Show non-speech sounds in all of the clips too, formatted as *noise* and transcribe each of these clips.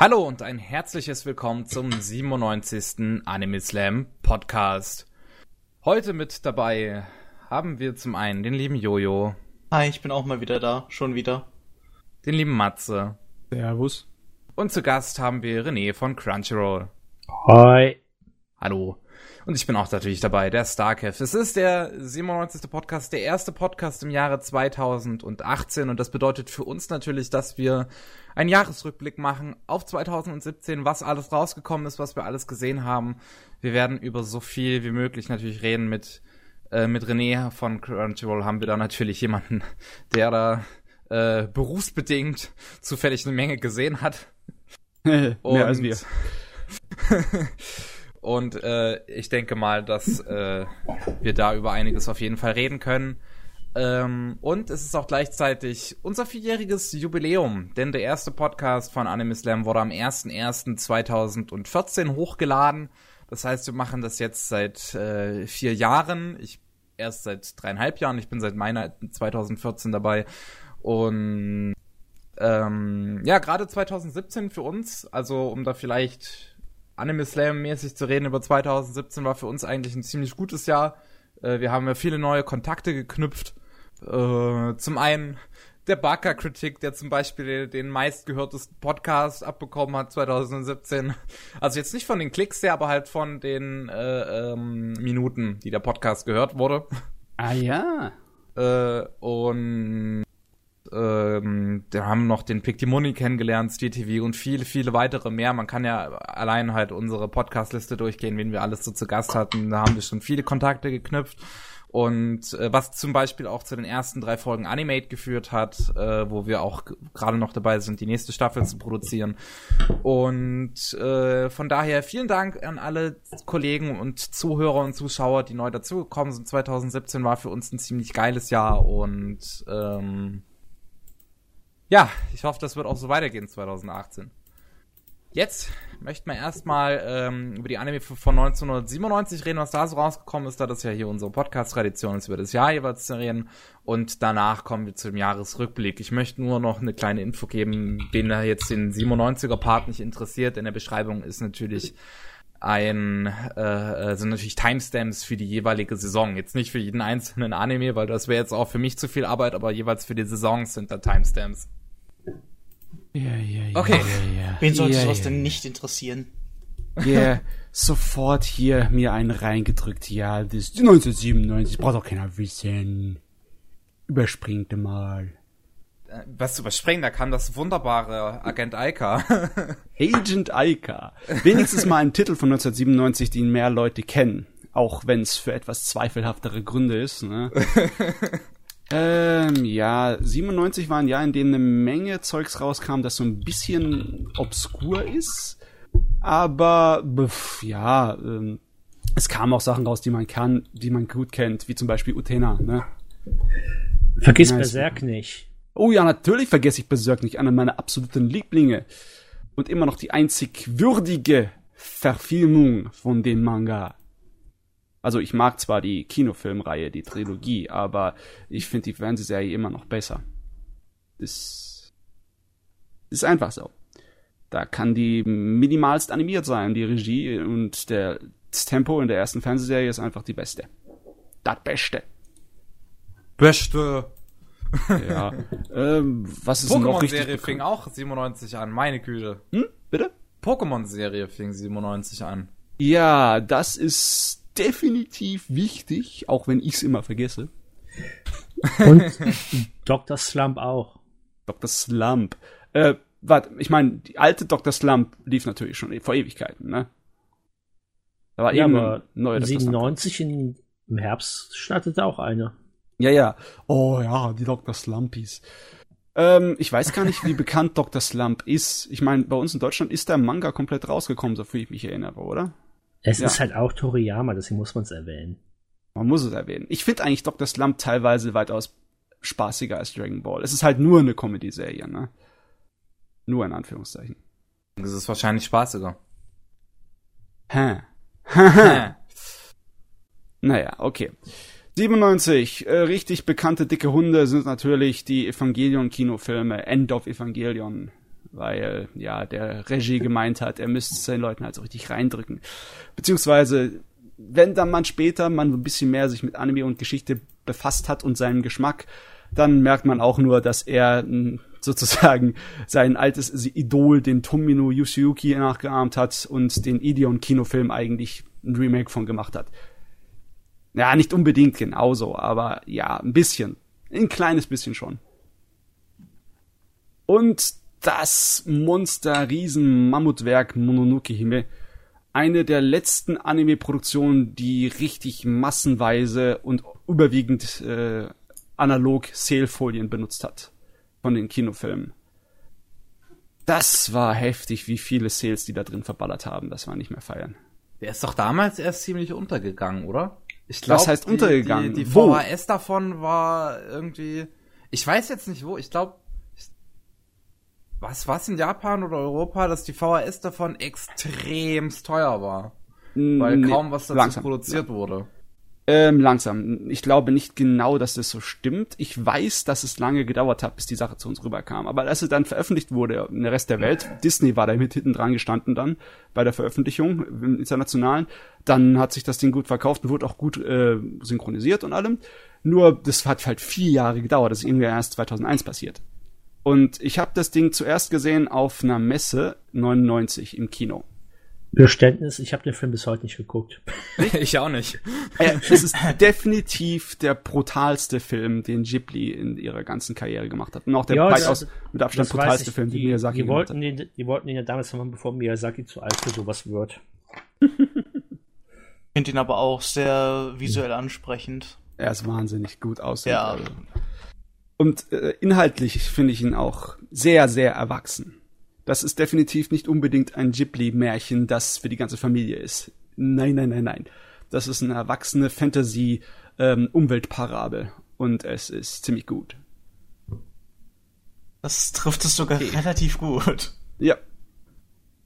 Hallo und ein herzliches Willkommen zum 97. Anime Slam Podcast. Heute mit dabei haben wir zum einen den lieben Jojo. Hi, ich bin auch mal wieder da, schon wieder. Den lieben Matze. Servus. Und zu Gast haben wir René von Crunchyroll. Hi. Hallo. Und ich bin auch natürlich dabei, der Starkev. Es ist der 97. Podcast, der erste Podcast im Jahre 2018 und das bedeutet für uns natürlich, dass wir einen Jahresrückblick machen auf 2017, was alles rausgekommen ist, was wir alles gesehen haben. Wir werden über so viel wie möglich natürlich reden mit äh, mit René von Crunchyroll haben wir da natürlich jemanden, der da äh, berufsbedingt zufällig eine Menge gesehen hat. *laughs* Mehr als wir. *laughs* Und äh, ich denke mal, dass äh, wir da über einiges auf jeden Fall reden können. Ähm, und es ist auch gleichzeitig unser vierjähriges Jubiläum, denn der erste Podcast von Anime Slam wurde am 01.01.2014 hochgeladen. Das heißt, wir machen das jetzt seit äh, vier Jahren. Ich erst seit dreieinhalb Jahren. Ich bin seit meiner 2014 dabei. Und ähm, ja, gerade 2017 für uns, also um da vielleicht Anime Slam mäßig zu reden über 2017 war für uns eigentlich ein ziemlich gutes Jahr. Äh, wir haben ja viele neue Kontakte geknüpft. Äh, zum einen der Barker-Kritik, der zum Beispiel den meistgehörtesten Podcast abbekommen hat 2017. Also jetzt nicht von den Klicks her, aber halt von den äh, ähm, Minuten, die der Podcast gehört wurde. Ah ja. Äh, und ähm, wir haben noch den Pictimoni kennengelernt, SteelTV und viele, viele weitere mehr. Man kann ja allein halt unsere Podcastliste durchgehen, wen wir alles so zu Gast hatten. Da haben wir schon viele Kontakte geknüpft. Und äh, was zum Beispiel auch zu den ersten drei Folgen Animate geführt hat, äh, wo wir auch gerade noch dabei sind, die nächste Staffel zu produzieren. Und äh, von daher vielen Dank an alle Kollegen und Zuhörer und Zuschauer, die neu dazugekommen sind. 2017 war für uns ein ziemlich geiles Jahr und ähm, ja, ich hoffe, das wird auch so weitergehen 2018. Jetzt möchten wir erstmal ähm, über die Anime von 1997 reden, was da so rausgekommen ist, da das ja hier unsere Podcast-Tradition ist, über das Jahr jeweils zu reden. Und danach kommen wir zum Jahresrückblick. Ich möchte nur noch eine kleine Info geben, den da jetzt den 97er-Part nicht interessiert. In der Beschreibung ist natürlich ein äh, sind natürlich Timestamps für die jeweilige Saison. Jetzt nicht für jeden einzelnen Anime, weil das wäre jetzt auch für mich zu viel Arbeit, aber jeweils für die Saisons sind da Timestamps. Ja, ja, ja. Okay. Ja, ja. Wen sollte ja, sowas ja. denn nicht interessieren? Ja, sofort hier mir einen reingedrückt. Ja, das ist 1997. Braucht doch keiner wissen. Überspringt mal. Äh, Was zu überspringen, da kam das wunderbare Agent Aika. *laughs* Agent Aika. Wenigstens mal ein Titel von 1997, den mehr Leute kennen. Auch wenn es für etwas zweifelhaftere Gründe ist, ne? *laughs* ähm, ja, 97 war ein Jahr, in dem eine Menge Zeugs rauskam, das so ein bisschen obskur ist. Aber, pf, ja, ähm, es kamen auch Sachen raus, die man kann, die man gut kennt, wie zum Beispiel Utena, ne? Vergiss Nice. Berserk nicht. Oh ja, natürlich vergesse ich Berserk nicht, einer meiner absoluten Lieblinge. Und immer noch die einzig würdige Verfilmung von dem Manga. Also ich mag zwar die Kinofilmreihe, die Trilogie, aber ich finde die Fernsehserie immer noch besser. Das ist einfach so. Da kann die minimalst animiert sein, die Regie und der, das Tempo in der ersten Fernsehserie ist einfach die beste. Das Beste. Beste. Ja. *laughs* ähm, was ist noch richtig Pokémon-Serie fing auch 97 an, meine Güte. Hm? Bitte? Pokémon-Serie fing 97 an. Ja, das ist definitiv wichtig, auch wenn ich's immer vergesse. Und *laughs* Dr. Slump auch. Dr. Slump. Äh, warte, ich meine, die alte Dr. Slump lief natürlich schon vor Ewigkeiten, ne? Da war Ja, eben aber. Slump. 97 in, im Herbst startete auch eine. Ja, ja. Oh ja, die Dr. Slumpies. Ähm, ich weiß gar nicht, wie bekannt Dr. Slump ist. Ich meine, bei uns in Deutschland ist der Manga komplett rausgekommen, so viel ich mich erinnere, oder? Es Ja. ist halt auch Toriyama, deswegen muss man es erwähnen. Man muss es erwähnen. Ich finde eigentlich Dr. Slump teilweise weitaus spaßiger als Dragon Ball. Es ist halt nur eine Comedy-Serie, ne? Nur in Anführungszeichen. Das ist wahrscheinlich spaßiger. Hä? Hä? *laughs* Naja, okay. 97, äh, richtig bekannte dicke Hunde sind natürlich die Evangelion-Kinofilme, End of Evangelion. weil ja der Regie gemeint hat, er müsste es den Leuten halt so richtig reindrücken. Beziehungsweise, wenn dann man später man ein bisschen mehr sich mit Anime und Geschichte befasst hat und seinen Geschmack, dann merkt man auch nur, dass er mh, sozusagen sein altes Idol, den Tomino Yoshiyuki, nachgeahmt hat und den Ideon-Kinofilm eigentlich ein Remake von gemacht hat. Ja, nicht unbedingt genauso, aber ja, ein bisschen. Ein kleines bisschen schon. Und das Monster-Riesen-Mammutwerk Mononoke Hime. Eine der letzten Anime-Produktionen, die richtig massenweise und überwiegend äh, analog Sailfolien benutzt hat. Von den Kinofilmen. Das war heftig, wie viele Sales die da drin verballert haben. Das war nicht mehr feiern. Der ist doch damals erst ziemlich untergegangen, oder? Ich Was heißt untergegangen? Die, die, die Wo? VHS davon war irgendwie. Ich weiß jetzt nicht wo. Ich glaube. Was war's in Japan oder Europa, dass die VHS davon extremst teuer war? Weil Nee, kaum was dazu langsam, produziert wurde. Ähm, langsam. Ich glaube nicht genau, dass das so stimmt. Ich weiß, dass es lange gedauert hat, bis die Sache zu uns rüberkam. Aber als es dann veröffentlicht wurde in der Rest der Welt, Disney war da mit hinten dran gestanden dann bei der Veröffentlichung im internationalen, dann hat sich das Ding gut verkauft und wurde auch gut äh, synchronisiert und allem. Nur, das hat halt vier Jahre gedauert. Das ist irgendwie erst 2001 passiert. Und ich habe das Ding zuerst gesehen auf einer Messe 99 im Kino. Geständnis, ich habe den Film bis heute nicht geguckt. *laughs* ich auch nicht. Äh, es ist definitiv der brutalste Film, den Ghibli in ihrer ganzen Karriere gemacht hat. Und auch der Ja, weitaus das- mit Abstand brutalste ich. Film, den die, Miyazaki die gemacht wollten, hat. den, die wollten ihn ja damals machen, bevor Miyazaki zu alt für sowas wird. *laughs* Ich finde ihn aber auch sehr visuell ansprechend. Er ist wahnsinnig gut aussieht. Ja. Also. Und äh, inhaltlich finde ich ihn auch sehr, sehr erwachsen. Das ist definitiv nicht unbedingt ein Ghibli-Märchen, das für die ganze Familie ist. Nein, nein, nein, nein. Das ist eine erwachsene Fantasy-Umweltparabel. Und es ist ziemlich gut. Das trifft es sogar relativ gut. Ja,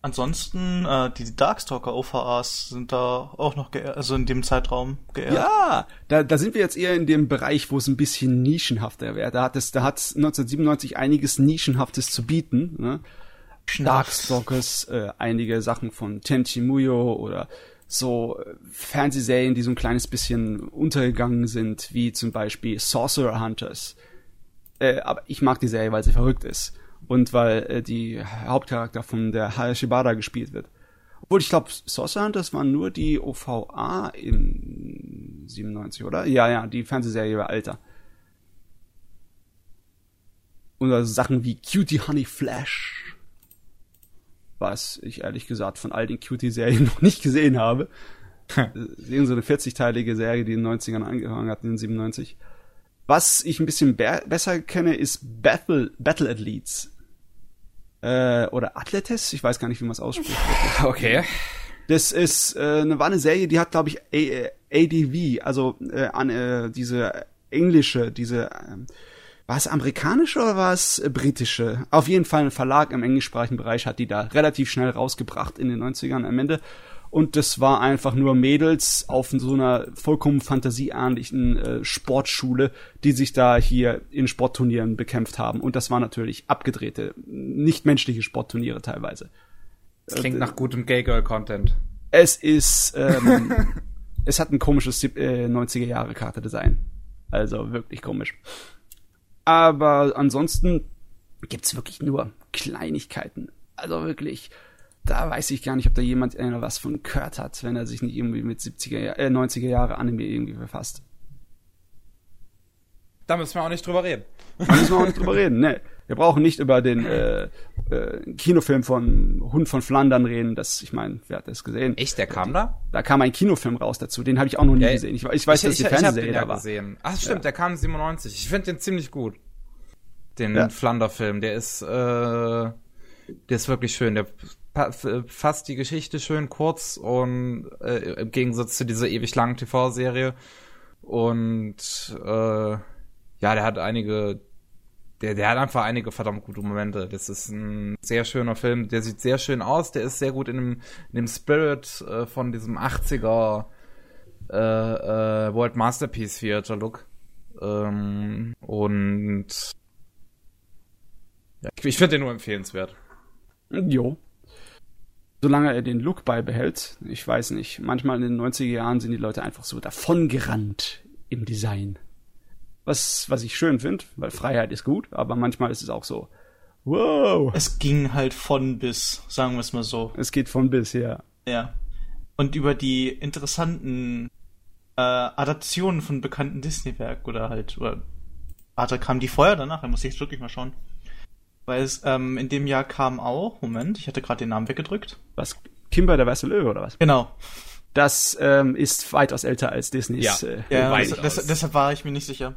Ansonsten, äh, die Darkstalker OVAs sind da auch noch also in dem Zeitraum geehrt. Ja, da, da sind wir jetzt eher in dem Bereich, wo es ein bisschen nischenhafter wäre. Da hat es, da hat 1997 einiges Nischenhaftes zu bieten. Ne? Darkstalkers, äh, einige Sachen von Tenchi Muyo oder so äh, Fernsehserien, die so ein kleines bisschen untergegangen sind, wie zum Beispiel Sorcerer Hunters. Äh, aber ich mag die Serie, weil sie verrückt ist. Und weil äh, die Hauptcharakter von der Hayashibara gespielt wird. Obwohl, ich glaube, Sorcerer Hunters waren nur die OVA in 97, oder? Ja, ja, die Fernsehserie war älter. Oder Sachen wie Cutie Honey Flash. Was ich ehrlich gesagt von all den Cutie-Serien *laughs* noch nicht gesehen habe. *laughs* Irgend so eine 40-teilige Serie, die in den 90ern angefangen hat, in den 97. Was ich ein bisschen be besser kenne, ist Battle, Battle Athletes. Äh, oder Athletes, ich weiß gar nicht, wie man es ausspricht. *laughs* Okay. Das ist äh, eine, war eine Serie, die hat, glaube ich, A äh, ADV, also äh, an, äh, diese englische, diese, ähm, war es amerikanische oder war es äh, britische? Auf jeden Fall ein Verlag im englischsprachigen Bereich hat die da relativ schnell rausgebracht in den 90ern am Ende. Und das war einfach nur Mädels auf so einer vollkommen fantasieähnlichen äh, Sportschule, die sich da hier in Sportturnieren bekämpft haben. Und das war natürlich abgedrehte, nicht menschliche Sportturniere teilweise. Das klingt nach gutem Gay-Girl-Content. Es ist, ähm, *laughs* es hat ein komisches äh, 90er Jahre Charakterdesign. Also wirklich komisch. Aber ansonsten gibt's wirklich nur Kleinigkeiten. Also wirklich, da weiß ich gar nicht, ob da jemand äh, was von gehört hat, wenn er sich nicht irgendwie mit 70er, Jahr- äh, 90er Jahre Anime irgendwie befasst. Da müssen wir auch nicht drüber reden. Da müssen wir auch nicht drüber reden, ne. Wir brauchen nicht über den äh, äh, Kinofilm von Hund von Flandern reden. Das, ich meine, wer hat das gesehen? Echt, der kam da? Da kam ein Kinofilm raus dazu. Den habe ich auch noch nie Ja, gesehen. Ich, ich weiß, dass die ich Fernsehserie ja da war. gesehen. Ach stimmt, der kam 97. Ich finde den ziemlich gut. Den Ja. Flander-Film. Der ist, äh, der ist wirklich schön. Der fasst die Geschichte schön kurz und äh, im Gegensatz zu dieser ewig langen TV-Serie. Und äh, ja, der hat einige, der, der hat einfach einige verdammt gute Momente. Das ist ein sehr schöner Film. Der sieht sehr schön aus. Der ist sehr gut in dem, in dem Spirit äh, von diesem 80er äh, äh, World Masterpiece Theater Look. Ähm, und ja, ich, finde den nur empfehlenswert. Jo. Solange er den Look beibehält, ich weiß nicht. Manchmal in den 90er Jahren sind die Leute einfach so davongerannt im Design. Was, was ich schön finde, weil Freiheit ist gut, aber manchmal ist es auch so, wow, Es ging halt von bis, sagen wir es mal so. es geht von bis her. Ja. Und über die interessanten äh, Adaptionen von bekannten Disney-Werken oder halt, oder warte, kam die vorher danach? Da muss ich jetzt wirklich mal schauen. Weil es, ähm, in dem Jahr kam auch, Moment, ich hatte gerade den Namen weggedrückt. Was, Kimber der Weiße Löwe oder was? Genau. Das ähm, ist weitaus älter als Disneys. Ja. Äh, Ja, das, das, deshalb war ich mir nicht sicher.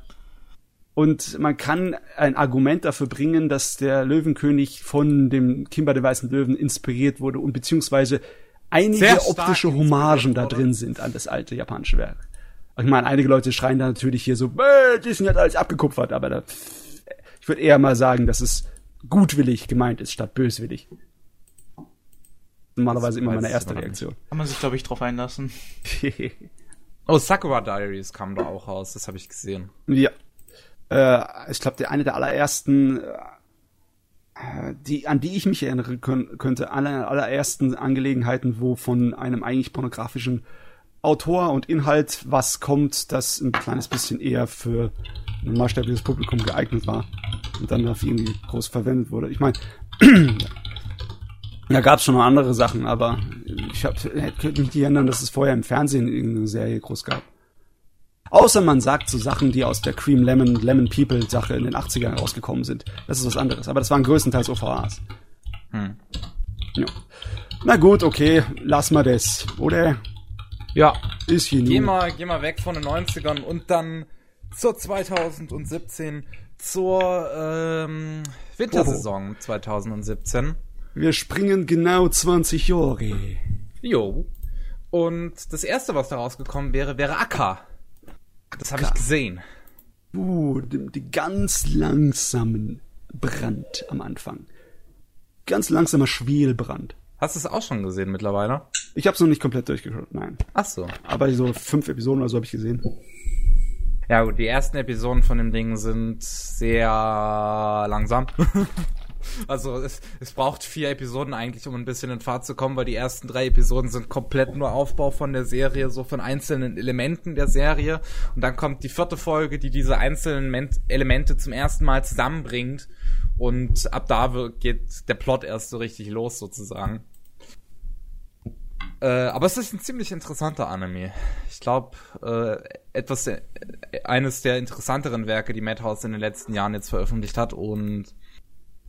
Und man kann ein Argument dafür bringen, dass der Löwenkönig von dem Kimber der Weißen Löwen inspiriert wurde und beziehungsweise einige Sehr optische Hommagen da drin sind an das alte japanische Werk. Ich meine, einige Leute schreien da natürlich hier so, äh, Disney hat alles abgekupfert, aber da, ich würde eher mal sagen, dass es gutwillig gemeint ist statt böswillig. Normalerweise immer meine erste. Reaktion. Kann man sich, glaube ich, drauf einlassen. *laughs* Oh, Sakura Diaries kam da auch raus, das habe ich gesehen. Ja. Äh, ich glaube, der eine der allerersten, äh, die, an die ich mich erinnern könnte, aller, allerersten Angelegenheiten, wo von einem eigentlich pornografischen Autor und Inhalt was kommt, das ein kleines bisschen eher für ein maßstäbliches Publikum geeignet war und dann dafür irgendwie groß verwendet wurde. Ich meine, *clears throat* da gab es schon noch andere Sachen, aber ich hab, könnte mich nicht erinnern, dass es vorher im Fernsehen irgendeine Serie groß gab. Außer man sagt so Sachen, die aus der Cream Lemon, Lemon People Sache in den 80ern rausgekommen sind. Das ist was anderes. Aber das waren größtenteils OVAs. Hm. Ja. Na gut, okay, lass mal das, oder? Ja, Ist hier geh mal, geh mal weg von den 90ern und dann zur 2017, zur ähm, Wintersaison 2017. Wir springen genau 20 Jahre. Jo. Und das erste, was da rausgekommen wäre, wäre Akka. Das habe ich gesehen. Uh, die, die ganz langsamen Brand am Anfang. Ganz langsamer Schwelbrand. Hast du es auch schon gesehen mittlerweile? Ich habe es noch nicht komplett durchgeschaut, nein. Ach so. Aber so fünf Episoden oder so habe ich gesehen. Ja gut, die ersten Episoden von dem Ding sind sehr langsam. *laughs* also es, es braucht vier Episoden eigentlich, um ein bisschen in Fahrt zu kommen, weil die ersten drei Episoden sind komplett nur Aufbau von der Serie, so von einzelnen Elementen der Serie. Und dann kommt die vierte Folge, die diese einzelnen Men Elemente zum ersten Mal zusammenbringt. Und ab da geht der Plot erst so richtig los, sozusagen. Äh, aber es ist ein ziemlich interessanter Anime. Ich glaube, äh, etwas, der, eines der interessanteren Werke, die Madhouse in den letzten Jahren jetzt veröffentlicht hat und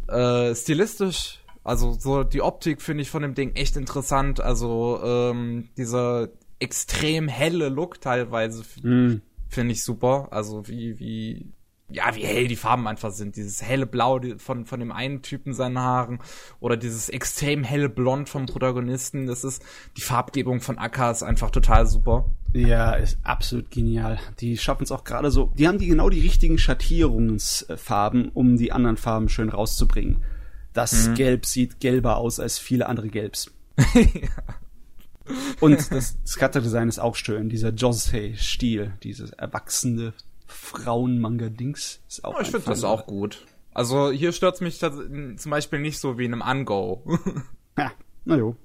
äh, stilistisch, also so die Optik finde ich von dem Ding echt interessant. Also ähm, dieser extrem helle Look teilweise Mm. finde ich super. Also wie, wie, ja, wie hell die Farben einfach sind. Dieses helle Blau von, von dem einen Typen seinen Haaren oder dieses extrem helle Blond vom Protagonisten. Das ist, die Farbgebung von Akka ist einfach total super. Ja, ist absolut genial. Die schaffen es auch gerade so. Die haben die genau die richtigen Schattierungsfarben, um die anderen Farben schön rauszubringen. Das Gelb sieht gelber aus als viele andere Gelbs. *laughs* Und das Scatter-Design ist auch schön. Dieser Josei-Stil, dieses erwachsene Frauen-Manga-Dings ist auch Oh, ich finde das auch gut. Also hier stört's mich tats- zum Beispiel nicht so wie in einem Ungo. *laughs* Ja, na jo.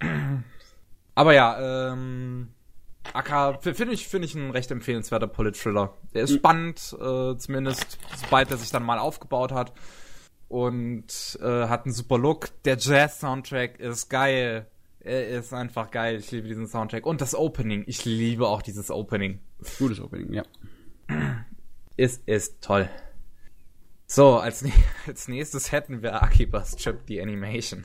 *clears throat* Aber ja, ähm, Akka f- finde ich, finde ich ein recht empfehlenswerter Polit-Thriller. Der ist spannend, äh, zumindest sobald er sich dann mal aufgebaut hat. Und äh, hat einen super Look. Der Jazz-Soundtrack ist geil. Er ist einfach geil. Ich liebe diesen Soundtrack. Und das Opening. Ich liebe auch dieses Opening. Gutes Opening, ja. Es ist toll. So, als, *laughs* als nächstes hätten wir Akibas Trip, die Animation.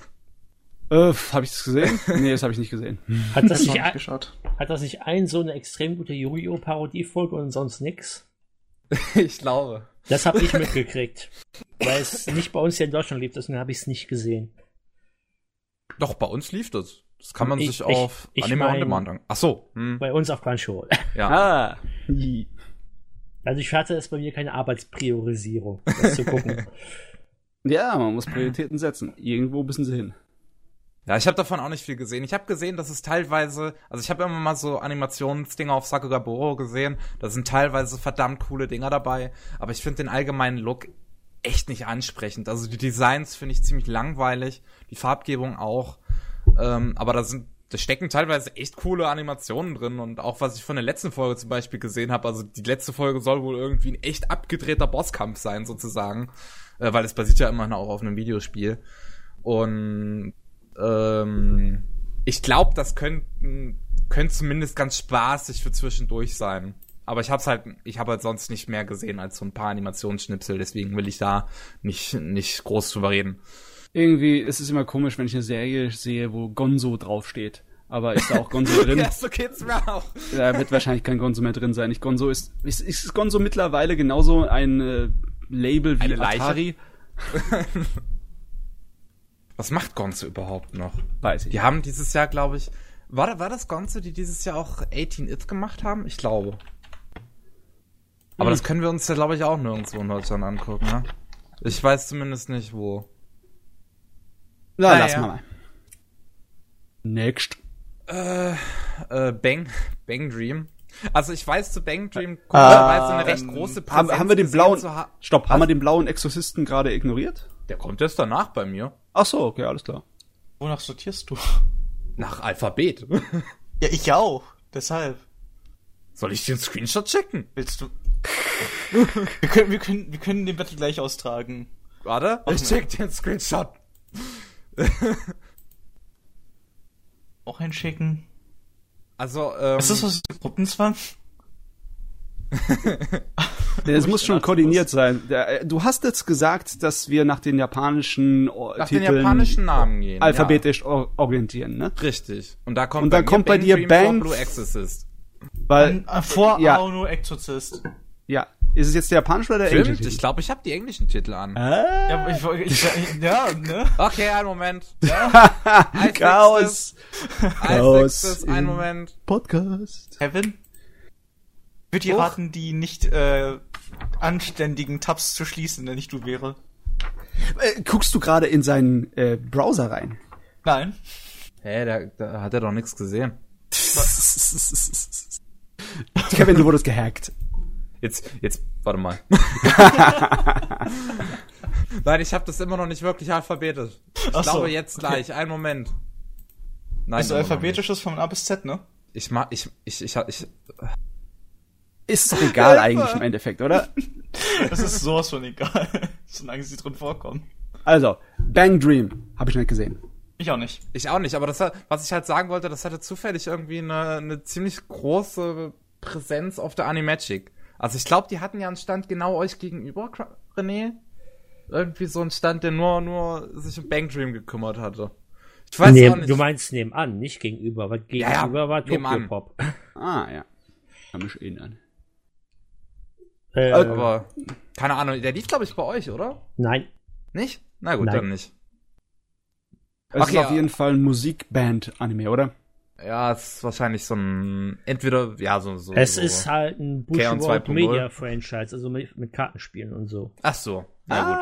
Äh, habe ich das gesehen? nee, das habe ich nicht gesehen. *laughs* Hat das, nicht nicht ein, geschaut. hat das nicht ein so eine extrem gute Yu-Gi-Oh! Parodiefolge und sonst nix? *laughs* ich glaube. Das habe ich mitgekriegt. Weil es nicht bei uns hier in Deutschland lief, deswegen habe ich es nicht gesehen. Doch, bei uns lief das. Das kann man Ich- sich ich- auf ich Anime on mein- Demand an. Ach so. Hm, Bei uns auf Crunchyroll. ja. Ah. Also ich hatte es bei mir keine Arbeitspriorisierung, das zu gucken. *laughs* Ja, man muss Prioritäten setzen. Irgendwo müssen sie hin. Ja, ich habe davon auch nicht viel gesehen. Ich habe gesehen, dass es teilweise, also ich habe immer mal so Animationsdinger auf Sakugaburo gesehen. Da sind teilweise verdammt coole Dinger dabei. Aber ich finde den allgemeinen Look echt nicht ansprechend. Also die Designs finde ich ziemlich langweilig, die Farbgebung auch. Ähm, aber da sind, da stecken teilweise echt coole Animationen drin und auch was ich von der letzten Folge zum Beispiel gesehen habe. Also die letzte Folge soll wohl irgendwie ein echt abgedrehter Bosskampf sein sozusagen, äh, weil es basiert ja immerhin auch auf einem Videospiel. Und ähm, ich glaube, das könnten könnte zumindest ganz spaßig für zwischendurch sein. Aber ich hab's halt, ich habe halt sonst nicht mehr gesehen als so ein paar Animationsschnipsel, deswegen will ich da nicht, nicht groß drüber reden. Irgendwie ist es immer komisch, wenn ich eine Serie sehe, wo Gonzo draufsteht. Aber ist da auch Gonzo drin? *laughs* ja, so geht's mir auch. Da wird wahrscheinlich kein Gonzo mehr drin sein. Ich Gonzo ist, ist, ist Gonzo mittlerweile genauso ein äh, Label wie Eine Leiche? Atari? *laughs* Was macht Gonzo überhaupt noch? Weiß ich. Die haben dieses Jahr, glaube ich, war, da- war das Gonzo, die dieses Jahr auch 18 It gemacht haben? Ich glaube. Aber Hm. das können wir uns ja, glaube ich, auch nirgendwo in Deutschland angucken, ne? Ich weiß zumindest nicht, wo. Na, Naja. lass mal. Next. Äh, äh, Bang, Bang Dream. Also ich weiß zu Bang Dream komischerweise eine recht große Haben, haben wir den blauen, ha- stopp, haben wir den blauen Exorzisten gerade ignoriert? Der kommt erst danach bei mir. Ach so, okay, alles klar. Wonach sortierst du? Nach Alphabet. Ja, ich auch. Deshalb. Soll ich den Screenshot checken? Willst du. wir, können, wir, können, wir können den Battle gleich austragen. Warte, ich check den Screenshot. *laughs* Auch einschicken. Also, ähm, Ist das was Gruppenzwang? *laughs* Nee, Es muss schon koordiniert sein. Äh, Du hast jetzt gesagt, dass wir nach den japanischen oh, nach den Titeln japanischen Namen gehen. alphabetisch or orientieren, ne? Ja, richtig. Und da kommt, Und dann bei kommt bei dir Bang- vor Blue Exorcist. Weil, Äh, Vor ja. Aono Exorzist. Ja, ist es jetzt der japanische oder der englische? Stimmt, ich glaube, ich habe die englischen Titel an. Ah, Ja, ich, ich, ich, ja, ne? Okay, einen Moment. *laughs* Ja, Chaos. I Chaos fixed it. in- Einen Moment. Podcast. Kevin? Ich würde dir raten, die nicht äh, anständigen Tabs zu schließen, wenn ich du wäre. Äh, guckst du gerade in seinen äh, Browser rein? Nein. Hä, da, da hat er doch nichts gesehen. *laughs* Kevin, du wurdest gehackt. Jetzt, jetzt, warte mal. *laughs* Nein, ich habe das immer noch nicht wirklich alphabetisch. Ich Ach so, glaube jetzt okay. gleich. Einen Moment. Nein, Also immer noch alphabetisches von A bis Z, ne? Ich mach, ich, ich, ich, ich, Ist doch egal eigentlich im Endeffekt, oder? Das ist sowas von egal, *laughs* solange sie drin vorkommen. Also, Bang Dream habe ich nicht gesehen. Ich auch nicht. ich auch nicht. Aber das, hat- was ich halt sagen wollte, das hatte zufällig irgendwie eine, eine ziemlich große Präsenz auf der Animagic. Also ich glaube, die hatten ja einen Stand genau euch gegenüber, René. Irgendwie so einen Stand, der nur, nur sich um Bang Dream gekümmert hatte. Ich weiß nee, auch nicht. du meinst nebenan, nicht gegenüber, weil Ja, ja, gegenüber war nebenan. Tokyo Pop. Ah, ja. Kann mich erinnern. Äh, Aber, keine Ahnung, der lief, glaube ich, bei euch, oder? nein, Nicht? Na gut, Nein. dann nicht. Es Okay, ist auf ja. jeden Fall ein Musikband-Anime, oder? Ja, es ist wahrscheinlich so ein, entweder, ja, so, so. es so. ist halt ein. Bushworld 2.0. Media Franchise, also mit, mit Kartenspielen und so. Ach so, na gut.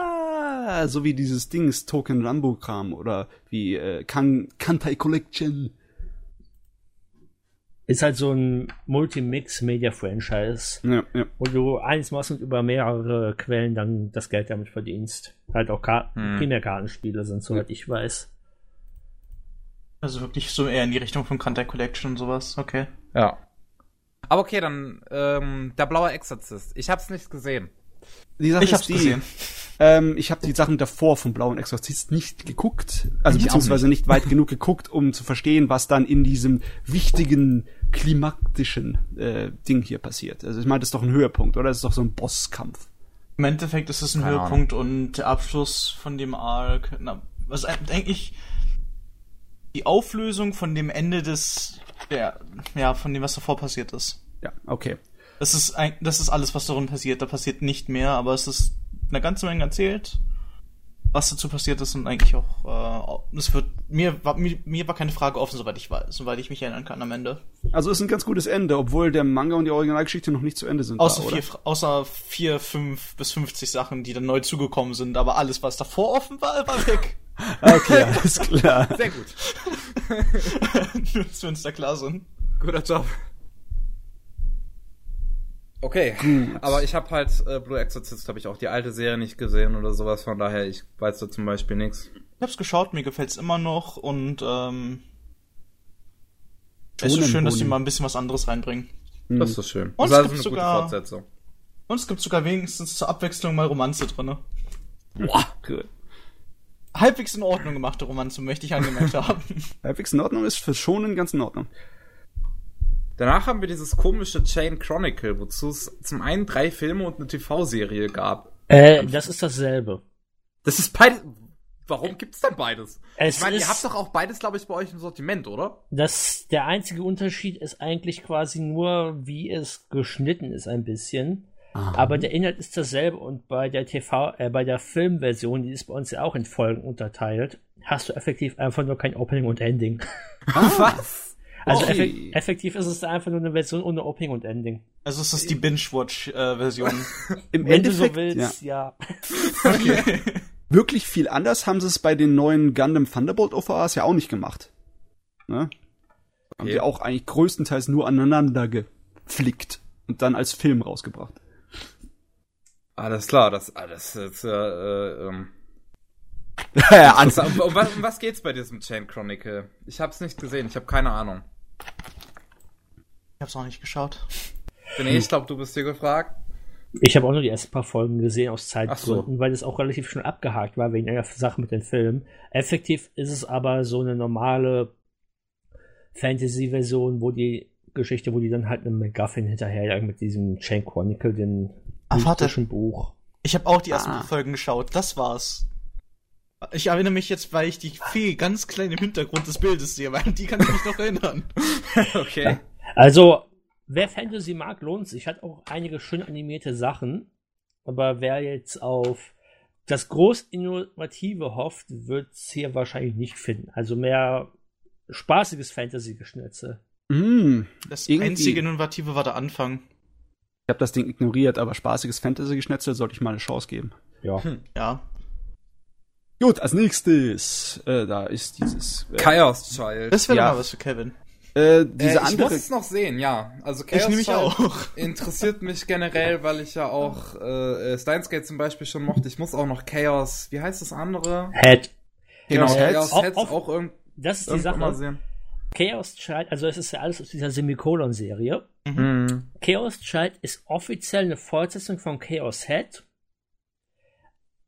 Ah, so wie dieses Dings Token Rambo Kram oder wie äh, kan Kantai Collection. Ist halt so ein Multi-Mix Media Franchise, Ja, ja. wo du eins machst und über mehrere Quellen dann das Geld damit verdienst. Halt auch Karten, Hm. Kinderkartenspiele sind, soweit ich weiß. Also wirklich so eher in die Richtung von Kantai Collection und sowas. Okay. Ja. Aber okay, dann, ähm, der blaue Exorzist. Ich hab's nicht gesehen. Die Sache Ich hab's ist die, gesehen. Ähm, ich habe die Sachen davor vom Blauen Exorzist nicht geguckt, also Ich beziehungsweise nicht. weit genug geguckt, um zu verstehen, was dann in diesem wichtigen klimaktischen äh, Ding hier passiert. Also ich meine, das ist doch ein Höhepunkt, oder? Das ist doch so ein Bosskampf. Im Endeffekt ist es ein Keine Höhepunkt und der Abschluss von dem Arc. Na, was eigentlich die Auflösung von dem Ende des, der, ja, von dem, was davor passiert ist. Ja, okay. Das ist, ein, das ist alles, was darin passiert. Da passiert nicht mehr, aber es ist eine ganze Menge erzählt, was dazu passiert ist und eigentlich auch, äh, es wird, mir war, mir, mir war keine Frage offen, soweit ich weiß, soweit ich mich erinnern kann am Ende. Also ist ein ganz gutes Ende, obwohl der Manga und die Originalgeschichte noch nicht zu Ende sind. Außer da, vier, außer vier, fünf bis 50 Sachen, die dann neu zugekommen sind, aber alles, was davor offen war, war weg. Okay, alles klar. Sehr gut. Nur, dass wir uns da klar sind. Guter Job. Okay, aber ich habe halt äh, Blue Exorcist, habe ich auch die alte Serie nicht gesehen oder sowas, von daher, ich weiß da zum Beispiel nichts. Ich hab's geschaut, mir gefällt's immer noch und ähm, es ist schön, dass die mal ein bisschen was anderes reinbringen. Das ist schön. Und das es ist gibt eine sogar- gute Fortsetzung. Und es gibt sogar wenigstens zur Abwechslung mal Romanze drinne. Boah, cool. Halbwegs in Ordnung gemachte Romanze, möchte ich angemerkt *laughs* haben. Halbwegs in Ordnung ist für Schonen ganz in Ordnung. Danach haben wir dieses komische Chain Chronicle, wozu es zum einen drei Filme und eine TV-Serie gab. Äh, das ist dasselbe. Das ist beides. Warum gibt's denn beides? Es ich meine, ihr habt doch auch beides, glaube ich, bei euch im Sortiment, oder? Das, der einzige Unterschied ist eigentlich quasi nur, wie es geschnitten ist ein bisschen. Aber der Inhalt ist dasselbe und bei der TV, äh, bei der Filmversion, die ist bei uns ja auch in Folgen unterteilt, hast du effektiv einfach nur kein Opening und Ending. *laughs* Was? Also Okay. effek effektiv ist es einfach nur eine Version ohne Opening und Ending. Also es ist die Binge-Watch-Version. *laughs* Im Wenn du Endeffekt, so willst, ja, ja. *laughs* wirklich viel anders haben sie es bei den neuen Gundam Thunderbolt OVAs ja auch nicht gemacht. Ne? Haben Okay. die auch eigentlich größtenteils nur aneinander geflickt und dann als Film rausgebracht. Alles klar, das, ah, das ist, äh, äh, ähm, *laughs* Ja, um, um, was, um was geht's bei diesem Chain Chronicle? Ich hab's nicht gesehen, ich habe keine Ahnung. Ich hab's auch nicht geschaut. René, ich glaube, du bist hier gefragt. Ich habe auch nur die ersten paar Folgen gesehen aus Ach so. Zeitgründen, weil es auch relativ schnell abgehakt war wegen einer Sache mit den Filmen. Effektiv ist es aber so eine normale Fantasy-Version, wo die Geschichte, wo die dann halt einen MacGuffin hinterherjagen mit diesem Chain Chronicle, den Ah, warte. Buch. Ich habe auch die ersten Ah. Folgen geschaut, das war's. Ich erinnere mich jetzt, weil ich die Fee ganz klein im Hintergrund des Bildes sehe, weil die kann ich mich noch erinnern. *laughs* okay. Also, wer Fantasy mag, lohnt sich. Hat auch einige schön animierte Sachen. Aber wer jetzt auf das groß Innovative hofft, wird es hier wahrscheinlich nicht finden. Also mehr spaßiges Fantasy-Geschnitze. Mm, Das Irgendwie- einzige Innovative war der Anfang. Ich habe das Ding ignoriert, aber spaßiges Fantasy-Geschnetzel sollte ich mal eine Chance geben. Ja. Ja. Gut, als nächstes, äh, da ist dieses, äh, Chaos Child. Das wäre Ja. mal was für Kevin. äh, Äh, diese ich andere, muss es noch sehen, ja. Also Ich Chaos nämlich Child auch. *laughs* interessiert mich generell, weil ich ja auch äh, Steins Gate zum Beispiel schon mochte. Ich muss auch noch Chaos, wie heißt das andere? Head. Genau, Chaos Chaos Heads? Heads Auf- auch irgend, Das ist die Sache. Chaos Child, also es ist ja alles aus dieser Semikolon-Serie. Mhm. Chaos Child ist offiziell eine Fortsetzung von Chaos Head.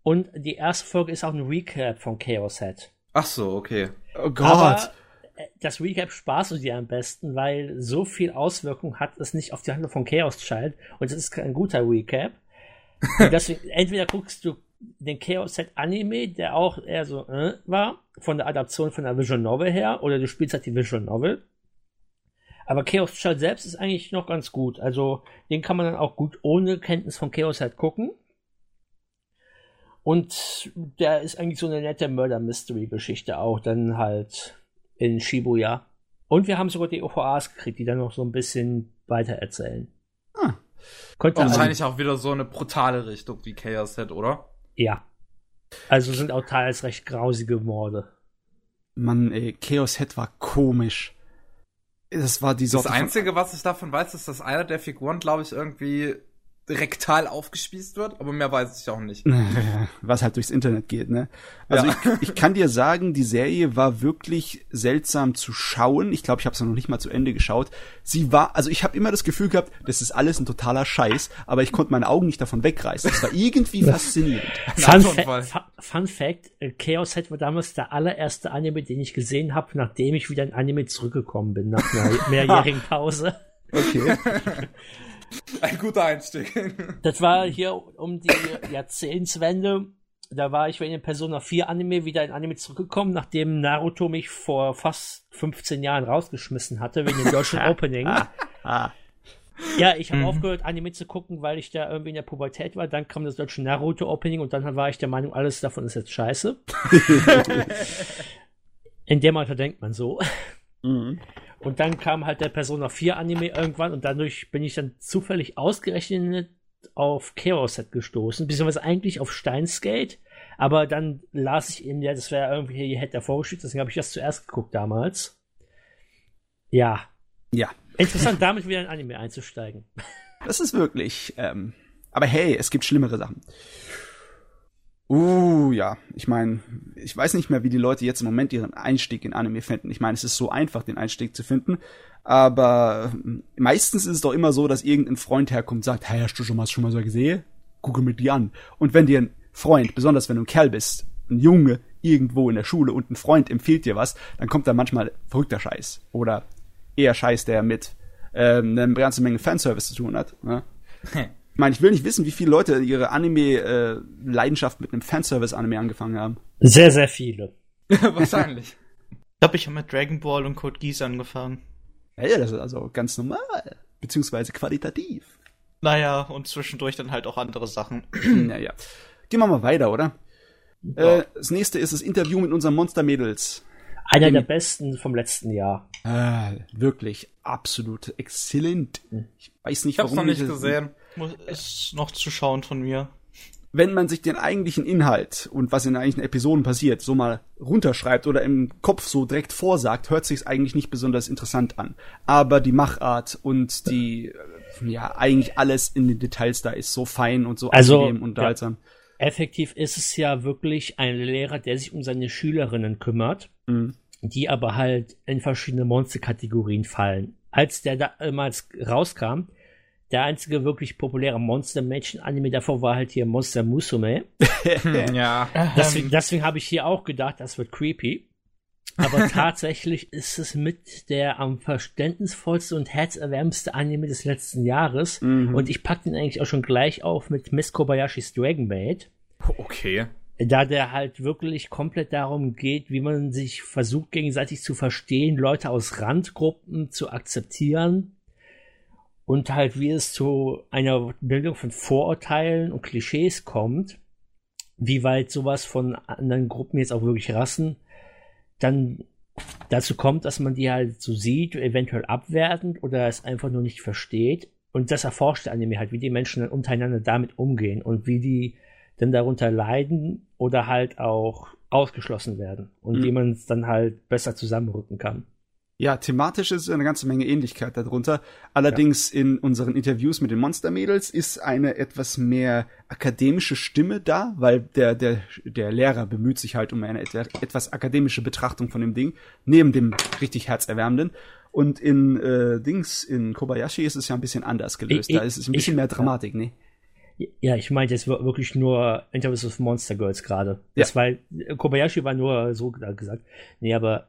Und die erste Folge ist auch ein Recap von Chaos Head. Ach so, okay. oh Gott, Aber äh, das Recap sparst du dir am besten, weil so viel Auswirkung hat es nicht auf die Handlung von Chaos Child und es ist kein guter Recap. *laughs* Deswegen, entweder guckst du den Chaos Set Anime, der auch eher so äh, war, von der Adaption von der Visual Novel her, oder du spielst halt die Visual Novel. Aber Chaos Child selbst ist eigentlich noch ganz gut. Also den kann man dann auch gut ohne Kenntnis von Chaos halt gucken. Und der ist eigentlich so eine nette Murder-Mystery-Geschichte auch, dann halt in Shibuya. Und wir haben sogar die OVAs gekriegt, die dann noch so ein bisschen weiter erzählen. Ah. Könnte wahrscheinlich auch wieder so eine brutale Richtung wie Chaos Head, oder? Ja. Also sind auch teils recht grausige Morde. Mann, ey, Chaos Head war komisch. Das war die Das Sorte von- Einzige, was ich davon weiß, ist, dass einer der Figuren, glaube ich, irgendwie rektal aufgespießt wird, aber mehr weiß ich auch nicht. *laughs* was halt durchs Internet geht, ne? Also Ja. ich, ich kann dir sagen, die Serie war wirklich seltsam zu schauen. Ich glaube, ich habe es noch nicht mal zu Ende geschaut. Sie war, also ich habe immer das Gefühl gehabt, das ist alles ein totaler Scheiß, aber ich konnte meine Augen nicht davon wegreißen. Das war irgendwie faszinierend. *laughs* Fun, Fa Fun Fact, äh, Chaos Head war damals der allererste Anime, den ich gesehen habe, nachdem ich wieder in Anime zurückgekommen bin, nach einer *laughs* mehrjährigen Pause. Okay. Ein guter Einstieg. Das war hier um die Jahrzehntswende. Da war ich wegen dem Persona 4 Anime wieder in Anime zurückgekommen, nachdem Naruto mich vor fast 15 Jahren rausgeschmissen hatte, wegen dem deutschen *laughs* Opening. Ja, ich habe aufgehört, Anime zu gucken, weil ich da irgendwie in der Pubertät war. Dann kam das deutsche Naruto-Opening und dann war ich der Meinung, alles davon ist jetzt scheiße. *laughs* in dem Alter denkt man so. Mhm. Und dann kam halt der Persona 4 Anime irgendwann und dadurch bin ich dann zufällig ausgerechnet auf Chaos Set gestoßen, beziehungsweise eigentlich auf Steinsgate, aber dann las ich eben, ja, das wäre irgendwie hier hätte vorgeschickt, deswegen habe ich das zuerst geguckt damals. Ja. Ja. Interessant, damit wieder in Anime einzusteigen. Das ist wirklich. Ähm, aber hey, es gibt schlimmere Sachen. Uh, ja. Ich meine, ich weiß nicht mehr, wie die Leute jetzt im Moment ihren Einstieg in Anime finden. Ich meine, es ist so einfach, den Einstieg zu finden. Aber ähm, meistens ist es doch immer so, dass irgendein Freund herkommt und sagt, hey, hast du schon mal, schon mal so gesehen? Gucke mit dir an. Und wenn dir ein Freund, besonders wenn du ein Kerl bist, ein Junge irgendwo in der Schule und ein Freund empfiehlt dir was, dann kommt da manchmal verrückter Scheiß. Oder eher Scheiß, der mit ähm, eine ganze Menge Fanservice zu tun hat. Ne? *laughs* ich meine, ich will nicht wissen, wie viele Leute ihre Anime-Leidenschaft mit einem Fanservice-Anime angefangen haben. Sehr, sehr viele. *laughs* *laughs* Wahrscheinlich. Ich glaube, ich habe mit Dragon Ball und Code Geass angefangen. Ja, ja, das ist also ganz normal. Beziehungsweise qualitativ. Naja, und zwischendurch dann halt auch andere Sachen. *clears throat* naja. Gehen wir mal weiter, oder? Ja. Äh, das nächste ist das Interview mit unseren Monster-Mädels. Einer der besten vom letzten Jahr. Ah, wirklich absolut exzellent. Ich weiß nicht, Ich hab's warum noch nicht ich gesehen. Muss, ist noch zu schauen von mir. Wenn man sich den eigentlichen Inhalt und was in den eigentlichen Episoden passiert, so mal runterschreibt oder im Kopf so direkt vorsagt, hört sich's eigentlich nicht besonders interessant an. Aber die Machart und die, äh, ja, eigentlich alles in den Details da ist so fein und so Also, angenehm und unterhaltsam. Effektiv ist es ja wirklich ein Lehrer, der sich um seine Schülerinnen kümmert, Mhm. die aber halt in verschiedene Monsterkategorien fallen. Als der damals rauskam, der einzige wirklich populäre Monster-Mädchen-Anime davor war halt hier Monster Musume. *laughs* Ja. Deswegen, deswegen habe ich hier auch gedacht, das wird creepy. Aber *laughs* tatsächlich ist es mit der am verständnisvollste und herzerwärmste Anime des letzten Jahres. Mhm. Und ich packe den eigentlich auch schon gleich auf mit Miss Kobayashis Dragon Maid. Okay. Da der halt wirklich komplett darum geht, wie man sich versucht, gegenseitig zu verstehen, Leute aus Randgruppen zu akzeptieren und halt wie es zu einer Bildung von Vorurteilen und Klischees kommt, wie weit sowas von anderen Gruppen, jetzt auch wirklich Rassen, dann dazu kommt, dass man die halt so sieht, eventuell abwertend oder es einfach nur nicht versteht. Und das erforscht der Anime halt, wie die Menschen dann untereinander damit umgehen und wie die dann darunter leiden oder halt auch ausgeschlossen werden und Mhm. wie man es dann halt besser zusammenrücken kann. Ja, thematisch ist eine ganze Menge Ähnlichkeit darunter. Allerdings in unseren Interviews mit den Monstermädels ist eine etwas mehr akademische Stimme da, weil der, der, der Lehrer bemüht sich halt um eine et- etwas akademische Betrachtung von dem Ding, neben dem richtig herzerwärmenden. Und in äh, Dings, in Kobayashi ist es ja ein bisschen anders gelöst. Ich- da ist es ein bisschen ich- mehr Dramatik, ne? Ja, ich meinte jetzt wir- wirklich nur Interviews of Monster Girls gerade. Das war, Kobayashi war nur so gesagt. Nee, aber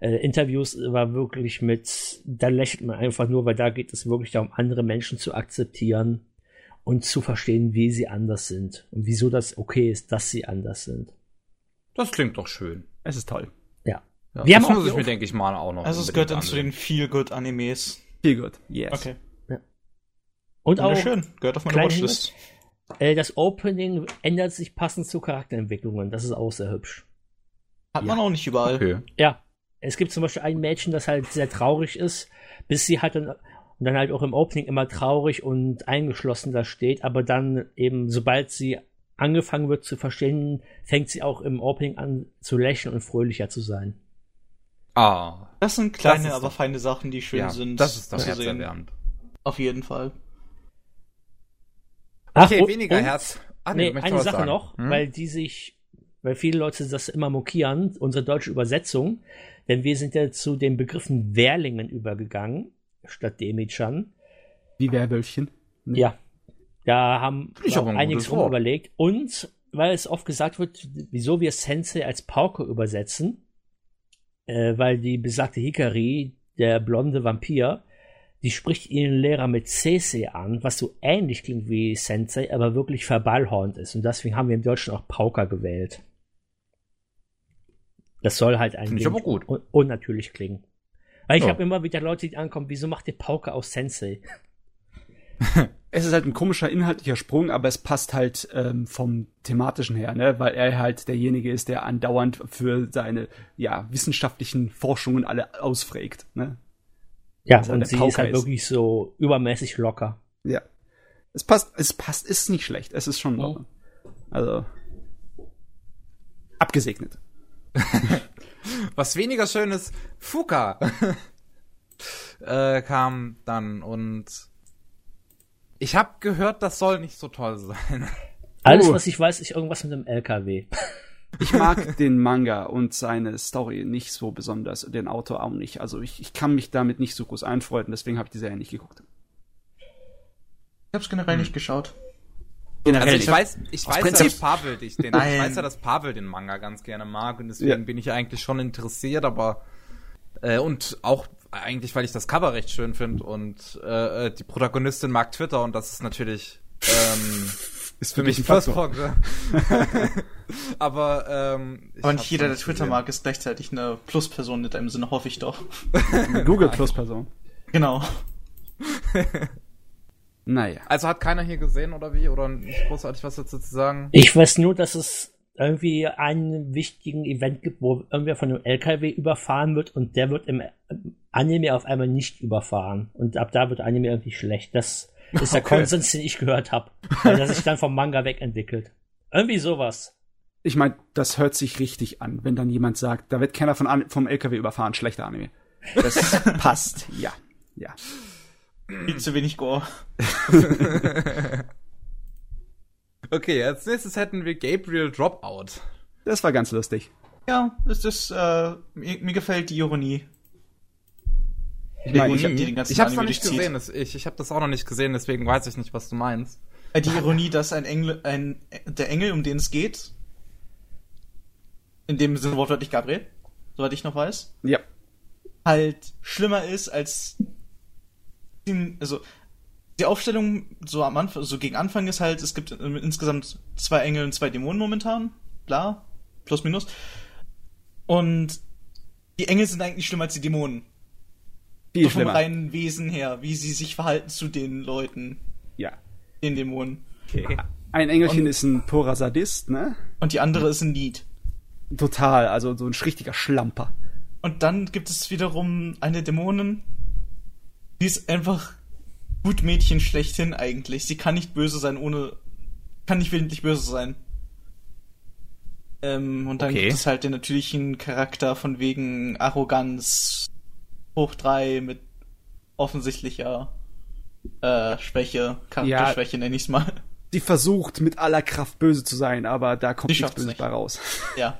äh, Interviews war wirklich mit, da lächelt man einfach nur, weil da geht es wirklich darum, andere Menschen zu akzeptieren und zu verstehen, wie sie anders sind und wieso das okay ist, dass sie anders sind. Das klingt doch schön. Es ist toll. Ja. Ja, Wir das haben auch muss ich mir, denke ich mal, auch noch. Also es gehört dann zu den Feel-Good-Animes. Gut. Yes. Okay. Und auch Wunderschön. Gehört auf meine Watchlist. äh, das Opening ändert sich passend zu Charakterentwicklungen. Das ist auch sehr hübsch. Hat man auch nicht überall. Okay. Ja, es gibt zum Beispiel ein Mädchen, das halt sehr traurig ist, bis sie halt dann, und dann halt auch im Opening immer traurig und eingeschlossen da steht, aber dann eben, sobald sie angefangen wird zu verstehen, fängt sie auch im Opening an zu lächeln und fröhlicher zu sein. Ah. Das sind kleine, Das aber doch- feine Sachen, die schön Ja, sind. das ist doch zu sehen. herzerwärmend. Auf jeden Fall. Okay, und- weniger und- Herz. Ah, nee, möchtest eine Sache sagen. noch, Hm? weil die sich, weil viele Leute das immer mokieren, unsere deutsche Übersetzung, denn wir sind ja zu den Begriffen Wehrlingen übergegangen, statt Demichan. Wie Werwölfchen. Ne? Ja. Da haben ich ein einiges Wort. überlegt. Und weil es oft gesagt wird, wieso wir Sensei als Pauke übersetzen, äh, weil die besagte Hikari, der blonde Vampir, die spricht ihren Lehrer mit Sese an, was so ähnlich klingt wie Sensei, aber wirklich verballhornt ist. Und deswegen haben wir im Deutschen auch Pauker gewählt. Das soll halt ein Finde ich aber gut. un unnatürlich klingen. Weil ich Ja. habe immer wieder Leute, die ankommen, wieso macht ihr Pauker aus Sensei? *laughs* Es ist halt ein komischer inhaltlicher Sprung, aber es passt halt ähm, vom thematischen her, ne? weil er halt derjenige ist, der andauernd für seine ja, wissenschaftlichen Forschungen alle ausfragt. Ne? Ja, Also und sie Pauker ist halt ist. wirklich so übermäßig locker. Ja. Es passt, es passt, ist nicht schlecht. Es ist schon in Ordnung. Also. Abgesegnet. *laughs* Was weniger schön ist, Fuka *laughs* äh, kam dann und Ich habe gehört, das soll nicht so toll sein. *laughs* Alles, Oh. was ich weiß, ist irgendwas mit einem LKW. Ich mag den Manga und seine Story nicht so besonders, den Autor auch nicht. Also ich, ich kann mich damit nicht so groß einfreunden, deswegen habe ich die Serie nicht geguckt. Ich hab's generell nicht geschaut. Generell Also ich weiß, ich weiß ja, Prinzip. dass Pavel dich den, ich weiß ja, dass Pavel den Manga ganz gerne mag und deswegen Ja. bin ich eigentlich schon interessiert, aber äh, und auch eigentlich, weil ich das Cover recht schön finde und äh, äh, die Protagonistin mag Twitter und das ist natürlich ähm, *laughs* ist für mich ein Pluspunkt. ne? *laughs* aber ähm, Aber nicht jeder, der Twitter mag, ist gleichzeitig eine Plusperson in deinem Sinne, hoffe ich doch. Google Plus Person. Genau. *laughs* Naja. Also hat keiner hier gesehen oder wie oder nicht großartig was dazu zu sagen? Ich weiß nur, dass es irgendwie einen wichtigen Event gibt, wo irgendwer von einem LKW überfahren wird und der wird im Anime auf einmal nicht überfahren. Und ab da wird Anime irgendwie schlecht. Das ist der Okay. Konsens, den ich gehört habe. Weil der sich dann vom Manga wegentwickelt. Irgendwie sowas. Ich meine, das hört sich richtig an, wenn dann jemand sagt, da wird keiner von vom LKW überfahren, schlechter Anime. Das *laughs* passt, ja. Ja. Viel zu wenig Gore. *laughs* Okay, als nächstes hätten wir Gabriel Dropout. Das war ganz lustig. Ja, es ist, äh, mir, mir gefällt die Ironie. Ich meine, Ich ich hab die den ganzen ich hab's noch Anime nicht durchzieht. gesehen, das, ich, ich habe das auch noch nicht gesehen, deswegen weiß ich nicht, was du meinst. Äh, Die Ironie, dass ein Engel, ein, der Engel, um den es geht, in dem Sinne wortwörtlich Gabriel, soweit ich noch weiß, ja. halt schlimmer ist als, also, die Aufstellung so am Anfang, so gegen Anfang ist halt, es gibt äh, insgesamt zwei Engel und zwei Dämonen momentan, bla, plus minus. Und die Engel sind eigentlich schlimmer als die Dämonen. Viel So vom schlimmer. reinen Wesen her, wie sie sich verhalten zu den Leuten, Ja. den Dämonen. Okay. Ein Engelchen Und- ist ein purer Sadist, ne? Und die andere ist ein Lied. Total, also so ein richtiger Schlamper. Und dann gibt es wiederum eine Dämonin, die ist einfach gut Mädchen schlechthin eigentlich. Sie kann nicht böse sein, ohne. kann nicht willentlich böse sein. Ähm, und dann Okay. gibt es halt den natürlichen Charakter von wegen Arroganz hoch drei mit offensichtlicher äh, Schwäche, Charakterschwäche nenne ich's mal. Sie versucht mit aller Kraft böse zu sein, aber da kommt Sie nichts Böses nicht. bei raus. Ja.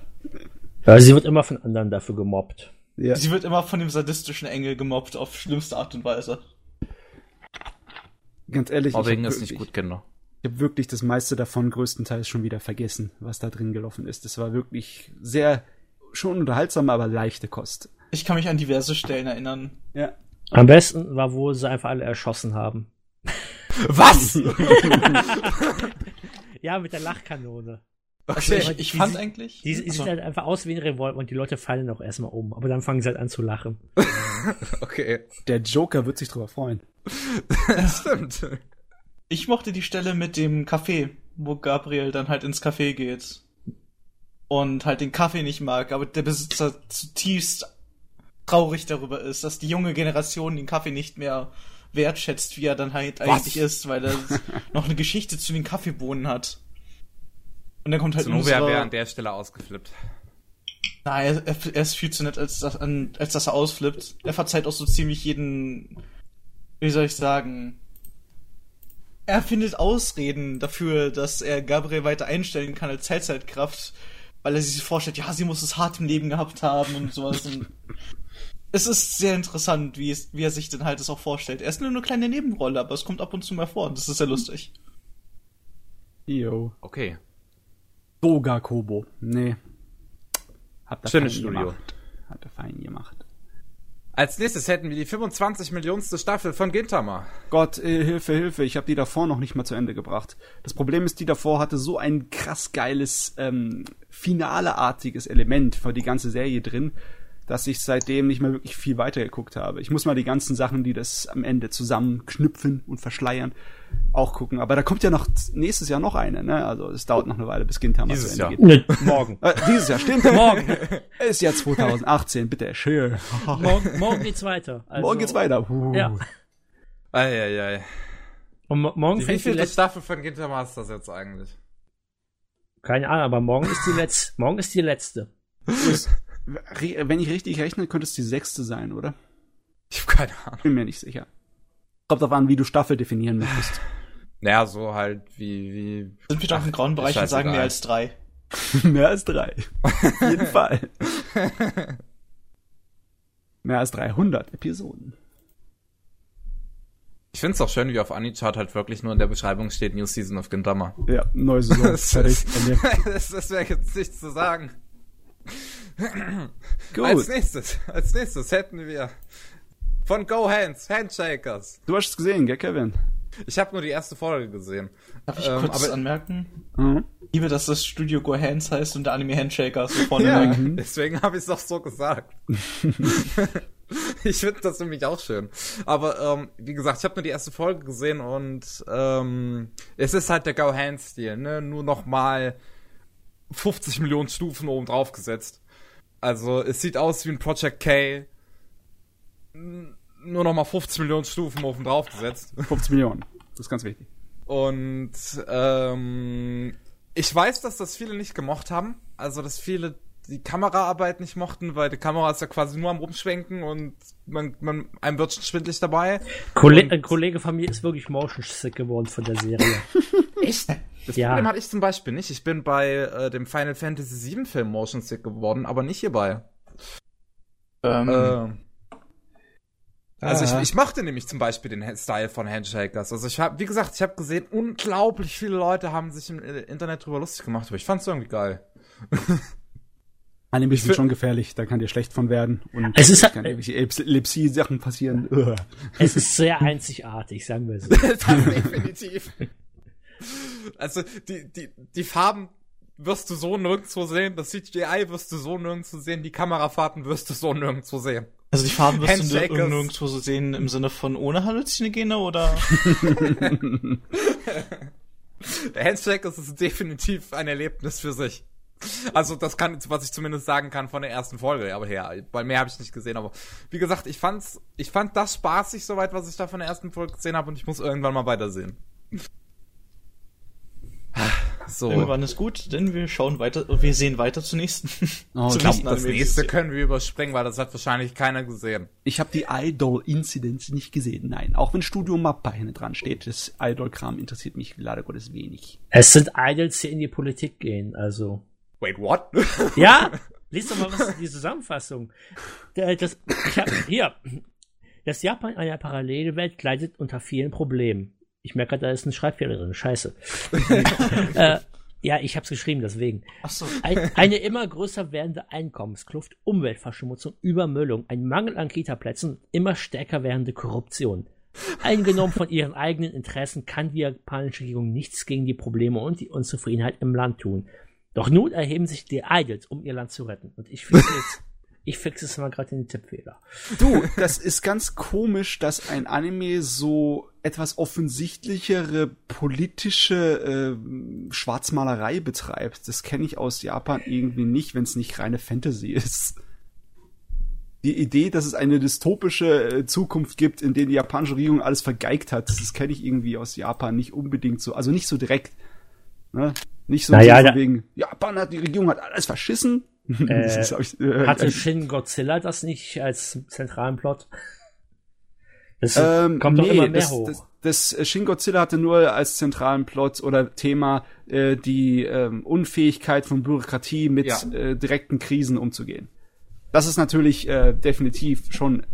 Ja, sie wird immer von anderen dafür gemobbt. Ja. Sie wird immer von dem sadistischen Engel gemobbt auf schlimmste Art und Weise. Ganz ehrlich, Deswegen ich ist habe nicht wirklich, gut genug. ich hab wirklich das meiste davon größtenteils schon wieder vergessen, was da drin gelaufen ist. Das war wirklich sehr schon unterhaltsam, aber leichte Kost. Ich kann mich an diverse Stellen erinnern. Ja. Am besten war, wo sie einfach alle erschossen haben. Was? *laughs* Ja, mit der Lachkanone. Also Okay. ich, ich Die fand sie- eigentlich. Die, die sieht halt einfach aus wie ein Revolver und die Leute fallen auch erstmal um. Aber dann fangen sie halt an zu lachen. *laughs* Okay. Der Joker wird sich drüber freuen. *laughs* Stimmt. Ich mochte die Stelle mit dem Kaffee, wo Gabriel dann halt ins Café geht. Und halt den Kaffee nicht mag, aber der Besitzer zutiefst traurig darüber ist, dass die junge Generation den Kaffee nicht mehr wertschätzt, wie er dann halt eigentlich ist, weil er *laughs* noch eine Geschichte zu den Kaffeebohnen hat. Und dann kommt halt Zenobia unsere- wäre an der Stelle ausgeflippt. Nein, er, er ist viel zu nett, als, das, als dass er ausflippt. Er verzeiht auch so ziemlich jeden, wie soll ich sagen, er findet Ausreden dafür, dass er Gabriel weiter einstellen kann als Teilzeitkraft, weil er sich vorstellt, ja, sie muss es hart im Leben gehabt haben und sowas. Und *laughs* es ist sehr interessant, wie, es, wie er sich dann halt das auch vorstellt. Er ist nur eine kleine Nebenrolle, aber es kommt ab und zu mal vor und das ist sehr lustig. Jo. Okay. Doga Kobo. Nee. Hat er Schönes fein Studio. gemacht. Hat er fein gemacht. Als nächstes hätten wir die 25 Millionste Staffel von Gintama. Gott, äh, Hilfe, Hilfe, ich habe die davor noch nicht mal zu Ende gebracht. Das Problem ist, die davor hatte so ein krass geiles, ähm, finaleartiges Element für die ganze Serie drin, dass ich seitdem nicht mehr wirklich viel weitergeguckt habe. Ich muss mal die ganzen Sachen, die das am Ende zusammenknüpfen und verschleiern, auch gucken. Aber da kommt ja noch nächstes Jahr noch eine, ne? Also es dauert noch eine Weile, bis Gintama Dieses zu Ende Jahr. geht. Nö, morgen. Äh, dieses Jahr, stimmt. *laughs* Morgen. Ist ja 2018, bitte, schön. morgen. Morgen geht's weiter. Also, Morgen geht's weiter. Uh. Ja. Eieiei. Und mo- morgen Die fängt die wievielte letzte. Staffel von Gintama ist das jetzt eigentlich? Keine Ahnung, aber morgen ist die letzte. *laughs* Morgen ist die letzte. Re- Wenn ich richtig rechne, könnte es die sechste sein, oder? Ich habe keine Ahnung. Bin mir nicht sicher. Kommt darauf an, wie du Staffel definieren möchtest. Naja, so halt wie, wie. Sind wir doch im grauen Bereich und sagen mehr als drei. *laughs* mehr als drei. Auf jeden *laughs* Fall. mehr als 300 Episoden. Ich find's auch schön, wie auf Anichart halt wirklich nur in der Beschreibung steht New Season of Gintama. Ja, neue Saison. *laughs* Das, das, das wäre jetzt nichts zu sagen. Gut. Als nächstes, als nächstes hätten wir von Go Hands, Handshakers. Du hast es gesehen, gell, Kevin? Ich habe nur die erste Folge gesehen. Darf ich Ähm, kurz aber- anmerken? Mhm. Ich liebe, dass das Studio Go Hands heißt und der Anime Handshaker so vorne Ja, weg. deswegen habe ich es auch so gesagt. *laughs* ich finde das nämlich auch schön. Aber ähm, wie gesagt, ich habe nur die erste Folge gesehen und ähm, es ist halt der Go Hand Stil, ne? Nur noch mal 50 Millionen Stufen oben drauf gesetzt. Also es sieht aus wie ein Project K. Nur noch mal 50 Millionen Stufen oben drauf gesetzt. *laughs* 50 Millionen. Das ist ganz wichtig. Und ähm, ich weiß, dass das viele nicht gemocht haben. Also, dass viele die Kameraarbeit nicht mochten, weil die Kamera ist ja quasi nur am Rumschwenken und man, man einem wird schon schwindlig dabei. Kolle Und- ein Kollege von mir ist wirklich motion sick geworden von der Serie. *laughs* Echt? Das Ja. Problem hatte ich zum Beispiel nicht. Ich bin bei äh, dem Final Fantasy VII Film Motion Sick geworden, aber nicht hierbei. Ähm, Äh, also ich, ich mochte nämlich zum Beispiel den Style von Handshakers. Also ich habe, wie gesagt, ich habe gesehen, unglaublich viele Leute haben sich im äh, Internet drüber lustig gemacht, aber ich fand's irgendwie geil. *laughs* Anime sind schon gefährlich, da kann dir schlecht von werden. Und Es ist- kann irgendwelche Epilepsie-Sachen passieren. *laughs* Es ist sehr einzigartig, sagen wir so. *laughs* definitiv. Also die, die, die Farben wirst du so nirgendwo sehen, das CGI wirst du so nirgendwo sehen, die Kamerafahrten wirst du so nirgendwo sehen. Also die Farben wirst du nirgendwo so sehen im Sinne von ohne Halluzinogene oder? *laughs* Der Handshakers ist definitiv ein Erlebnis für sich. Also das kann, was ich zumindest sagen kann von der ersten Folge, aber ja, bei mehr habe ich nicht gesehen, aber wie gesagt, ich fand's, ich fand das spaßig soweit, was ich da von der ersten Folge gesehen habe und ich muss irgendwann mal weitersehen. So. Irgendwann ist gut, denn wir schauen weiter, wir sehen weiter zur nächsten. *laughs* Oh, zur nächsten das Anime. nächste können wir überspringen, weil das hat wahrscheinlich keiner gesehen. Ich habe die Idol-Inzidenz nicht gesehen. Nein, auch wenn Studio Mappa hinten dran steht. Das Idol-Kram interessiert mich leider Gottes wenig. Es sind Idols, die in die Politik gehen, also. Wait, what? *laughs* Ja, lies doch mal was die Zusammenfassung. Das, ich hab, hier. Das Japan einer Parallelwelt gleitet unter vielen Problemen. Ich merke, da ist ein Schreibfehler drin. Scheiße. *laughs* äh, ja, ich hab's geschrieben, deswegen. Ach so. Ein, eine immer größer werdende Einkommenskluft, Umweltverschmutzung, Übermüllung, ein Mangel an Kita-Plätzen, immer stärker werdende Korruption. Eingenommen von ihren eigenen Interessen kann die japanische Regierung nichts gegen die Probleme und die Unzufriedenheit im Land tun. Doch nun erheben sich die Idols, um ihr Land zu retten. Und ich fixe jetzt, ich fixe es mal gerade in den Tippfehler. Du, das ist ganz komisch, dass ein Anime so etwas offensichtlichere politische äh, Schwarzmalerei betreibt. Das kenne ich aus Japan irgendwie nicht, wenn es nicht reine Fantasy ist. Die Idee, dass es eine dystopische äh, Zukunft gibt, in der die japanische Regierung alles vergeigt hat, das kenne ich irgendwie aus Japan nicht unbedingt so, also nicht so direkt. Ne? Nicht so Naja, wegen, Japan hat, die Regierung hat alles verschissen. *laughs* Hab ich, äh, Hatte Shin Godzilla das nicht als zentralen Plot? Das Ähm, kommt doch nee, immer mehr das, hoch. Das, das äh, Shin Godzilla hatte nur als zentralen Plot oder Thema äh, die ähm, Unfähigkeit von Bürokratie mit Ja. äh, direkten Krisen umzugehen. Das ist natürlich äh, definitiv schon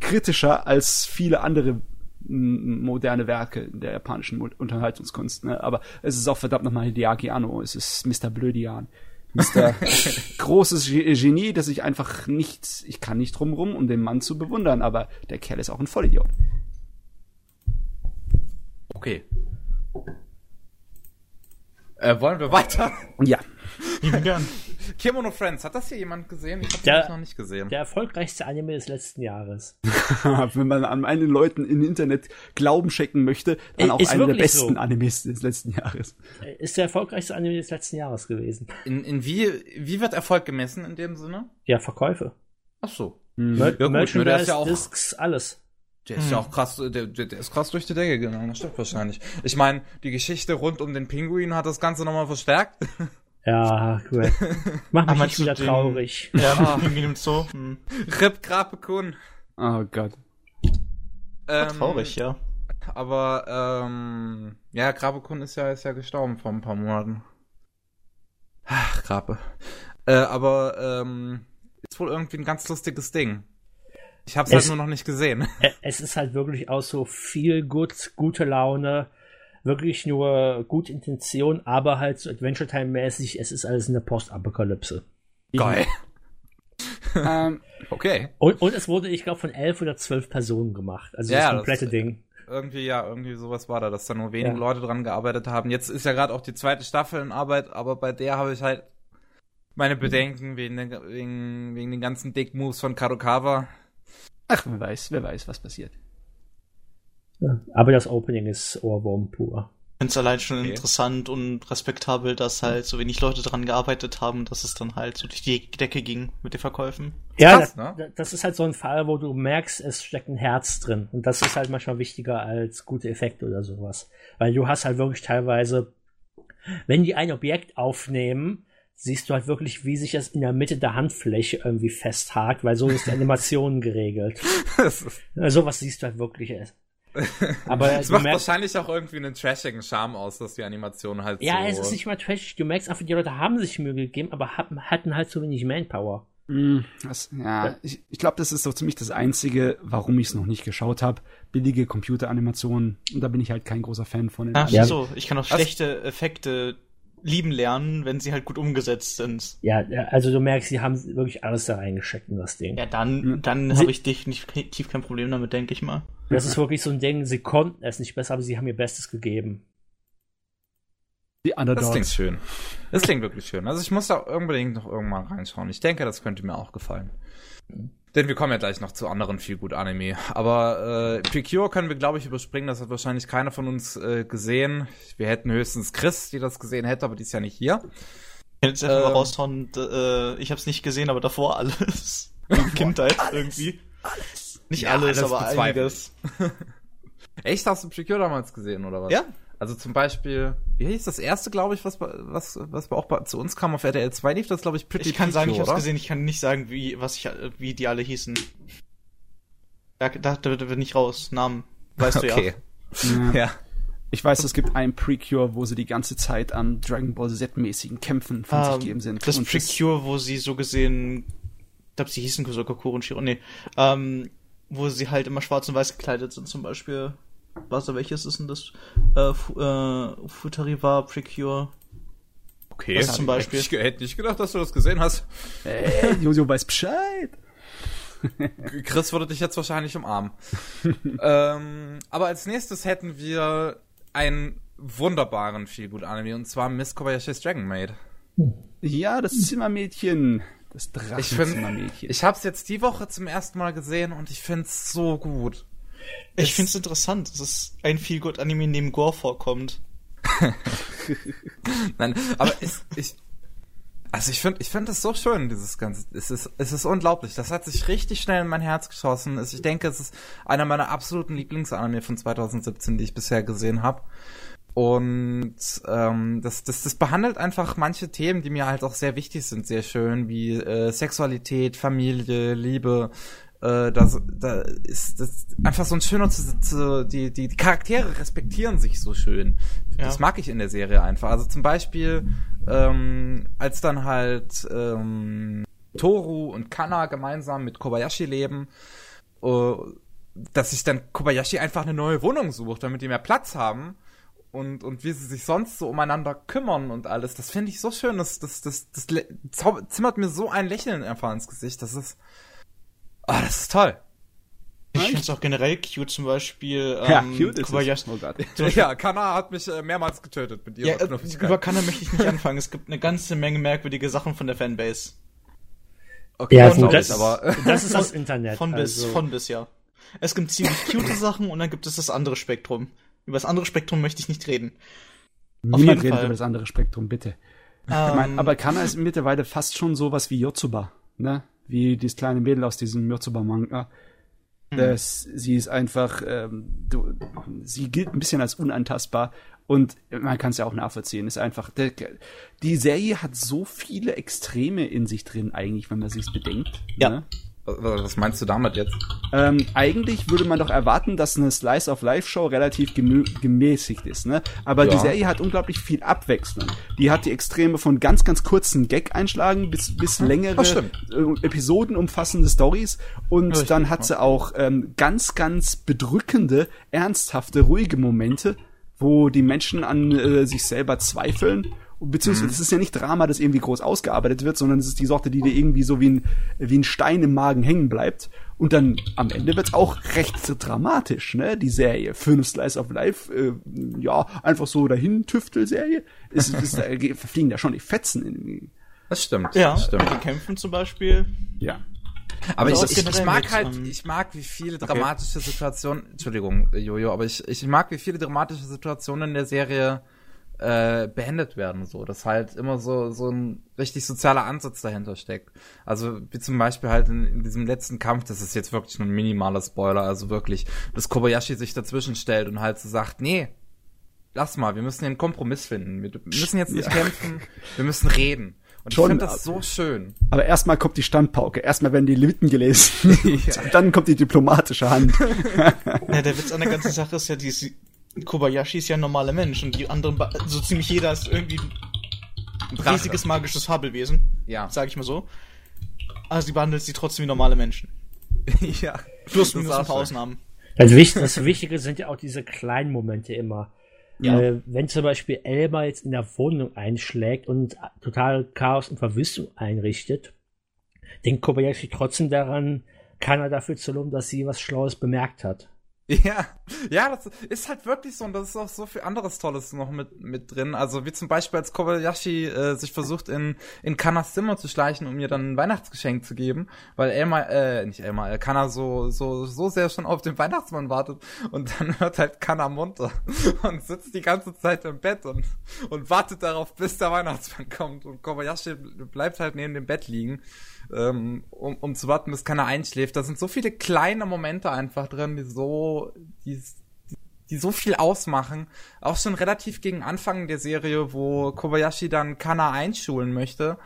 kritischer als viele andere moderne Werke in der japanischen Unterhaltungskunst. Ne? Aber es ist auch verdammt nochmal Hideaki Anno, es ist Mr. Blödian. Mr. *laughs* großes Ge- Genie, dass ich einfach nicht, ich kann nicht drum rum, um den Mann zu bewundern, aber der Kerl ist auch ein Vollidiot. Okay. Äh, wollen wir weiter? Ja. Lieben gern. *laughs* Kimono Friends, hat das hier jemand gesehen? Ich habe das noch nicht gesehen. Der erfolgreichste Anime des letzten Jahres. *laughs* Wenn man an meinen Leuten im Internet Glauben schenken möchte, dann auch ist einer der besten so. Animes des letzten Jahres. Ist der erfolgreichste Anime des letzten Jahres gewesen. In, in wie, wie wird Erfolg gemessen in dem Sinne? Ja, Verkäufe. Ach so. Mer Ja gut, ne, der ist Merchandise, ja auch- Discs, alles. Der ist ja auch krass, der, der, der ist krass durch die Decke gegangen, das stimmt wahrscheinlich. Ich meine, die Geschichte rund um den Pinguin hat das Ganze nochmal verstärkt. *laughs* Ja, gut. Mach mich nicht wieder den- traurig. Ja, irgendwie im Zoo. Hm. Rip Grapekun. Oh Gott. Ähm, Traurig, ja. aber ähm, ja, Grabekun ist ja, ist ja gestorben vor ein paar Monaten. Ach, Grabe. Äh, aber ähm, ist wohl irgendwie ein ganz lustiges Ding. Ich hab's halt Es- nur noch nicht gesehen. *laughs* Es ist halt wirklich auch so viel gut, gute Laune, wirklich nur gute Intention, aber halt so Adventure Time mäßig, es ist alles eine Postapokalypse. Geil. *laughs* ähm, Okay. Und, und es wurde, ich glaube, von elf oder zwölf Personen gemacht. Also Ja, das das- komplette Ding. Irgendwie, ja, irgendwie sowas war da, dass da nur wenige Ja. Leute dran gearbeitet haben. Jetzt ist ja gerade auch die zweite Staffel in Arbeit, aber bei der habe ich halt meine Bedenken wegen, den, wegen, wegen den ganzen Dick-Moves von Kadokawa. ach, wer weiß, wer weiß, was passiert. Ja. Aber das Opening ist Ohrwurm pur. Ich finde es allein schon Okay. interessant und respektabel, dass halt so wenig Leute dran gearbeitet haben, dass es dann halt so durch die Decke ging mit den Verkäufen. Ja, krass, das, ne? das ist halt so ein Fall, wo du merkst, es steckt ein Herz drin. Und das ist halt manchmal wichtiger als gute Effekte oder sowas. Weil du hast halt wirklich teilweise, wenn die ein Objekt aufnehmen, siehst du halt wirklich, wie sich das in der Mitte der Handfläche irgendwie festhakt, weil so ist die *laughs* Animation geregelt. Also sowas siehst du halt wirklich. *laughs* Aber du macht merkst, wahrscheinlich auch irgendwie einen trashigen Charme aus, dass die Animation halt ja, so... es ist nicht mal trash. Du merkst einfach, die Leute haben sich Mühe gegeben, aber hatten, hatten halt zu wenig Manpower. Hm, das, ja, ich, ich glaube, das ist so ziemlich das Einzige, warum ich es noch nicht geschaut habe. Billige Computeranimationen. Und da bin ich halt kein großer Fan von. den Ach Ja. so, ich kann auch Was? schlechte Effekte lieben lernen, wenn sie halt gut umgesetzt sind. Ja, also du merkst, sie haben wirklich alles da reingesteckt in das Ding. Ja, dann, Hm. dann habe ich definitiv kein Problem damit, denke ich mal. Das ist wirklich so ein Ding, sie konnten es nicht besser, aber sie haben ihr Bestes gegeben. Die Das klingt Underdogs. schön. Das klingt wirklich schön. Also ich muss da unbedingt noch irgendwann reinschauen. Ich denke, das könnte mir auch gefallen. Denn wir kommen ja gleich noch zu anderen viel gut Anime. Aber äh, Precure können wir, glaube ich, überspringen. Das hat wahrscheinlich keiner von uns äh, gesehen. Wir hätten höchstens Chris, die das gesehen hätte, aber die ist ja nicht hier. Jetzt einfach mal Ähm. raushauen, äh, ich habe es nicht gesehen, aber davor alles. *laughs* Kindheit irgendwie. Nicht Ja, alles, alles aber einiges. *laughs* Echt, hast du Precure damals gesehen, oder was? Ja, Also zum Beispiel, wie hieß das erste, glaube ich, was, bei- was, was auch bei, zu uns kam auf RTL 2 lief, das glaube ich Pretty ich kann sagen, ich habe gesehen, ich kann nicht sagen, wie, was ich, wie die alle hießen. Da, da, da bin ich raus. Namen. Weißt du Okay. Ja. Ja. Ich weiß, es gibt ein Precure, wo sie die ganze Zeit an Dragon Ball Z-mäßigen Kämpfen von ja. sich gegeben sind. Das Und Precure, wo sie so gesehen, ich glaube, sie hießen Kuro und Shiro, nee, ähm, wo sie halt immer schwarz und weiß gekleidet sind, zum Beispiel. Was, welches ist denn das? Äh, Fu äh, Futariwa Precure. Okay. Das zum Beispiel. Ich, hätte nicht gedacht, dass du das gesehen hast. Äh, Jojo weiß Bescheid. Chris würde dich jetzt wahrscheinlich umarmen. *laughs* ähm, aber als nächstes hätten wir einen wunderbaren Feelgood-Anime und zwar Miss Kobayashi's Dragon Maid. Ja, das Zimmermädchen. Das Ich finde, Drachenzimmermädchen. ich habe es jetzt die Woche zum ersten Mal gesehen und ich finde es so gut. Ich finde es interessant, dass es ein viel gut Anime neben Gore vorkommt. *laughs* Nein, aber ich, ich also ich finde, ich finde es so schön, dieses ganze, es ist, es ist unglaublich. Das hat sich richtig schnell in mein Herz geschossen. Es- Ich denke, es ist einer meiner absoluten Lieblingsanime von 2017, die ich bisher gesehen habe. Und ähm, das, das, das behandelt einfach manche Themen, die mir halt auch sehr wichtig sind, sehr schön, wie äh, Sexualität, Familie, Liebe. Äh, da, da ist das einfach so ein schöner, zu, zu, die, die, die Charaktere respektieren sich so schön. Das Ja. mag ich in der Serie einfach. Also zum Beispiel, ähm, als dann halt ähm, Toru und Kana gemeinsam mit Kobayashi leben, äh, dass sich dann Kobayashi einfach eine neue Wohnung sucht, damit die mehr Platz haben und, und wie sie sich sonst so umeinander kümmern und alles. Das finde ich so schön. Das, das, das, das, zau- zimmert mir so ein Lächeln einfach ins Gesicht. Das ist. Ah, das ist toll. Ich finde es auch generell cute, zum Beispiel. ja, ähm, cute ist Kobayashi. es. Oh Gott. Ja, Kana hat mich äh, mehrmals getötet mit ihrer Ja, äh, Knuffigkeit. über Kanna möchte ich nicht anfangen. Es gibt eine ganze Menge merkwürdige Sachen von der Fanbase. Okay, Ja, das gut, glaub das, ich, aber *laughs* das ist das Internet. Von bis, also, von bis, ja. Es gibt ziemlich cute *laughs* Sachen und dann gibt es das andere Spektrum. Über das andere Spektrum möchte ich nicht reden. Niemand redet Fall. über das andere Spektrum, bitte. Ich Ähm, mein, aber Kana ist mittlerweile fast schon sowas wie Yotsuba, ne? Wie dieses kleine Mädel aus diesem Yotsuba-Manga. Das, sie ist einfach, ähm, du, sie gilt ein bisschen als unantastbar und man kann es ja auch nachvollziehen. Ist einfach, der, die Serie hat so viele Extreme in sich drin eigentlich, wenn man sich's bedenkt. Ja. Ne? Was meinst du damit jetzt? Ähm, eigentlich würde man doch erwarten, dass eine Slice of Life Show relativ gemäßigt ist, ne? Aber Ja. die Serie hat unglaublich viel Abwechslung. Die hat die Extreme von ganz, ganz kurzen Gag-Einschlagen bis, bis längere äh, Episoden umfassende Stories und Richtig, dann hat sie auch ähm, ganz, ganz bedrückende, ernsthafte, ruhige Momente, wo die Menschen an äh, sich selber zweifeln. Beziehungsweise es ist ja nicht Drama, das irgendwie groß ausgearbeitet wird, sondern es ist die Sorte, die dir irgendwie so wie ein, wie ein Stein im Magen hängen bleibt. Und dann am Ende wird's auch recht dramatisch, ne? Die Serie. Fünf Slice of Life, äh, ja, einfach so dahin Tüftel-Serie. Es, es, da fliegen da schon die Fetzen in Das stimmt. Ja, das stimmt. den Kämpfen zum Beispiel. Ja. Aber ich, Also ich, ich generell mag halt, ähm, ich mag, wie viele dramatische Situationen, Entschuldigung, Jojo, aber ich, ich mag, wie viele dramatische Situationen in der Serie äh, beendet werden, so, dass halt immer so, so ein richtig sozialer Ansatz dahinter steckt. Also, wie zum Beispiel halt in, in diesem letzten Kampf, das ist jetzt wirklich nur ein minimaler Spoiler, also wirklich, dass Kobayashi sich dazwischen stellt und halt so sagt, nee, lass mal, wir müssen hier einen Kompromiss finden. Wir müssen jetzt nicht Ja. kämpfen, wir müssen reden. Und Schon, ich finde das aber- so schön. Aber erstmal kommt die Standpauke, erstmal werden die Lippen gelesen. *laughs* *laughs* Und dann kommt die diplomatische Hand. *laughs* Ja, der Witz an der ganzen Sache ist ja, die Kobayashi ist ja ein normaler Mensch und die anderen, ba- so ziemlich jeder ist irgendwie ein Drache. riesiges magisches Fabelwesen. Ja. Sag ich mal so. Also die behandelt sie trotzdem wie normale Menschen. *laughs* ja. Plus minus ein paar auch Ausnahmen. Das, Wichtige, das Wichtige sind ja auch diese kleinen Momente immer. Ja. Äh, wenn zum Beispiel Elmar jetzt in der Wohnung einschlägt und total Chaos und Verwüstung einrichtet, denkt Kobayashi trotzdem daran, keiner dafür zu loben, dass sie was Schlaues bemerkt hat. Ja, ja, das ist halt wirklich so und das ist auch so viel anderes Tolles noch mit, mit drin. Also wie zum Beispiel als Kobayashi äh, sich versucht in, in Kanas Zimmer zu schleichen, um ihr dann ein Weihnachtsgeschenk zu geben, weil Elmar, äh, nicht Elmar, äh, Kana so, so, so sehr schon auf den Weihnachtsmann wartet und dann *laughs* hört halt Kana munter und sitzt die ganze Zeit im Bett und, und wartet darauf, bis der Weihnachtsmann kommt und Kobayashi bleibt halt neben dem Bett liegen ähm, um, um zu warten, bis keiner einschläft. Da sind so viele kleine Momente einfach drin, die so, die, die, so viel ausmachen. Auch schon relativ gegen Anfang der Serie, wo Kobayashi dann Kana einschulen möchte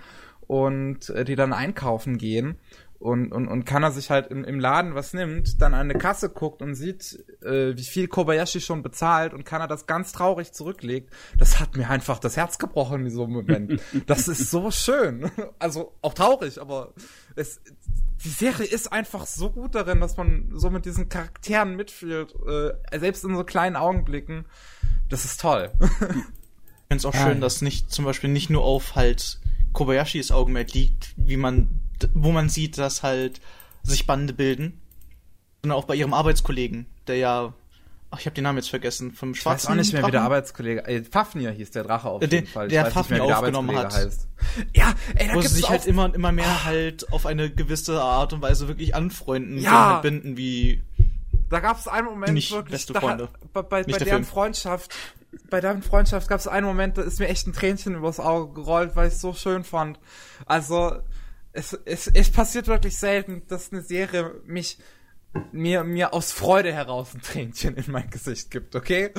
und äh, die dann einkaufen gehen. Und, und, und Kana sich halt im, im Laden was nimmt, dann an eine Kasse guckt und sieht, äh, wie viel Kobayashi schon bezahlt und Kana das ganz traurig zurücklegt. Das hat mir einfach das Herz gebrochen in so einem Moment. *laughs* Das ist so schön. Also auch traurig, aber es, die Serie ist einfach so gut darin, dass man so mit diesen Charakteren mitfühlt, äh, selbst in so kleinen Augenblicken. Das ist toll. Ich finde es auch Ah, schön, ja. dass nicht zum Beispiel nicht nur auf halt Kobayashis Augenmerk liegt, wie man, wo man sieht, dass halt sich Bande bilden, sondern auch bei ihrem Arbeitskollegen, der ja, ach, ich habe den Namen jetzt vergessen, vom Ich weiß schwarzen auch nicht mehr, wie der? Arbeitskollege, äh, Fafnir hieß der Drache auf Äh, jeden der- Fall. Ich der mehr, Fafnir wie der aufgenommen hat. heißt. Ja, ey, da wo sie gibt's sich auch, halt immer und immer mehr halt auf eine gewisse Art und Weise wirklich anfreunden, Ja. halt binden, wie da gab es einen Moment Nicht wirklich, beste da, Freunde. bei, bei, bei der deren Film. Freundschaft, bei deren Freundschaft gab es einen Moment, da ist mir echt ein Tränchen übers Auge gerollt, weil ich es so schön fand. Also, es, es, es passiert wirklich selten, dass eine Serie mich mir, mir aus Freude heraus ein Tränchen in mein Gesicht gibt, okay?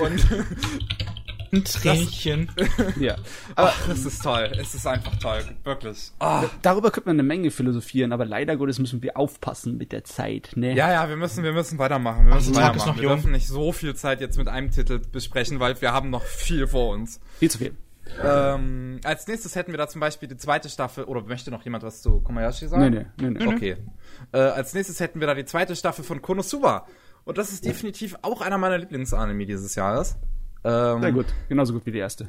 Und *laughs* ein Tränchen. *laughs* Ja. aber es ist toll, es ist einfach toll, wirklich. Ah. Darüber könnte man eine Menge philosophieren, aber leider Gottes müssen wir aufpassen mit der Zeit, ne? Ja, ja, wir müssen, wir müssen weitermachen. Wir müssen weitermachen. Wir dürfen nicht so viel Zeit jetzt mit einem Titel besprechen, weil wir haben noch viel vor uns. Viel zu viel. Ähm, als nächstes hätten wir da zum Beispiel die zweite Staffel, oder möchte noch jemand was zu Komayashi sagen? Nee, nee, nee, nee. Okay. Äh, als nächstes hätten wir da die zweite Staffel von Konosuba. Und das ist definitiv auch einer meiner Lieblingsanime dieses Jahres. Ähm, Sehr gut. Genauso gut wie die erste.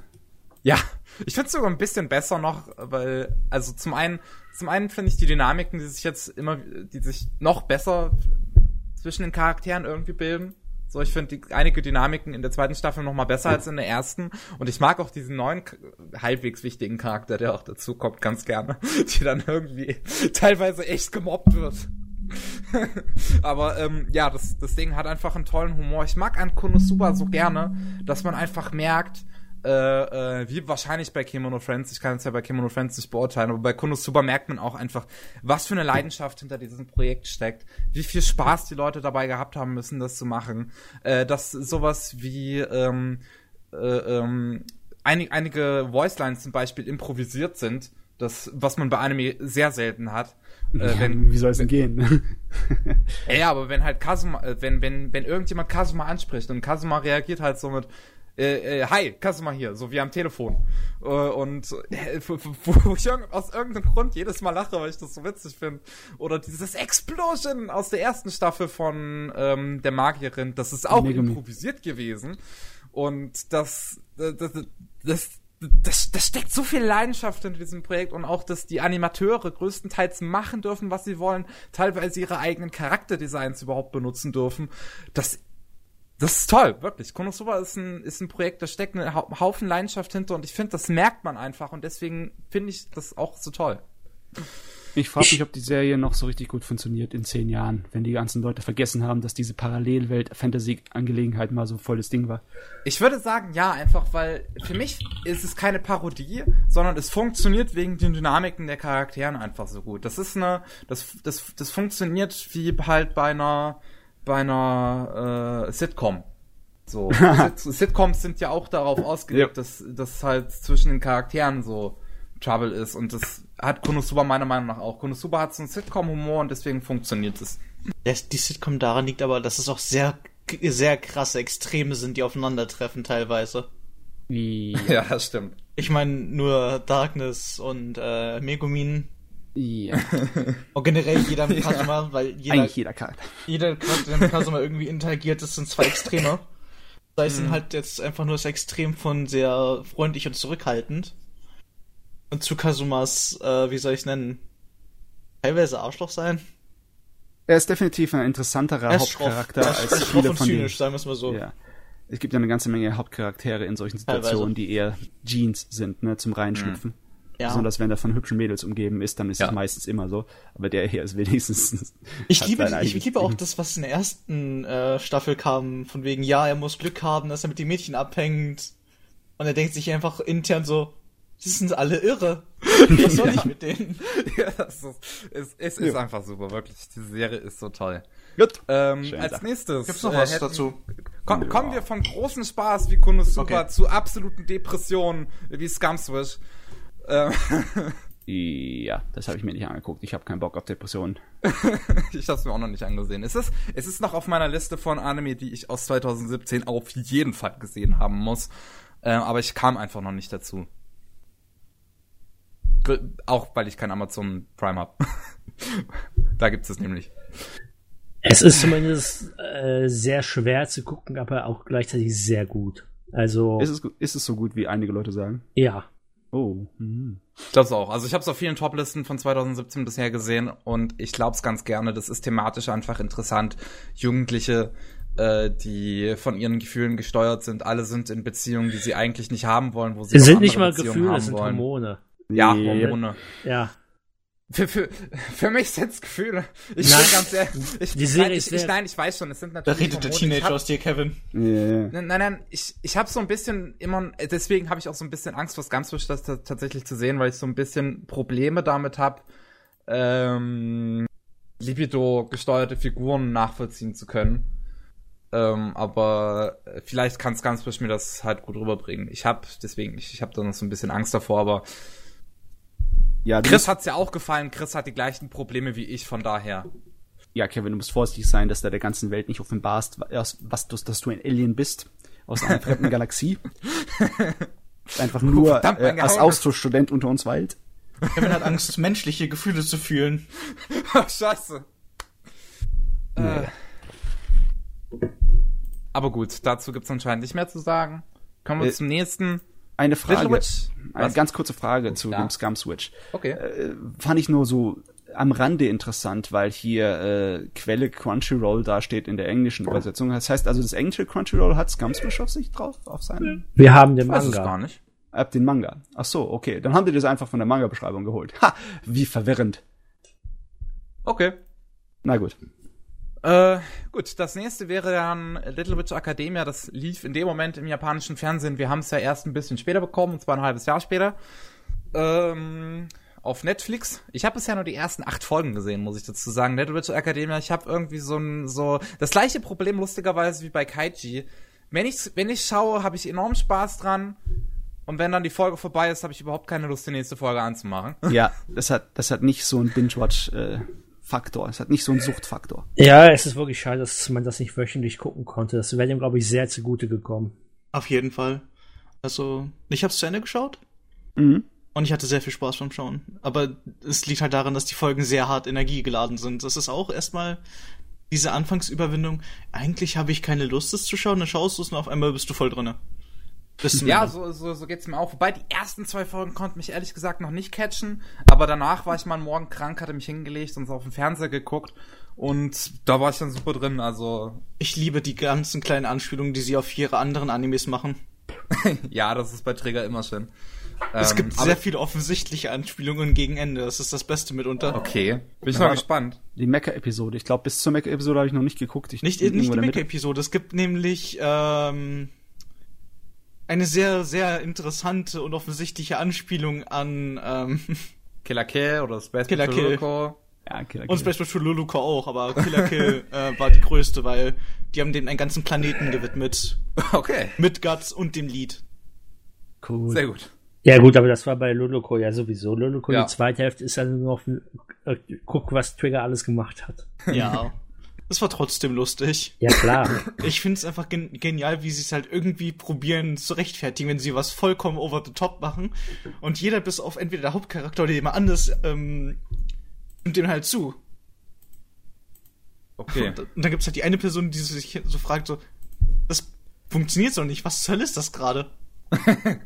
Ja, ich finde es sogar ein bisschen besser noch, weil, also zum einen, zum einen finde ich die Dynamiken, die sich jetzt immer, die sich noch besser zwischen den Charakteren irgendwie bilden. So, ich finde die, einige Dynamiken in der zweiten Staffel noch mal besser als in der ersten. Und ich mag auch diesen neuen, halbwegs wichtigen Charakter, der auch dazu kommt, ganz gerne. *laughs* Die dann irgendwie *laughs* teilweise echt gemobbt wird. *laughs* Aber ähm, ja, das, das Ding hat einfach einen tollen Humor. Ich mag an Konosuba so gerne, dass man einfach merkt, äh, äh, wie wahrscheinlich bei Kimono Friends, ich kann es ja bei Kimono Friends nicht beurteilen, aber bei Konosuba merkt man auch einfach, was für eine Leidenschaft hinter diesem Projekt steckt, wie viel Spaß die Leute dabei gehabt haben müssen, das zu machen, äh, dass sowas wie ähm, äh, ähm, einig, einige Voicelines zum Beispiel improvisiert sind, Das, was man bei Anime sehr selten hat. Äh, Ja, wenn, wie soll es denn gehen? *laughs* ja, aber wenn halt Kazuma, äh, wenn, wenn, wenn irgendjemand Kazuma anspricht und Kazuma reagiert halt so mit, äh, äh, hi, Kazuma hier, so wie am Telefon. Äh, und äh, wo, *laughs* ich aus irgendeinem Grund jedes Mal lache, weil ich das so witzig finde. Oder dieses Explosion aus der ersten Staffel von ähm, der Magierin, das ist auch Megumi. improvisiert gewesen. Und das, das, das, das das, das steckt so viel Leidenschaft in diesem Projekt und auch, dass die Animateure größtenteils machen dürfen, was sie wollen, teilweise ihre eigenen Charakterdesigns überhaupt benutzen dürfen. Das, das ist toll, wirklich. Konosuba ist ein, ist ein Projekt, da steckt ein Hau- Haufen Leidenschaft hinter und ich finde, das merkt man einfach und deswegen finde ich das auch so toll. Ich frage mich, ob die Serie noch so richtig gut funktioniert in zehn Jahren, wenn die ganzen Leute vergessen haben, dass diese Parallelwelt-Fantasy-Angelegenheit mal so volles Ding war. Ich würde sagen, ja, einfach, weil für mich ist es keine Parodie, sondern es funktioniert wegen den Dynamiken der Charakteren einfach so gut. Das ist eine, das, das, das funktioniert wie halt bei einer, bei einer äh, Sitcom. So. *laughs* Sit Sitcoms sind ja auch darauf ausgelegt, Ja. dass, dass halt zwischen den Charakteren so Trouble ist und das hat Konosuba meiner Meinung nach auch. Konosuba hat so einen Sitcom-Humor und deswegen funktioniert es. Ja, die Sitcom daran liegt aber, dass es auch sehr, sehr krasse Extreme sind, die aufeinandertreffen teilweise. Wie, *laughs* Ja, das stimmt. Ich meine, nur Darkness und äh, Megumin ja, *laughs* und generell jeder *laughs* mit Kazuma, weil jeder, eigentlich jeder Charakter. jeder Charakter, der mit Kazuma irgendwie interagiert, das sind zwei Extreme. Sei es dann halt jetzt einfach nur das Extrem von sehr freundlich und zurückhaltend. Und zu Kazumas, äh, wie soll ich es nennen? Teilweise Arschloch sein. Er ist definitiv ein interessanterer Er ist schroff. Hauptcharakter Er ist als schroff viele und von den. zynisch, sagen wir es mal so. Ja. Es gibt ja eine ganze Menge Hauptcharaktere in solchen Situationen, Teilweise. die eher Jeans sind, ne, zum Reinschlüpfen. Ja. Besonders wenn er von hübschen Mädels umgeben ist, dann ist Ja. es meistens immer so. Aber der hier ist wenigstens. *laughs* Ich liebe, ich liebe auch das, was in der ersten äh, Staffel kam, von wegen, ja, er muss Glück haben, dass er mit den Mädchen abhängt. Und er denkt sich einfach intern so, die sind alle irre. *laughs* Was soll ich mit denen? *laughs* ja, das ist, es, es ist Ja. einfach super, wirklich. Die Serie ist so toll. Gut. Ähm, Schön als Sache. nächstes. Gibt's noch äh, was hätten- dazu? Komm, kommen wir von großen Spaß wie Konosuba Okay. zu absoluten Depressionen wie Scumswish. Ähm, Ja, das habe ich mir nicht angeguckt. Ich habe keinen Bock auf Depressionen. *laughs* ich habe es mir auch noch nicht angesehen. Es ist, es ist noch auf meiner Liste von Anime, die ich aus 2017 auf jeden Fall gesehen haben muss. Äh, aber ich kam einfach noch nicht dazu. Auch weil ich kein Amazon Prime habe. *laughs* da gibt es nämlich. Es ist zumindest äh, sehr schwer zu gucken, aber auch gleichzeitig sehr gut. Also, Ist es, ist es so gut, wie einige Leute sagen? ja. Oh. hm. Das auch. Also ich habe es auf vielen Toplisten von 2017 bisher gesehen und ich glaube es ganz gerne. Das ist thematisch einfach interessant. Jugendliche, äh, die von ihren Gefühlen gesteuert sind, alle sind in Beziehungen, die sie eigentlich nicht haben wollen, wo sie sind nicht mal Beziehungen Gefühle, haben es sind wollen. Hormone. Ja. Hormone. Ja. Für, für, für mich sind's Gefühle. Ich Nein. bin ganz ehrlich. Ich, Die Serie nein, ist ich, ich, nein, ich weiß schon, es sind Da natürlich redet der Teenager hab- aus dir, Kevin. Ja. Nein, nein, nein, ich, ich habe so ein bisschen immer, deswegen habe ich auch so ein bisschen Angst vor Scumswish, das ta- tatsächlich zu sehen, weil ich so ein bisschen Probleme damit habe, ähm, Libido-gesteuerte Figuren nachvollziehen zu können. Ähm, aber vielleicht kann Scumswish mir das halt gut rüberbringen. Ich habe deswegen, ich, ich habe da noch so ein bisschen Angst davor, aber Ja, Chris hat's ja auch gefallen. Chris hat die gleichen Probleme wie ich, von daher. ja, Kevin, du musst vorsichtig sein, dass du der ganzen Welt nicht offenbarst, was, was du, dass du ein Alien bist aus einer fremden *laughs* Galaxie. Einfach nur verdammt, äh, als. Austauschstudent unter uns weilt. Kevin hat Angst, menschliche Gefühle zu fühlen. *laughs* Scheiße. Äh. Aber gut, dazu gibt's anscheinend nicht mehr zu sagen. Kommen wir Äh, zum nächsten. Eine Frage, Witch. eine Was? ganz kurze Frage zu Ja. dem Scum Switch. Okay. Äh, fand ich nur so am Rande interessant, weil hier äh, Quelle Crunchyroll da steht in der englischen Übersetzung. Das heißt also, das englische Crunchyroll hat Scum Switch auf sich drauf, auf seinem, Wir haben den Ich weiß es Manga. gar nicht. ab den Manga. Ach so, okay. Dann haben die das einfach von der Manga-Beschreibung geholt. Ha, wie verwirrend. Okay. Na gut. Äh, gut, das nächste wäre dann Little Witch Academia. Das lief in dem Moment im japanischen Fernsehen. Wir haben es ja erst ein bisschen später bekommen, und zwar ein halbes Jahr später. Ähm, auf Netflix. Ich habe bisher nur die ersten acht Folgen gesehen, muss ich dazu sagen. Little Witch Academia, ich habe irgendwie so ein, so, das gleiche Problem lustigerweise wie bei Kaiji. Wenn ich, wenn ich schaue, habe ich enorm Spaß dran. Und wenn dann die Folge vorbei ist, habe ich überhaupt keine Lust, die nächste Folge anzumachen. Ja, das hat, das hat nicht so einen Binge-Watch-Faktor. Es hat nicht so einen Suchtfaktor. Ja, es ist wirklich schade, dass man das nicht wöchentlich gucken konnte. Das wäre dem, glaube ich, sehr zugute gekommen. Auf jeden Fall. Also, ich habe es zu Ende geschaut Mhm. und ich hatte sehr viel Spaß beim Schauen. Aber es liegt halt daran, dass die Folgen sehr hart energiegeladen sind. Das ist auch erstmal diese Anfangsüberwindung. Eigentlich habe ich keine Lust, es zu schauen. Dann schaust du es und auf einmal bist du voll drinne. Bis zum Ja, so, so, so geht's mir auch. Wobei die ersten zwei Folgen konnten mich ehrlich gesagt noch nicht catchen. Aber danach war ich mal Morgen krank, hatte mich hingelegt und so auf den Fernseher geguckt. Und da war ich dann super drin. Also, Ich liebe die ganzen kleinen Anspielungen, die sie auf ihre anderen Animes machen. *laughs* ja, das ist bei Träger immer schön. es Ähm, gibt sehr viele offensichtliche Anspielungen gegen Ende. Das ist das Beste mitunter. Okay, bin ich Ja. mal gespannt. Die Mecha-Episode. Ich glaube, bis zur Mecha-Episode habe ich noch nicht geguckt. Ich Nicht, bin nicht die. Mecha-Episode. Es gibt nämlich ähm, eine sehr, sehr interessante und offensichtliche Anspielung an ähm, *laughs* Killer Kill oder Space Killer Kill. Ja, Killer und Kill. Space Patrol Luluko auch, aber Killer Kill *laughs* äh, war die größte, weil die haben den einen ganzen Planeten gewidmet. Okay, Mit Guts und dem Lied. Cool. sehr gut. Ja gut, aber das war bei Luloko ja sowieso. Luloko, Ja. die zweite Hälfte ist dann nur noch, äh, guck, was Trigger alles gemacht hat. Ja. *laughs* Es war trotzdem lustig. Ja klar. *laughs* Ich finde es einfach gen genial, wie sie es halt irgendwie probieren zu rechtfertigen, wenn sie was vollkommen over the top machen. Und jeder bis auf entweder der Hauptcharakter oder jemand anderes ähm, nimmt dem halt zu. Okay. Und, und dann gibt's halt die eine Person, die sich so fragt, so, das funktioniert so nicht, was zur Hölle ist das gerade? *laughs*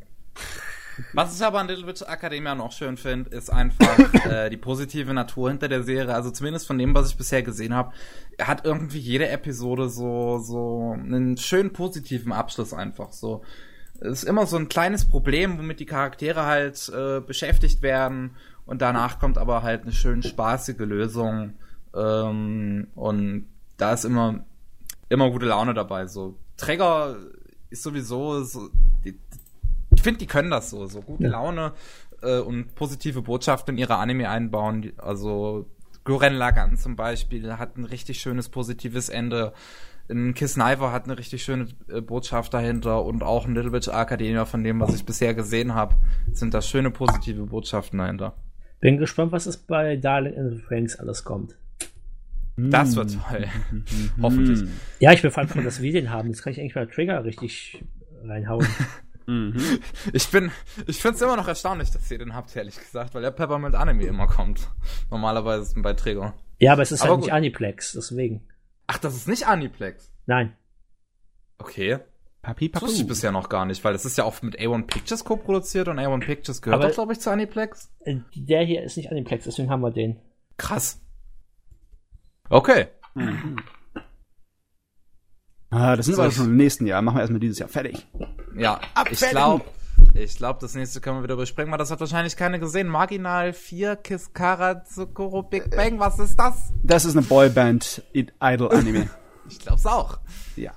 Was ich aber an Little Witch Academia noch schön finde, ist einfach *coughs* äh, die positive Natur hinter der Serie. Also zumindest von dem, was ich bisher gesehen habe, hat irgendwie jede Episode so so einen schönen positiven Abschluss einfach. So es ist immer so ein kleines Problem, womit die Charaktere halt äh, beschäftigt werden und danach kommt aber halt eine schön spaßige Lösung ähm, und da ist immer immer gute Laune dabei. So Träger ist sowieso so die, ich finde, die können das so, so gute Ja. Laune äh, und positive Botschaften in ihre Anime einbauen. Die, also Gurren Lagann zum Beispiel hat ein richtig schönes positives Ende. Ein Kiss Knifer hat eine richtig schöne äh, Botschaft dahinter und auch ein Little Witch Academia von dem, was ich bisher gesehen habe, sind da schöne positive Botschaften dahinter. Bin gespannt, was es bei Darling in the Franks alles kommt. Das wird toll. *laughs* Hoffentlich. Ja, ich bin vor allem froh, dass wir den haben. Jetzt kann ich eigentlich mal Trigger richtig reinhauen. *laughs* Mhm. Ich bin, ich find's immer noch erstaunlich, dass ihr den habt, ehrlich gesagt, weil der Peppermint Anime immer kommt. Normalerweise ist ein bei Träger. Ja, aber es ist Aber halt gut. nicht Aniplex, deswegen. Ach, das ist nicht Aniplex. Nein. Okay. Papi, Das Papu. wusste ich bisher noch gar nicht, weil das ist ja oft mit A1 Pictures co-produziert und A1 Pictures gehört Aber- doch, glaube ich, zu Aniplex. Äh, Der hier ist nicht Aniplex, deswegen haben wir den. Krass. Okay. Ah, das sind So, wir ich- schon im nächsten Jahr. Machen wir erstmal dieses Jahr fertig. Ja, ich Abfertigen. glaube, ich glaube, das nächste können wir wieder überspringen, weil das hat wahrscheinlich keine gesehen. Marginal 4, Kiskara, Tsukuro, Big Bang, was ist das? Das ist eine Boyband Idol Anime. *laughs* Ich glaub's auch. ja.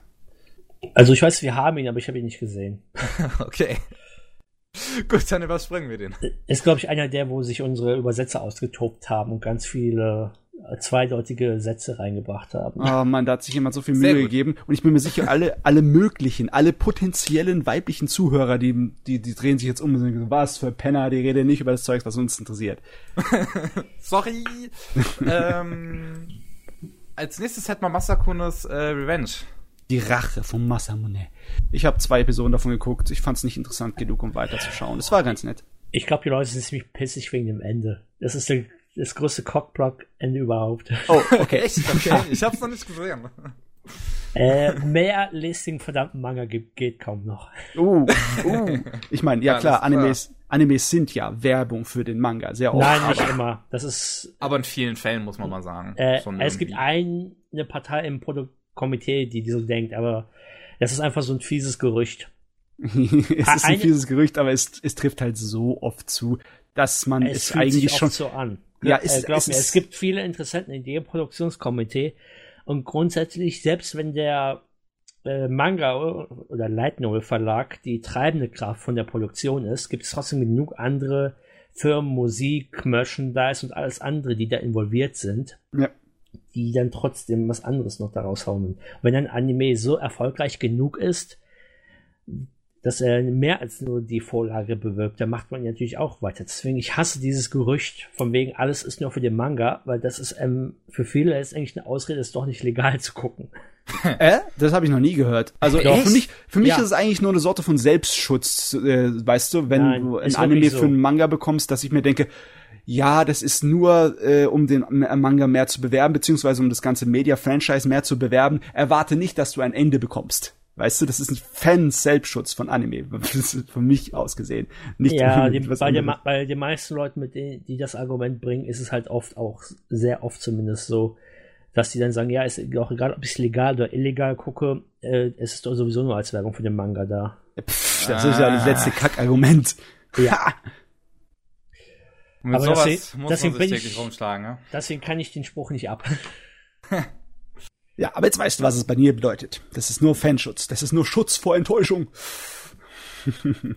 Also ich weiß, wir haben ihn, aber ich habe ihn nicht gesehen. *laughs* Okay. Gut, dann überspringen wir den. Ist, glaube ich, einer der, wo sich unsere Übersetzer ausgetobt haben und ganz viele zweideutige Sätze reingebracht haben. Oh Mann, da hat sich jemand so viel Mühe gegeben. Und ich bin mir sicher, alle, alle möglichen, alle potenziellen weiblichen Zuhörer, die, die, die drehen sich jetzt um und sagen, was für Penner, die reden nicht über das Zeug, was uns interessiert. *laughs* Sorry. ähm, als nächstes hätten wir Masakunes äh, Revenge. Die Rache von Masamune. Ich habe zwei Episoden davon geguckt. Ich fand es nicht interessant genug, um weiterzuschauen. Es war ganz nett. Ich glaube, die Leute sind ziemlich pissig wegen dem Ende. Das ist der, das größte Cockblock-Ende überhaupt. Oh, okay. *laughs* Echt? Okay. Ich hab's noch nicht gesehen. äh, mehr lest den verdammten Manga gibt, geht kaum noch. Uh, uh. Ich meine, ja Ja, klar, ist klar. Animes, Animes sind ja Werbung für den Manga, sehr oft. Nein, nicht immer. Das ist Aber in vielen Fällen muss man mal sagen. Äh, Schon es gibt irgendwie. eine Partei im Produktkomitee, die, die so denkt, aber das ist einfach so ein fieses Gerücht. *laughs* es ist ein fieses Gerücht, aber es, es trifft halt so oft zu, dass man Es es, fühlt eigentlich sich schon. oft so an. Ja, es- äh, glaub es mir, ist- es gibt viele Interessenten in dem Produktionskomitee und grundsätzlich, selbst wenn der äh, Manga oder Light Novel Verlag die treibende Kraft von der Produktion ist, gibt es trotzdem genug andere Firmen, Musik, Merchandise und alles andere, die da involviert sind, Ja. die dann trotzdem was anderes noch daraus hauen. Und wenn ein Anime so erfolgreich genug ist, dass er mehr als nur die Vorlage bewirbt, da macht man natürlich auch weiter. Deswegen, ich hasse dieses Gerücht, von wegen alles ist nur für den Manga, weil das ist ähm, für viele ist eigentlich eine Ausrede, ist doch nicht legal zu gucken. *laughs* Äh? Das habe ich noch nie gehört. Also Doch. für mich, für mich Ja. ist es eigentlich nur eine Sorte von Selbstschutz, äh, weißt du, wenn Nein, du ein Anime so. für einen Manga bekommst, dass ich mir denke, ja, das ist nur, äh, um den M- Manga mehr zu bewerben, beziehungsweise um das ganze Media-Franchise mehr zu bewerben. Erwarte nicht, dass du ein Ende bekommst. Weißt du, das ist ein Fans-Selbstschutz von Anime, Das *laughs* ist von mich aus gesehen. Nicht Ja, unbedingt die, bei, den, bei meisten Leuten, mit denen, die das Argument bringen, ist es halt oft auch, sehr oft zumindest so, dass die dann sagen, ja, ist auch egal, ob ich es legal oder illegal gucke, äh, es ist doch sowieso nur als Werbung für den Manga da. Pff, das ist ja das letzte Kackargument. *laughs* Ja. Mit Aber sowas deswegen- muss deswegen man sich täglich ich- rumschlagen, ne? Deswegen kann ich den Spruch nicht ab. *laughs* Ja, aber jetzt weißt du, was es bei mir bedeutet. Das ist nur Fanschutz. Das ist nur Schutz vor Enttäuschung. *laughs*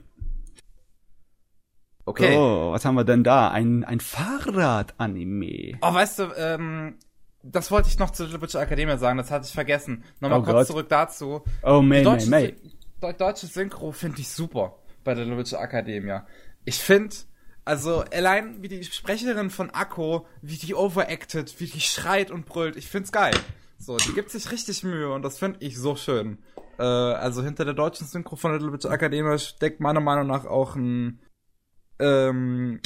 Okay. So, was haben wir denn da? Ein, ein Fahrrad-Anime. Oh, weißt du, ähm, das wollte ich noch zur Little Witch Academia sagen, das hatte ich vergessen. Nochmal Oh kurz Gott. zurück dazu. Oh, May, May, deutsche, May. Deu- deutsche Synchro finde ich super bei der Little Witch Academia. Ich finde, also allein wie die Sprecherin von Akko, wie die overacted, wie die schreit und brüllt, ich find's geil. So, die gibt sich richtig Mühe und das finde ich so schön. Äh, also hinter der deutschen Synchro von Little Witch Academia steckt meiner Meinung nach auch ein ähm,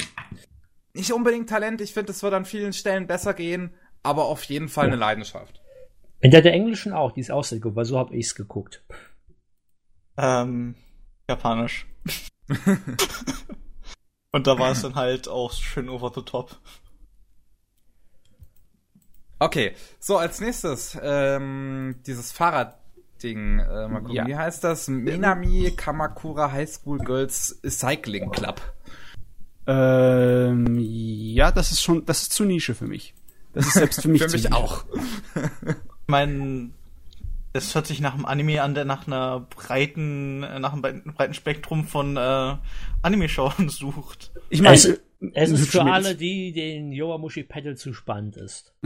nicht unbedingt Talent, ich finde, es wird an vielen Stellen besser gehen, aber auf jeden Fall eine Leidenschaft. In der, Englischen auch, die ist auch sehr gut, weil so habe ich's geguckt. Ähm, Japanisch. *laughs* Und da war es dann halt auch schön over the top. Okay, so als nächstes ähm, dieses Fahrradding, äh, mal gucken, Ja. wie heißt das? Minami Kamakura High School Girls Cycling Club. Ähm, ja, das ist schon, das ist zu Nische für mich. Das ist selbst für mich *laughs* Für zu mich Nische. auch. Ich meine, es hört sich nach einem Anime an, der nach einer breiten, äh, nach einem breiten Spektrum von äh, Anime-Schauen sucht. Ich meine, Es- Es ist für alle, die den Yowamushi Pedal zu spannend ist. *laughs*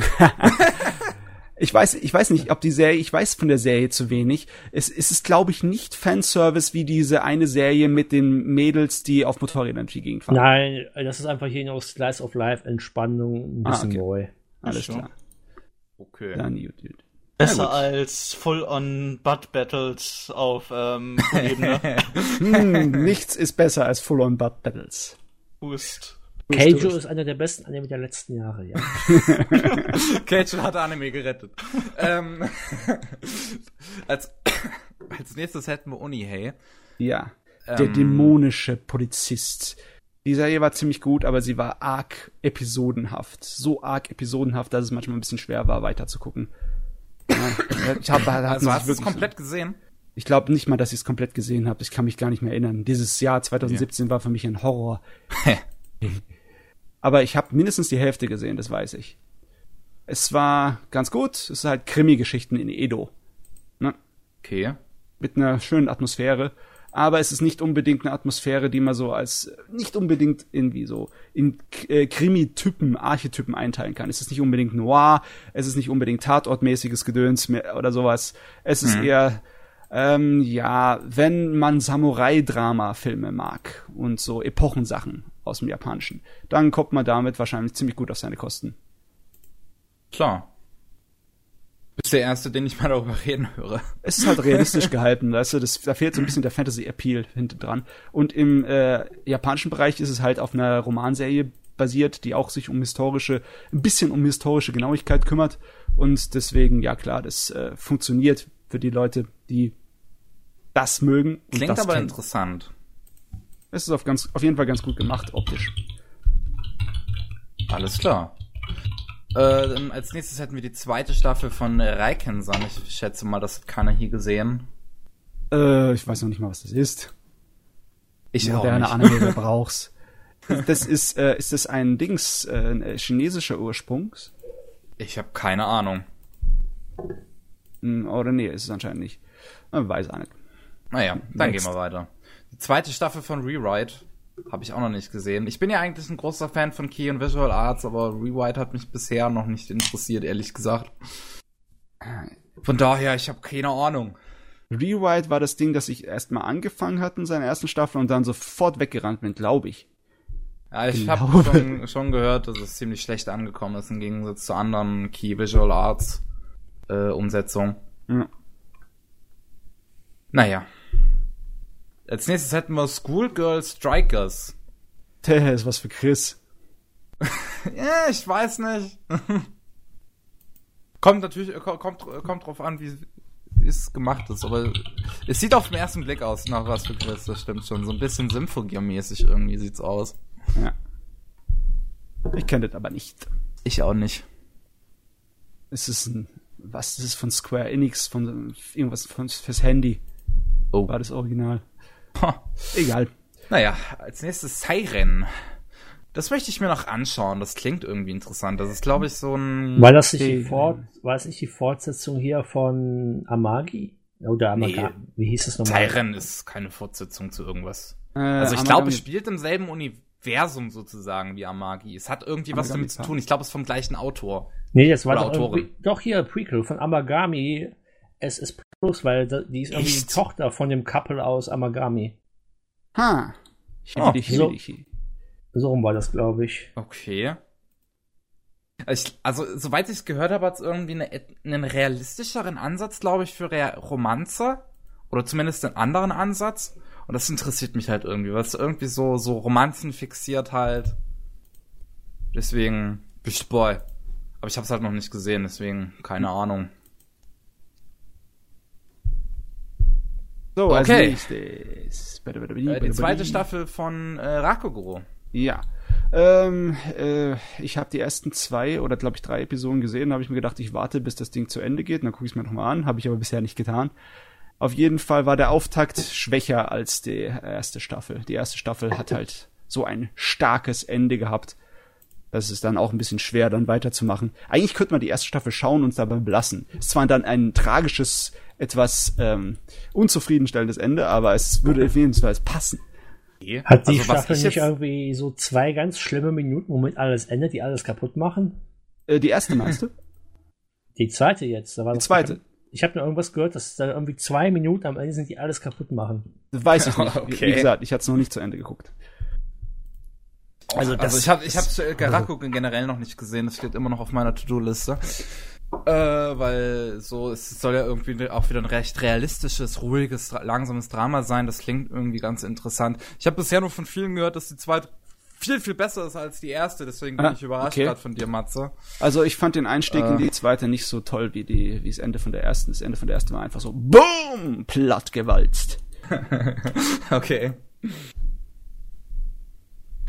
Ich weiß, ich weiß nicht, ob die Serie, ich weiß von der Serie zu wenig. Es, es ist, glaube ich, nicht Fanservice wie diese eine Serie mit den Mädels, die auf Motorrädern durch die Gegend fahren. Nein, das ist einfach hier noch Slice of Life, Entspannung, ein Ah, bisschen okay. neu. Alles so. klar. Okay. Dann gut, gut. Besser gut. als Full-on Butt Battles auf ähm, Ebene. *laughs* Hm, nichts ist besser als Full-on Butt Battles. Boost. Keijo ist einer der besten Anime der letzten Jahre, ja. *laughs* Keiichi hat Anime gerettet. *laughs* ähm, *laughs* als, *coughs* als nächstes hätten wir Unihei. Ja. Der Ähm, dämonische Polizist. Die Serie war ziemlich gut, aber sie war arg episodenhaft. So arg episodenhaft, dass es manchmal ein bisschen schwer war, weiterzugucken. Ja, ich hab, da hat Also hast du es komplett gesehen? Ich glaube nicht mal, dass ich es komplett gesehen habe. Ich kann mich gar nicht mehr erinnern. Dieses Jahr 2017 war für mich ein Horror. Aber ich habe mindestens die Hälfte gesehen, das weiß ich. Es war ganz gut. Es ist halt Krimi-Geschichten in Edo. Ne? Okay. Mit einer schönen Atmosphäre. Aber es ist nicht unbedingt eine Atmosphäre, die man so als nicht unbedingt irgendwie so in äh, Krimi-Typen, Archetypen einteilen kann. Es ist nicht unbedingt noir, es ist nicht unbedingt Tatortmäßiges Gedöns oder sowas. Es ist eher ähm, ja, wenn man Samurai-Drama-Filme mag und so Epochensachen aus dem Japanischen, dann kommt man damit wahrscheinlich ziemlich gut auf seine Kosten. Klar. Bist der Erste, den ich mal darüber *laughs* reden höre. Es ist halt realistisch *laughs* gehalten, weißt du, das, da fehlt so ein bisschen der Fantasy-Appeal hinten dran. Und im äh, japanischen Bereich ist es halt auf einer Romanserie basiert, die auch sich um historische, ein bisschen um historische Genauigkeit kümmert. Und deswegen, ja klar, das äh, funktioniert für die Leute, die das mögen. Klingt das aber kennen. interessant. Es ist auf, ganz, auf jeden Fall ganz gut gemacht, optisch. Alles klar. Äh, als nächstes hätten wir die zweite Staffel von äh, Raikensan. Ich schätze mal, das hat keiner hier gesehen. Äh, ich weiß noch nicht mal, was das ist. Ich Moderne Anime, wer *laughs* braucht's? Das ist, äh, ist das ein Dings, äh, ein äh, chinesischer Ursprungs? Ich habe keine Ahnung. Hm, Oder nee, ist es anscheinend nicht. Man weiß auch nicht. Naja, dann Next. gehen wir weiter. Die zweite Staffel von Rewrite habe ich auch noch nicht gesehen. Ich bin ja eigentlich ein großer Fan von Key und Visual Arts, aber Rewrite hat mich bisher noch nicht interessiert, ehrlich gesagt. Von daher, ich habe keine Ahnung. Rewrite war das Ding, das ich erstmal angefangen hatte in seiner ersten Staffel und dann sofort weggerannt bin, glaube ich. Ja, ich habe schon, schon gehört, dass es ziemlich schlecht angekommen ist im Gegensatz zu anderen Key Visual Arts äh, Umsetzungen. Ja. Naja. Als nächstes hätten wir Schoolgirl Strikers. Der *laughs* ist was für Chris. *laughs* Ja, ich weiß nicht. *laughs* kommt natürlich, äh, kommt, kommt, kommt drauf an, wie es gemacht ist, aber es sieht auf den ersten Blick aus nach was für Chris, das stimmt schon. So ein bisschen Symphogear-mäßig irgendwie sieht's aus. Ja. Ich kenne das aber nicht. Ich auch nicht. Es ist ein, was ist es von Square Enix, von irgendwas von, fürs Handy. Oh. War das Original. Egal. Naja, als nächstes Siren. Das möchte ich mir noch anschauen. Das klingt irgendwie interessant. Das ist, glaube ich, so ein. War das nicht die. Fort war das nicht die Fortsetzung hier von Amagi? Oder Amaga? Wie hieß es nochmal? Siren ist keine Fortsetzung zu irgendwas. Äh, Also ich glaube, es spielt im selben Universum sozusagen wie Amagi. Es hat irgendwie was Amagami damit zu tun. Ich glaube, es ist vom gleichen Autor. Nee, das war Oder doch, Autorin. doch hier Prequel von Amagami SS Plus, weil die ist irgendwie Echt? die Tochter von dem Couple aus Amagami. Ha. Oh, Hibidi, so. hibidi. So rum war das, glaube ich. Okay. Also, ich, also soweit ich es gehört habe, hat es irgendwie eine, einen realistischeren Ansatz, glaube ich, für Re Romanze. Oder zumindest einen anderen Ansatz. Und das interessiert mich halt irgendwie, weil es irgendwie so, so Romanzen fixiert halt. Deswegen, Bist Boy. Aber ich habe es halt noch nicht gesehen, deswegen keine Ahnung. So, als Okay. nächstes. Äh, die zweite Staffel von äh, Rakogoro. Ja. Ähm, äh, ich habe die ersten zwei oder glaube ich drei Episoden gesehen. Da habe ich mir gedacht, ich warte, bis das Ding zu Ende geht. Und dann gucke ich es mir nochmal an. Habe ich aber bisher nicht getan. Auf jeden Fall war der Auftakt schwächer als die erste Staffel. Die erste Staffel hat halt so ein starkes Ende gehabt. Das ist dann auch ein bisschen schwer, dann weiterzumachen. Eigentlich könnte man die erste Staffel schauen und es dabei belassen. Es zwar dann ein tragisches, etwas ähm, unzufriedenstellendes Ende, aber es würde auf jeden Fall passen. Hat die Also, was Staffel ich nicht jetzt- irgendwie so zwei ganz schlimme Minuten, womit alles endet, die alles kaputt machen? Äh, die erste meinst du? *laughs* Die zweite jetzt. Da war Die zweite. Ich habe noch irgendwas gehört, dass da irgendwie zwei Minuten am Ende sind, die alles kaputt machen. Weiß ich nicht. *laughs* Okay. Wie gesagt, ich hatte es noch nicht zu Ende geguckt. Also, das- also ich habe ich hab äh, Garaku generell noch nicht gesehen, das steht immer noch auf meiner To-Do-Liste. Äh, weil so, es soll ja irgendwie auch wieder ein recht realistisches, ruhiges, langsames Drama sein. Das klingt irgendwie ganz interessant. Ich habe bisher nur von vielen gehört, dass die zweite viel, viel besser ist als die erste, deswegen bin Ah, ich überrascht okay. gerade von dir, Matze. Also ich fand den Einstieg Äh. in die zweite nicht so toll wie die wie das Ende von der ersten. Das Ende von der ersten war einfach so BOOM! Platt gewalzt. *laughs* Okay.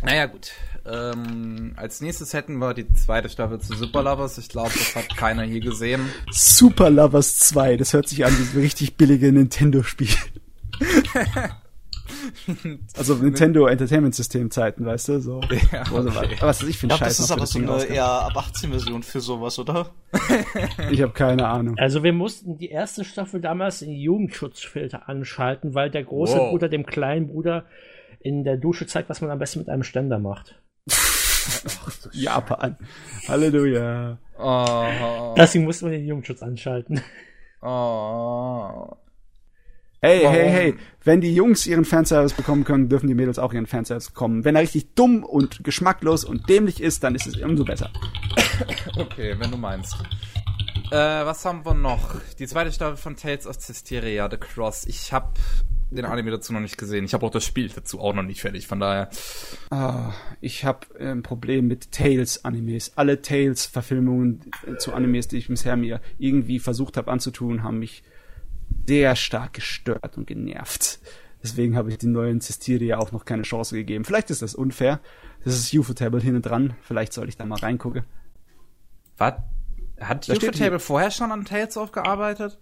Naja, gut. Ähm, als nächstes hätten wir die zweite Staffel zu Super Lovers. Ich glaube, das hat keiner hier gesehen. Super Lovers 2, das hört sich an wie so ein richtig billige Nintendo-Spiel. *laughs* also Nintendo Entertainment System Zeiten, weißt du, so. Ja, Also, okay. Was weiß ich ein glaube, das ist aber so Ding eine eher ab 18 Version für sowas, oder? *laughs* Ich habe keine Ahnung. Also wir mussten die erste Staffel damals den Jugendschutzfilter anschalten, weil der große Wow. Bruder dem kleinen Bruder in der Dusche zeigt, was man am besten mit einem Ständer macht. *laughs* Japan. Halleluja. Oh, Deswegen musste man den Jugendschutz anschalten. oh. Hey, Warum? hey, hey, wenn die Jungs ihren Fanservice bekommen können, dürfen die Mädels auch ihren Fanservice bekommen. Wenn er richtig dumm und geschmacklos und dämlich ist, dann ist es umso besser. Okay, wenn du meinst. Äh, was haben wir noch? Die zweite Staffel von Tales of Cestiria, The Cross. Ich habe den Anime dazu noch nicht gesehen. Ich habe auch das Spiel dazu auch noch nicht fertig. Von daher. Ah, ich habe ein Problem mit Tales-Animes. Alle Tales-Verfilmungen äh, zu Animes, die ich bisher mir irgendwie versucht habe anzutun, haben mich sehr stark gestört und genervt. Deswegen habe ich den neuen Cestiria auch noch keine Chance gegeben. Vielleicht ist das unfair. Das ist Ufotable hinten dran. Vielleicht soll ich da mal reingucken. Was? Hat steht Ufotable vorher schon an Tales aufgearbeitet?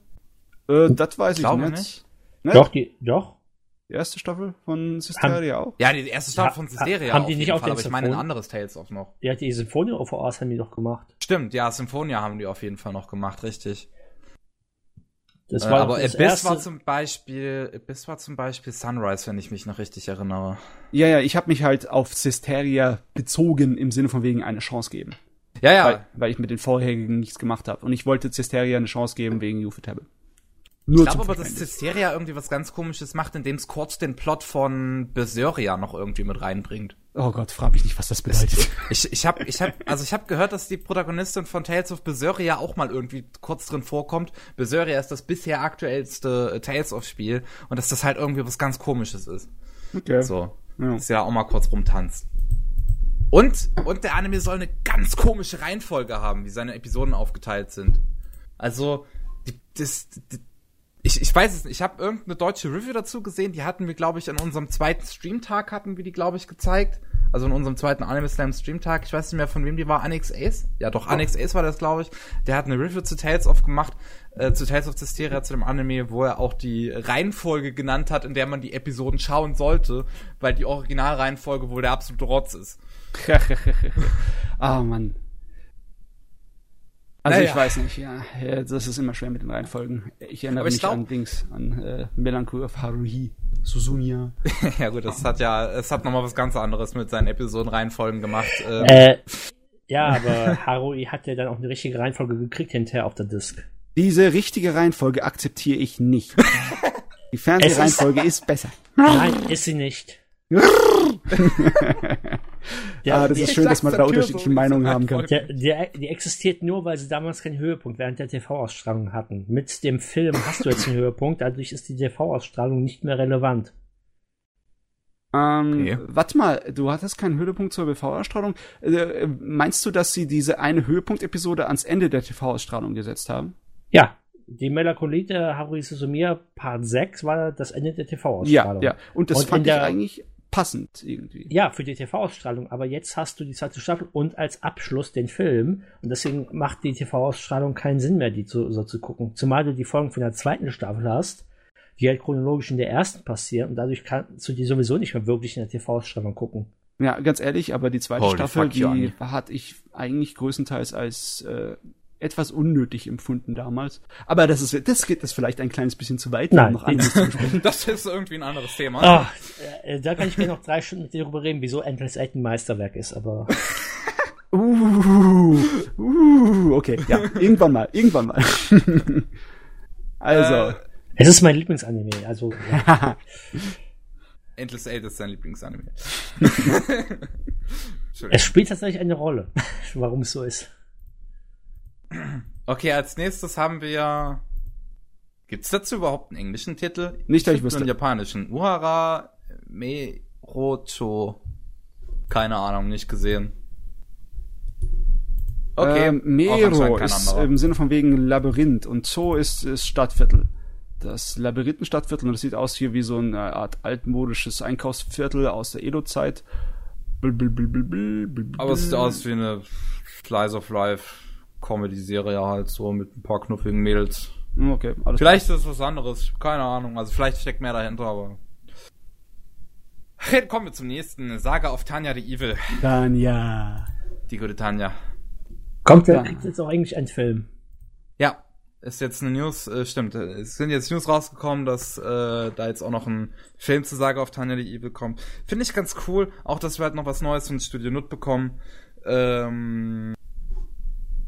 Äh, das weiß ich Glaube nicht. nicht. Ne? Doch, die, doch. Die erste Staffel von Cestiria auch. Ja, die erste Staffel Ha- von Cestiria haben auf die nicht jeden auf Fall, den aber ich meine ein anderes Tales of noch. Ja, die Symphonie OVAs haben die doch gemacht. Stimmt, ja, Symphonia haben die auf jeden Fall noch gemacht, richtig. Das Äh, war aber das Abyss erste, war zum Beispiel, Abyss war zum Beispiel Sunrise, wenn ich mich noch richtig erinnere. Ja, ja, ich habe mich halt auf Cesteria bezogen im Sinne von wegen eine Chance geben. Ja, ja. Weil, weil ich mit den vorherigen nichts gemacht habe. Und ich wollte Cesteria eine Chance geben wegen Ufotable. Nur ich glaube aber, dass. Cisteria irgendwie was ganz komisches macht, indem es kurz den Plot von Berseria noch irgendwie mit reinbringt. Oh Gott, frag mich nicht, was das bedeutet. Ich, ich habe ich hab, also ich hab gehört, dass die Protagonistin von Tales of Berseria auch mal irgendwie kurz drin vorkommt. Berseria ist das bisher aktuellste äh, Tales of Spiel und dass das halt irgendwie was ganz komisches ist. Okay. So. Ja. Dass ja auch mal kurz rumtanzt. Und, und der Anime soll eine ganz komische Reihenfolge haben, wie seine Episoden aufgeteilt sind. Also, die, das, die, ich, ich weiß es nicht. Ich habe irgendeine deutsche Review dazu gesehen. Die hatten wir, glaube ich, an unserem zweiten Streamtag hatten wir die, glaube ich, gezeigt. Also in unserem zweiten Anime Slam Streamtag. Ich weiß nicht mehr, von wem die war. Annex Ace? Ja, doch, Annex Ace war das, glaube ich. Der hat eine Review zu Tales of gemacht, äh, zu Tales of Cysteria, zu dem Anime, wo er auch die Reihenfolge genannt hat, in der man die Episoden schauen sollte, weil die Originalreihenfolge wohl der absolute Rotz ist. ah, *laughs* Mann. Also Naja. ich weiß nicht, ja, das ist immer schwer mit den Reihenfolgen. Ich erinnere ich mich glaub- an Dings, an äh, Melancholy of Haruhi, Suzunia. *laughs* ja gut, das hat ja, es hat nochmal was ganz anderes mit seinen Episodenreihenfolgen gemacht. Ähm, Äh, ja, aber *laughs* Harui hat ja dann auch eine richtige Reihenfolge gekriegt hinterher auf der Disc. Diese richtige Reihenfolge akzeptiere ich nicht. *laughs* Die Fernsehreihenfolge ist besser. Nein, ist sie nicht. Der, ah, das ist schön, dass man da unterschiedliche Meinungen haben kann. Der, der, die existiert nur, weil sie damals keinen Höhepunkt während der TV-Ausstrahlung hatten. Mit dem Film hast du jetzt einen Höhepunkt, dadurch ist die TV-Ausstrahlung nicht mehr relevant. Ähm, Okay. Warte mal, du hattest keinen Höhepunkt zur TV-Ausstrahlung. Äh, meinst du, dass sie diese eine Höhepunkt-Episode ans Ende der TV-Ausstrahlung gesetzt haben? Ja, die Melancholie der Harui Suzumiya Part 6 war das Ende der Ja, TV-Ausstrahlung. ja. Und das Und fand ich eigentlich passend irgendwie. Ja, für die TV-Ausstrahlung, aber jetzt hast du die zweite Staffel und als Abschluss den Film und deswegen macht die TV-Ausstrahlung keinen Sinn mehr, die zu, so zu gucken. Zumal du die Folgen von der zweiten Staffel hast, die halt chronologisch in der ersten passieren und dadurch kannst du die sowieso nicht mehr wirklich in der TV-Ausstrahlung gucken. Ja, ganz ehrlich, aber die zweite Holy Staffel, die hatte ich eigentlich größtenteils als äh, etwas unnötig empfunden damals. Aber das ist, das geht das vielleicht ein kleines bisschen zu weit, um Nein, noch anderes zu besprechen. *laughs* Das ist irgendwie ein anderes Thema. Ah, äh, da kann ich gerne noch drei Stunden mit dir darüber reden, wieso Endless Eight ein Meisterwerk ist, aber *laughs* Uh, uh, okay, ja, irgendwann mal, irgendwann mal. *laughs* also, Äh, es ist mein Lieblingsanime, also ja. Endless Eight ist sein Lieblingsanime. es spielt tatsächlich eine Rolle, warum es so ist. Okay, als nächstes haben wir. Gibt's dazu überhaupt einen englischen Titel? Nicht, dass ich Es gibt wüsste. einen japanischen. Uhara Merocho. Keine Ahnung, nicht gesehen. Okay. ähm, Mero ist im Sinne von wegen Labyrinth und Zoo ist, ist Stadtviertel. Das Labyrinthenstadtviertel, und das sieht aus hier wie so eine Art altmodisches Einkaufsviertel aus der Edo-Zeit. Aber es sieht aus wie eine Slice of Life Comedy-Serie halt so mit ein paar knuffigen Mädels. Okay, alles Vielleicht ist es was anderes, keine Ahnung. Also vielleicht steckt mehr dahinter, aber. Kommen wir zum nächsten. Saga of Tanya the Evil. Dann ja. Die gute Tanya. Kommt Ja. da kriegt jetzt auch eigentlich ein Film. Ja, ist jetzt eine News, äh, stimmt. Es sind jetzt News rausgekommen, dass äh, da jetzt auch noch ein Film zu Saga of Tanya the Evil kommt. Finde ich ganz cool. Auch, dass wir halt noch was Neues von Studio Nut bekommen. Ähm,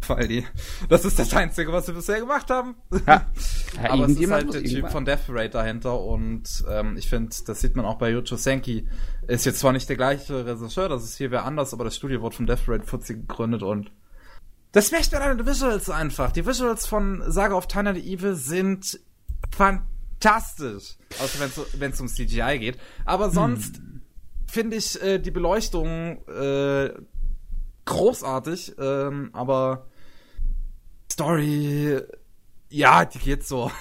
weil die, das ist das Einzige, was wir bisher gemacht haben. Ja. *laughs* Ja, Aber es ist halt der Typ von Death Raid dahinter und ähm, ich finde, das sieht man auch bei Yocho Senki. Ist jetzt zwar nicht der gleiche Regisseur, das ist hier wer anders, aber das Studio wurde von Death Raid 40 gegründet und das merkt man an den Visuals einfach. Die Visuals von Saga of Tanya the Evil sind fantastisch. Außer wenn es um CGI geht. Aber sonst finde ich äh, die Beleuchtung äh, großartig, ähm, aber Story, ja, die geht so.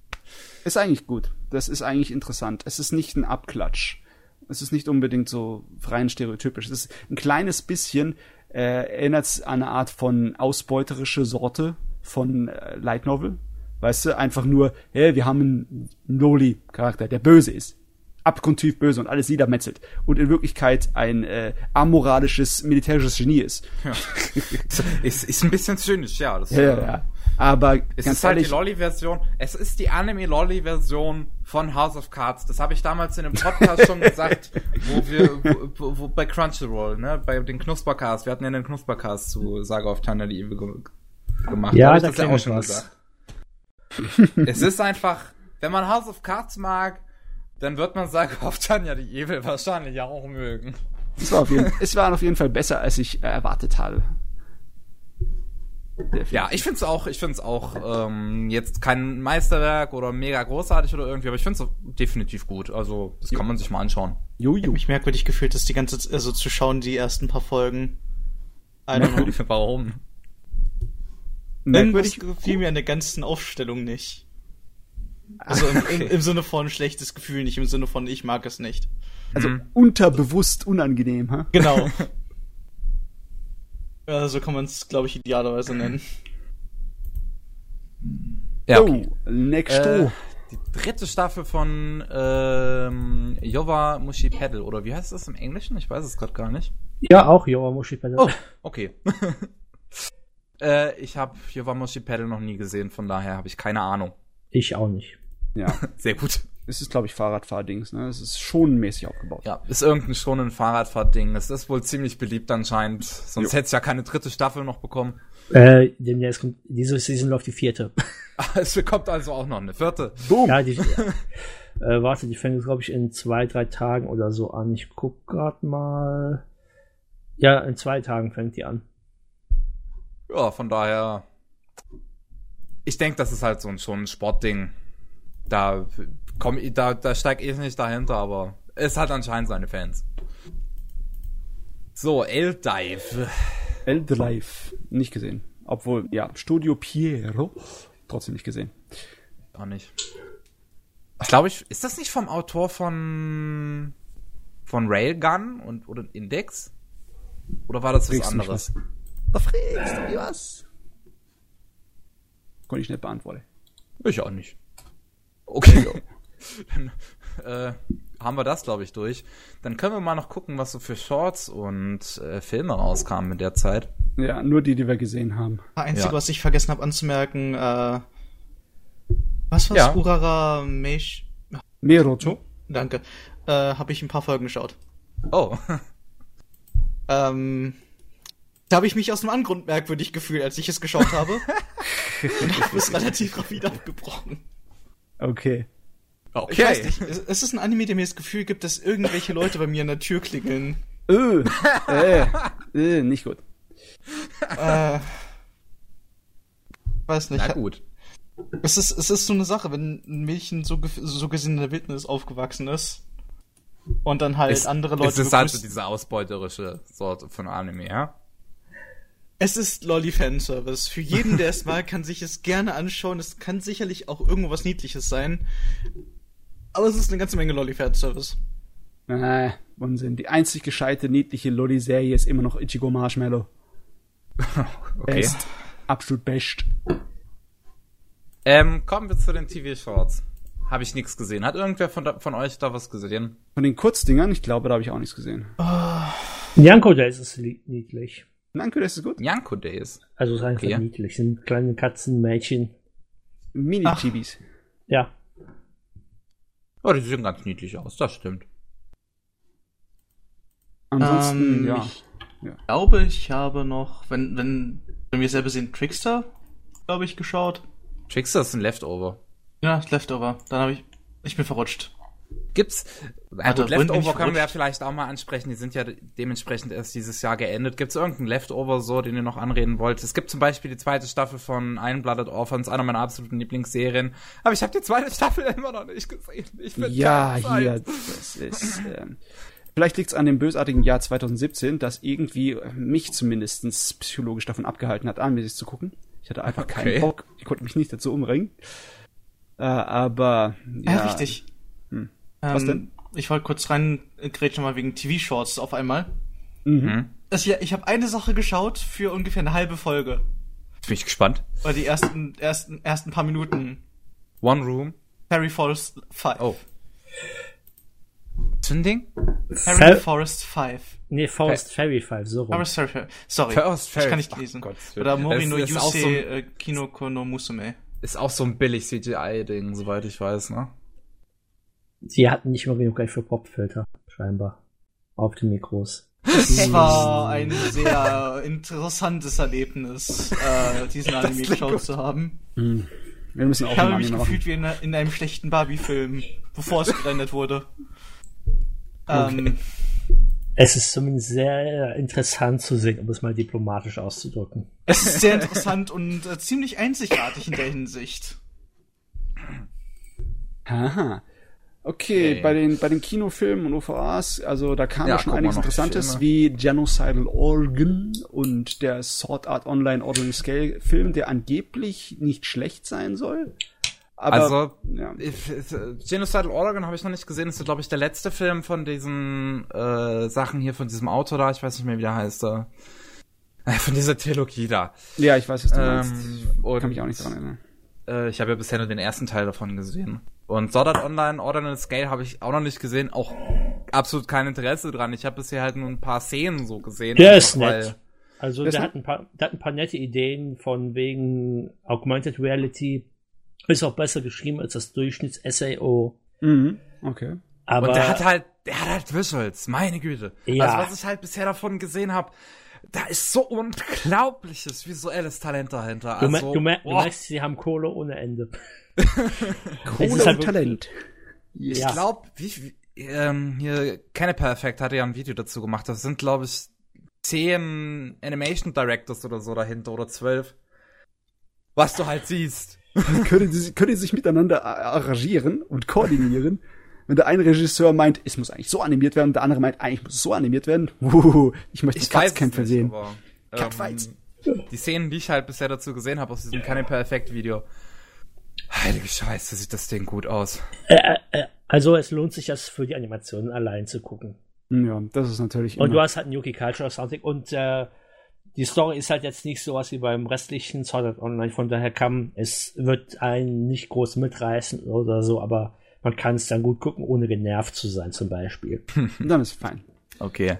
*laughs* Ist eigentlich gut. Das ist eigentlich interessant. Es ist nicht ein Abklatsch. Es ist nicht unbedingt so rein stereotypisch. Es ist ein kleines bisschen, äh, erinnert es an eine Art von ausbeuterische Sorte von äh, Light Novel. Weißt du, einfach nur, hey, wir haben einen Noli-Charakter, der böse ist. Abgrundtief böse und alles niedermetzelt. Und in Wirklichkeit ein äh, amoralisches militärisches Genie ist. *laughs* ist, ist ein bisschen zynisch, ja. Das, Ja, ja, äh, ja. Aber Es ganz ist halt ehrlich, die Lolli-Version. Es ist die Anime-Lolli-Version von House of Cards. Das habe ich damals in einem Podcast schon gesagt, wo wir, wo, wo, bei Crunchyroll, ne, bei den Knuspercast. Wir hatten ja einen Knuspercast zu Saga of Thunder die Evil ge gemacht. Ja, da das ja auch schon was. gesagt. es ist einfach, wenn man House of Cards mag, dann wird man sagen, *laughs* auf Tanja die Evil wahrscheinlich auch mögen. Es war, auf jeden, es war auf jeden Fall besser, als ich äh, erwartet habe. Definitiv. Ja, ich find's auch, ich find's auch ähm, jetzt kein Meisterwerk oder mega großartig oder irgendwie, aber ich find's definitiv gut. Also das kann man sich mal anschauen. Ich hab Jojo. mich merkwürdig gefühlt, das die ganze Zeit, also zu schauen, die ersten paar Folgen. I don't know. *laughs* Warum? Merkwürdig. gefiel mir an der ganzen Aufstellung nicht. Also im, im, im Sinne von schlechtes Gefühl, nicht im Sinne von ich mag es nicht. Also Mhm. unterbewusst unangenehm, ha? Genau. *laughs* ja, so kann man es, glaube ich, idealerweise nennen. Ja, okay. Oh, next Äh, oh. die dritte Staffel von ähm, Jova Mushi Pedal, oder wie heißt das im Englischen? Ich weiß es gerade gar nicht. Ja, auch Yowamushi Pedal. Oh, okay. *laughs* äh, ich habe Jova Mushi Pedal noch nie gesehen, von daher habe ich keine Ahnung. Ich auch nicht. Ja, *laughs* Sehr gut. es ist, glaube ich, Fahrradfahrdings, ne? Es ist schon mäßig aufgebaut. Ja, ist irgendein schon ein Fahrradfahrding. Es ist wohl ziemlich beliebt anscheinend. Sonst hätte es ja keine dritte Staffel noch bekommen. Äh, demnächst kommt, diese Season läuft die vierte. *laughs* Es bekommt also auch noch eine vierte. Boom! ja, die, äh, warte, die fängt, glaube ich, in zwei, drei Tagen oder so an. Ich guck grad mal. Ja, in zwei Tagen fängt die an. Ja, von daher. Ich denke, das ist halt so ein, schon ein Sportding. Da komm, ich- da, da steig ich nicht dahinter, aber es hat anscheinend seine Fans. So, L-Dive. Eldlife. Nicht gesehen. Obwohl, ja, Studio Piero. Trotzdem nicht gesehen. Auch nicht. Ich glaube, ich, ist das nicht vom Autor von, von Railgun und, oder Index? Oder war das was anderes? Da fragst du mich was? Konnte ich nicht beantworten. Ich auch nicht. Okay. *laughs* Dann äh, haben wir das, glaube ich, durch. Dann können wir mal noch gucken, was so für Shorts und äh, Filme rauskamen in der Zeit. Ja, nur die, die wir gesehen haben. Das Einzige, Ja. was ich vergessen habe anzumerken, äh, was war's? Ja. Urara Meish. Meroto. Danke. Äh, habe ich ein paar Folgen geschaut. Oh, Ähm, da habe ich mich aus dem Angrund merkwürdig gefühlt, als ich es geschaut habe. *laughs* und habe es relativ rapid abgebrochen. Okay. okay. Ich weiß nicht, es, ist ein Anime, der mir das Gefühl gibt, dass irgendwelche Leute bei mir an der Tür klingeln. Äh, äh, äh, nicht gut. Äh, weiß nicht. Na gut. Es ist, es ist so eine Sache, wenn ein Mädchen so, so gesehen in der Wildnis aufgewachsen ist und dann halt Es, andere Leute es ist halt so diese ausbeuterische Sorte von Anime, ja? Es ist Lolly Fanservice. Für jeden, der es mag, kann sich es gerne anschauen. Es kann sicherlich auch irgendwo was Niedliches sein. Aber es ist eine ganze Menge Lolly Fanservice. Äh, Unsinn. Die einzig gescheite, niedliche Lolli-Serie ist immer noch Ichigo Marshmallow. *laughs* Okay. Best. Absolut best. Ähm, kommen wir zu den TV-Shorts. Habe ich nichts gesehen. Hat irgendwer von, da, von euch da was gesehen? Von den Kurzdingern, ich glaube, da habe ich auch nichts gesehen. Janko Days ist li- niedlich. Danke, das ist gut. Yanko Days. Also es ist einfach Okay. niedlich. Sind kleine Katzen, Mädchen. Mini-Chibis. Ja. Oh, die sehen ganz niedlich aus, das stimmt. Ansonsten, Ähm, ja. Ich glaube, ich habe noch, wenn, wenn, wenn wir selber sehen, Trickster, glaube ich, geschaut. Trickster ist ein Leftover. Ja, Leftover. Dann habe ich, ich bin verrutscht. Gibt's, bin ich Leftover können wir vielleicht auch mal ansprechen, die sind ja de- dementsprechend erst dieses Jahr geendet. Gibt's irgendeinen Leftover so, den ihr noch anreden wollt? Es gibt zum Beispiel die zweite Staffel von Iron-Blooded Orphans, einer meiner absoluten Lieblingsserien. Aber ich habe die zweite Staffel immer noch nicht gesehen. Ich find Ja, hier, das ist. Ähm, vielleicht liegt es an dem bösartigen Jahr 2017, das irgendwie mich zumindest psychologisch davon abgehalten hat, anmäßig zu gucken. Ich hatte einfach keinen Okay. Bock. Ich konnte mich nicht dazu umringen. Äh, aber. Ja, Ja, richtig. Hm. Ähm, Was denn? Ich wollte kurz rein grätschen mal wegen TV-Shorts auf einmal. Mhm. Hm? Das hier, ich habe eine Sache geschaut für ungefähr eine halbe Folge. Jetzt bin ich gespannt. Weil die ersten, ersten, ersten paar Minuten One Room. Harry Forest 5. Oh. Was für ein Ding? Harry Fel- Forest 5. Nee, Forest Fairy 5, so rum. Forest Fairy. Sorry. Forest Fairy. Ich kann nicht Ach lesen. Gott. Oder Mori no Yusei so äh, Kinoko no Musume. Ist auch so ein billig CGI-Ding, soweit ich weiß, ne? Sie hatten nicht mehr genug Geld für Popfilter, scheinbar. Auf den Mikros. Es war ein sehr interessantes Erlebnis, äh, diesen *laughs* Anime geschaut zu haben. Mhm. Wir müssen auch Ich habe mich machen. gefühlt wie in, in einem schlechten Barbie-Film, bevor es gerendet wurde. Ähm, Es ist zumindest sehr interessant zu sehen, um es mal diplomatisch auszudrücken. es ist sehr interessant und äh, ziemlich einzigartig in der Hinsicht. Aha. Okay, Okay. bei den, bei den Kinofilmen und OVAs, also da kam Ja, schon einiges Interessantes, wie Genocidal Organ und der Sword Art Online Ordering Scale Film, der angeblich nicht schlecht sein soll. Aber, Also, ja. Ich- ich- Genocidal Oregon habe ich noch nicht gesehen. Das ist, glaube ich, der letzte Film von diesen äh, Sachen hier, von diesem Auto da. Ich weiß nicht mehr, wie der heißt. Äh, von dieser Trilogie da. ja, ich weiß, was du meinst. Ähm, und Kann mich auch nicht dran erinnern. Äh, ich habe ja bisher nur den ersten Teil davon gesehen. Und Sword Art Online Ordinal Scale habe ich auch noch nicht gesehen. Auch absolut kein Interesse dran. Ich habe bisher halt nur ein paar Szenen so gesehen. Der ist nett. Also Der hat, ein paar, der hat ein paar nette Ideen von wegen Augmented Reality. Ist auch besser geschrieben als das Durchschnitts-SAO. Mhm, okay. Aber Und der hat halt, der hat halt Visuals, meine Güte. Ja. Also was ich halt bisher davon gesehen habe, da ist so unglaubliches visuelles Talent dahinter. du, Also, mer du, mer du boah, merkst, sie haben Kohle ohne Ende. *laughs* Kohle ist halt und Talent. ich ja. glaube, wie, wie ähm, hier Canepa Effect hatte ja ein Video dazu gemacht. Das sind glaube ich zehn Animation Directors oder so dahinter oder zwölf. Was du halt siehst. können, sie, können sie sich miteinander arrangieren und koordinieren? *laughs* Wenn der eine Regisseur meint, es muss eigentlich so animiert werden, der andere meint, eigentlich muss es so animiert werden. Uhuhu, ich möchte Ich Katzkämpfe nicht, sehen. aber, Catfights. ähm, die Szenen, die ich halt bisher dazu gesehen habe aus diesem Canepa Effect Video. Heilige Scheiße, sieht das Ding gut aus. Äh, äh, äh, also es lohnt sich, das für die Animationen allein zu gucken. Ja, das ist natürlich Und du immer. hast halt einen Yuki Culture Soundtrack und äh, die Story ist halt jetzt nicht sowas wie beim restlichen Sword Art Online, von daher kann es wird einen nicht groß mitreißen oder so, aber man kann es dann gut gucken, ohne genervt zu sein, zum Beispiel. *laughs* Dann ist fein. Okay.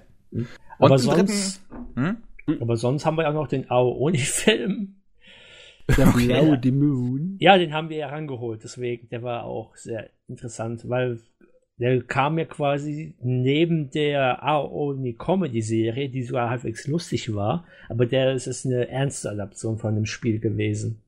Aber Und den dritten- sonst, Hm? aber sonst haben wir ja noch den Ao-Oni-Film. Der *laughs* Okay. blaue Dämon. Ja, den haben wir ja rangeholt, deswegen, der war auch sehr interessant, weil der kam ja quasi neben der Aoni Comedy Serie, die sogar halbwegs lustig war, aber der ist jetzt eine ernste Adaption von dem Spiel gewesen.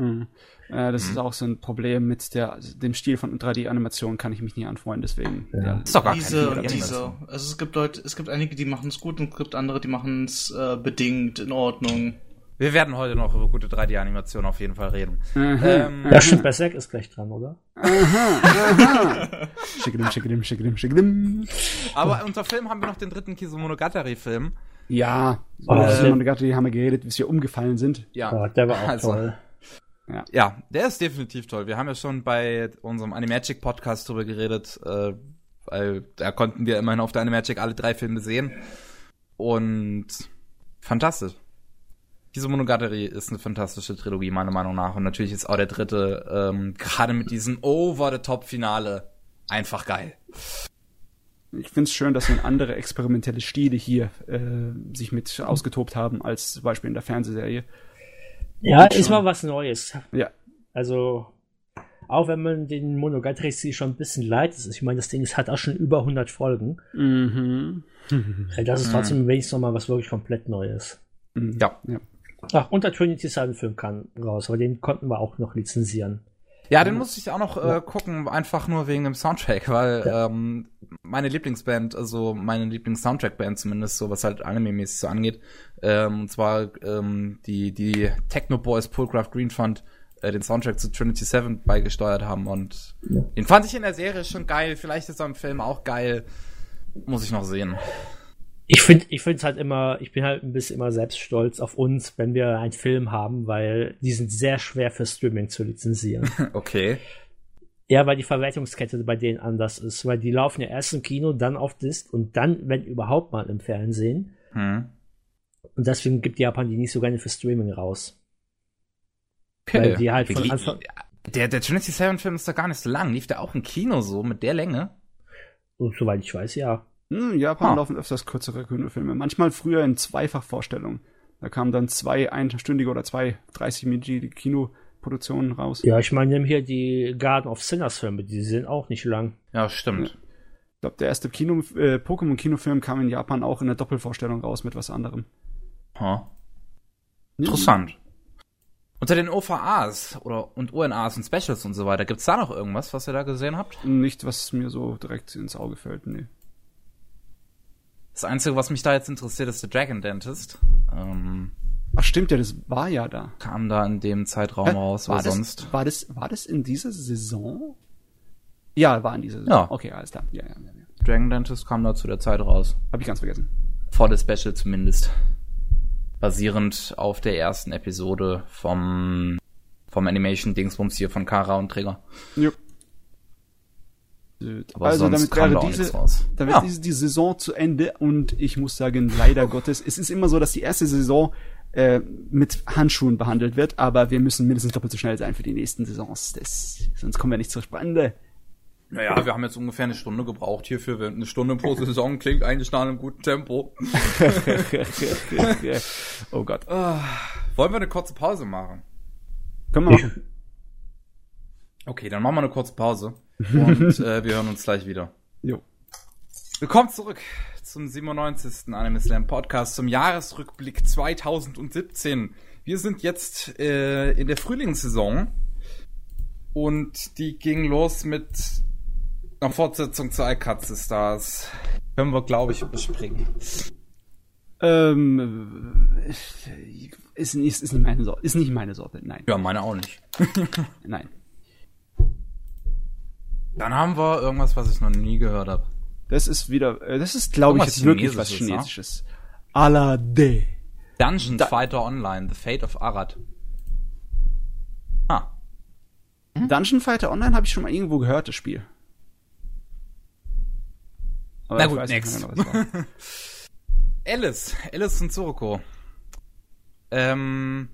Mhm. Äh, das Mhm. ist auch so ein Problem mit der, dem Stil von 3D-Animation kann ich mich nie anfreunden, deswegen. Ja. Ja. Ist doch gar diese keine diese. Also es gibt Leute, es gibt einige, die machen es gut und es gibt andere, die machen es äh, bedingt in Ordnung. Wir werden heute noch über gute 3D-Animationen auf jeden Fall reden. Aha, Ähm, Ja, stimmt, Berserk ist gleich dran, oder? aha, aha. Schickedim, schickedim, schickedim, schickedim. Aber unter Film haben wir noch den dritten Kisumonogatari-Film. Ja, Oh, über sehr- Monogatari haben wir geredet, bis wir umgefallen sind. Ja. Ja, der war auch Also, toll. Ja, der ist definitiv toll. Wir haben ja schon bei unserem Animagic Podcast drüber geredet, äh, weil da konnten wir immerhin auf der Animagic alle drei Filme sehen. Und fantastisch. Diese Monogatari ist eine fantastische Trilogie, meiner Meinung nach. Und natürlich ist auch der dritte, ähm, gerade mit diesem Over-the-Top-Finale, einfach geil. Ich find's schön, dass so andere experimentelle Stile hier äh, sich mit ausgetobt haben, als zum Beispiel in der Fernsehserie. Ja, ist mal was Neues. Ja. Also, auch wenn man den Monogatari schon ein bisschen leid ist, ich meine, das Ding ist, hat auch schon über 100 Folgen. Mhm. Das ist trotzdem wenigstens noch mal was wirklich komplett Neues. Ja. ja. Ach, und der Trinity Seven Film kam raus, aber den konnten wir auch noch lizenzieren. Ja, den musste ich auch noch äh, gucken, einfach nur wegen dem Soundtrack, weil ähm, meine Lieblingsband, also meine Lieblings-Soundtrack-Band zumindest, so was halt anime-mäßig so angeht, ähm, und zwar ähm, die die Techno Boys Pullcraft Green Fund äh, den Soundtrack zu Trinity 7 beigesteuert haben und den fand ich in der Serie schon geil, vielleicht ist er im Film auch geil, muss ich noch sehen. Ich finde, ich finde es halt immer, ich bin halt ein bisschen immer selbst stolz auf uns, wenn wir einen Film haben, weil die sind sehr schwer für Streaming zu lizenzieren. *laughs* Okay. ja, weil die Verwertungskette bei denen anders ist, weil die laufen ja erst im Kino, dann auf Disc und dann, wenn überhaupt mal im Fernsehen. Hm. Und deswegen gibt Japan die nicht so gerne für Streaming raus. okay. Weil die halt von Anfang, Der, der Trinity 7 Film ist doch gar nicht so lang. Lief der auch im Kino so mit der Länge? und soweit ich weiß, ja. Hm, In Japan Ah. laufen öfters kürzere Kinofilme. Manchmal früher in Zweifachvorstellungen. Da kamen dann zwei einstündige oder zwei 30-minütige Kinoproduktionen raus. Ja, ich meine, nimm hier die Garden of Sinners Filme, die sind auch nicht lang. Ja, stimmt. Ich glaube, der erste Kino, äh, Pokémon-Kinofilm kam in Japan auch in der Doppelvorstellung raus mit was anderem. Ha. Interessant. Unter den OVAs oder und ONAs und Specials und so weiter, gibt's da noch irgendwas, was ihr da gesehen habt? Nicht, was mir so direkt ins Auge fällt, nee. Das Einzige, was mich da jetzt interessiert, ist der Dragon Dentist. Ähm, Ach stimmt ja, das war ja da. kam da in dem Zeitraum Hä? raus war oder das, sonst. War das, war das in dieser Saison? Ja, war in dieser Saison. Ja. Okay, alles klar. Ja, ja, ja. ja. Dragon Dentist kam da zu der Zeit raus. Hab ich ganz vergessen. Vor der Special zumindest. Basierend auf der ersten Episode vom, vom Animation-Dingsbums hier von Kara und Träger. Jo. Aber also sonst damit wäre diese, damit Ja. ist die Saison zu Ende und ich muss sagen, leider Gottes, es ist immer so, dass die erste Saison äh, mit Handschuhen behandelt wird, aber wir müssen mindestens doppelt so schnell sein für die nächsten Saisons. Das, sonst kommen wir nicht zur Spannende. Naja, wir haben jetzt ungefähr eine Stunde gebraucht hierfür. Eine Stunde pro Saison klingt eigentlich nach einem guten Tempo. *laughs* oh Gott. Wollen wir eine kurze Pause machen? Können wir machen. Okay, dann machen wir eine kurze Pause. *laughs* Und äh, wir hören uns gleich wieder. Jo. Willkommen zurück zum 97. Anime Slam Podcast, zum Jahresrückblick 2017. Wir sind jetzt äh, in der Frühlingssaison und die ging los mit einer Fortsetzung zu iCatze Stars. Können wir, glaube ich, überspringen. Ähm, ist, nicht- ist nicht meine Sorte. Ist nicht meine Sorte. Nein. Ja, meine auch nicht. *laughs* Nein. Dann haben wir irgendwas, was ich noch nie gehört habe. Das ist wieder, äh, das ist, glaube ich, jetzt wirklich was Chinesisches, ne? Chinesisches. Alade. Dungeon Da- Fighter Online, The Fate of Arad. Ah, Dungeon Fighter Online habe ich schon mal irgendwo gehört, das Spiel. Aber Na gut, next. war. *laughs* Alice, Alice und Suroko. Ähm,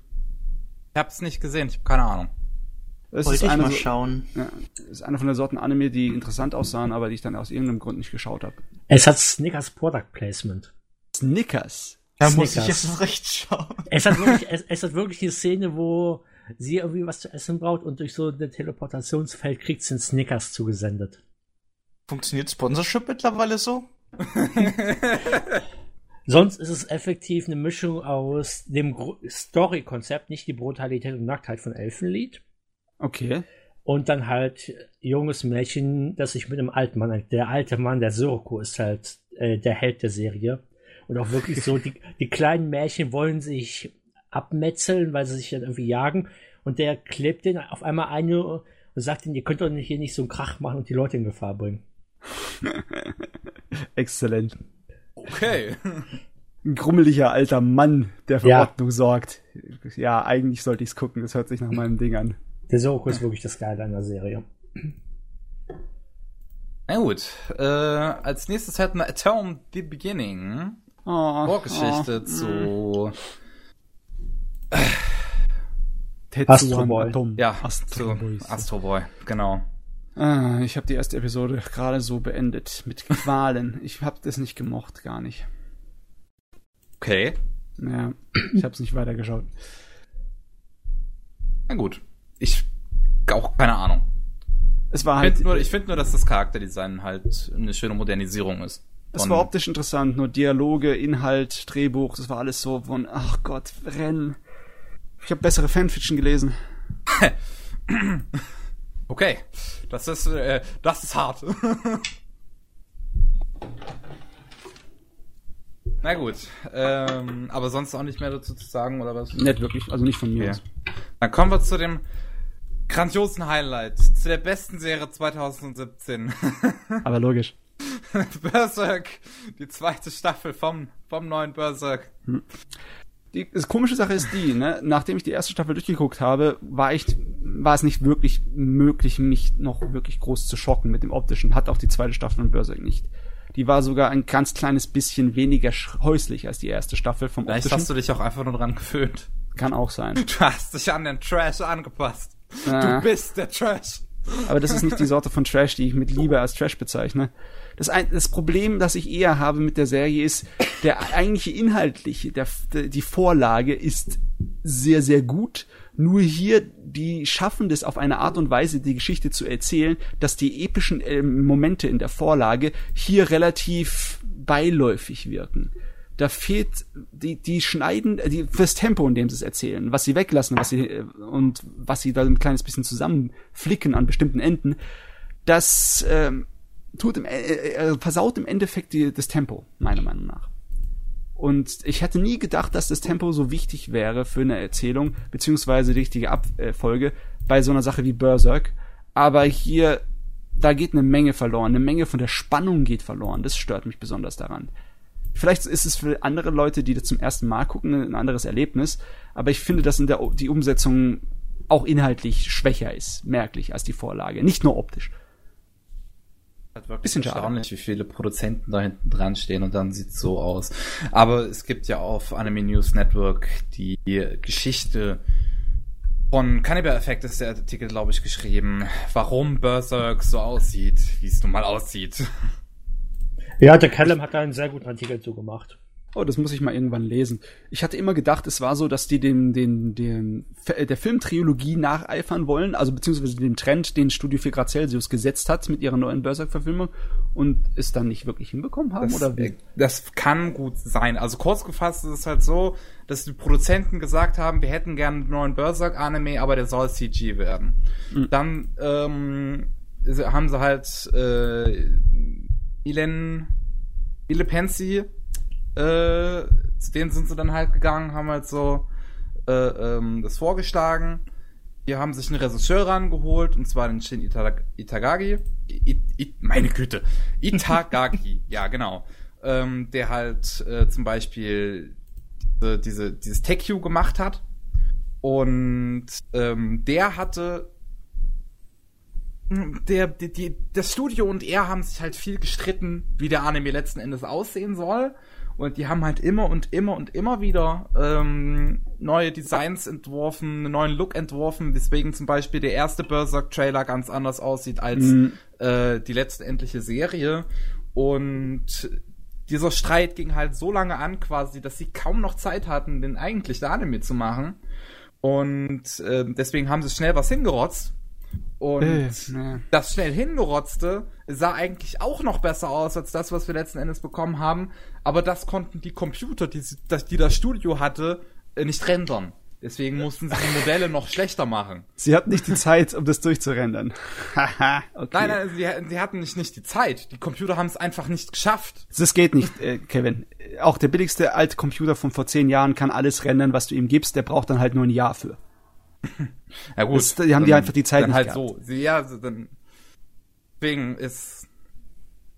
ich hab's nicht gesehen, ich habe keine Ahnung. Das ist Wollte ich eine, mal schauen. ja, das ist eine von der Sorten Anime, die interessant aussahen, aber die ich dann aus irgendeinem Grund nicht geschaut habe. Es hat Snickers Product Placement. Snickers. Da muss ich Snickers. jetzt recht schauen. Es hat wirklich, es, es hat wirklich die Szene, wo sie irgendwie was zu essen braucht und durch so ein Teleportationsfeld kriegt sie einen Snickers zugesendet. Funktioniert Sponsorship mittlerweile so? *laughs* Sonst ist es effektiv eine Mischung aus dem Story-Konzept, nicht die Brutalität und Nacktheit von Elfenlied. Okay. Und dann halt junges Mädchen, das sich mit einem alten Mann, der alte Mann, der Sirko, ist halt äh, der Held der Serie. Und auch wirklich so, die, *laughs* die kleinen Märchen wollen sich abmetzeln, weil sie sich dann irgendwie jagen. Und der klebt den auf einmal ein und sagt ihnen, ihr könnt doch nicht- hier nicht so einen Krach machen und die Leute in Gefahr bringen. *laughs* Exzellent. Okay. Ein grummeliger alter Mann, der für Ja. Ordnung sorgt. Ja, eigentlich sollte ich's gucken, das hört sich nach meinem Ding an. Der Sirko ist wirklich das Geile an der Serie. Na gut, äh, als nächstes hätten wir Atom The Beginning. Oh, Vorgeschichte zu, Tetsuan Astro Boy. Atom. ja, Astro zu Boys. Astro Boy, genau. Ah, ich habe die erste Episode gerade so beendet. Mit Qualen. Ich habe das nicht gemocht, gar nicht. Okay, Ja, ich habe es nicht weitergeschaut. na gut. Ich, auch keine Ahnung. Es war Ich halt, finde nur, ich find nur, dass das Charakterdesign halt eine schöne Modernisierung ist. es war optisch interessant, nur Dialoge, Inhalt, Drehbuch, das war alles so von, ach Gott, Rennen. Ich habe bessere Fanfiction gelesen. *laughs* Okay, das ist, äh, das ist hart. *laughs* Na gut, ähm, aber sonst auch nicht mehr dazu zu sagen, oder was? Nicht wirklich, also nicht von mir Okay. Dann kommen wir zu dem grandiosen Highlight, zu der besten Serie 2017. *laughs* Aber logisch. Berserk, die zweite Staffel vom, vom neuen Berserk. Die das komische Sache ist die, ne, nachdem ich die erste Staffel durchgeguckt habe, war ich, war es nicht wirklich möglich, mich noch wirklich groß zu schocken mit dem optischen. Hat auch die zweite Staffel von Berserk nicht. Die war sogar ein ganz kleines bisschen weniger häuslich als die erste Staffel vom Vielleicht optischen. hast du dich auch einfach nur dran gewöhnt. Kann auch sein. Du hast dich an den Trash angepasst. Du bist der Trash. Aber das ist nicht die Sorte von Trash, die ich mit Liebe als Trash bezeichne. Das, ein, das Problem, das ich eher habe mit der Serie, ist, der eigentliche inhaltliche, der, die Vorlage ist sehr, sehr gut. Nur hier, die schaffen das auf eine Art und Weise, die Geschichte zu erzählen, dass die epischen äh, Momente in der Vorlage hier relativ beiläufig wirken. Da fehlt die die schneiden die fürs Tempo in dem sie es erzählen was sie weglassen was sie äh, und was sie da ein kleines bisschen zusammenflicken an bestimmten Enden das ähm, tut im, äh, äh, versaut im Endeffekt die, das Tempo meiner Meinung nach und ich hätte nie gedacht, dass das Tempo so wichtig wäre für eine Erzählung, beziehungsweise die richtige Abfolge bei so einer Sache wie Berserk. Aber hier, da geht eine Menge verloren. Eine Menge von der Spannung geht verloren. Das stört mich besonders daran. Vielleicht ist es für andere Leute, die das zum ersten Mal gucken, ein anderes Erlebnis. Aber ich finde, dass in der, die Umsetzung auch inhaltlich schwächer ist, merklich, als die Vorlage. Nicht nur optisch. Halt wirklich Bisschen erstaunlich, wie viele Produzenten da hinten dran stehen und dann sieht's so aus. Aber es gibt ja auf Anime News Network die Geschichte von Cannibal Effect ist der Artikel, glaube ich, geschrieben, warum Berserk so aussieht, wie es nun mal aussieht. Ja, der Callum hat da einen sehr guten Artikel zugemacht. Oh, das muss ich mal irgendwann lesen. Ich hatte immer gedacht, es war so, dass die den, den, den, der Filmtrilogie nacheifern wollen, also beziehungsweise den Trend, den Studio 4 Grad Celsius gesetzt hat mit ihrer neuen Berserk-Verfilmung und es dann nicht wirklich hinbekommen haben, das, oder wie? Das kann gut sein. Also kurz gefasst ist es halt so, dass die Produzenten gesagt haben, wir hätten gerne einen neuen Berserk-Anime, aber der soll CG werden. Mhm. Dann ähm, haben sie halt äh, Ilen Ile Pensi äh, zu denen sind sie dann halt gegangen, haben halt so äh, ähm, das vorgeschlagen. Die haben sich einen Regisseur rangeholt, und zwar den Shin Itag Itagagi. I, I, meine Güte. *laughs* Itagagi, ja, genau. Ähm, der halt äh, zum Beispiel diese, diese, dieses Tech-U gemacht hat. Und ähm, der hatte der, die, die, das Studio und er haben sich halt viel gestritten, wie der Anime letzten Endes aussehen soll. Und die haben halt immer und immer und immer wieder ähm, neue Designs entworfen, einen neuen Look entworfen, weswegen zum Beispiel der erste Berserk-Trailer ganz anders aussieht als mhm. äh, die letztendliche Serie. Und dieser Streit ging halt so lange an quasi, dass sie kaum noch Zeit hatten, den eigentlichen Anime zu machen. Und äh, deswegen haben sie schnell was hingerotzt und äh, das schnell hingerotzte sah eigentlich auch noch besser aus als das, was wir letzten Endes bekommen haben. Aber das konnten die Computer, die das, die das Studio hatte, äh, nicht rendern. Deswegen mussten sie die Modelle noch schlechter machen. Sie hatten nicht die Zeit, um das durchzurendern. *laughs* okay. Nein, nein, sie, sie, hatten nicht, nicht die Zeit. Die Computer haben es einfach nicht geschafft. Das geht nicht, äh, Kevin. Auch der billigste alte Computer von vor zehn Jahren kann alles rendern, was du ihm gibst. Der braucht dann halt nur ein Jahr für. Ja gut. Das, die haben die einfach die Zeit dann halt gehabt. so. Ja, dann deswegen ist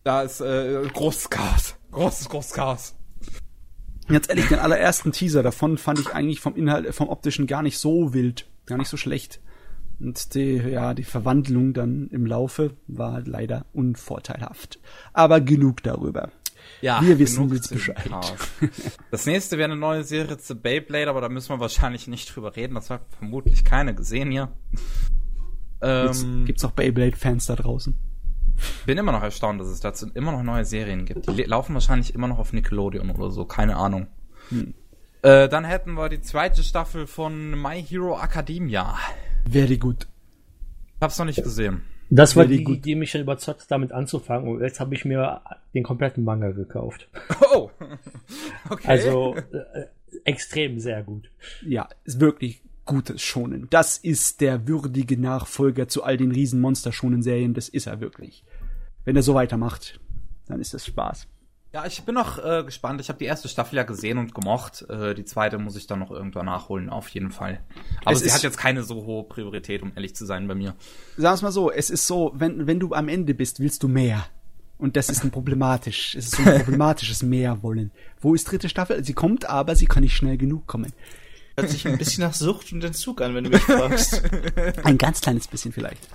da ist äh, großes Chaos. Großes, großes Chaos. Ganz ehrlich, den allerersten Teaser davon fand ich eigentlich vom Inhalt, vom optischen gar nicht so wild, gar nicht so schlecht. Und die, ja, die Verwandlung dann im Laufe war leider unvorteilhaft. Aber genug darüber. Ja, wir wissen jetzt Bescheid. Das nächste wäre eine neue Serie zu Beyblade, aber da müssen wir wahrscheinlich nicht drüber reden. Das hat vermutlich keiner gesehen hier. Ähm, gibt's auch Beyblade-Fans da draußen? Bin immer noch erstaunt, dass es dazu immer noch neue Serien gibt. Die laufen wahrscheinlich immer noch auf Nickelodeon oder so, keine Ahnung. Hm. Äh, dann hätten wir die zweite Staffel von My Hero Academia. Very good. Hab's noch nicht gesehen. Das war die, die mich dann überzeugt, damit anzufangen. Und jetzt habe ich mir den kompletten Manga gekauft. *laughs* Oh, *laughs* okay. Also äh, extrem sehr gut. Ja, ist wirklich gutes Schonen. Das ist der würdige Nachfolger zu all den riesen Monster-Schonen-Serien. Das ist er wirklich. Wenn er so weitermacht, dann ist das Spaß. Ja, ich bin noch äh, gespannt. Ich habe die erste Staffel ja gesehen und gemocht. Äh, die zweite muss ich dann noch irgendwann nachholen, auf jeden Fall. Aber es sie hat jetzt keine so hohe Priorität, um ehrlich zu sein bei mir. Sag es mal so, es ist so, wenn, wenn du am Ende bist, willst du mehr. Und das ist ein problematisch. Es ist so ein problematisches Mehr wollen. Wo ist dritte Staffel? Sie kommt, aber sie kann nicht schnell genug kommen. Hört sich ein bisschen nach Sucht und Entzug an, wenn du mich fragst. Ein ganz kleines bisschen vielleicht.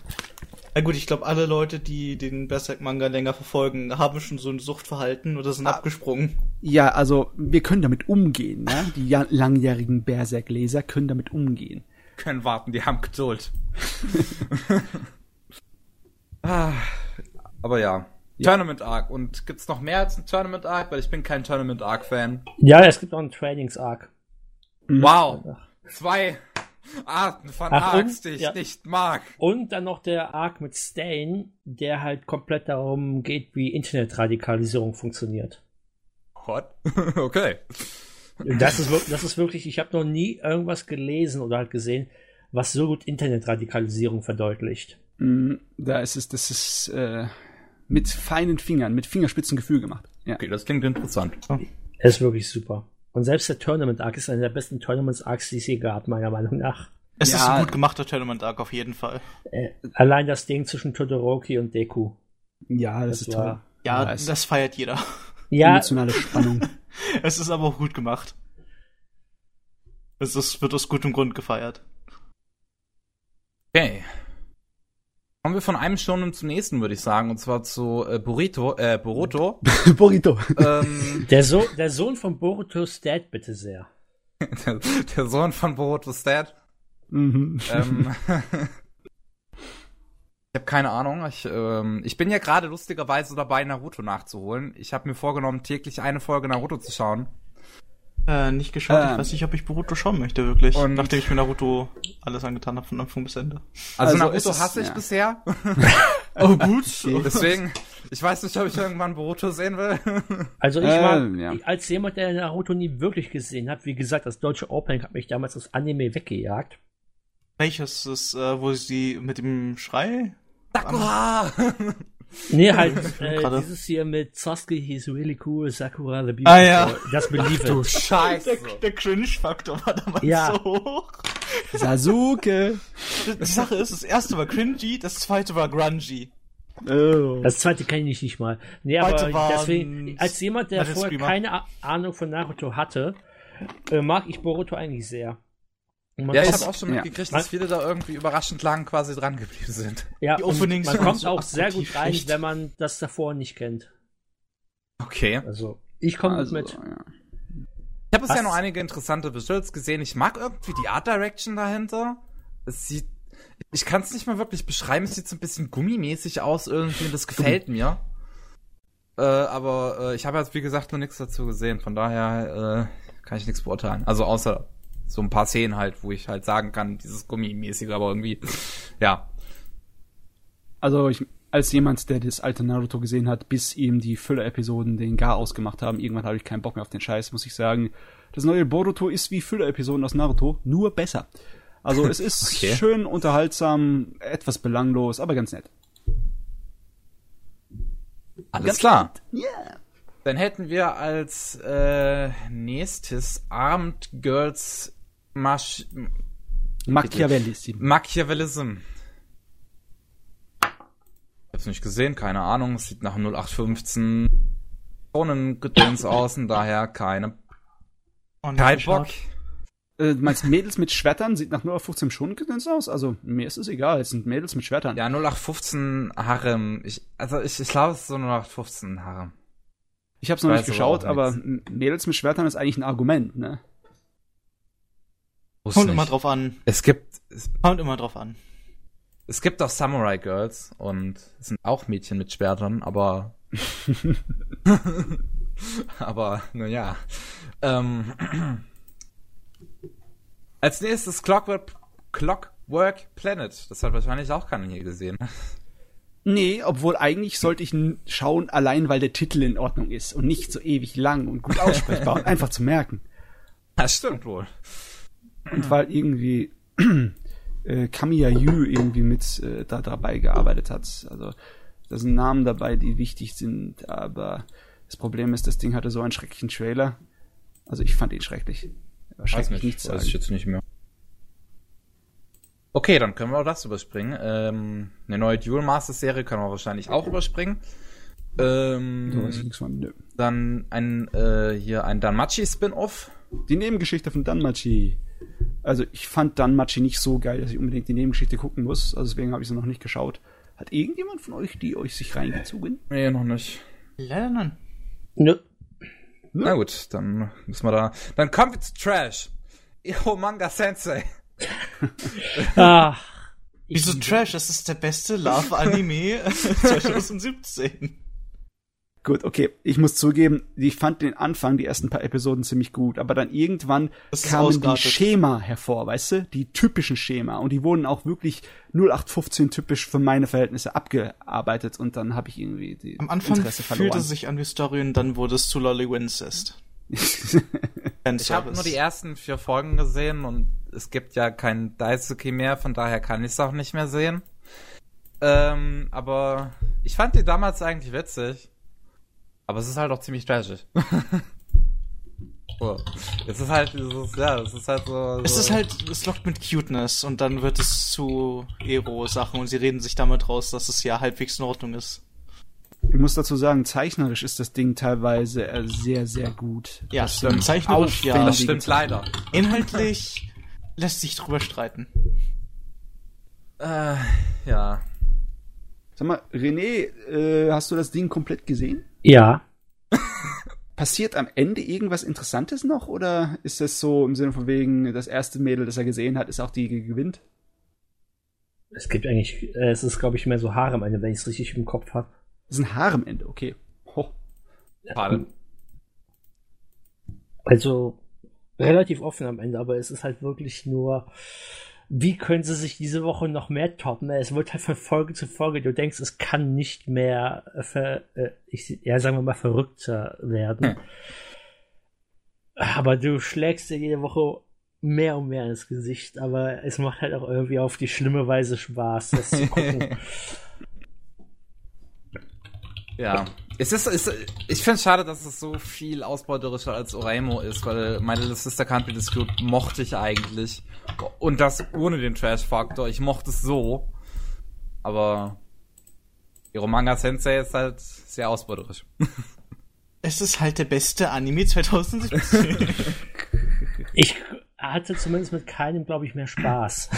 Na gut, ich glaube, alle Leute, die den Berserk-Manga länger verfolgen, haben schon so ein Suchtverhalten oder sind ah, abgesprungen. Ja, also wir können damit umgehen. Ne? *laughs* Die langjährigen Berserk-Leser können damit umgehen. Können warten, die haben Geduld. *laughs* ah, aber ja. ja. Tournament Arc. Und gibt's noch mehr als ein Tournament Arc? Weil ich bin kein Tournament Arc Fan. Ja, es gibt auch einen Trainings Arc. Wow. Zwei. Arten von Ach, Arcs, die ich ja. nicht mag. Und dann noch der Arc mit Stain, der halt komplett darum geht, wie Internetradikalisierung funktioniert. What? *laughs* okay. Das ist, wirklich, das ist wirklich, ich habe noch nie irgendwas gelesen oder halt gesehen, was so gut Internetradikalisierung verdeutlicht. Mm, Da ist es, das ist äh, mit feinen Fingern, mit Fingerspitzengefühl gemacht. Ja. Okay, das klingt interessant. Es ist wirklich super. Und selbst der Tournament Arc ist einer der besten Tournaments Arcs, die es je gab, meiner Meinung nach. Es ist Ja. ein gut gemachter Tournament Arc auf jeden Fall. Äh, allein das Ding zwischen Todoroki und Deku. Ja, das, Das ist war- toll. Ja, es- das feiert jeder. *laughs* Ja, Emotionale Spannung. *laughs* Es ist aber auch gut gemacht. Es ist, wird aus gutem Grund gefeiert. Okay. Kommen wir von einem Shonen zum nächsten, würde ich sagen, und zwar zu äh, Burrito, äh, Boruto. *laughs* Burrito. ähm, *laughs* der, so der Sohn von Boruto's Dad, bitte sehr. der, *laughs* der Sohn von Boruto's Dad. Mhm. Ähm, ich habe keine Ahnung. Ich, ähm, ich bin ja gerade lustigerweise dabei, Naruto nachzuholen. Ich habe mir vorgenommen, täglich eine Folge Naruto zu schauen. Äh, nicht geschaut. Ähm. Ich weiß nicht, ob ich Boruto schauen möchte, wirklich. Und- nachdem ich mir Naruto alles angetan habe, von Anfang bis Ende. Also, Also Naruto es- hasse ich ja. bisher. *laughs* Oh, gut. *laughs* Deswegen, ich weiß nicht, ob ich irgendwann Boruto sehen will. *laughs* Also ich war, ja. als jemand, der Naruto nie wirklich gesehen hat, wie gesagt, das deutsche Opening hat mich damals das Anime weggejagt. Welches ist, äh, wo sie mit dem Schrei? Sakura! Nee, halt *laughs* äh, dieses hier mit Sasuke, he's really cool, Sakura the Beautiful. Ah, ja. Das Believe du. Scheiße. Der, der Cringe-Faktor war damals Ja. so hoch. Sasuke. Die Sache ist, das erste war cringy, das zweite war grungy. Oh. Das zweite kenne ich nicht mal. Nee, Heute aber deswegen, als jemand, der vorher Screamer. keine Ahnung von Naruto hatte, äh, mag ich Boruto eigentlich sehr. Man Ja, ich habe auch schon Ja. mitgekriegt, dass viele da irgendwie überraschend lang quasi dran geblieben sind. ja, die Openings man kommt auch sehr gut rein, schlecht. wenn man das davor nicht kennt. Okay. Also, ich komme Also, mit. ja. Ich habe bisher noch einige interessante Visuals gesehen. Ich mag irgendwie die Art Direction dahinter. Es sieht, ich kann es nicht mal wirklich beschreiben. Es sieht so ein bisschen gummimäßig aus irgendwie. und Das gefällt mir. Äh, aber äh, ich habe jetzt wie gesagt noch nichts dazu gesehen. Von daher äh, kann ich nichts beurteilen. Also außer so ein paar Szenen halt, wo ich halt sagen kann, dieses gummimäßige, aber irgendwie, ja. Also ich, als jemand, der das alte Naruto gesehen hat, bis ihm die Füller-Episoden den Gar ausgemacht haben, irgendwann habe ich keinen Bock mehr auf den Scheiß, muss ich sagen. Das neue Boruto ist wie Füller-Episoden aus Naruto, nur besser. Also es *laughs* ist Okay. schön unterhaltsam, etwas belanglos, aber ganz nett. Alles klar. Ja. Dann hätten wir als äh, nächstes Armed Girls Masch. Machiavellism. Ich hab's nicht gesehen, keine Ahnung. Es sieht nach 0815 Gedöns aus und daher keine Und kein ich Bock. Äh, du meinst Mädels mit Schwertern sieht nach nur 15 Stunden gedöns aus? Also mir ist es egal, es sind Mädels mit Schwertern. Ja, 0815 Harem. Ich, also ich, ich glaube, es ist so 0815 Harem. Ich habe es noch Weiß nicht aber geschaut, aber. M- Mädels mit Schwertern ist eigentlich ein Argument, ne? Kommt nicht. immer drauf an. Es gibt, es, Kommt immer drauf an. es gibt auch Samurai Girls und es sind auch Mädchen mit Schwertern, aber *laughs* aber naja. Ähm, als nächstes Clockwork, Clockwork Planet. Das hat wahrscheinlich auch keiner hier gesehen. Nee, obwohl eigentlich sollte ich schauen, allein weil der Titel in Ordnung ist und nicht so ewig lang und gut aussprechbar und *laughs* einfach zu merken. Das stimmt wohl. Und weil irgendwie *clears throat* äh, Kamiya Yu irgendwie mit äh, da dabei gearbeitet hat. Also da sind Namen dabei, die wichtig sind, aber das Problem ist, das Ding hatte so einen schrecklichen Trailer. Also ich fand ihn schrecklich. Er war schrecklich nichts weiß sagen. ich jetzt nicht mehr. Okay, dann können wir auch das überspringen. Ähm, eine neue Duel Masters Serie können wir wahrscheinlich auch überspringen. Ähm, So dann ein äh, hier ein Danmachi Spin-off. Die Nebengeschichte von Danmachi. Also ich fand Danmachi nicht so geil, dass ich unbedingt die Nebengeschichte gucken muss. Also deswegen habe ich sie noch nicht geschaut. Hat irgendjemand von euch die euch sich reingezogen? Nee, noch nicht. Leider nein. Nö. Na gut, dann müssen wir da. Dann kommen wir zu Trash. Iro Manga Sensei. *laughs* Ach, ich- Wieso Trash? Das ist der beste Love-Anime *laughs* *laughs* 2017. Gut, okay. Ich muss zugeben, ich fand den Anfang, die ersten paar Episoden ziemlich gut, aber dann irgendwann kamen die. Schema hervor, weißt du? Die typischen Schema. Und die wurden auch wirklich 0815 typisch für meine Verhältnisse abgearbeitet und dann habe ich irgendwie die Am Anfang Interesse fühlte verloren. es sich an wie Story und dann wurde es zu Lolly Wincest. *laughs* Ich habe nur die ersten vier Folgen gesehen und es gibt ja kein Daisuke mehr, von daher kann ich es auch nicht mehr sehen. Ähm, aber ich fand die damals eigentlich witzig. Aber es ist halt auch ziemlich trashig. *laughs* so. Es ist halt dieses, ja, es ist halt so. Es so ist halt, es lockt mit Cuteness und dann wird es zu Ero-Sachen und sie reden sich damit raus, dass es ja halbwegs in Ordnung ist. Ich muss dazu sagen, zeichnerisch ist das Ding teilweise äh, sehr, sehr gut. Ja, Das sind zeichnerisch, ja. Das stimmt leider. Inhaltlich lässt sich drüber streiten. Äh, ja. Sag mal, René, äh, hast du das Ding komplett gesehen? Ja. *laughs* Passiert am Ende irgendwas Interessantes noch oder ist das so im Sinne von wegen, das erste Mädel, das er gesehen hat, ist auch die, die gewinnt? Es gibt eigentlich, äh, es ist, glaube ich, mehr so Haare am Ende, wenn ich es richtig im Kopf habe. Das ist ein Haremende, okay. Ho. Schade. Also relativ offen am Ende, aber es ist halt wirklich nur, wie können sie sich diese Woche noch mehr toppen? Es wird halt von Folge zu Folge, du denkst, es kann nicht mehr, äh, ver, äh, ich, ja, sagen wir mal, verrückter werden. Hm. Aber du schlägst dir jede Woche mehr und mehr ins Gesicht, aber es macht halt auch irgendwie auf die schlimme Weise Spaß, das zu gucken. *laughs* Ja. Es ist, es, ich finde es schade, dass es so viel ausbeuterischer als Oraimo ist, weil My Little Sister Can't Be Dispute mochte ich eigentlich. Und das ohne den Trash-Faktor. Ich mochte es so. Aber Manga Sensei ist halt sehr ausbeuterisch. *laughs* Es ist halt der beste Anime 2017. *laughs* Ich hatte zumindest mit keinem, glaube ich, mehr Spaß.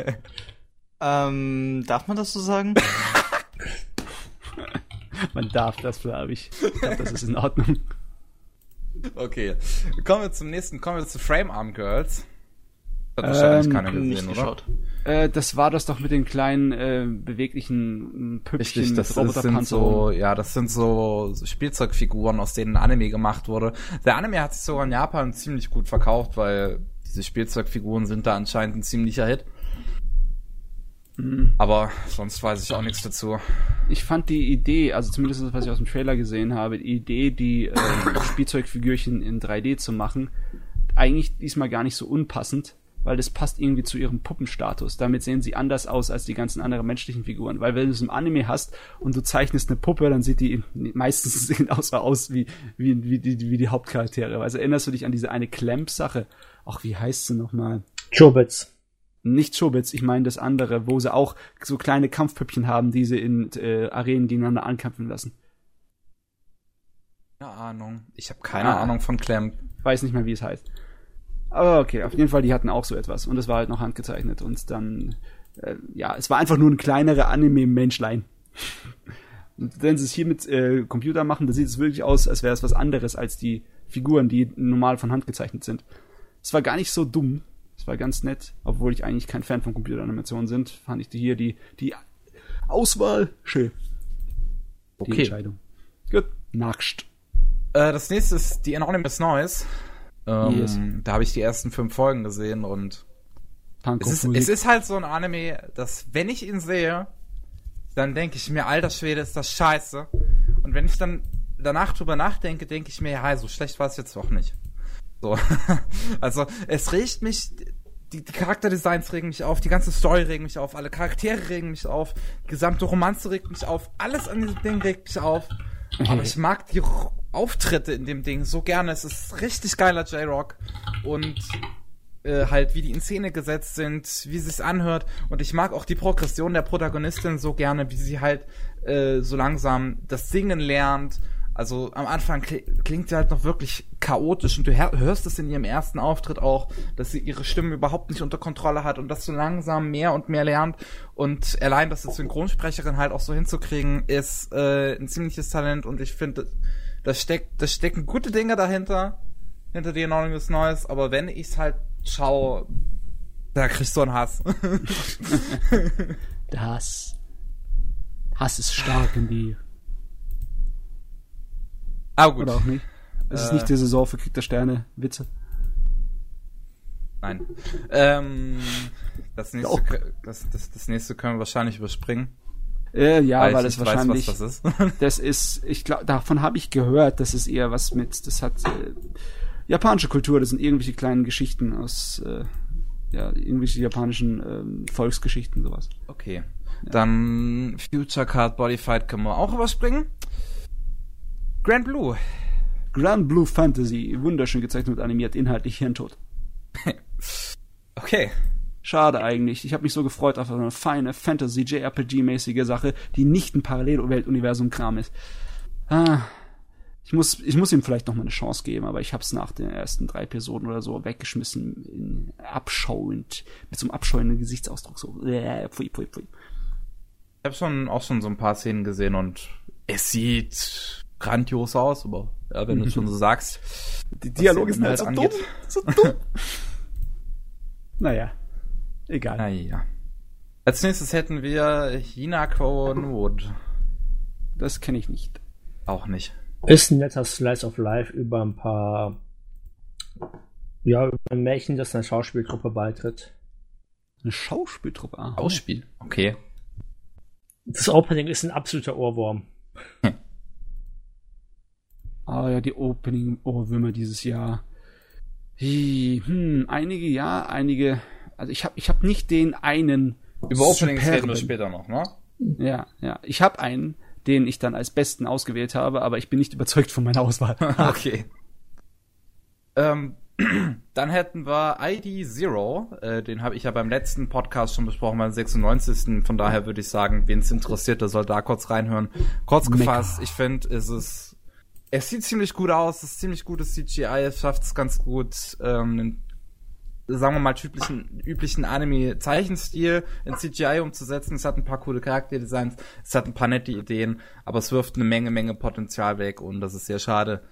*laughs* ähm, darf man das so sagen? *laughs* Man darf das, glaube ich. Ich glaube, das ist in Ordnung. Okay. Kommen wir zum nächsten. Kommen wir zu Frame Arm Girls. Hat wahrscheinlich Ähm, keiner Nicht gesehen, oder? geschaut. Äh, das war das doch mit den kleinen äh, beweglichen Püppchen Richtig, mit das ist, sind so, ja, das sind so so Spielzeugfiguren, aus denen Anime gemacht wurde. Der Anime hat sich sogar in Japan ziemlich gut verkauft, weil diese Spielzeugfiguren sind da anscheinend ein ziemlicher Hit. Mhm. Aber sonst weiß ich auch nichts dazu. Ich fand die Idee, also zumindest das, was ich aus dem Trailer gesehen habe, die Idee, die äh, Spielzeugfigürchen in 3D zu machen, eigentlich diesmal gar nicht so unpassend, weil das passt irgendwie zu ihrem Puppenstatus. Damit sehen sie anders aus als die ganzen anderen menschlichen Figuren. Weil wenn du es im Anime hast und du zeichnest eine Puppe, dann sieht die meistens *laughs* sehen aus, aus wie, wie, wie, die, wie die Hauptcharaktere. Also erinnerst du dich an diese eine Clamp-Sache? Ach, wie heißt sie nochmal? Chobits. Nicht Chobits, ich meine das andere, wo sie auch so kleine Kampfpüppchen haben, die sie in äh, Arenen gegeneinander ankämpfen lassen. Keine Ahnung. Ich habe keine Ah. Ahnung von Clamp. Weiß nicht mehr, wie es heißt. Aber okay, auf jeden Fall, die hatten auch so etwas. Und es war halt noch handgezeichnet. Und dann, äh, ja, es war einfach nur ein kleinerer Anime-Menschlein. Und *laughs* wenn sie es hier mit äh, Computer machen, dann sieht es wirklich aus, als wäre es was anderes als die Figuren, die normal von Hand gezeichnet sind. Es war gar nicht so dumm. Es war ganz nett, obwohl ich eigentlich kein Fan von Computeranimationen sind, fand ich die hier die, die Auswahl schön. Die Okay. Entscheidung. Gut, nacht. Äh, das nächste ist die Anonymous Noise. Ähm, Yes. Da habe ich die ersten fünf Folgen gesehen und es ist, es ist halt so ein Anime, dass wenn ich ihn sehe, dann denke ich mir, alter Schwede, ist das scheiße. Und wenn ich dann danach drüber nachdenke, denke ich mir, ja, so schlecht war es jetzt doch nicht. So. *laughs* also, es regt mich, die, die Charakterdesigns regen mich auf, die ganze Story regt mich auf, alle Charaktere regen mich auf, die gesamte Romanze regt mich auf, alles an diesem Ding regt mich auf. Aber ich mag die Auftritte in dem Ding so gerne. Es ist richtig geiler J-Rock. Und äh, halt, wie die in Szene gesetzt sind, wie sie es anhört. Und ich mag auch die Progression der Protagonistin so gerne, wie sie halt äh, so langsam das Singen lernt. Also am Anfang kli- klingt sie halt noch wirklich chaotisch und du hör- hörst es in ihrem ersten Auftritt auch, dass sie ihre Stimme überhaupt nicht unter Kontrolle hat und dass so langsam mehr und mehr lernt. Und allein das als Synchronsprecherin halt auch so hinzukriegen, ist äh, ein ziemliches Talent und ich finde, da steckt, da stecken gute Dinge dahinter, hinter die Anonymous Noise, aber wenn ich's halt schaue, da kriegst du einen Hass. *laughs* Das Hass ist stark in dir. Ah, gut. Oder auch nicht? Es ist Äh. nicht die Saison für Krieg der Sterne, Witze. Nein. Ähm, das, nächste, Doch. das, das, das nächste können wir wahrscheinlich überspringen. Äh, ja, weil, ich es wahrscheinlich, weiß, was das ist. *laughs* das ist, ich glaube, davon habe ich gehört, das ist eher was mit, das hat äh, japanische Kultur, das sind irgendwelche kleinen Geschichten aus, äh, ja, irgendwelche japanischen ähm, Volksgeschichten, sowas. okay. Dann Future Card Body Fight können wir auch überspringen. Grand Blue. Grand Blue Fantasy, wunderschön gezeichnet und animiert, inhaltlich Hirntod. *laughs* Okay. Schade eigentlich. Ich habe mich so gefreut auf eine feine Fantasy JRPG-mäßige Sache, die nicht ein Parallelweltuniversum-Kram ist. Ah, ich muss, ich muss ihm vielleicht noch mal eine Chance geben, aber ich habe es nach den ersten drei Episoden oder so weggeschmissen, in, abschauend, mit so einem abscheuenden Gesichtsausdruck. So, äh, pfui, pfui, pfui. Ich habe schon auch schon so ein paar Szenen gesehen und es sieht grandios aus, aber ja, wenn du es schon so sagst. Die Dialoge sind halt so angeht. dumm. So dumm. *laughs* naja, egal. Naja. Als nächstes hätten wir Hinako Nod. Das kenne ich nicht. Auch nicht. Ist ein netter Slice of Life über ein paar, ja, über ein Märchen, das einer Schauspielgruppe beitritt. Eine Schauspieltruppe. Ausspiel. Okay. Das Opening ist ein absoluter Ohrwurm. *laughs* Ah ja, die Opening-Ohrwürmer dieses Jahr. Hm, einige ja, einige. Also ich habe ich hab nicht den einen. Über Openings reden wir später noch, ne? Ja, ja. Ich habe einen, den ich dann als besten ausgewählt habe, aber ich bin nicht überzeugt von meiner Auswahl. *laughs* okay. Ähm, *clears throat* dann hätten wir ID Zero. Äh, den habe ich ja beim letzten Podcast schon besprochen, beim 96. Von daher würde ich sagen, wen es interessiert, der soll da kurz reinhören. Kurz gefasst, ich finde, ist es. Es sieht ziemlich gut aus, es ist ziemlich gutes CGI, es schafft es ganz gut, ähm, den, sagen wir mal, typischen, üblichen Anime-Zeichenstil in CGI umzusetzen. Es hat ein paar coole Charakterdesigns, es hat ein paar nette Ideen, aber es wirft eine Menge, Menge Potenzial weg und das ist sehr schade.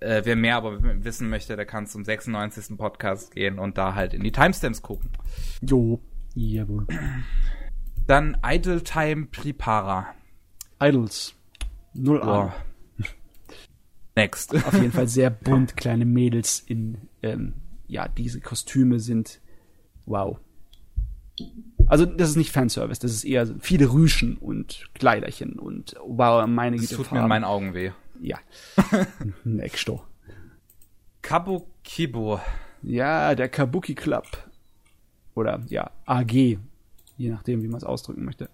Äh, wer mehr aber wissen möchte, der kann zum 96. Podcast gehen und da halt in die Timestamps gucken. jo, jawohl. Dann Idle Time Prepara. Idols. Null Boah. Next. Auf jeden Fall *laughs* sehr bunt, kleine Mädels in, ähm, ja, diese Kostüme sind, wow. Also, das ist nicht Fanservice, das ist eher viele Rüschen und Kleiderchen und, wow, meine Das Güte, tut mir in Farben. meinen Augen weh. Ja. *laughs* Nexto. Kabukibo. Ja, der Kabuki Club. Oder, ja, AG. Je nachdem, wie man es ausdrücken möchte.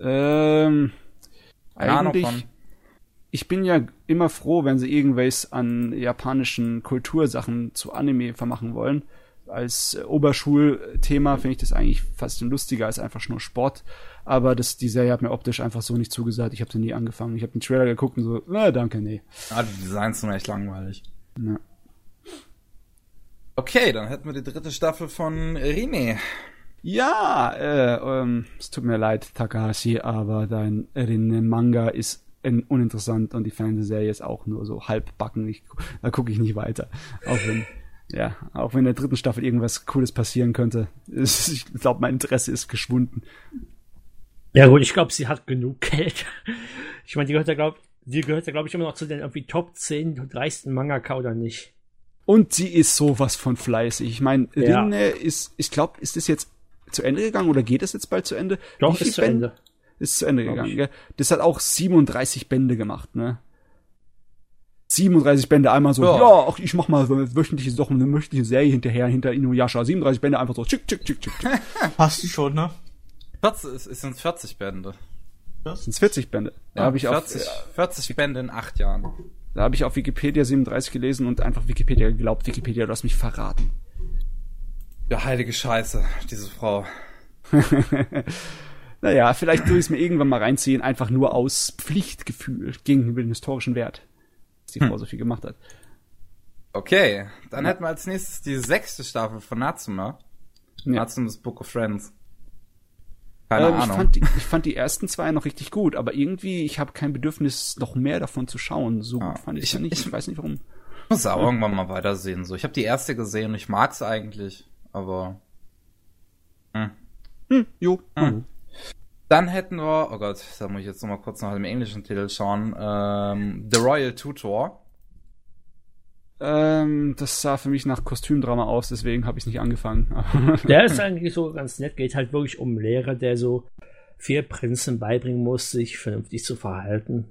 Ähm, Keine Ahnung eigentlich, von. Ich bin ja immer froh, wenn sie irgendwas an japanischen Kultursachen zu Anime vermachen wollen. Als äh, Oberschulthema finde ich das eigentlich fast lustiger als einfach nur Sport. Aber das, die Serie hat mir optisch einfach so nicht zugesagt. Ich habe sie nie angefangen. Ich habe den Trailer geguckt und so, na danke, nee. Ah, die Designs sind echt langweilig. Ja. Okay, dann hätten wir die dritte Staffel von Rine. Ja, äh, ähm, es tut mir leid, Takahashi, aber dein Rinne-Manga ist uninteressant und die Fernsehserie ist auch nur so halbbacken. Ich, da gucke ich nicht weiter. Auch wenn, ja, auch wenn in der dritten Staffel irgendwas Cooles passieren könnte. *laughs* Ich glaube, mein Interesse ist geschwunden. Ja gut, ich glaube, sie hat genug Geld. Ich meine, die gehört ja, glaube die gehört ja, glaube ich, immer noch zu den irgendwie Top 10 reichsten Mangaka oder nicht. Und sie ist sowas von fleißig. Ich meine, Ja. Rinne ist, ich glaube, ist das jetzt zu Ende gegangen oder geht das jetzt bald zu Ende? Doch, ist zu Ende. Ist zu Ende Glaub gegangen, ich. gell? Das hat auch 37 Bände gemacht, ne? 37 Bände einmal so, Ja. ja, ach, ich mach mal so eine wöchentliche, doch eine wöchentliche Serie hinterher, hinter Inuyasha. 37 Bände einfach so, tschick, tschick, tschick, tschick. Passt *laughs* schon, ne? 40, es sind 40 Bände. Das sind 40 Bände. Da Ja, habe ich, auf, 40, 40 Bände in acht Jahren. da hab ich auf Wikipedia 37 gelesen und einfach Wikipedia geglaubt. Wikipedia, du hast mich verraten. Ja, heilige Scheiße, diese Frau. *laughs* Naja, vielleicht tue ich es mir irgendwann mal reinziehen, einfach nur aus Pflichtgefühl gegenüber dem historischen Wert, dass die Frau so viel gemacht hat. Okay, dann hätten wir als nächstes die sechste Staffel von Natsume. Ja. Natsume's Book of Friends. Keine Ähm, ich, Ahnung. fand die, ich fand die ersten zwei noch richtig gut, aber irgendwie, ich habe kein Bedürfnis, noch mehr davon zu schauen. So Ah, gut fand ich ich- es nicht. ich- Ich weiß nicht warum. Ich muss auch irgendwann mal weitersehen. So, ich habe die erste gesehen und ich mag's eigentlich, aber Hm, jo. Hm. Dann hätten wir, oh Gott, da muss ich jetzt nochmal kurz nach dem englischen Titel schauen, ähm, The Royal Tutor. Ähm, das sah für mich nach Kostümdrama aus, deswegen habe ich nicht angefangen. *laughs* Der ist eigentlich so ganz nett, geht halt wirklich um einen Lehrer, der so vier Prinzen beibringen muss, sich vernünftig zu verhalten.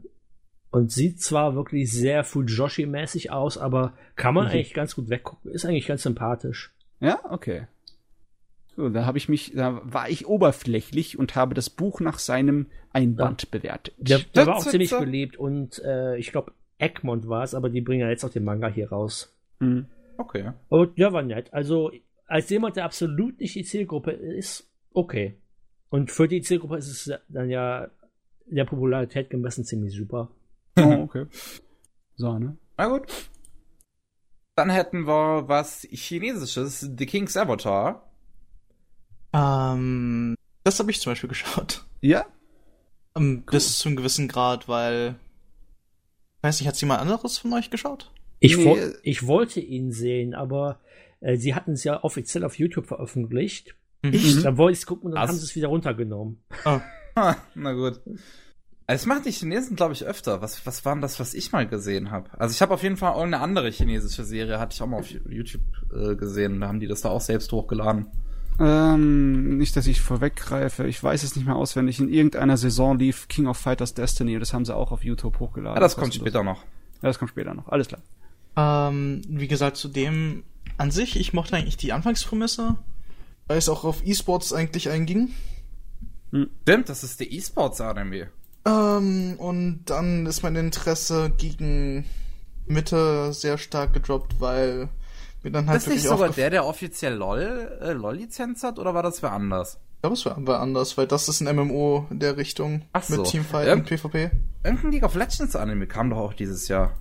Und sieht zwar wirklich sehr Fujoshi-mäßig aus, aber kann man Mhm. eigentlich ganz gut weggucken. Ist eigentlich ganz sympathisch. ja, okay. So, da habe ich mich, da war ich oberflächlich und habe das Buch nach seinem Einband bewertet. Der, der war auch ziemlich beliebt und äh, ich glaube, Egmont war es, aber die bringen ja jetzt auch den Manga hier raus. Mhm. Okay. Und ja, war nett. Also, als jemand, der absolut nicht die Zielgruppe ist, okay. Und für die Zielgruppe ist es dann ja der Popularität gemessen ziemlich super. Oh, okay. So, ne? Na gut. Dann hätten wir was Chinesisches, The King's Avatar. Ähm, das habe ich zum Beispiel geschaut. Ja? Ähm, Bis zu einem gewissen Grad, weil. Weiß nicht, hat jemand anderes von euch geschaut? Ich, Nee. wo ich wollte ihn sehen, aber äh, sie hatten es ja offiziell auf YouTube veröffentlicht. Mhm. Da wollte ich es gucken und dann Was? haben sie es wieder runtergenommen. Ha, na gut. Es machen die Chinesen, glaube ich, öfter. Was, was war denn das, was ich mal gesehen habe? Also ich habe auf jeden Fall irgendeine andere chinesische Serie, hatte ich auch mal auf YouTube äh, gesehen. Da haben die das da auch selbst hochgeladen. Ähm, nicht, dass ich vorweggreife. Ich weiß es nicht mehr auswendig. In irgendeiner Saison lief King of Fighters Destiny. Das haben sie auch auf YouTube hochgeladen. Ja, das kommt später noch. Ja, das kommt später noch. Alles klar. Ähm, wie gesagt, zu dem an sich, ich mochte eigentlich die Anfangsprämisse, weil es auch auf E-Sports eigentlich einging. Stimmt, das ist der E-Sports-Anime. Ähm, und dann ist mein Interesse gegen Mitte sehr stark gedroppt, weil mir dann halt Das ist nicht sogar der, der offiziell LOL, äh, LOL-Lizenz hat, oder war das wer anders? Ich glaube, es war anders, weil das ist ein MMO in der Richtung Ach so. mit Teamfight Ähm, und PvP. Irgendein League of Legends Anime kam doch auch dieses Jahr.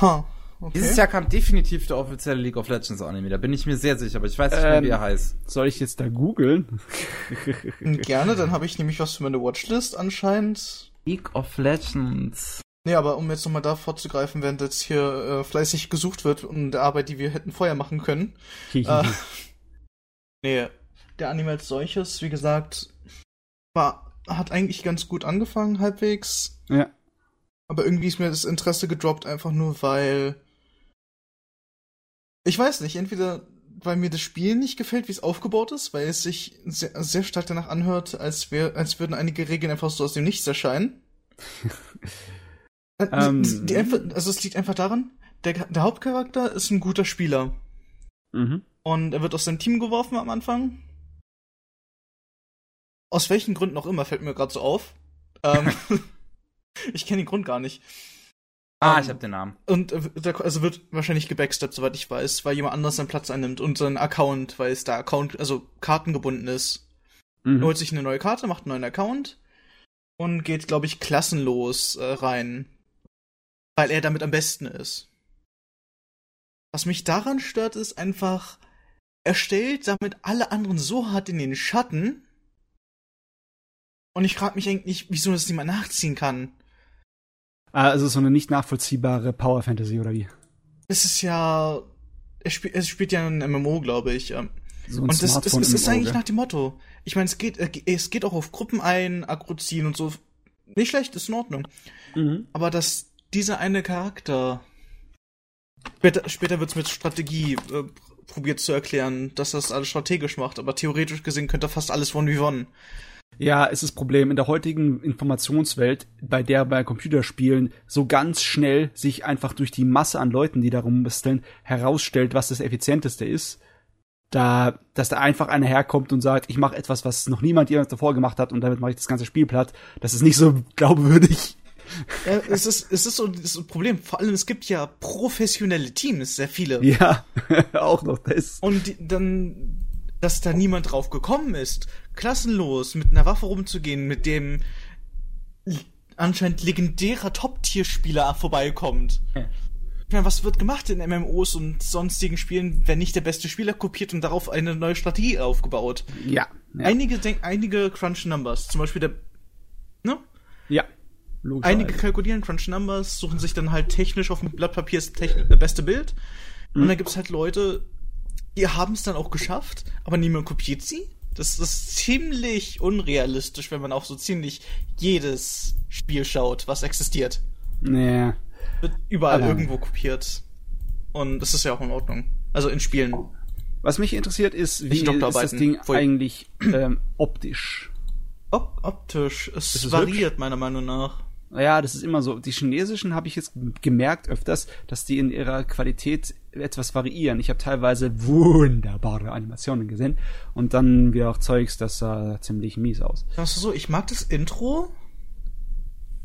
Ha, okay. Dieses Jahr kam definitiv der offizielle League of Legends Anime, da bin ich mir sehr sicher, aber ich weiß nicht mehr, Ähm, wie er heißt. Soll ich jetzt da googeln? Gerne, dann habe ich nämlich was für meine Watchlist anscheinend. League of Legends. Nee, aber um jetzt nochmal da vorzugreifen, während jetzt hier äh, fleißig gesucht wird und der Arbeit, die wir hätten vorher machen können. äh, nee, der Anime als solches, wie gesagt, war, hat eigentlich ganz gut angefangen, halbwegs. ja. Aber irgendwie ist mir das Interesse gedroppt, einfach nur weil. Ich weiß nicht, entweder weil mir das Spiel nicht gefällt, wie es aufgebaut ist, weil es sich sehr, sehr stark danach anhört, als, wär, als würden einige Regeln einfach so aus dem Nichts erscheinen. *laughs* Äh, Ähm. die, die also es liegt einfach daran, der, der Hauptcharakter ist ein guter Spieler. Mhm. Und er wird aus seinem Team geworfen am Anfang. Aus welchen Gründen auch immer, fällt mir gerade so auf. Ähm, *laughs* ich kenne den Grund gar nicht. Ah, Ähm, ich habe den Namen. Und äh, der, also wird wahrscheinlich gebacksteppt, soweit ich weiß, weil jemand anders seinen Platz einnimmt und seinen Account, weil es da Account, also kartengebunden ist. Er Mhm. holt sich eine neue Karte, macht einen neuen Account und geht, glaube ich, klassenlos äh, rein. Weil er damit am besten ist. Was mich daran stört, ist einfach, er stellt damit alle anderen so hart in den Schatten. Und ich frage mich eigentlich, wieso das niemand nachziehen kann. Ah, also so eine nicht nachvollziehbare Power Fantasy oder wie? Es ist ja. Er, spiel, er spielt ja ein MMO, glaube ich. ähm, So Und das, das, das ist eigentlich nach dem Motto. Ich meine, es geht, äh, es geht auch auf Gruppen ein, Aggro ziehen und so. Nicht schlecht, ist in Ordnung. Mhm. Aber dass dieser eine Charakter. Später, später wird es mit Strategie äh, probiert zu erklären, dass das alles strategisch macht, aber theoretisch gesehen könnte fast alles one wie one. Ja, es ist das Problem in der heutigen Informationswelt, bei der bei Computerspielen so ganz schnell sich einfach durch die Masse an Leuten, die da rumbasteln, herausstellt, was das effizienteste ist. Da, dass da einfach einer herkommt und sagt, ich mache etwas, was noch niemand jemals davor gemacht hat und damit mache ich das ganze Spiel platt. Das ist nicht so glaubwürdig. Ja, es ist, es ist so ist so ein Problem. Vor allem, es gibt ja professionelle Teams, sehr viele. Ja, *laughs* auch noch das. Und dann, dass da niemand drauf gekommen ist, klassenlos mit einer Waffe rumzugehen, mit dem anscheinend legendärer Top-Tier-Spieler vorbeikommt. Ich meine, was wird gemacht in MMOs und sonstigen Spielen, wenn nicht der beste Spieler kopiert und darauf eine neue Strategie aufgebaut? Ja. Ja. Einige denken, einige Crunch Numbers, zum Beispiel der, ne? ja. Einige kalkulieren Crunch Numbers, suchen sich dann halt technisch auf dem Blatt Papier das äh, beste Bild. Und dann gibt's halt Leute, die haben es dann auch geschafft, aber niemand kopiert sie. Das ist ziemlich unrealistisch, wenn man auf so ziemlich jedes Spiel schaut, was existiert. Nee. Wird überall Aber- irgendwo kopiert. Und das ist ja auch in Ordnung. Also in Spielen. Was mich interessiert ist, wie ist das. Ding Pfui. eigentlich ähm, optisch? Op optisch. Es es variiert meiner Meinung nach. Ja, das ist immer so. Die chinesischen habe ich jetzt gemerkt öfters, dass die in ihrer Qualität etwas variieren. Ich habe teilweise wunderbare Animationen gesehen und dann wieder auch Zeugs, das sah ziemlich mies aus. Sagst du so, ich mag das Intro,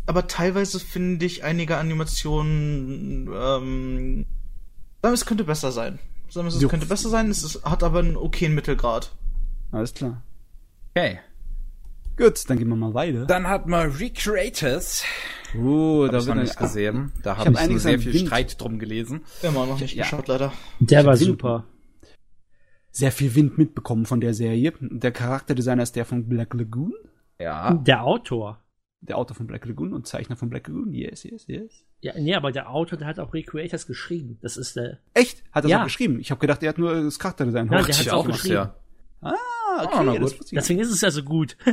aber teilweise finde ich einige Animationen, ähm, es könnte besser sein. Es könnte besser sein, es ist, hat aber einen okayen Mittelgrad. Alles klar. Okay. Gut, dann gehen wir mal weiter. Dann hat man Recreators. Oh, Da da hab ich noch nicht gesehen. Da hab habe ich, so einiges sehr viel Wind. Streit drum gelesen. Immer noch nicht Ja. geschaut, leider. Der war Wind- super. sehr viel Wind mitbekommen von der Serie. Der Charakterdesigner ist der von Black Lagoon, Ja. Der Autor. der Autor von Black Lagoon und Zeichner von Black Lagoon. Yes, yes, yes. Ja, nee, aber der Autor, der hat auch Recreators geschrieben. Das ist der. Echt? Hat er Ja. so geschrieben? Ich habe gedacht, er hat nur das Charakterdesign. Nein, der hat's Ja, auch geschrieben. ja. Ah, Ah, okay, na das Deswegen ist es ja so gut. *laughs*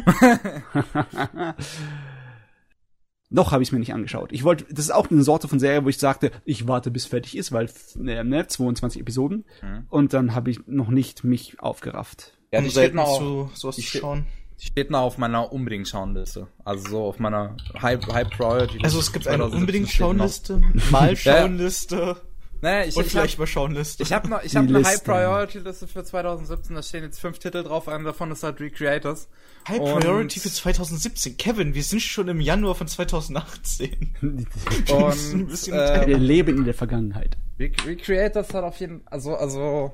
Noch habe ich es mir nicht angeschaut. Ich wollte, das ist auch eine Sorte von Serie, wo ich sagte, ich warte bis fertig ist, weil äh, ne, 22 Episoden Mhm. und dann habe ich noch nicht mich aufgerafft. Ja, die steht noch, auf, zu sowas die zu steht- schauen. die steht noch auf meiner unbedingt Schauenliste. Also so auf meiner High, High Priority. Also es gibt eine 2017 unbedingt steht noch. Schauenliste, *laughs* mal Schauenliste Naja, ich, und ich vielleicht hab, mal Schauenliste. ich habe noch, ich habe eine Liste. High Priority Liste für 2017. Da stehen jetzt fünf Titel drauf. Einer davon ist halt Recreators. High Und- Priority für 2017. Kevin, wir sind schon im Januar von 2018. *laughs* Und ein bisschen Wir leben in der Vergangenheit. Rec Recreators hat auf jeden also also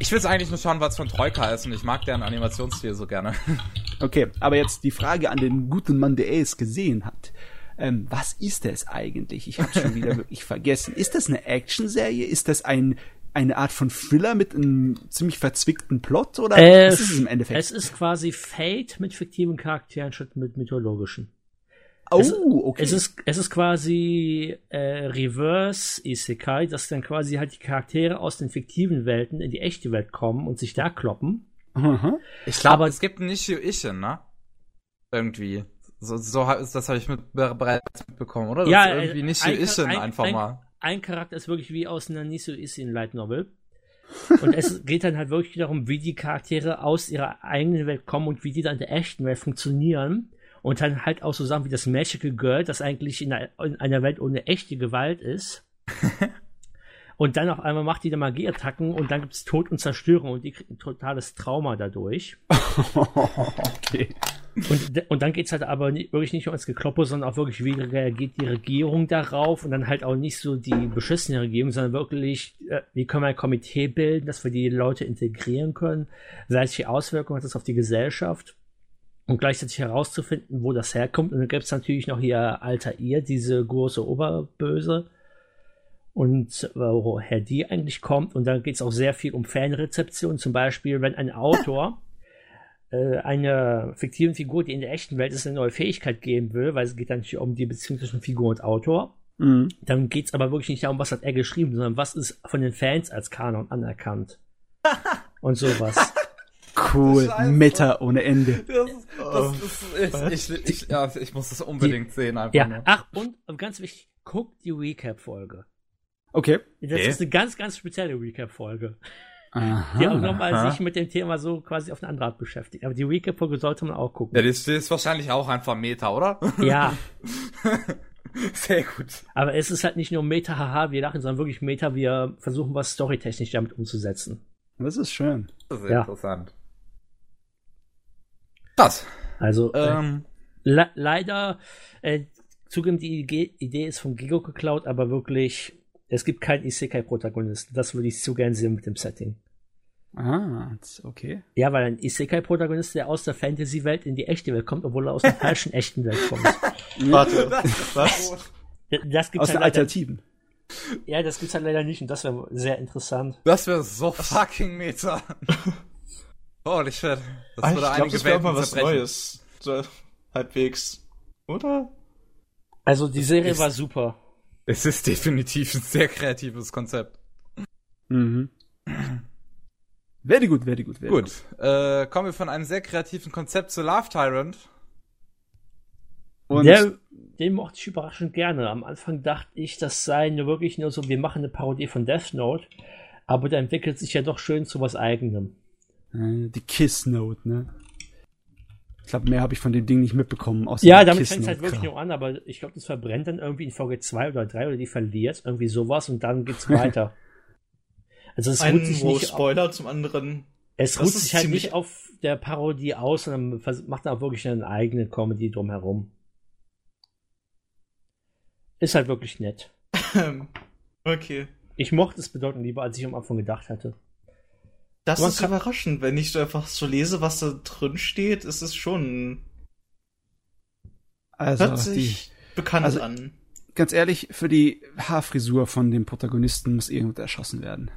ich will es eigentlich nur schauen, was von Troika ist und ich mag deren Animationsstil so gerne. *laughs* Okay, aber jetzt die Frage an den guten Mann, der es gesehen hat. Ähm, was ist es eigentlich? Ich habe schon wieder *laughs* wirklich vergessen. Ist das eine Actionserie? Ist das ein eine Art von Thriller mit einem ziemlich verzwickten Plot oder Äh, was ist es im Endeffekt? Es ist quasi Fate mit fiktiven Charakteren statt mit mythologischen. oh, es- okay. Es ist, es ist quasi äh, Reverse Isekai, dass dann quasi halt die Charaktere aus den fiktiven Welten in die echte Welt kommen und sich da kloppen. Aha. Ich glaube, es gibt ein Nishio Ishin, ne? Irgendwie. So, so das habe ich mit, bereits mitbekommen, oder? Ja, Dass äh, irgendwie Nishio ein- Ishin ein- einfach ein- mal. Ein Charakter ist wirklich wie aus einer Niso Isin Light Novel. Und es *laughs* geht dann halt wirklich darum, wie die Charaktere aus ihrer eigenen Welt kommen und wie die dann in der echten Welt funktionieren. Und dann halt auch so Sachen wie das Magical Girl, das eigentlich in einer, in einer Welt ohne echte Gewalt ist. *laughs* und dann auf einmal macht die da Magieattacken und dann gibt's Tod und Zerstörung und die kriegt ein totales Trauma dadurch. *laughs* okay. Und, und dann geht's halt aber nicht, wirklich nicht nur ins Gekloppe, sondern auch wirklich, wie reagiert die Regierung darauf? Und dann halt auch nicht so die beschissene Regierung, sondern wirklich, äh, wie können wir ein Komitee bilden, dass wir die Leute integrieren können, welche Auswirkungen hat das auf die Gesellschaft? Und gleichzeitig herauszufinden, wo das herkommt. Und dann gibt's natürlich noch hier Alter ihr, diese große Oberböse. Und äh, woher die eigentlich kommt. Und dann geht's auch sehr viel um Fanrezeption, zum Beispiel, wenn ein Autor äh, einer fiktiven Figur, die in der echten Welt ist, eine neue Fähigkeit geben will, weil es geht dann nicht um die Beziehung zwischen Figur und Autor. Mhm. Dann geht's aber wirklich nicht darum, was hat er geschrieben, sondern was ist von den Fans als Kanon anerkannt. *laughs* und sowas. Cool. Meta ohne Ende. Das, ist- das ist, ich, ich, ich, ja, ich muss das unbedingt sehen, einfach Ja, nur. ach, und ganz wichtig, guckt die Recap-Folge. Okay. Das Okay. ist eine ganz, ganz spezielle Recap-Folge, Aha. die auch nochmal sich mit dem Thema so quasi auf eine andere Art beschäftigt. Aber die Recap-Folge sollte man auch gucken. Ja, das, das ist wahrscheinlich auch einfach Meta, oder? *laughs* ja, Sehr gut. aber es ist halt nicht nur Meta, haha, wir lachen, sondern wirklich Meta, wir versuchen was storytechnisch damit umzusetzen. Das ist schön. Das ist Ja. interessant. Krass. Also, äh, Ähm, le leider, äh, zugeben, die Idee ist von Gigo geklaut, aber wirklich, es gibt keinen Isekai-Protagonisten. Das würde ich so gern sehen mit dem Setting. Ah, okay. Ja, weil ein Isekai-Protagonist, der aus der Fantasy-Welt in die echte Welt kommt, obwohl er aus der falschen *laughs* echten Welt kommt. *laughs* Warte, was? D- Das gibt's Aus der halt leider, Alternativen. ja, das gibt's halt leider nicht und das wäre sehr interessant. das wäre so fucking Meta. *laughs* Holy shit. Das Ah, ich würde glaube, einige das wäre Welten mal was. Neues. So, halbwegs. Oder? Also die Serie Ist- war super. Es ist definitiv ein sehr kreatives Konzept. Mhm. Very gut, very gut, very Gut, äh, kommen wir von einem sehr kreativen Konzept zu Love Tyrant. Und Der, den mochte ich überraschend gerne. Am Anfang dachte ich, das sei nur wirklich nur so, wir machen eine Parodie von Death Note. Aber der entwickelt sich ja doch schön zu was eigenem. äh, die Kiss Note, ne? Ich glaube, mehr habe ich von dem Ding nicht mitbekommen. Außer Ja, damit fängt es halt wirklich nur an, aber ich glaube, das verbrennt dann irgendwie in Folge 2 oder 3 oder die verliert, irgendwie sowas und dann geht's *laughs* weiter. Also es ruht sich nicht, Spoiler, zum anderen. es ruht sich halt ziemlich- nicht auf der Parodie aus, sondern macht dann auch wirklich eine eigene Comedy drumherum. Ist halt wirklich nett. Ähm, okay. Ich mochte es bedeutend lieber, als ich am Anfang gedacht hatte. Das ist kann- überraschend. Wenn ich so einfach so lese, was da drin steht, ist es schon. Also, Hört die, sich bekannt also- an. ganz ehrlich, für die Haarfrisur von dem Protagonisten muss irgendwer erschossen werden.